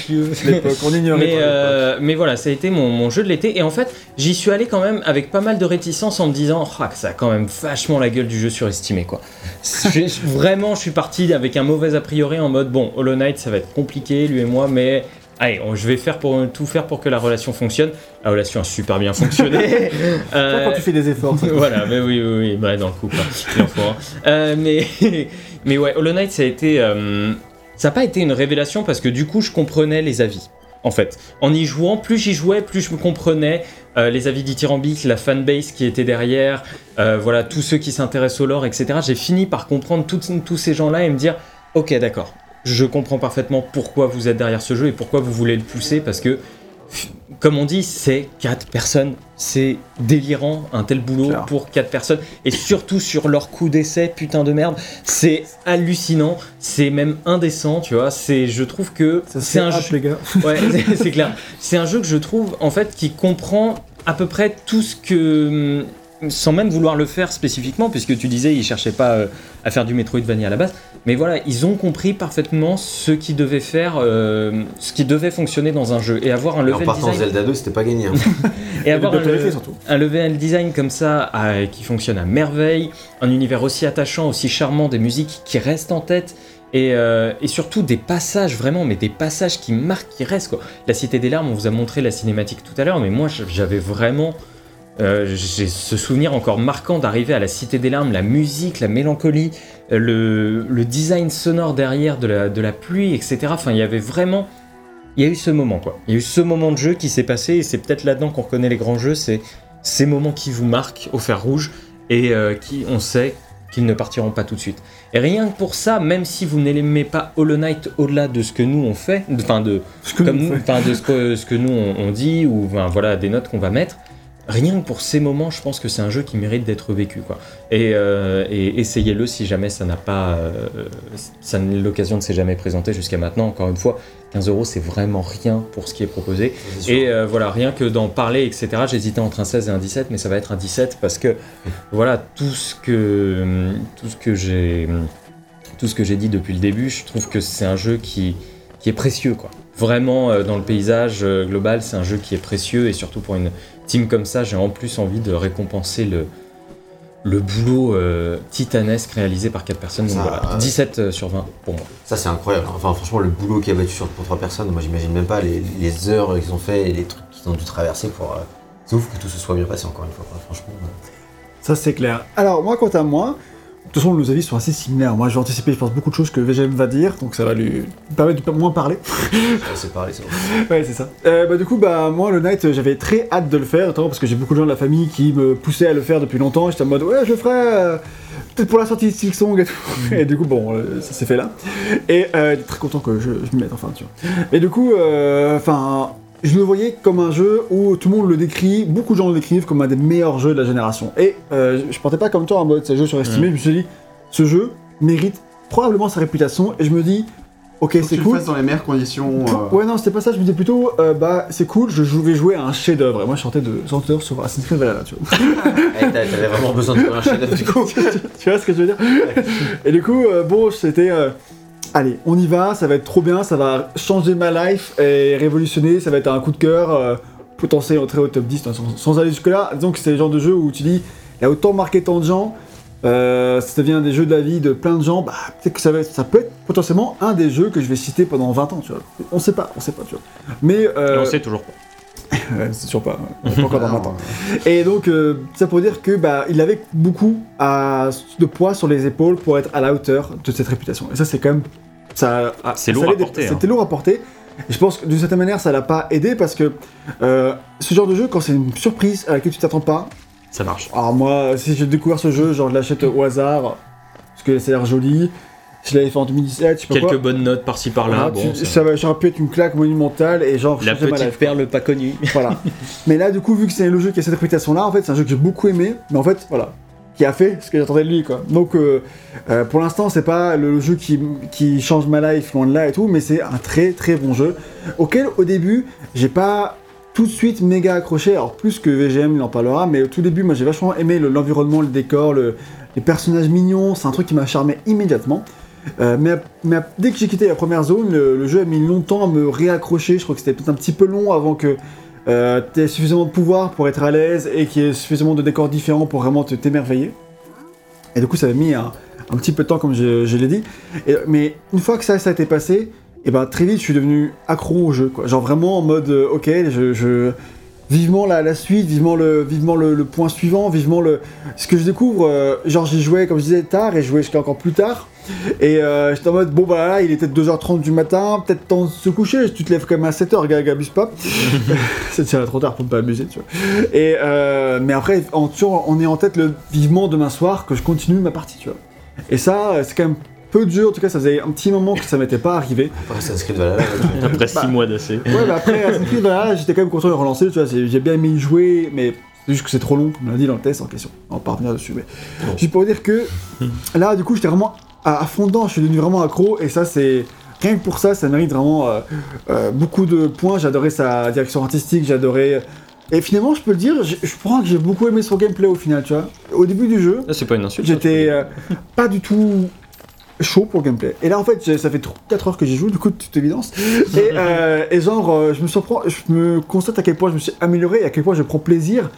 [SPEAKER 1] On ignorait
[SPEAKER 3] Mais, voilà, ça a été mon, mon jeu de l'été. Et en fait, j'y suis allé quand même avec pas mal de réticence en me disant Ah, que ça a quand même vachement la gueule du jeu surestimé. quoi. Vraiment, je suis parti avec un mauvais a priori en mode Bon, Hollow Knight, ça va être compliqué, lui et moi, mais. Allez, on- je vais faire pour, tout faire pour que la relation fonctionne. La relation a super bien fonctionné. Euh,
[SPEAKER 1] quand tu fais des efforts.
[SPEAKER 3] voilà, mais oui, oui, oui, bah, dans le couple, hein, il en faut un. Euh, mais, mais ouais, Hollow Knight, ça a été. euh, ça n'a pas été une révélation parce que du coup, je comprenais les avis. en fait. En y jouant, plus j'y jouais, plus je me comprenais euh, les avis dithyrambiques, la fanbase qui était derrière, voilà, tous ceux qui s'intéressent au lore, etc. J'ai fini par comprendre tous ces gens-là et me dire, ok, d'accord, je comprends parfaitement pourquoi vous êtes derrière ce jeu et pourquoi vous voulez le pousser, parce que, comme on dit, c'est quatre personnes, c'est délirant, un tel boulot pour quatre personnes, et surtout sur leur coup d'essai, putain de merde, c'est hallucinant, c'est même indécent, tu vois, c'est, je trouve que c'est un
[SPEAKER 1] hâte,
[SPEAKER 3] jeu...
[SPEAKER 1] les gars.
[SPEAKER 3] Ouais, c'est- clair. C'est un jeu que je trouve en fait qui comprend à peu près tout ce que hum, sans même vouloir le faire spécifiquement, puisque tu disais ils cherchaient pas euh, à faire du Metroidvania à la base, mais voilà, ils ont compris parfaitement ce qui devait faire, euh, ce qui devait fonctionner dans un jeu et avoir un
[SPEAKER 2] Et en
[SPEAKER 3] level
[SPEAKER 2] partant de
[SPEAKER 3] design
[SPEAKER 2] Zelda 2, c'était pas gagné. hein.
[SPEAKER 3] et avoir un, le- un level design comme ça à- qui fonctionne à merveille, un univers aussi attachant, aussi charmant, des musiques qui restent en tête. Et, euh, et surtout des passages vraiment, mais des passages qui marquent, qui restent quoi. La Cité des Larmes, on vous a montré la cinématique tout à l'heure, mais moi j'avais vraiment, euh, j'ai ce souvenir encore marquant d'arriver à la Cité des Larmes, la musique, la mélancolie, le, le design sonore derrière de la, de la pluie, etc. Enfin, il y avait vraiment, il y a eu ce moment quoi. Il y a eu ce moment de jeu qui s'est passé, et c'est peut-être là-dedans qu'on reconnaît les grands jeux, c'est ces moments qui vous marquent au fer rouge et euh, qui, on sait, qu'ils ne partiront pas tout de suite. Et rien que pour ça, même si vous n'aimez pas Hollow Knight au-delà de ce que nous on fait, enfin de,
[SPEAKER 1] Ce que nous,
[SPEAKER 3] de ce que, ce que nous on, on dit ou voilà des notes qu'on va mettre. Rien que pour ces moments, je pense que c'est un jeu qui mérite d'être vécu quoi. Et, euh, et essayez-le si jamais ça n'a pas, euh, ça l'occasion ne s'est jamais présentée jusqu'à maintenant. Encore une fois, 15 euros c'est vraiment rien pour ce qui est proposé. Et euh, voilà, rien que d'en parler, etc. J'hésitais entre un 16 et un 17, mais ça va être un 17 parce que voilà tout ce que tout ce que j'ai tout ce que j'ai dit depuis le début, je trouve que c'est un jeu qui qui est précieux quoi. Vraiment euh, dans le paysage global, c'est un jeu qui est précieux et surtout pour une team comme ça, j'ai en plus envie de récompenser le le boulot euh, titanesque réalisé par quatre personnes. Donc
[SPEAKER 2] Ça,
[SPEAKER 3] voilà,
[SPEAKER 2] euh,
[SPEAKER 3] 17 euh, sur 20 pour moi.
[SPEAKER 2] Ça, c'est incroyable. Enfin, franchement, le boulot qu'il y a battu sur, pour trois personnes, moi, j'imagine même pas les, les heures qu'ils ont fait et les trucs qu'ils ont dû traverser pour. euh, C'est ouf que tout se soit bien passé, encore une fois. quoi. Franchement.
[SPEAKER 1] Ça, c'est clair. Alors, moi, quant à moi, toute façon, nos avis sont assez similaires. Moi, je vais anticiper, je pense, beaucoup de choses que VGM va dire, donc ça va lui permettre de moins parler.
[SPEAKER 2] on s'est parlé, ça.
[SPEAKER 1] Ouais, c'est ça. Euh, bah, du coup, bah, moi, le Night, euh, j'avais très hâte de le faire, notamment parce que j'ai beaucoup de gens de la famille qui me poussaient à le faire depuis longtemps. J'étais en mode, ouais, je le ferai, euh, peut-être pour la sortie de Silksong et tout. Et du coup, bon, euh, ça s'est fait là. Et très content que je, je m'y mette, enfin, tu vois. Et du coup, euh, enfin. Je le voyais comme un jeu où tout le monde le décrit, beaucoup de gens le décrivent comme un des meilleurs jeux de la génération. Et euh, je partais pas comme toi en mode c'est un jeu surestimé, je me suis dit, ce jeu mérite probablement sa réputation, et je me dis, ok, c'est
[SPEAKER 4] tu le
[SPEAKER 1] cool.
[SPEAKER 4] fasses dans les meilleures conditions. euh,
[SPEAKER 1] Ouais, non, c'était pas ça, je me disais plutôt, euh, bah, c'est cool, je vais jouer à un chef-d'œuvre. Et moi, je sortais de sortais sur Assassin's Creed Valhalla, tu vois.
[SPEAKER 2] Eh, t'a- T'avais vraiment besoin de faire un chef du coup.
[SPEAKER 1] tu vois ce que je veux dire? Et du coup, euh, bon, c'était. Allez, on y va, ça va être trop bien, ça va changer ma life et révolutionner, ça va être un coup de cœur, euh, potentiel entrer au top 10, hein, sans, aller jusque-là. Disons que c'est le genre de jeu où tu dis, il y a autant marqué tant de gens, euh, ça devient des jeux de la vie de plein de gens, bah, peut-être que ça, va être- ça peut être potentiellement un des jeux que je vais citer pendant 20 ans, tu vois. On sait pas, on sait pas, tu vois. Mais. Euh,
[SPEAKER 3] on sait toujours pas.
[SPEAKER 1] C'est sûr pas, pas encore dans 20 ans. Et donc, euh, ça pour dire que bah, il avait beaucoup à- de poids sur les épaules pour être à la hauteur de cette réputation. Et ça, c'est quand même. Ça,
[SPEAKER 3] C'est
[SPEAKER 1] ça
[SPEAKER 3] lourd à porter, hein.
[SPEAKER 1] C'était lourd à porter. Et je pense que d'une certaine manière, ça l'a pas aidé parce que euh, ce genre de jeu, quand c'est une surprise à laquelle tu t'attends pas.
[SPEAKER 3] Ça marche.
[SPEAKER 1] Alors, moi, si j'ai découvert ce jeu, genre, je l'achète au hasard parce que ça a l'air joli. Je l'avais fait en 2017, je sais pas
[SPEAKER 3] Quelques
[SPEAKER 1] quoi.
[SPEAKER 3] bonnes notes par-ci par-là.
[SPEAKER 1] Voilà,
[SPEAKER 3] bon,
[SPEAKER 1] tu-
[SPEAKER 3] ça-
[SPEAKER 1] ça aurait pu être une claque monumentale et genre,
[SPEAKER 3] La petite perle pas connue.
[SPEAKER 1] Voilà. mais là, du coup, vu que c'est le jeu qui a cette réputation-là, en fait, c'est un jeu que j'ai beaucoup aimé, mais en fait, voilà, qui a fait ce que j'attendais de lui, quoi. Donc, euh, euh, pour l'instant, c'est pas le jeu qui, qui change ma life, loin de là et tout, mais c'est un très très bon jeu, auquel, au début, j'ai pas tout de suite méga accroché, alors plus que VGM, il en parlera, mais au tout début, moi, j'ai vachement aimé le- l'environnement, le décor, le- les personnages mignons, c'est un truc qui m'a charmé immédiatement. Euh, mais, dès que j'ai quitté la première zone, le, jeu a mis longtemps à me réaccrocher. Je crois que c'était peut-être un petit peu long avant que euh, tu aies suffisamment de pouvoir pour être à l'aise et qu'il y ait suffisamment de décors différents pour vraiment t'émerveiller. Et du coup, ça a mis un, petit peu de temps, comme je, l'ai dit. Mais une fois que ça, ça a été passé, et ben très vite, je suis devenu accro au jeu. Genre vraiment en mode, euh, ok, vivement la, suite, vivement le, point suivant, vivement. Ce que je découvre, genre j'y jouais, comme je disais, tard et je jouais jusqu'à encore plus tard. Et euh, j'étais en mode, bon bah là, il était 2h30 du matin, peut-être temps de se coucher, tu te lèves quand même à 7h, gars, abuse pas. C'est déjà trop tard pour ne pas abuser, tu vois. Et, euh, mais après, en, on est en tête le vivement demain soir que je continue ma partie, tu vois. Et ça, c'est quand même peu dur, en tout cas, ça faisait un petit moment que ça m'était pas arrivé.
[SPEAKER 2] Après, ça inscrit de Valhalla.
[SPEAKER 3] Après 6
[SPEAKER 1] Bah,
[SPEAKER 3] mois d'essai.
[SPEAKER 1] Ouais, bah après, Assassin's Valhalla, j'étais quand même content de relancer, tu vois, j'ai bien aimé y jouer, mais c'est juste que c'est trop long, comme on l'a dit dans le test en question. On va pas revenir dessus, mais.
[SPEAKER 2] Bon.
[SPEAKER 1] Juste pour vous dire que là, du coup, j'étais vraiment à, fond dedans, je suis devenu vraiment accro, et ça, c'est. Rien que pour ça, ça mérite vraiment euh, euh, beaucoup de points. J'adorais sa direction artistique, j'adorais. Et finalement, je peux le dire, je, je crois que j'ai beaucoup aimé son gameplay au final, tu vois. Au début du jeu,
[SPEAKER 3] Là, c'est pas une insulte. ça,
[SPEAKER 1] J'étais euh, pas du tout chaud pour le gameplay. Et là, en fait, ça fait 4 heures que j'y joue, du coup, de toute évidence. Et, et genre, je me surprends, je me constate à quel point je me suis amélioré et à quel point je prends plaisir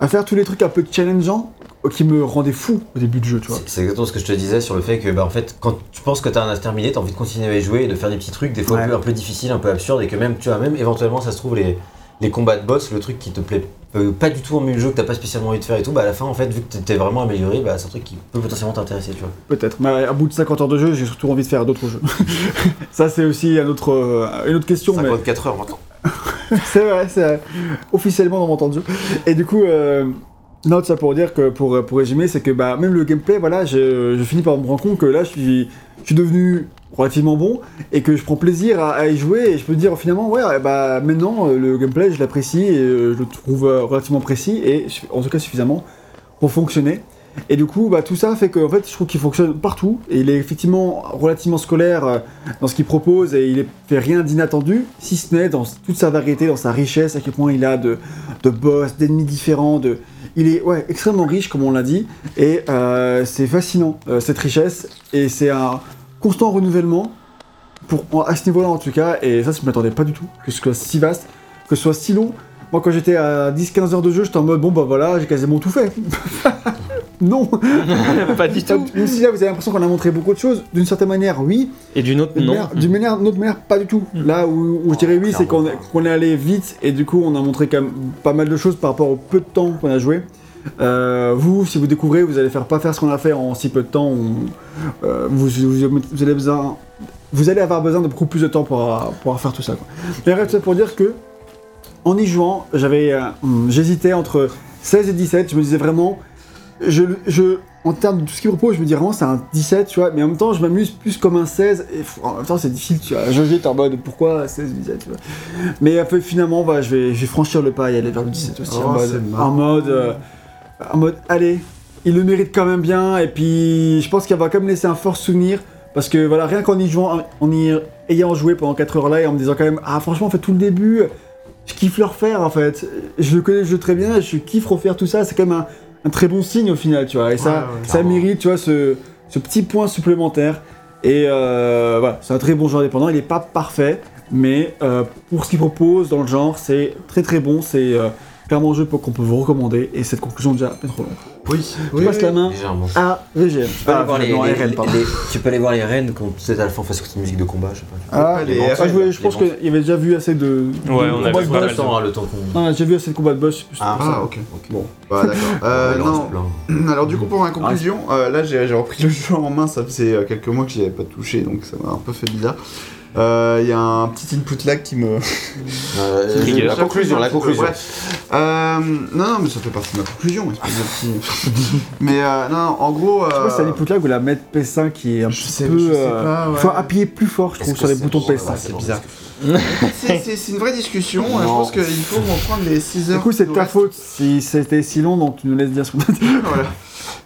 [SPEAKER 1] à faire tous les trucs un peu challengeants euh, qui me rendaient fou au début du jeu, tu vois.
[SPEAKER 2] C'est exactement ce que je te disais sur le fait que, bah, en fait, quand tu penses que t'as un as terminé, t'as envie de continuer à y jouer et de faire des petits trucs, des fois
[SPEAKER 1] Ouais.
[SPEAKER 2] un, peu, un peu difficiles, un peu absurdes, et que même, tu vois, même éventuellement, ça se trouve, les, les combats de boss, le truc qui te plaît euh, pas du tout en milieu de jeu, que t'as pas spécialement envie de faire et tout, bah à la fin, en fait, vu que t'es vraiment amélioré, bah c'est un truc qui peut potentiellement t'intéresser, tu vois.
[SPEAKER 1] Peut-être. Mais à bout de 50 heures de jeu, j'ai surtout envie de faire d'autres jeux. ça, c'est aussi un autre, euh, une autre question. mais-
[SPEAKER 4] 54 heures maintenant.
[SPEAKER 1] c'est vrai, c'est officiellement dans mon temps de jeu. Et du coup, euh, ça pour dire que, pour, pour résumer, c'est que bah, même le gameplay, voilà, je, je finis par me rendre compte que là, je suis, je suis devenu relativement bon et que je prends plaisir à, à y jouer et je peux dire finalement, ouais, bah maintenant, euh, le gameplay, je l'apprécie et euh, je le trouve euh, relativement précis et en tout cas suffisamment pour fonctionner. Et du coup, bah, tout ça fait que fait, je trouve qu'il fonctionne partout. Et il est effectivement relativement scolaire euh, dans ce qu'il propose et il est- fait rien d'inattendu, si ce n'est dans toute sa variété, dans sa richesse, à quel point il a de, boss, d'ennemis différents. Il est extrêmement riche, comme on l'a dit, et euh, c'est fascinant, euh, cette richesse. Et c'est un constant renouvellement, pour, à ce niveau-là en tout cas, et ça, je ne m'attendais pas du tout, que ce soit si vaste, que ce soit si long. Moi, quand j'étais à 10-15 heures de jeu, j'étais en mode, bon, bah voilà, j'ai quasiment tout fait. non
[SPEAKER 3] pas du tout.
[SPEAKER 1] Même si là, vous avez l'impression qu'on a montré beaucoup de choses, d'une certaine manière, oui,
[SPEAKER 3] Et d'une autre, non.
[SPEAKER 1] manière- d'une manière, d'une autre manière, pas du tout. Là où, où je dirais oui, c'est qu'on est,
[SPEAKER 2] clairement
[SPEAKER 1] qu'on est allé vite et du coup, on a montré quand même pas mal de choses par rapport au peu de temps qu'on a joué. Euh, vous, si vous découvrez, vous allez faire pas faire ce qu'on a fait en si peu de temps. on- euh, vous, vous, vous allez besoin, vous allez avoir besoin de beaucoup plus de temps pour pouvoir faire tout ça. Quoi. Mais reste pour dire que en y jouant, j'avais, euh, j'hésitais entre 16 et 17. Je me disais vraiment, je, je, en termes de tout ce qu'il propose, je me dis vraiment c'est un 17, tu vois. Mais en même temps, je m'amuse plus comme un 16. Et en même temps, c'est difficile, tu vois. Je j'étais en mode pourquoi 16 17, tu vois. Mais euh, finalement, bah, je, vais, je vais franchir le pas et aller vers le 17 aussi.
[SPEAKER 4] Oh,
[SPEAKER 1] en mode,
[SPEAKER 4] c'est marrant.
[SPEAKER 1] en mode, euh, en mode, allez, il le mérite quand même bien. Et puis, je pense qu'il va quand même laisser un fort souvenir. Parce que voilà, rien qu'en y jouant, en y ayant joué pendant 4 heures là et en me disant quand même, ah franchement, en fait, tout le début, je kiffe le refaire en fait. Je le connais le jeu très bien, je kiffe refaire tout ça, c'est quand même un, un très bon signe au final, tu vois. Et ça,
[SPEAKER 4] Ouais, ouais,
[SPEAKER 1] ça mérite, tu vois, ce, ce petit point supplémentaire. Et euh, voilà, c'est un très bon jeu indépendant, il n'est pas parfait, mais euh, pour ce qu'il propose dans le genre, c'est très très bon, c'est euh, clairement un jeu qu'on peut vous recommander, et cette conclusion déjà pas trop longue.
[SPEAKER 4] Oui,
[SPEAKER 1] Je passe la main
[SPEAKER 2] Légèrement.
[SPEAKER 1] à VGM.
[SPEAKER 2] Tu peux, aller
[SPEAKER 1] Ah,
[SPEAKER 2] voir les,
[SPEAKER 1] non,
[SPEAKER 2] les-
[SPEAKER 1] RN, pardon.
[SPEAKER 2] les- tu peux aller voir les reines quand peut-être à la fin une musique de combat, je sais pas.
[SPEAKER 1] Ah,
[SPEAKER 4] les-
[SPEAKER 1] ah, je, voulais- je
[SPEAKER 2] les
[SPEAKER 1] pense qu'il y avait déjà vu assez de.
[SPEAKER 3] Ouais,
[SPEAKER 1] de
[SPEAKER 3] on
[SPEAKER 1] combats
[SPEAKER 3] avait
[SPEAKER 1] de
[SPEAKER 3] pas
[SPEAKER 1] boss.
[SPEAKER 3] mal
[SPEAKER 2] le temps, hein, le temps qu'on.
[SPEAKER 1] Ah, j'ai vu assez de combats de boss. c'est
[SPEAKER 2] Ah,
[SPEAKER 1] pour ça.
[SPEAKER 4] Ah, ok.
[SPEAKER 2] Bon.
[SPEAKER 4] Bah d'accord. Euh, non, alors du coup pour ma conclusion, euh, là j'ai j'ai repris le jeu en main, ça faisait euh, quelques mois que j'y avais pas touché, donc ça m'a un peu fait bizarre. Euh, Il y a un petit input lag qui me...
[SPEAKER 2] Euh, la conclusion, la conclusion.
[SPEAKER 4] Euh, non, non, mais ça fait partie de ma conclusion. mais euh, non, non, en gros...
[SPEAKER 1] Je sais pas si c'est
[SPEAKER 4] euh,
[SPEAKER 1] un input lag ou la mettre PS5 qui est un
[SPEAKER 4] Je
[SPEAKER 1] petit
[SPEAKER 4] sais-
[SPEAKER 1] peu.
[SPEAKER 4] je sais
[SPEAKER 1] euh,
[SPEAKER 4] pas, ouais.
[SPEAKER 1] Faut appuyer plus fort, je trouve, sur les boutons
[SPEAKER 2] ouais,
[SPEAKER 1] PS5.
[SPEAKER 2] ouais,
[SPEAKER 1] c'est
[SPEAKER 2] bon,
[SPEAKER 1] bizarre.
[SPEAKER 4] c'est- une vraie discussion, euh, je pense qu'il faut reprendre les 6 heures.
[SPEAKER 1] Du coup, c'est ta faute si c'était si long, donc tu nous laisses dire ce qu'on a dit.
[SPEAKER 4] voilà.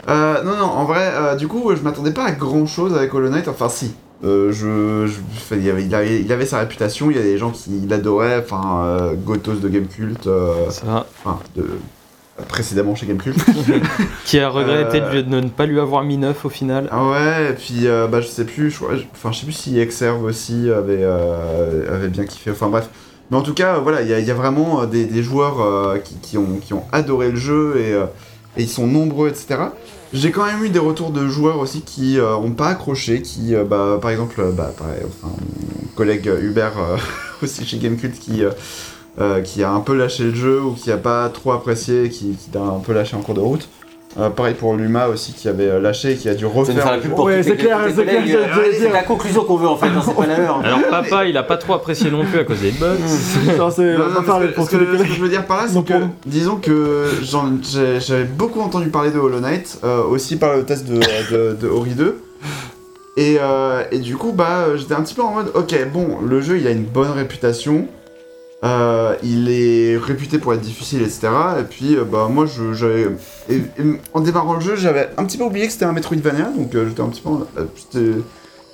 [SPEAKER 4] Euh, non, non, en vrai, euh, du coup, je m'attendais pas à grand chose avec Hollow Knight. Enfin, si. Euh, je, il, avait, il, avait, il avait sa réputation, il y a des gens qui l'adoraient, enfin, euh, Gotos de Gamecult, euh,
[SPEAKER 3] Ça.
[SPEAKER 4] enfin, de, précédemment chez Gamecult.
[SPEAKER 3] Qui a regretté
[SPEAKER 4] Euh,
[SPEAKER 3] de ne pas lui avoir mis 9 au final.
[SPEAKER 4] ah ouais, et puis, euh, bah, je sais plus, je, enfin, je sais plus si Exerve aussi avait, avait bien kiffé, enfin, bref. Mais en tout cas, voilà, il y, a- il y a vraiment des, des joueurs qui, qui ont, qui ont adoré le jeu et, et ils sont nombreux, etc. J'ai quand même eu des retours de joueurs aussi qui euh, ont pas accroché, qui, euh, bah, par exemple, euh, bah, pareil, collègue Hubert, euh, aussi chez Gamecult, qui, euh, euh, qui a un peu lâché le jeu ou qui a pas trop apprécié, qui, qui a un peu lâché en cours de route. Euh, pareil pour Luma aussi qui avait euh, lâché et qui a dû refaire.
[SPEAKER 1] Ouais, c'est clair, c'est
[SPEAKER 2] Euh. C'est la conclusion qu'on veut en fait, hein, c'est pas la leur.
[SPEAKER 3] Alors papa, il a pas trop apprécié non plus à cause des bugs.
[SPEAKER 1] Non, c'est-
[SPEAKER 4] ce que-
[SPEAKER 1] pour
[SPEAKER 4] ce que,
[SPEAKER 1] les
[SPEAKER 4] ce que
[SPEAKER 1] collègues.
[SPEAKER 4] je veux dire par là, c'est que, disons que j'avais beaucoup entendu parler de Hollow Knight, euh, aussi par le test de, de, de Ori 2. Et, euh, et du coup, bah, j'étais un petit peu en mode, ok, bon, le jeu, il a une bonne réputation. Euh, il est réputé pour être difficile, etc. Et puis, euh, bah, moi, j'avais... en démarrant le jeu, j'avais un petit peu oublié que c'était un Metroidvania, donc euh, j'étais un petit peu...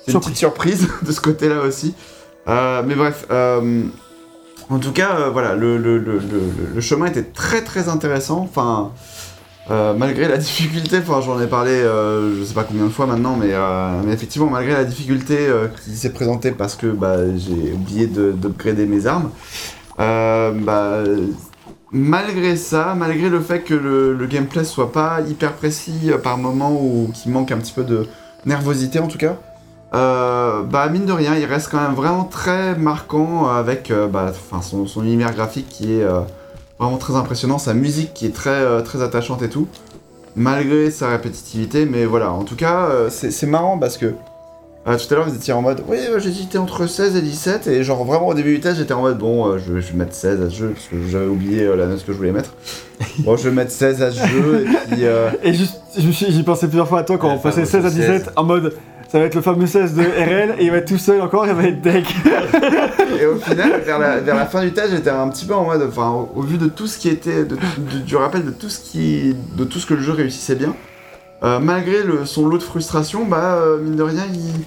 [SPEAKER 4] c'est une petite surprise de ce côté-là aussi. Mais bref, en tout cas, voilà, le, le, le, le, le chemin était très très intéressant. Enfin, malgré la difficulté, enfin, j'en ai parlé, je sais pas combien de fois maintenant, mais, mais effectivement, malgré la difficulté qui s'est présentée parce que bah, j'ai oublié de- d'upgrader mes armes, euh, bah, malgré ça, malgré le fait que le, gameplay soit pas hyper précis euh, par moment ou qu'il manque un petit peu de nervosité en tout cas, euh, bah mine de rien, il reste quand même vraiment très marquant avec euh, bah, son, son univers graphique qui est vraiment très impressionnant, sa musique qui est très, très attachante et tout, malgré sa répétitivité. Mais voilà, en tout cas, c'est marrant parce que euh, tout à l'heure vous étiez en mode oui, euh, j'hésitais entre 16 et 17, et genre vraiment au début du test j'étais en mode bon, euh, je, vais- je vais mettre 16 à ce jeu parce que j'avais oublié la note que je voulais mettre. bon, je vais mettre 16 à ce jeu et puis.
[SPEAKER 1] Et juste, j'y pensais plusieurs fois à toi quand
[SPEAKER 2] Ouais,
[SPEAKER 1] on passait
[SPEAKER 2] fameux
[SPEAKER 1] 16 à 17
[SPEAKER 2] 16.
[SPEAKER 1] en mode ça va être le fameux 16 de RL et il va être tout seul encore, il va être deck.
[SPEAKER 4] Et au final, vers la, vers la fin du test, j'étais un petit peu en mode, enfin, au, au vu de tout ce qui était, de- du rappel de tout ce qui, de tout ce que le jeu réussissait bien, euh, malgré le, son lot de frustration, bah euh, mine de rien, il,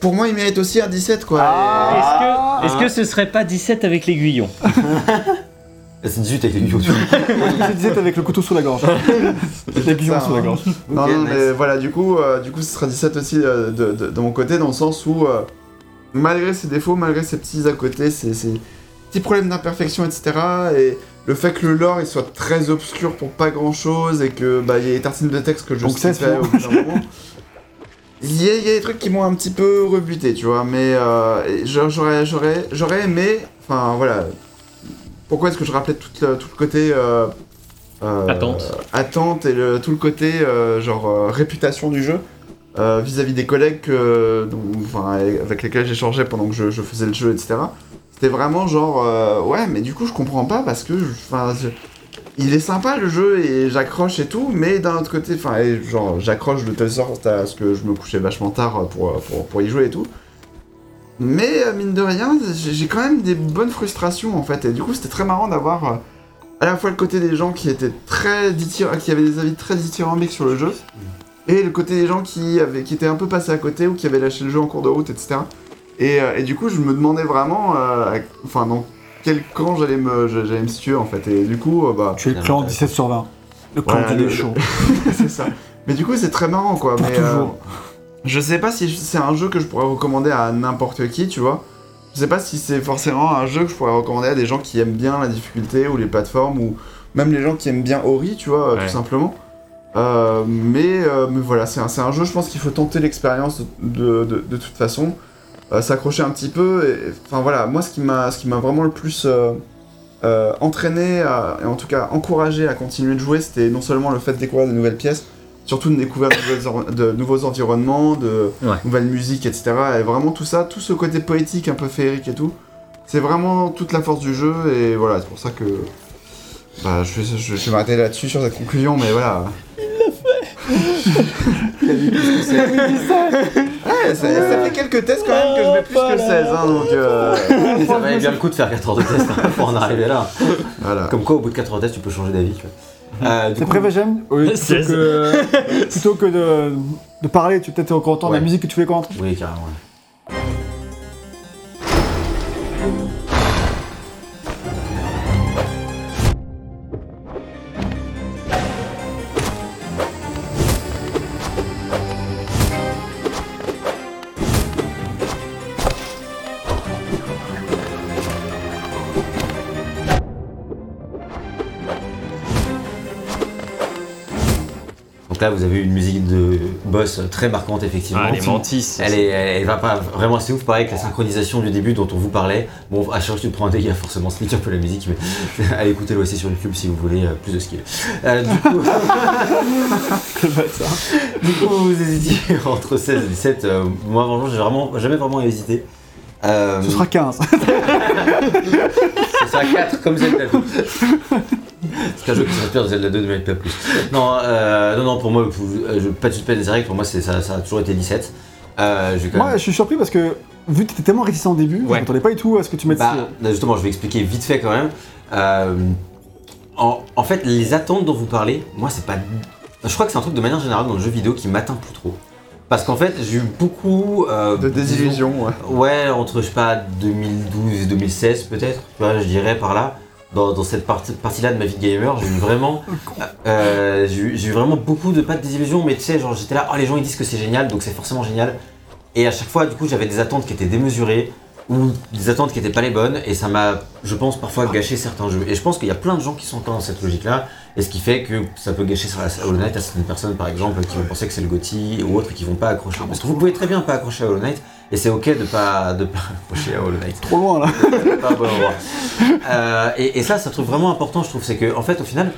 [SPEAKER 4] pour moi, il mérite aussi un 17 quoi.
[SPEAKER 1] Ah.
[SPEAKER 3] Est-ce que, est-ce que ce serait pas 17 avec l'aiguillon
[SPEAKER 2] C'est 18 avec YouTube.
[SPEAKER 1] C'est 17 avec le couteau sous la gorge. L'aiguillon sous la gorge.
[SPEAKER 4] Non, non, mais voilà, du coup, euh, du coup, ce sera 17 aussi euh, de, de- de mon côté, dans le sens où, euh, malgré ses défauts, malgré ses petits à côté, ses, ses petits problèmes d'imperfection, etc., et le fait que le lore il soit très obscur pour pas grand chose, et que bah, il y a des tartines de texte que je
[SPEAKER 1] Donc ça,
[SPEAKER 4] skippais au bout d'un moment. Il y, a, il y a des trucs qui m'ont un petit peu rebuté, tu vois, mais euh, j'aurais, j'aurais, j'aurais aimé, enfin voilà, pourquoi est-ce que je rappelais tout le, tout le côté euh, euh,
[SPEAKER 3] Attente.
[SPEAKER 4] attente et le- tout le côté euh, genre euh, réputation du jeu euh, vis-à-vis des collègues que- avec lesquels j'échangeais pendant que je, je faisais le jeu, etc. C'était vraiment genre euh, ouais, mais du coup je comprends pas parce que enfin il est sympa le jeu et j'accroche et tout, mais d'un autre côté, enfin genre j'accroche de telle sorte à ce que je me couchais vachement tard pour, pour, pour y jouer et tout. Mais euh, mine de rien, j'ai quand même des bonnes frustrations en fait. Et du coup, c'était très marrant d'avoir euh, à la fois le côté des gens qui étaient très qui avaient des avis très dithyrambiques sur le jeu, et le côté des gens qui avaient qui étaient un peu passés à côté ou qui avaient lâché le jeu en cours de route, etc. Et, euh, et du coup, je me demandais vraiment, euh, enfin dans quel camp j'allais me j'allais me situer en fait. Et du coup, euh, bah
[SPEAKER 1] Tu es le clan 17 sur 20. Le clan
[SPEAKER 4] Voilà,
[SPEAKER 1] du chaud.
[SPEAKER 4] c'est ça. Mais du coup, c'est très marrant, quoi.
[SPEAKER 1] Pour
[SPEAKER 4] mais,
[SPEAKER 1] toujours.
[SPEAKER 4] euh, je sais pas si c'est un jeu que je pourrais recommander à n'importe qui, tu vois. Je sais pas si c'est forcément un jeu que je pourrais recommander à des gens qui aiment bien la difficulté ou les plateformes ou même les gens qui aiment bien Ori, tu vois,
[SPEAKER 3] Ouais.
[SPEAKER 4] tout simplement. Euh, mais, euh, mais voilà, c'est un, c'est un jeu, je pense qu'il faut tenter l'expérience de, de, de toute façon. Euh, S'accrocher un petit peu. et- Enfin voilà, moi ce qui m'a ce qui m'a vraiment le plus euh, euh, entraîné, à- et en tout cas encouragé à continuer de jouer, c'était non seulement le fait de découvrir de nouvelles pièces, surtout de découvrir de, nouveaux environnements, de
[SPEAKER 3] Ouais.
[SPEAKER 4] nouvelles musiques, etc. Et vraiment tout ça, tout ce côté poétique, un peu féerique et tout, c'est vraiment toute la force du jeu. Et voilà, c'est pour ça que bah, je, je vais m'arrêter là-dessus sur cette conclusion, mais voilà. Ouais, ça, ça fait quelques tests quand même que je mets plus que 16, hein, donc euh,
[SPEAKER 2] Ça valait bien le coup de faire 4 heures de test hein, pour en arriver là.
[SPEAKER 4] voilà.
[SPEAKER 2] Comme quoi, au bout de 4 heures de test, tu peux changer d'avis. tu vois. Euh,
[SPEAKER 1] T'es prêt, Vagem Oui, plutôt
[SPEAKER 3] C'est-
[SPEAKER 1] que, plutôt que de, de parler, tu peut-être encore entendre la
[SPEAKER 2] Ouais.
[SPEAKER 1] musique que tu voulais qu'on entende.
[SPEAKER 2] Oui, carrément. ouais. Donc là, vous avez une musique de boss très marquante, effectivement.
[SPEAKER 3] Ah.
[SPEAKER 2] Elle, est, elle va pas vraiment assez ouf, pareil que la synchronisation du début dont on vous parlait. Bon, à chaque fois que tu te prends un dégât, forcément, nique un peu la musique, mais allez écouter le aussi sur YouTube si vous voulez euh, plus de skill. Euh, du, coup, du coup, vous hésitiez entre 16 et 17. euh, moi, franchement, j'ai vraiment jamais vraiment hésité. Euh,
[SPEAKER 1] Ce sera 15.
[SPEAKER 2] ce sera 4 comme Zelda 2. C'est un jeu qui s'inspire de Zelda 2 de pas plus. Non, euh, non, non, pour moi, vous- euh, je- pas de suspense direct, pour moi, c'est- ça, ça a toujours été 17. Euh, je
[SPEAKER 1] Moi,
[SPEAKER 2] même-
[SPEAKER 1] je suis surpris parce que, vu que t'étais tellement réticent au début, je
[SPEAKER 3] Ouais.
[SPEAKER 1] m'attendais pas du tout à ce que tu mettes
[SPEAKER 2] Bah, justement, je vais expliquer vite fait quand même. Euh, en, en fait, les attentes dont vous parlez, moi, c'est pas. Je crois que c'est un truc de manière générale dans le jeu vidéo qui m'atteint plus trop. Parce qu'en fait, j'ai eu beaucoup. euh,
[SPEAKER 4] De désillusion, ouais.
[SPEAKER 2] Ouais, entre, je sais pas, 2012 et 2016 peut-être, tu vois, je dirais par là. Dans, cette partie- partie-là de ma vie de gamer, j'ai eu vraiment, euh, j'ai eu- vraiment beaucoup de pas de désillusion, mais tu sais, genre j'étais là, oh les gens ils disent que c'est génial, donc c'est forcément génial. Et à chaque fois, du coup, j'avais des attentes qui étaient démesurées ou des attentes qui étaient pas les bonnes, et ça m'a, je pense, parfois gâché certains jeux. Et je pense qu'il y a plein de gens qui sont encore dans cette logique-là, et ce qui fait que ça peut gâcher sur la Hollow Knight à certaines personnes, par exemple, qui vont penser que c'est le GOTY ou autres, et qui vont pas accrocher. Parce que vous pouvez très bien pas accrocher à Hollow Knight, et c'est ok de pas, de pas à Hollow Knight.
[SPEAKER 1] trop loin là.
[SPEAKER 2] Euh, et, et ça, c'est un truc vraiment important, je trouve, c'est que, en fait, au final,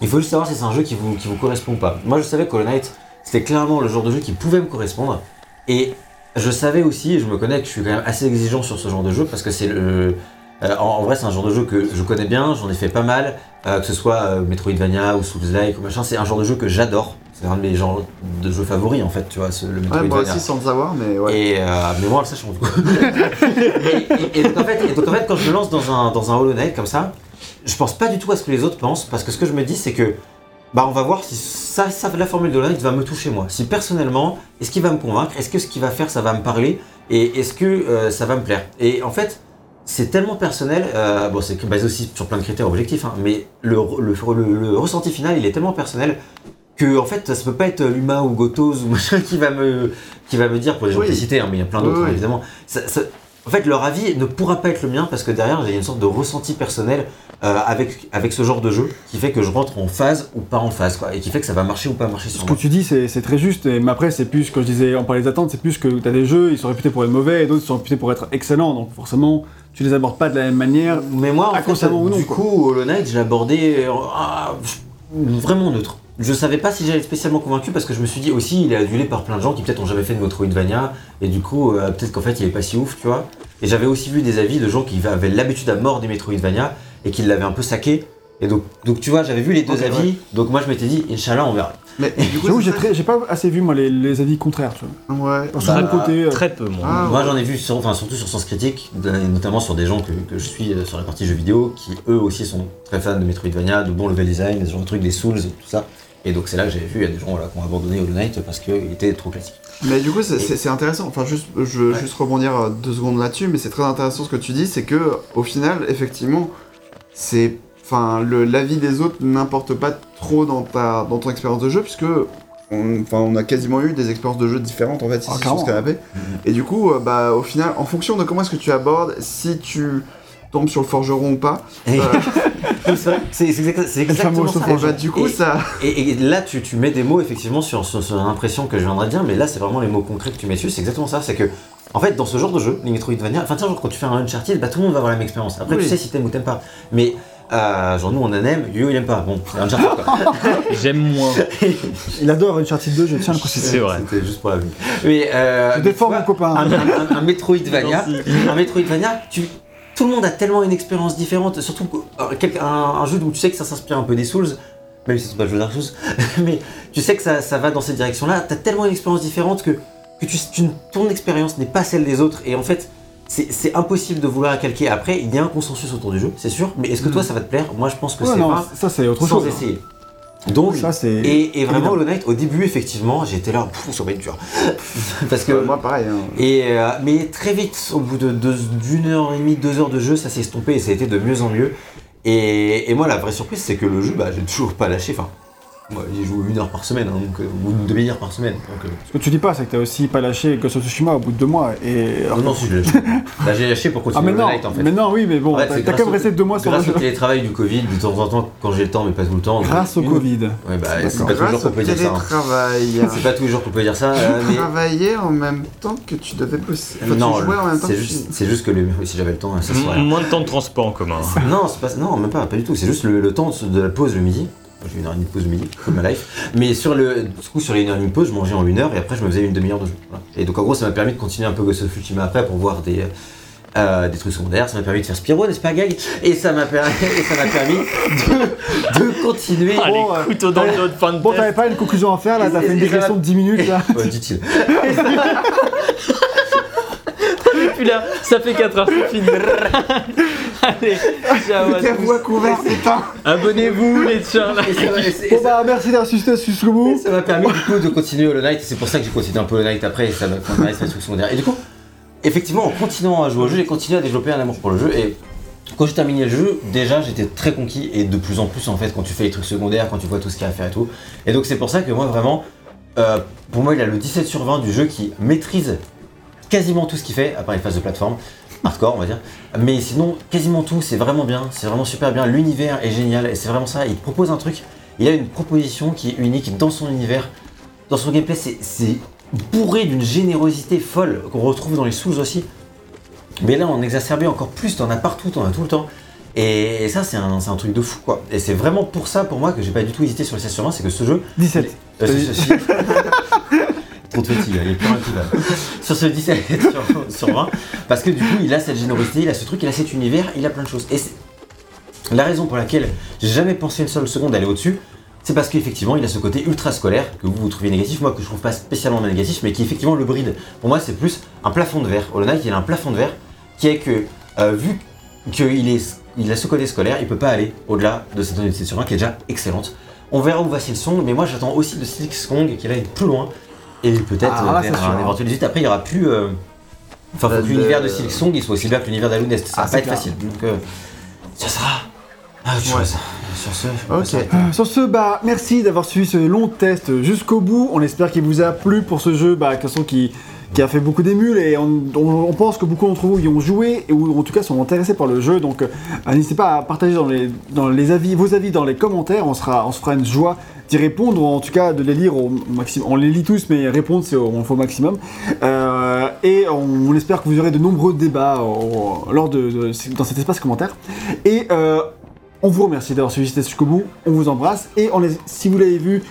[SPEAKER 2] il faut juste savoir si c'est un jeu qui vous, qui vous correspond ou pas. Moi, je savais que Hollow Knight, c'était clairement le genre de jeu qui pouvait me correspondre. Et je savais aussi, et je me connais que je suis quand même assez exigeant sur ce genre de jeu, parce que c'est le. euh, en, en vrai, c'est un genre de jeu que je connais bien, j'en ai fait pas mal, euh, que ce soit euh, Metroidvania ou Souls-like ou machin, c'est un genre de jeu que j'adore. C'est un de mes genres de jeux favoris en fait, tu vois, le
[SPEAKER 4] Ouais,
[SPEAKER 2] Metroidvania.
[SPEAKER 4] moi aussi, sans le savoir, mais ouais.
[SPEAKER 2] Et euh, mais moi, le sachant du coup. et, et- et donc, en fait, et donc en fait, quand je me lance dans un, dans un Hollow Knight comme ça, je pense pas du tout à ce que les autres pensent, parce que ce que je me dis, c'est que bah on va voir si ça, ça la formule de Hollow Knight va me toucher moi. Si personnellement, est-ce qu'il va me convaincre? Est-ce que ce qu'il va faire, ça va me parler? Et est-ce que euh, ça va me plaire? Et en fait, c'est tellement personnel, euh, bon c'est basé aussi sur plein de critères objectifs, hein, mais le, le, le- le ressenti final, il est tellement personnel que en fait ça peut pas être Luma ou Gotos ou machin qui va me qui va me dire pour les gens
[SPEAKER 4] Oui.
[SPEAKER 2] que j'ai hein, mais il y a plein d'autres
[SPEAKER 4] oui.
[SPEAKER 2] évidemment. Ça- ça- en fait leur avis ne pourra pas être le mien parce que derrière j'ai une sorte de ressenti personnel euh, avec avec ce genre de jeu qui fait que je rentre en phase ou pas en phase quoi et qui fait que ça va marcher ou pas marcher sur
[SPEAKER 1] Ce que
[SPEAKER 2] moi.
[SPEAKER 1] tu dis, c'est très juste, et- mais après, c'est plus, quand je disais, on parlait des attentes, c'est plus que t'as des jeux, ils sont réputés pour être mauvais, et d'autres sont réputés pour être excellents, donc forcément, tu les abordes pas de la même manière.
[SPEAKER 2] Mais moi, en fait,
[SPEAKER 1] Inconsciemment ou non,
[SPEAKER 2] du
[SPEAKER 1] quoi.
[SPEAKER 2] coup, Hollow Knight, je l'abordais euh, ah, vraiment neutre. Je savais pas si j'allais être spécialement convaincu parce que je me suis dit aussi, il est adulé par plein de gens qui peut-être ont jamais fait de Metroidvania et du coup, euh, peut-être qu'en fait, il est pas si ouf, tu vois. Et j'avais aussi vu des avis de gens qui avaient l'habitude à mort des Metroidvania et qui l'avaient un peu saqué. Et donc, donc tu vois, j'avais vu les deux avis, donc moi je m'étais dit, Inch'Allah, on verra.
[SPEAKER 4] Mais du coup,
[SPEAKER 1] j'ai
[SPEAKER 4] ça-
[SPEAKER 1] très- j'ai pas assez vu, moi, les, les avis contraires, tu vois.
[SPEAKER 4] Ouais.
[SPEAKER 1] Parce
[SPEAKER 2] Bah,
[SPEAKER 1] de mon côté, euh,
[SPEAKER 3] Très peu, moi.
[SPEAKER 4] Ah,
[SPEAKER 2] Moi
[SPEAKER 4] ouais.
[SPEAKER 2] j'en ai vu sur- enfin, surtout sur Sens Critique, notamment sur des gens que, que je suis euh, sur la partie jeux vidéo, qui eux aussi sont très fans de Metroidvania, de bon level design, des genres de trucs, des Souls, tout ça. Et donc c'est là que j'avais vu, il y a des gens voilà, qui ont abandonné Hollow Knight parce qu'il était trop classique.
[SPEAKER 4] Mais du coup, c'est- intéressant. Enfin, juste, je veux
[SPEAKER 2] Ouais.
[SPEAKER 4] juste rebondir euh, deux secondes là-dessus, mais c'est très intéressant ce que tu dis, c'est que au final, effectivement, c'est, enfin, l'avis des autres n'importe pas trop dans ta, dans ton expérience de jeu, puisque, on, enfin, on a quasiment eu des expériences de jeu différentes en fait ici
[SPEAKER 1] Ah,
[SPEAKER 4] sur ce canapé. Et du coup, euh, bah, au final, en fonction de comment est-ce que tu abordes, si tu tombes sur le forgeron ou pas,
[SPEAKER 2] Et-
[SPEAKER 4] euh,
[SPEAKER 2] c'est exactement ça.
[SPEAKER 4] et bah, du coup,
[SPEAKER 2] Et-
[SPEAKER 4] ça,
[SPEAKER 2] Et, et là, tu, tu mets des mots effectivement sur, sur, sur l'impression que je viendrais de dire, mais là, c'est vraiment les mots concrets que tu mets dessus. C'est exactement ça. C'est que, en fait, dans ce genre de jeu, les Metroidvania, enfin, tiens, genre, quand tu fais un Uncharted, bah, tout le monde va avoir la même expérience. Après,
[SPEAKER 4] Oui.
[SPEAKER 2] tu sais si t'aimes ou t'aimes pas. Mais, euh, genre, nous, on en aime, Yo, il aime pas. Bon, c'est Uncharted, quoi.
[SPEAKER 3] J'aime moins.
[SPEAKER 1] il adore Uncharted 2, je tiens à le préciser.
[SPEAKER 3] C'est vrai.
[SPEAKER 2] C'était juste pour la vie. Mais, euh,
[SPEAKER 1] Je défends mon copain.
[SPEAKER 2] un, un- un- un Metroidvania, un Metroidvania, tu, tout le monde a tellement une expérience différente, surtout euh, un, un jeu où tu sais que ça s'inspire un peu des Souls, même si c'est pas le jeu Dark Souls, mais tu sais que ça, ça va dans cette direction-là, t'as tellement une expérience différente que, que tu, tu- ton expérience n'est pas celle des autres, et en fait, c'est impossible de vouloir la calquer. Après, il y a un consensus autour du jeu, c'est sûr, mais est-ce que toi ça va te plaire? Moi je pense que
[SPEAKER 1] Ouais,
[SPEAKER 2] c'est pas
[SPEAKER 1] ça c'est autre
[SPEAKER 2] sans
[SPEAKER 1] chose. hein.
[SPEAKER 2] Donc,
[SPEAKER 1] Ça c'est.
[SPEAKER 2] et, et vraiment. Hollow Knight, au début, effectivement, j'étais là, ça va être dur. Parce que
[SPEAKER 4] moi pareil. hein.
[SPEAKER 2] et, euh, mais très vite, au bout de deux- d'une heure et demie, deux heures de jeu, ça s'est estompé et ça a été de mieux en mieux. Et, et moi, la vraie surprise, c'est que le jeu, bah, j'ai toujours pas lâché. Enfin, Moi, j'y joue une heure par semaine, hein, donc, euh, ou une demi-heure par semaine. Donc, euh,
[SPEAKER 1] Ce que tu dis pas, c'est que t'as aussi pas lâché Ghost of Tsushima au bout de deux mois. Et...
[SPEAKER 2] non, non, si, je l'ai lâché. Là, j'ai lâché pour
[SPEAKER 1] ah,
[SPEAKER 2] continuer
[SPEAKER 1] mais
[SPEAKER 2] Hollow
[SPEAKER 1] non,
[SPEAKER 2] Knight en fait.
[SPEAKER 1] mais non, oui, mais bon,
[SPEAKER 2] En fait,
[SPEAKER 1] t'as quand même resté deux mois sur le
[SPEAKER 2] Grâce au télétravail du Covid, de temps en temps, quand j'ai le temps, mais pas tout le temps.
[SPEAKER 1] Grâce au
[SPEAKER 2] une-
[SPEAKER 1] Covid.
[SPEAKER 2] Ouais, bah, c'est pas tous les jours
[SPEAKER 4] Grâce au
[SPEAKER 2] qu'on peut dire ça. hein.
[SPEAKER 4] télétravail.
[SPEAKER 2] C'est pas tous les jours qu'on peut dire ça.
[SPEAKER 4] Tu
[SPEAKER 2] mais...
[SPEAKER 4] travaillais en même temps que tu devais bosser. Enfin,
[SPEAKER 2] non,
[SPEAKER 4] tu jouais en même temps
[SPEAKER 2] c'est juste, que le... si j'avais le temps, ça se ferait.
[SPEAKER 3] Moins de temps de transport en commun.
[SPEAKER 2] Non, non, même pas, pas du tout. C'est juste le, le temps de la pause le midi. J'ai une heure et demie de pause midi, full my life. Mais sur le, du coup, sur les une heure et demie de pause, je mangeais en une heure et après je me faisais une demi-heure de jeu. Voilà. Et donc en gros, ça m'a permis de continuer un peu Ghost of Tsushima après pour voir des, euh, des trucs secondaires. Ça m'a permis de faire Spyro, n'est-ce pas, Gag Et ça m'a permis, et ça m'a permis de, de continuer.
[SPEAKER 3] Ah,
[SPEAKER 1] Bon,
[SPEAKER 3] les
[SPEAKER 1] euh,
[SPEAKER 3] couteaux dans le dos de fin de
[SPEAKER 1] Bon, t'avais pas une conclusion à faire là, t'as fait une digression de 10 minutes là.
[SPEAKER 2] Ouais, dit-il.
[SPEAKER 3] Là, ça fait 4 heures, c'est fini. Allez, ciao à tous.
[SPEAKER 4] voix
[SPEAKER 3] Abonnez-vous les chats là.
[SPEAKER 2] Et ça m'a- et ça-
[SPEAKER 1] Bon bah merci d'avoir suscité jusqu'au bout.
[SPEAKER 2] Ça m'a permis du coup de continuer Hollow Knight et c'est pour ça que j'ai continué un peu Hollow Knight après et ça m'a permis de faire des trucs secondaires. Et du coup, effectivement, en continuant à jouer au jeu, j'ai continué à développer un amour pour le jeu et quand j'ai terminé le jeu, déjà j'étais très conquis et de plus en plus en fait quand tu fais les trucs secondaires, quand tu vois tout ce qu'il y a à faire et tout. Et donc c'est pour ça que moi vraiment, euh, pour moi il a le 17 sur 20 du jeu qui maîtrise quasiment tout ce qu'il fait, à part les phases de plateforme, hardcore on va dire. Mais sinon, quasiment tout, c'est vraiment bien, c'est vraiment super bien. L'univers est génial et c'est vraiment ça. Il propose un truc, il a une proposition qui est unique dans son univers, dans son gameplay, c'est- bourré d'une générosité folle qu'on retrouve dans les Souls aussi. Mais là, en exacerbé encore plus, t'en as partout, t'en as tout le temps. Et ça, c'est un, truc de fou quoi. Et c'est vraiment pour ça, pour moi, que j'ai pas du tout hésité sur le 16 sur 20, c'est que ce jeu,
[SPEAKER 1] 17.
[SPEAKER 2] euh, sur ce- Fatigue, il est plus rapide. là. Sur ce 17 sur, sur 20, parce que du coup, il a cette générosité, il a ce truc, il a cet univers, il a plein de choses. Et la raison pour laquelle j'ai jamais pensé une seule seconde d'aller au-dessus, c'est parce qu'effectivement, il a ce côté ultra scolaire que vous, vous trouvez négatif, moi que je trouve pas spécialement négatif, mais qui effectivement le bride. Pour moi, c'est plus un plafond de verre. Hollow il a un plafond de verre qui est que, euh, vu qu'il est, il a ce côté scolaire, il peut pas aller au-delà de cette unité sur 20 qui est déjà excellente. On verra où va Silksong, mais moi j'attends aussi de Silksong qui aille plus loin et peut-être
[SPEAKER 1] Ah,
[SPEAKER 2] euh, vers un éventuel 18. Après, il y aura plus. euh, Enfin, faut
[SPEAKER 4] Bah,
[SPEAKER 2] que l'univers de
[SPEAKER 4] de-
[SPEAKER 2] Silksong il soit aussi bien que l'univers d'Alunest. Ça
[SPEAKER 1] Ah,
[SPEAKER 2] va
[SPEAKER 1] c'est
[SPEAKER 2] pas être facile. Donc, euh, ça sera. Ah, autre chose. Sur ce,
[SPEAKER 1] Euh, Sur ce, bah, merci d'avoir suivi ce long test jusqu'au bout. On espère qu'il vous a plu pour ce jeu, bah, façon, qui, qui a fait beaucoup d'émules et on, on- on pense que beaucoup d'entre vous y ont joué et ou en tout cas sont intéressés par le jeu. Donc, euh, n'hésitez pas à partager dans les, dans les avis, vos avis dans les commentaires. On, sera, on se fera une joie d'y répondre ou en tout cas de les lire au maximum. On les lit tous, mais répondre, c'est au, au maximum. Euh, et on, espère que vous aurez de nombreux débats au- lors de, dans cet espace commentaire. Et euh, on vous remercie d'avoir suivi jusqu'au bout, on vous embrasse, et si vous l'avez vu,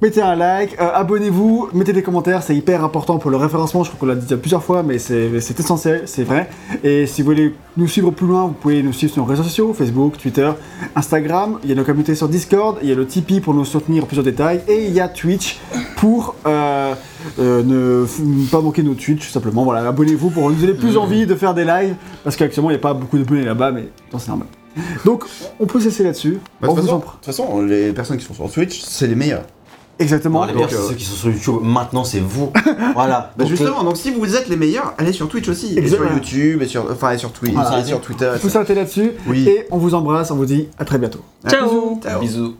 [SPEAKER 1] mettez un like, euh, abonnez-vous, mettez des commentaires, c'est hyper important pour le référencement, je crois qu'on l'a dit déjà plusieurs fois, mais c'est essentiel, c'est vrai. Et si vous voulez nous suivre plus loin, vous pouvez nous suivre sur nos réseaux sociaux, Facebook, Twitter, Instagram, il y a nos communautés sur Discord, il y a le Tipeee pour nous soutenir en plus en détail, et il y a Twitch pour euh, euh, ne pas manquer nos Twitch, tout simplement. Voilà, abonnez-vous pour nous donner plus envie de faire des lives, parce qu'actuellement il n'y a pas beaucoup d'abonnés là-bas, mais c'est normal. Donc, on peut se laisser là-dessus.
[SPEAKER 4] Bah, de toute façon, de toute façon, les personnes qui sont sur Twitch, c'est les meilleurs.
[SPEAKER 1] Exactement.
[SPEAKER 2] Bon, les meilleurs, c'est
[SPEAKER 1] euh,
[SPEAKER 2] ceux qui sont sur YouTube. Maintenant, c'est vous. voilà.
[SPEAKER 4] Bah
[SPEAKER 2] Donc,
[SPEAKER 4] justement, donc si vous êtes les meilleurs, allez sur Twitch aussi. Et sur. YouTube, et sur, enfin, et sur Twitch,
[SPEAKER 1] Voilà.
[SPEAKER 4] et sur Twitter.
[SPEAKER 1] il faut s'arrêter là-dessus.
[SPEAKER 4] Oui.
[SPEAKER 1] Et on vous embrasse, on vous dit à très bientôt.
[SPEAKER 3] Ciao
[SPEAKER 2] euh, Bisous.